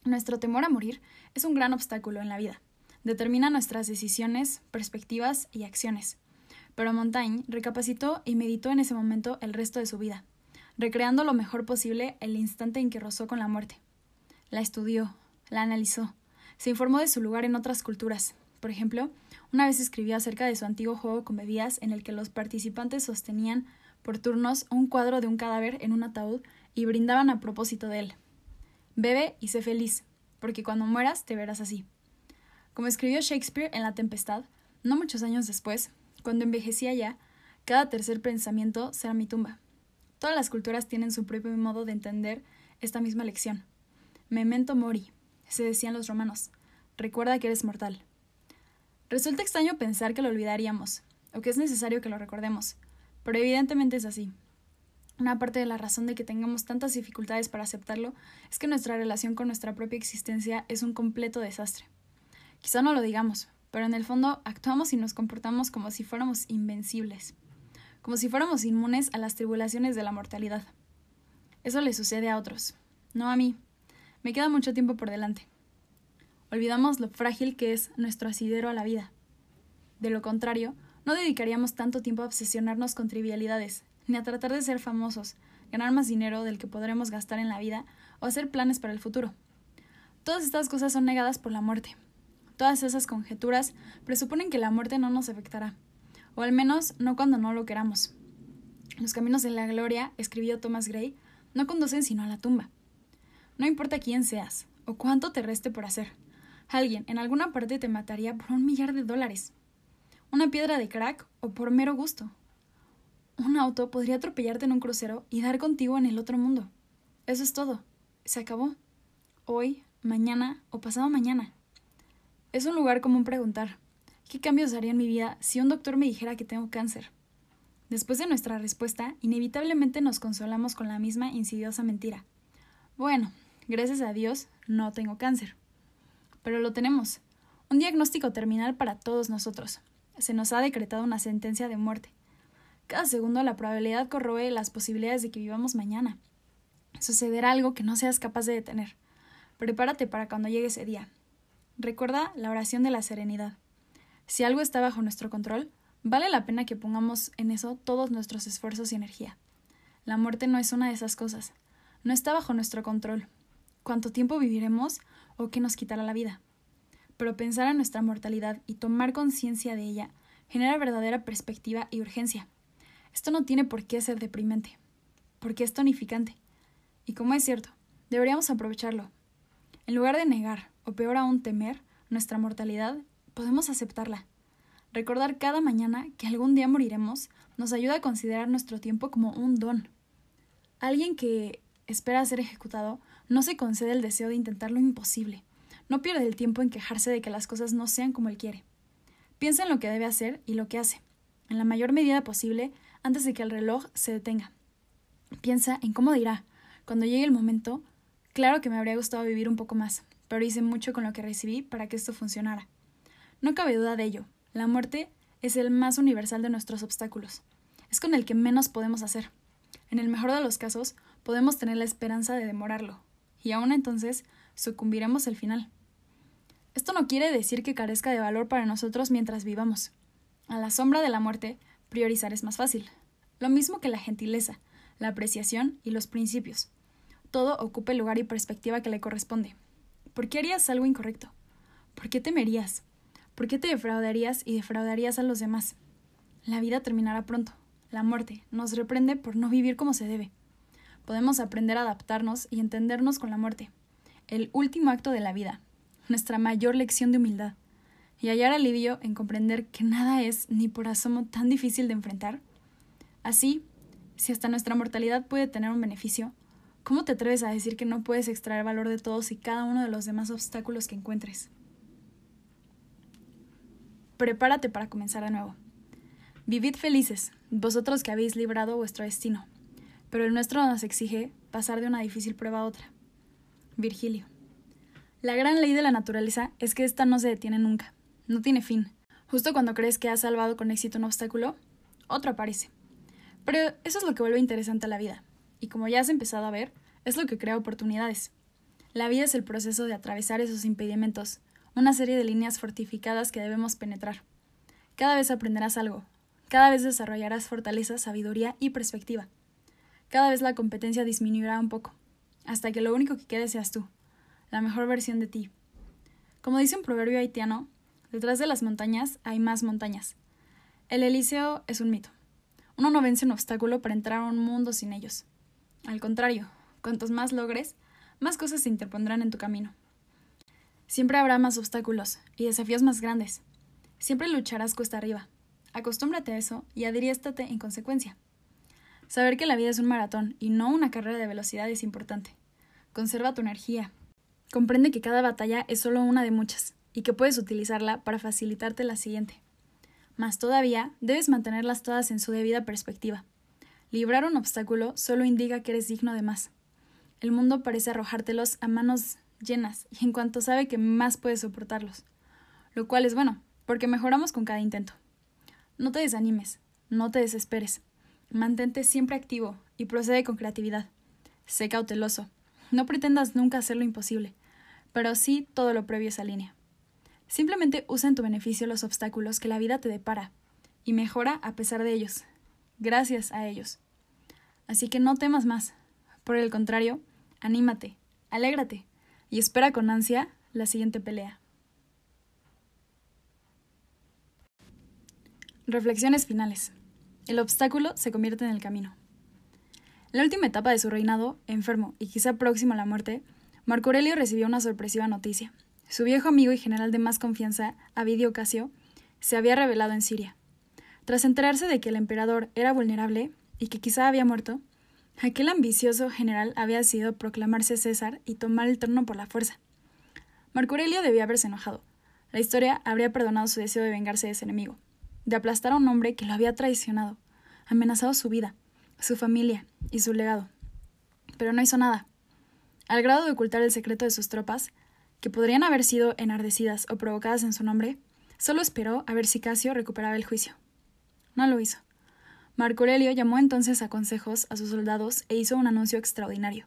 [SPEAKER 1] Nuestro temor a morir es un gran obstáculo en la vida. Determina nuestras decisiones, perspectivas y acciones. Pero Montaigne recapacitó y meditó en ese momento el resto de su vida, recreando lo mejor posible el instante en que rozó con la muerte. La estudió, la analizó, se informó de su lugar en otras culturas. Por ejemplo, una vez escribió acerca de su antiguo juego con bebidas en el que los participantes sostenían por turnos un cuadro de un cadáver en un ataúd y brindaban a propósito de él. Bebe y sé feliz, porque cuando mueras te verás así. Como escribió Shakespeare en La Tempestad, no muchos años después, cuando envejecía ya, cada tercer pensamiento será mi tumba. Todas las culturas tienen su propio modo de entender esta misma lección. Memento mori, se decían los romanos. Recuerda que eres mortal. Resulta extraño pensar que lo olvidaríamos, o que es necesario que lo recordemos, pero evidentemente es así. Una parte de la razón de que tengamos tantas dificultades para aceptarlo es que nuestra relación con nuestra propia existencia es un completo desastre. Quizá no lo digamos, pero en el fondo actuamos y nos comportamos como si fuéramos invencibles, como si fuéramos inmunes a las tribulaciones de la mortalidad. Eso le sucede a otros, no a mí, me queda mucho tiempo por delante. Olvidamos lo frágil que es nuestro asidero a la vida. De lo contrario, no dedicaríamos tanto tiempo a obsesionarnos con trivialidades, ni a tratar de ser famosos, ganar más dinero del que podremos gastar en la vida o hacer planes para el futuro. Todas estas cosas son negadas por la muerte. Todas esas conjeturas presuponen que la muerte no nos afectará, o al menos no cuando no lo queramos. Los caminos de la gloria, escribió Thomas Gray, no conducen sino a la tumba. No importa quién seas o cuánto te reste por hacer. Alguien en alguna parte te mataría por un millar de dólares. Una piedra de crack o por mero gusto. Un auto podría atropellarte en un crucero y dar contigo en el otro mundo. Eso es todo. Se acabó. Hoy, mañana o pasado mañana. Es un lugar común preguntar, ¿qué cambios haría en mi vida si un doctor me dijera que tengo cáncer? Después de nuestra respuesta, inevitablemente nos consolamos con la misma insidiosa mentira. Bueno, Gracias a Dios, no tengo cáncer. Pero lo tenemos. Un diagnóstico terminal para todos nosotros, se nos ha decretado una sentencia de muerte. Cada segundo la probabilidad corroe las posibilidades de que vivamos mañana. Sucederá algo que no seas capaz de detener. Prepárate para cuando llegue ese día. Recuerda la oración de la serenidad. Si algo está bajo nuestro control, vale la pena que pongamos en eso todos nuestros esfuerzos y energía. La muerte no es una de esas cosas. No está bajo nuestro control. ¿Cuánto tiempo viviremos o qué nos quitará la vida? Pero pensar en nuestra mortalidad y tomar conciencia de ella genera verdadera perspectiva y urgencia. Esto no tiene por qué ser deprimente, porque es tonificante. Y como es cierto, deberíamos aprovecharlo. En lugar de negar, o peor aún temer, nuestra mortalidad, podemos aceptarla. Recordar cada mañana que algún día moriremos nos ayuda a considerar nuestro tiempo como un don. Alguien que espera ser ejecutado no se concede el deseo de intentar lo imposible. No pierde el tiempo en quejarse de que las cosas no sean como él quiere. Piensa en lo que debe hacer y lo que hace, en la mayor medida posible antes de que el reloj se detenga. Piensa en cómo dirá, cuando llegue el momento, claro que me habría gustado vivir un poco más, pero hice mucho con lo que recibí para que esto funcionara. No cabe duda de ello, la muerte es el más universal de nuestros obstáculos. Es con el que menos podemos hacer. En el mejor de los casos, podemos tener la esperanza de demorarlo, y aún entonces sucumbiremos al final. Esto no quiere decir que carezca de valor para nosotros mientras vivamos. A la sombra de la muerte, priorizar es más fácil. Lo mismo que la gentileza, la apreciación y los principios. Todo ocupa el lugar y perspectiva que le corresponde. ¿Por qué harías algo incorrecto? ¿Por qué temerías? ¿Por qué te defraudarías y defraudarías a los demás? La vida terminará pronto. La muerte nos reprende por no vivir como se debe. Podemos aprender a adaptarnos y entendernos con la muerte. El último acto de la vida. Nuestra mayor lección de humildad. Y hallar alivio en comprender que nada es ni por asomo tan difícil de enfrentar. Así, si hasta nuestra mortalidad puede tener un beneficio, ¿cómo te atreves a decir que no puedes extraer valor de todos y cada uno de los demás obstáculos que encuentres? Prepárate para comenzar de nuevo. Vivid felices, vosotros que habéis librado vuestro destino, pero el nuestro nos exige pasar de una difícil prueba a otra. Virgilio. La gran ley de la naturaleza es que ésta no se detiene nunca, no tiene fin. Justo cuando crees que has salvado con éxito un obstáculo, otro aparece. Pero eso es lo que vuelve interesante a la vida, y como ya has empezado a ver, es lo que crea oportunidades. La vida es el proceso de atravesar esos impedimentos, una serie de líneas fortificadas que debemos penetrar. Cada vez aprenderás algo, cada vez desarrollarás fortaleza, sabiduría y perspectiva. Cada vez la competencia disminuirá un poco, hasta que lo único que quede seas tú, la mejor versión de ti. Como dice un proverbio haitiano, detrás de las montañas hay más montañas. El Eliseo es un mito. Uno no vence un obstáculo para entrar a un mundo sin ellos. Al contrario, cuantos más logres, más cosas se interpondrán en tu camino. Siempre habrá más obstáculos y desafíos más grandes. Siempre lucharás cuesta arriba. Acostúmbrate a eso y adriéstate en consecuencia. Saber que la vida es un maratón y no una carrera de velocidad es importante. Conserva tu energía. Comprende que cada batalla es solo una de muchas y que puedes utilizarla para facilitarte la siguiente. Más todavía, debes mantenerlas todas en su debida perspectiva. Librar un obstáculo solo indica que eres digno de más. El mundo parece arrojártelos a manos llenas y en cuanto sabe que más puedes soportarlos. Lo cual es bueno, porque mejoramos con cada intento. No te desanimes, no te desesperes. Mantente siempre activo y procede con creatividad. Sé cauteloso. No pretendas nunca hacer lo imposible, pero sí todo lo previo a esa línea. Simplemente usa en tu beneficio los obstáculos que la vida te depara y mejora a pesar de ellos, gracias a ellos. Así que no temas más. Por el contrario, anímate, alégrate y espera con ansia la siguiente pelea. Reflexiones finales. El obstáculo se convierte en el camino. La última etapa de su reinado, enfermo y quizá próximo a la muerte, Marco Aurelio recibió una sorpresiva noticia. Su viejo amigo y general de más confianza, Avidio Casio, se había revelado en Siria. Tras enterarse de que el emperador era vulnerable y que quizá había muerto, aquel ambicioso general había decidido proclamarse César y tomar el trono por la fuerza. Marco Aurelio debía haberse enojado. La historia habría perdonado su deseo de vengarse de ese enemigo de aplastar a un hombre que lo había traicionado, amenazado su vida, su familia y su legado. Pero no hizo nada. Al grado de ocultar el secreto de sus tropas, que podrían haber sido enardecidas o provocadas en su nombre, Solo esperó a ver si Casio recuperaba el juicio. No lo hizo. Marco Aurelio llamó entonces a consejos a sus soldados e hizo un anuncio extraordinario.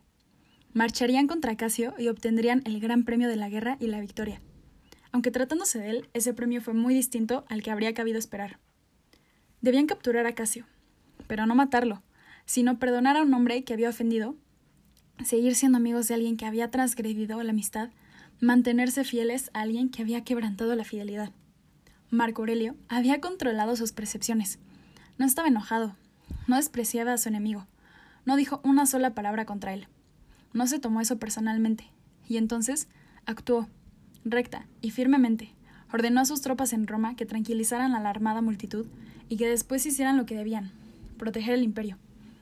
[SPEAKER 1] Marcharían contra Casio y obtendrían el gran premio de la guerra y la victoria. Aunque tratándose de él, ese premio fue muy distinto al que habría cabido esperar. Debían capturar a Casio, pero no matarlo, sino perdonar a un hombre que había ofendido, seguir siendo amigos de alguien que había transgredido la amistad, mantenerse fieles a alguien que había quebrantado la fidelidad. Marco Aurelio había controlado sus percepciones. No estaba enojado, no despreciaba a su enemigo, no dijo una sola palabra contra él. No se tomó eso personalmente, y entonces actuó, recta y firmemente, ordenó a sus tropas en Roma que tranquilizaran a la armada multitud y que después hicieran lo que debían, proteger el imperio,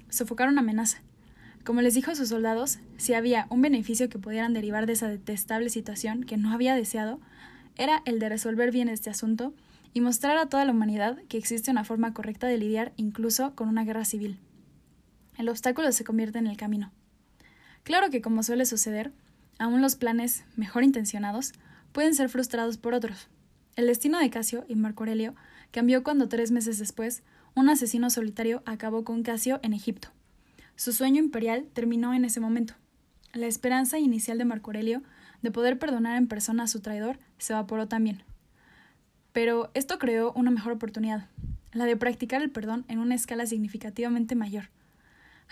[SPEAKER 1] sofocar una amenaza. Como les dijo a sus soldados, si había un beneficio que pudieran derivar de esa detestable situación que no había deseado, era el de resolver bien este asunto y mostrar a toda la humanidad que existe una forma correcta de lidiar incluso con una guerra civil. El obstáculo se convierte en el camino. Claro que, como suele suceder, aún los planes mejor intencionados pueden ser frustrados por otros. El destino de Casio y Marco Aurelio cambió cuando tres meses después un asesino solitario acabó con Casio en Egipto. Su sueño imperial terminó en ese momento. La esperanza inicial de Marco Aurelio de poder perdonar en persona a su traidor se evaporó también. Pero esto creó una mejor oportunidad, la de practicar el perdón en una escala significativamente mayor.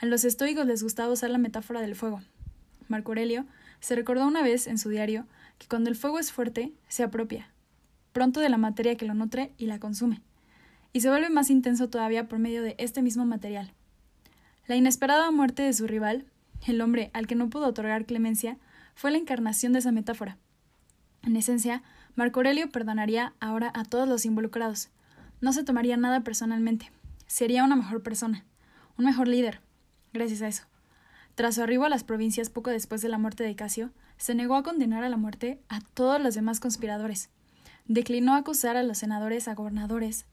[SPEAKER 1] A los estoicos les gustaba usar la metáfora del fuego. Marco Aurelio se recordó una vez en su diario que cuando el fuego es fuerte, se apropia, pronto de la materia que lo nutre y la consume, y se vuelve más intenso todavía por medio de este mismo material. La inesperada muerte de su rival, el hombre al que no pudo otorgar clemencia, fue la encarnación de esa metáfora. En esencia, Marco Aurelio perdonaría ahora a todos los involucrados. No se tomaría nada personalmente. Sería una mejor persona, un mejor líder, gracias a eso. Tras su arribo a las provincias poco después de la muerte de Casio, se negó a condenar a la muerte a todos los demás conspiradores. Declinó acusar a los senadores a gobernadores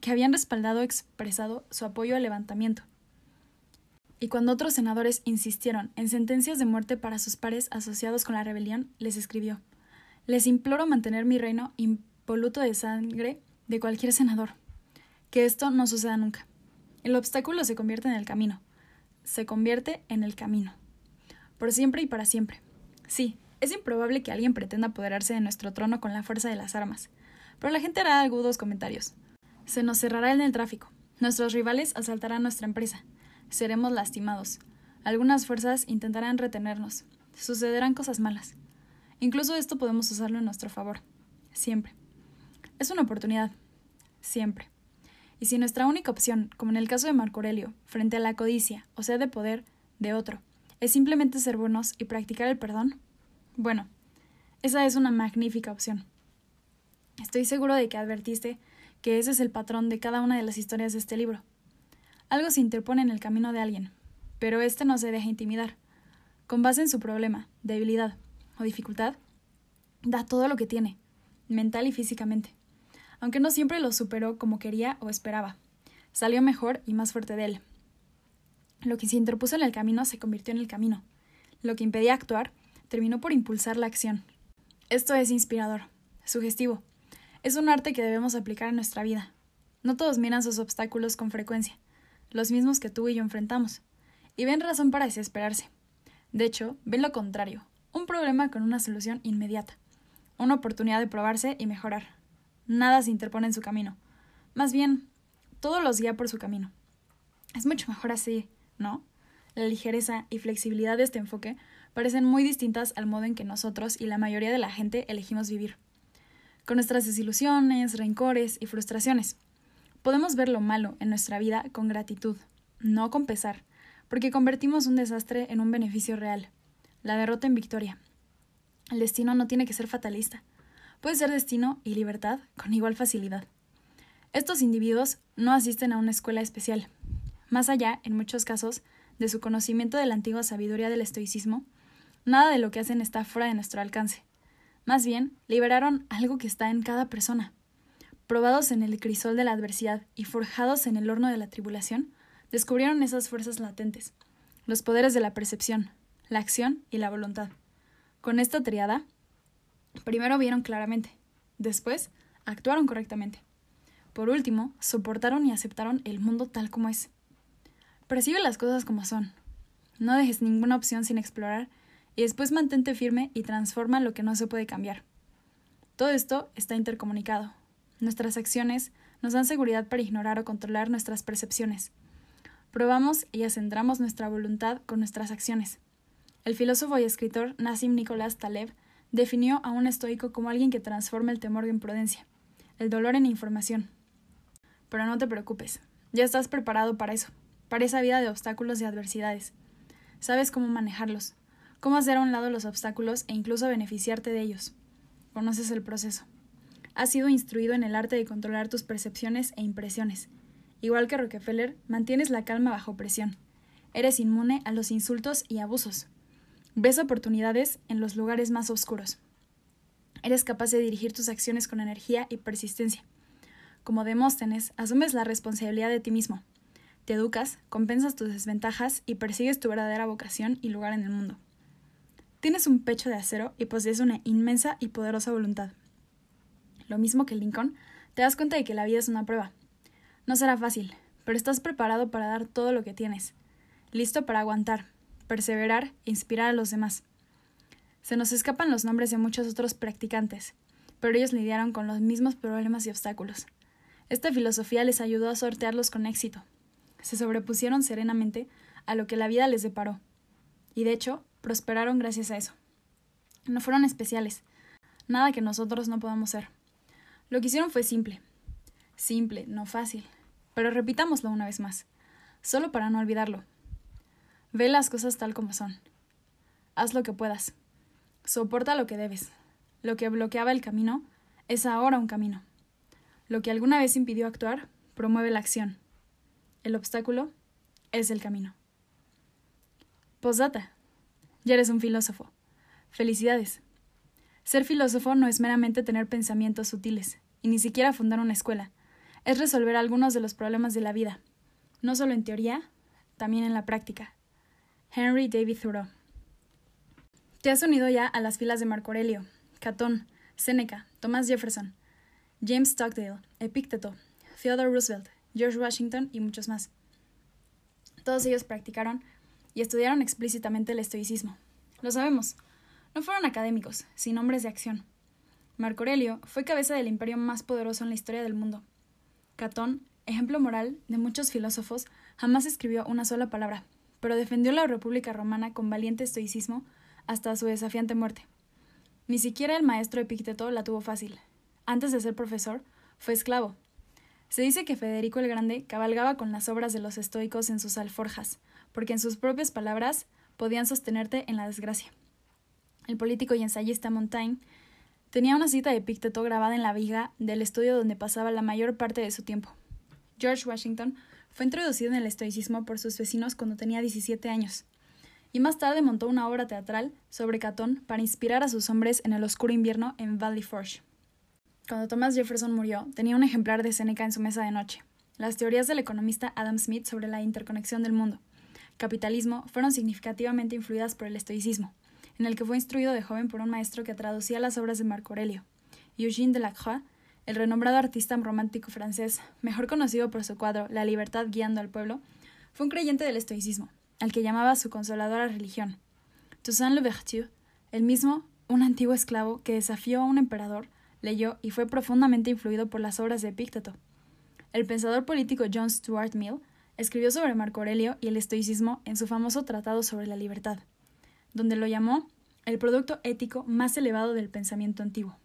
[SPEAKER 1] que habían respaldado expresado su apoyo al levantamiento. Y cuando otros senadores insistieron en sentencias de muerte para sus pares asociados con la rebelión, les escribió Les imploro mantener mi reino impoluto de sangre de cualquier senador. Que esto no suceda nunca. El obstáculo se convierte en el camino. Se convierte en el camino. Por siempre y para siempre. Sí, es improbable que alguien pretenda apoderarse de nuestro trono con la fuerza de las armas, pero la gente hará agudos comentarios. Se nos cerrará en el tráfico. Nuestros rivales asaltarán nuestra empresa. Seremos lastimados. Algunas fuerzas intentarán retenernos. Sucederán cosas malas. Incluso esto podemos usarlo en nuestro favor. Siempre. Es una oportunidad. Siempre. Y si nuestra única opción, como en el caso de Marco Aurelio, frente a la codicia, o sea, de poder, de otro, es simplemente ser buenos y practicar el perdón, bueno, esa es una magnífica opción. Estoy seguro de que advertiste que ese es el patrón de cada una de las historias de este libro. Algo se interpone en el camino de alguien, pero éste no se deja intimidar. Con base en su problema, debilidad o dificultad, da todo lo que tiene, mental y físicamente. Aunque no siempre lo superó como quería o esperaba. Salió mejor y más fuerte de él. Lo que se interpuso en el camino se convirtió en el camino. Lo que impedía actuar terminó por impulsar la acción. Esto es inspirador, sugestivo. Es un arte que debemos aplicar en nuestra vida. No todos miran sus obstáculos con frecuencia, los mismos que tú y yo enfrentamos, y ven razón para desesperarse. De hecho, ven lo contrario, un problema con una solución inmediata, una oportunidad de probarse y mejorar. Nada se interpone en su camino. Más bien, todo los guía por su camino. Es mucho mejor así, ¿no? La ligereza y flexibilidad de este enfoque parecen muy distintas al modo en que nosotros y la mayoría de la gente elegimos vivir. Con nuestras desilusiones, rencores y frustraciones. Podemos ver lo malo en nuestra vida con gratitud, no con pesar, porque convertimos un desastre en un beneficio real, la derrota en victoria. El destino no tiene que ser fatalista. Puede ser destino y libertad con igual facilidad. Estos individuos no asisten a una escuela especial. Más allá, en muchos casos, de su conocimiento de la antigua sabiduría del estoicismo, nada de lo que hacen está fuera de nuestro alcance. Más bien, liberaron algo que está en cada persona. Probados en el crisol de la adversidad y forjados en el horno de la tribulación, descubrieron esas fuerzas latentes, los poderes de la percepción, la acción y la voluntad. Con esta triada, primero vieron claramente, después actuaron correctamente. Por último, soportaron y aceptaron el mundo tal como es. Percibe las cosas como son. No dejes ninguna opción sin explorar y después mantente firme y transforma lo que no se puede cambiar. Todo esto está intercomunicado. Nuestras acciones nos dan seguridad para ignorar o controlar nuestras percepciones. Probamos y ascentramos nuestra voluntad con nuestras acciones. El filósofo y escritor Nassim Nicolás Taleb definió a un estoico como alguien que transforma el temor en prudencia, el dolor en información. Pero no te preocupes, ya estás preparado para eso, para esa vida de obstáculos y adversidades. Sabes cómo manejarlos, cómo hacer a un lado los obstáculos e incluso beneficiarte de ellos. Conoces el proceso. Has sido instruido en el arte de controlar tus percepciones e impresiones. Igual que Rockefeller, mantienes la calma bajo presión. Eres inmune a los insultos y abusos. Ves oportunidades en los lugares más oscuros. Eres capaz de dirigir tus acciones con energía y persistencia. Como Demóstenes, asumes la responsabilidad de ti mismo. Te educas, compensas tus desventajas y persigues tu verdadera vocación y lugar en el mundo. Tienes un pecho de acero y posees una inmensa y poderosa voluntad. Lo mismo que Lincoln, te das cuenta de que la vida es una prueba. No será fácil, pero estás preparado para dar todo lo que tienes, listo para aguantar, perseverar e inspirar a los demás. Se nos escapan los nombres de muchos otros practicantes, pero ellos lidiaron con los mismos problemas y obstáculos. Esta filosofía les ayudó a sortearlos con éxito. Se sobrepusieron serenamente a lo que la vida les deparó. Y de hecho, prosperaron gracias a eso. No fueron especiales, nada que nosotros no podamos ser. Lo que hicieron fue simple. Simple, no fácil. Pero repitámoslo una vez más, solo para no olvidarlo. Ve las cosas tal como son. Haz lo que puedas. Soporta lo que debes. Lo que bloqueaba el camino es ahora un camino. Lo que alguna vez impidió actuar promueve la acción. El obstáculo es el camino. Posdata. Ya eres un filósofo. Felicidades. Ser filósofo no es meramente tener pensamientos sutiles, y ni siquiera fundar una escuela. Es resolver algunos de los problemas de la vida, no solo en teoría, también en la práctica. Henry David Thoreau. Te has unido ya a las filas de Marco Aurelio, Catón, Seneca, Thomas Jefferson, James Stockdale, Epicteto, Theodore Roosevelt, George Washington y muchos más. Todos ellos practicaron y estudiaron explícitamente el estoicismo. Lo sabemos. No fueron académicos, sino hombres de acción. Marco Aurelio fue cabeza del imperio más poderoso en la historia del mundo. Catón, ejemplo moral de muchos filósofos, jamás escribió una sola palabra, pero defendió la República Romana con valiente estoicismo hasta su desafiante muerte. Ni siquiera el maestro Epicteto la tuvo fácil. Antes de ser profesor, fue esclavo. Se dice que Federico el Grande cabalgaba con las obras de los estoicos en sus alforjas, porque en sus propias palabras podían sostenerte en la desgracia. El político y ensayista Montaigne tenía una cita de Epicteto grabada en la viga del estudio donde pasaba la mayor parte de su tiempo. George Washington fue introducido en el estoicismo por sus vecinos cuando tenía 17 años, y más tarde montó una obra teatral sobre Catón para inspirar a sus hombres en el oscuro invierno en Valley Forge. Cuando Thomas Jefferson murió, tenía un ejemplar de Séneca en su mesa de noche. Las teorías del economista Adam Smith sobre la interconexión del mundo, capitalismo, fueron significativamente influidas por el estoicismo, en el que fue instruido de joven por un maestro que traducía las obras de Marco Aurelio. Eugène Delacroix el renombrado artista romántico francés, mejor conocido por su cuadro La libertad guiando al pueblo, fue un creyente del estoicismo, al que llamaba su consoladora religión. Toussaint Louverture, el mismo, un antiguo esclavo que desafió a un emperador, leyó y fue profundamente influido por las obras de Epicteto. El pensador político John Stuart Mill escribió sobre Marco Aurelio y el estoicismo en su famoso Tratado sobre la Libertad, donde lo llamó el producto ético más elevado del pensamiento antiguo.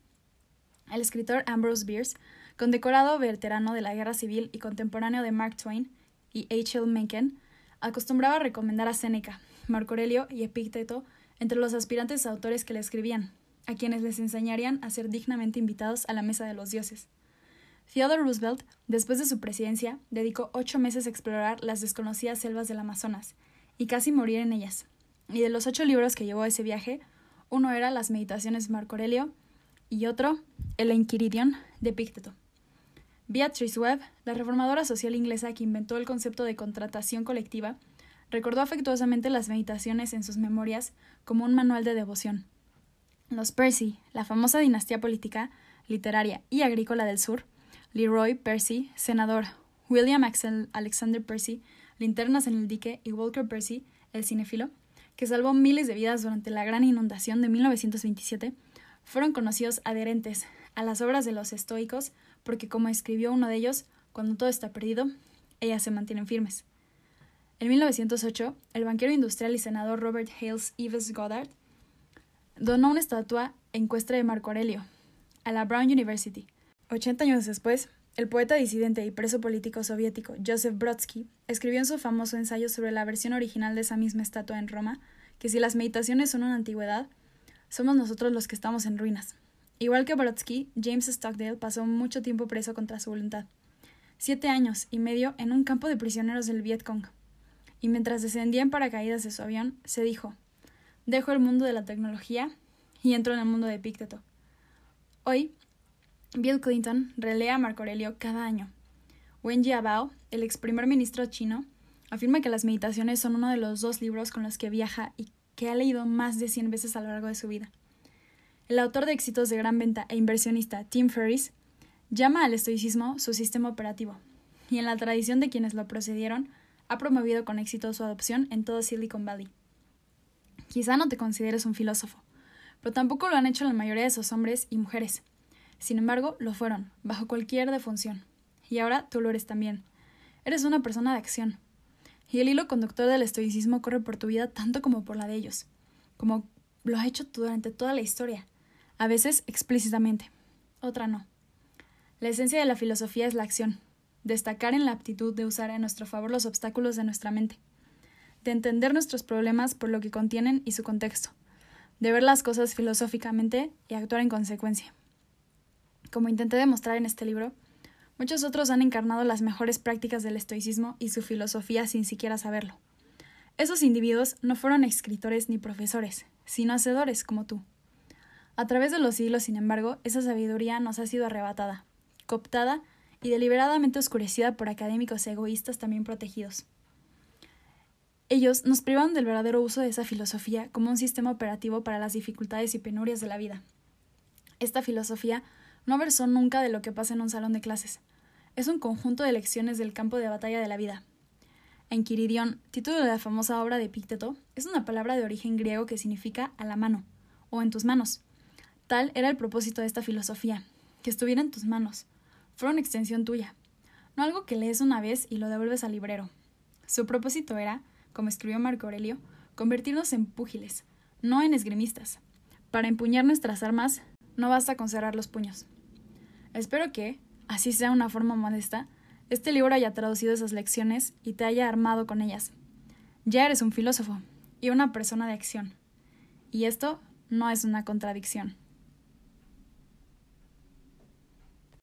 [SPEAKER 1] El escritor Ambrose Bierce, condecorado veterano de la Guerra Civil y contemporáneo de Mark Twain y H.L. Mencken, acostumbraba a recomendar a Séneca, Marco Aurelio y Epicteto entre los aspirantes autores que le escribían, a quienes les enseñarían a ser dignamente invitados a la mesa de los dioses. Theodore Roosevelt, después de su presidencia, dedicó ocho meses a explorar las desconocidas selvas del Amazonas y casi morir en ellas. Y de los ocho libros que llevó a ese viaje, uno era Las Meditaciones de Marco Aurelio, y otro, El Enquiridion, de Epicteto. Beatrice Webb, la reformadora social inglesa que inventó el concepto de contratación colectiva, recordó afectuosamente las meditaciones en sus memorias como un manual de devoción. Los Percy, la famosa dinastía política, literaria y agrícola del sur, Leroy Percy, senador, William Alexander Percy, linternas en el dique y Walker Percy, el cinefilo, que salvó miles de vidas durante la gran inundación de 1927, fueron conocidos adherentes a las obras de los estoicos porque, como escribió uno de ellos, cuando todo está perdido, ellas se mantienen firmes. En 1908, el banquero industrial y senador Robert Hales Ives Goddard donó una estatua en cuestra de Marco Aurelio a la Brown University. 80 años después, el poeta disidente y preso político soviético Joseph Brodsky escribió en su famoso ensayo sobre la versión original de esa misma estatua en Roma que si las meditaciones son una antigüedad, somos nosotros los que estamos en ruinas. Igual que Brodsky, James Stockdale pasó mucho tiempo preso contra su voluntad. Siete años y medio en un campo de prisioneros del Vietcong. Y mientras descendía en paracaídas de su avión, se dijo: Dejo el mundo de la tecnología y entro en el mundo de Epicteto. Hoy, Bill Clinton relea a Marco Aurelio cada año. Wen Jiabao, el ex primer ministro chino, afirma que las meditaciones son uno de los dos libros con los que viaja y que ha leído más de 100 veces a lo largo de su vida. El autor de éxitos de gran venta e inversionista Tim Ferriss llama al estoicismo su sistema operativo, y en la tradición de quienes lo procedieron, ha promovido con éxito su adopción en todo Silicon Valley. Quizá no te consideres un filósofo, pero tampoco lo han hecho la mayoría de esos hombres y mujeres. Sin embargo, lo fueron, bajo cualquier defunción. Y ahora tú lo eres también. Eres una persona de acción. Y el hilo conductor del estoicismo corre por tu vida tanto como por la de ellos, como lo ha hecho durante toda la historia, a veces explícitamente, otra no. La esencia de la filosofía es la acción, destacar en la aptitud de usar a nuestro favor los obstáculos de nuestra mente, de entender nuestros problemas por lo que contienen y su contexto, de ver las cosas filosóficamente y actuar en consecuencia. Como intenté demostrar en este libro, muchos otros han encarnado las mejores prácticas del estoicismo y su filosofía sin siquiera saberlo. Esos individuos no fueron escritores ni profesores, sino hacedores como tú. A través de los siglos, sin embargo, esa sabiduría nos ha sido arrebatada, cooptada y deliberadamente oscurecida por académicos egoístas también protegidos. Ellos nos privan del verdadero uso de esa filosofía como un sistema operativo para las dificultades y penurias de la vida. Esta filosofía no versó nunca de lo que pasa en un salón de clases. Es un conjunto de lecciones del campo de batalla de la vida. Enquiridión, título de la famosa obra de Epicteto, es una palabra de origen griego que significa a la mano, o en tus manos. Tal era el propósito de esta filosofía, que estuviera en tus manos, fuera una extensión tuya, no algo que lees una vez y lo devuelves al librero. Su propósito era, como escribió Marco Aurelio, convertirnos en púgiles, no en esgrimistas. Para empuñar nuestras armas no basta con cerrar los puños. Espero que, así sea una forma modesta, este libro haya traducido esas lecciones y te haya armado con ellas. Ya eres un filósofo y una persona de acción. Y esto no es una contradicción.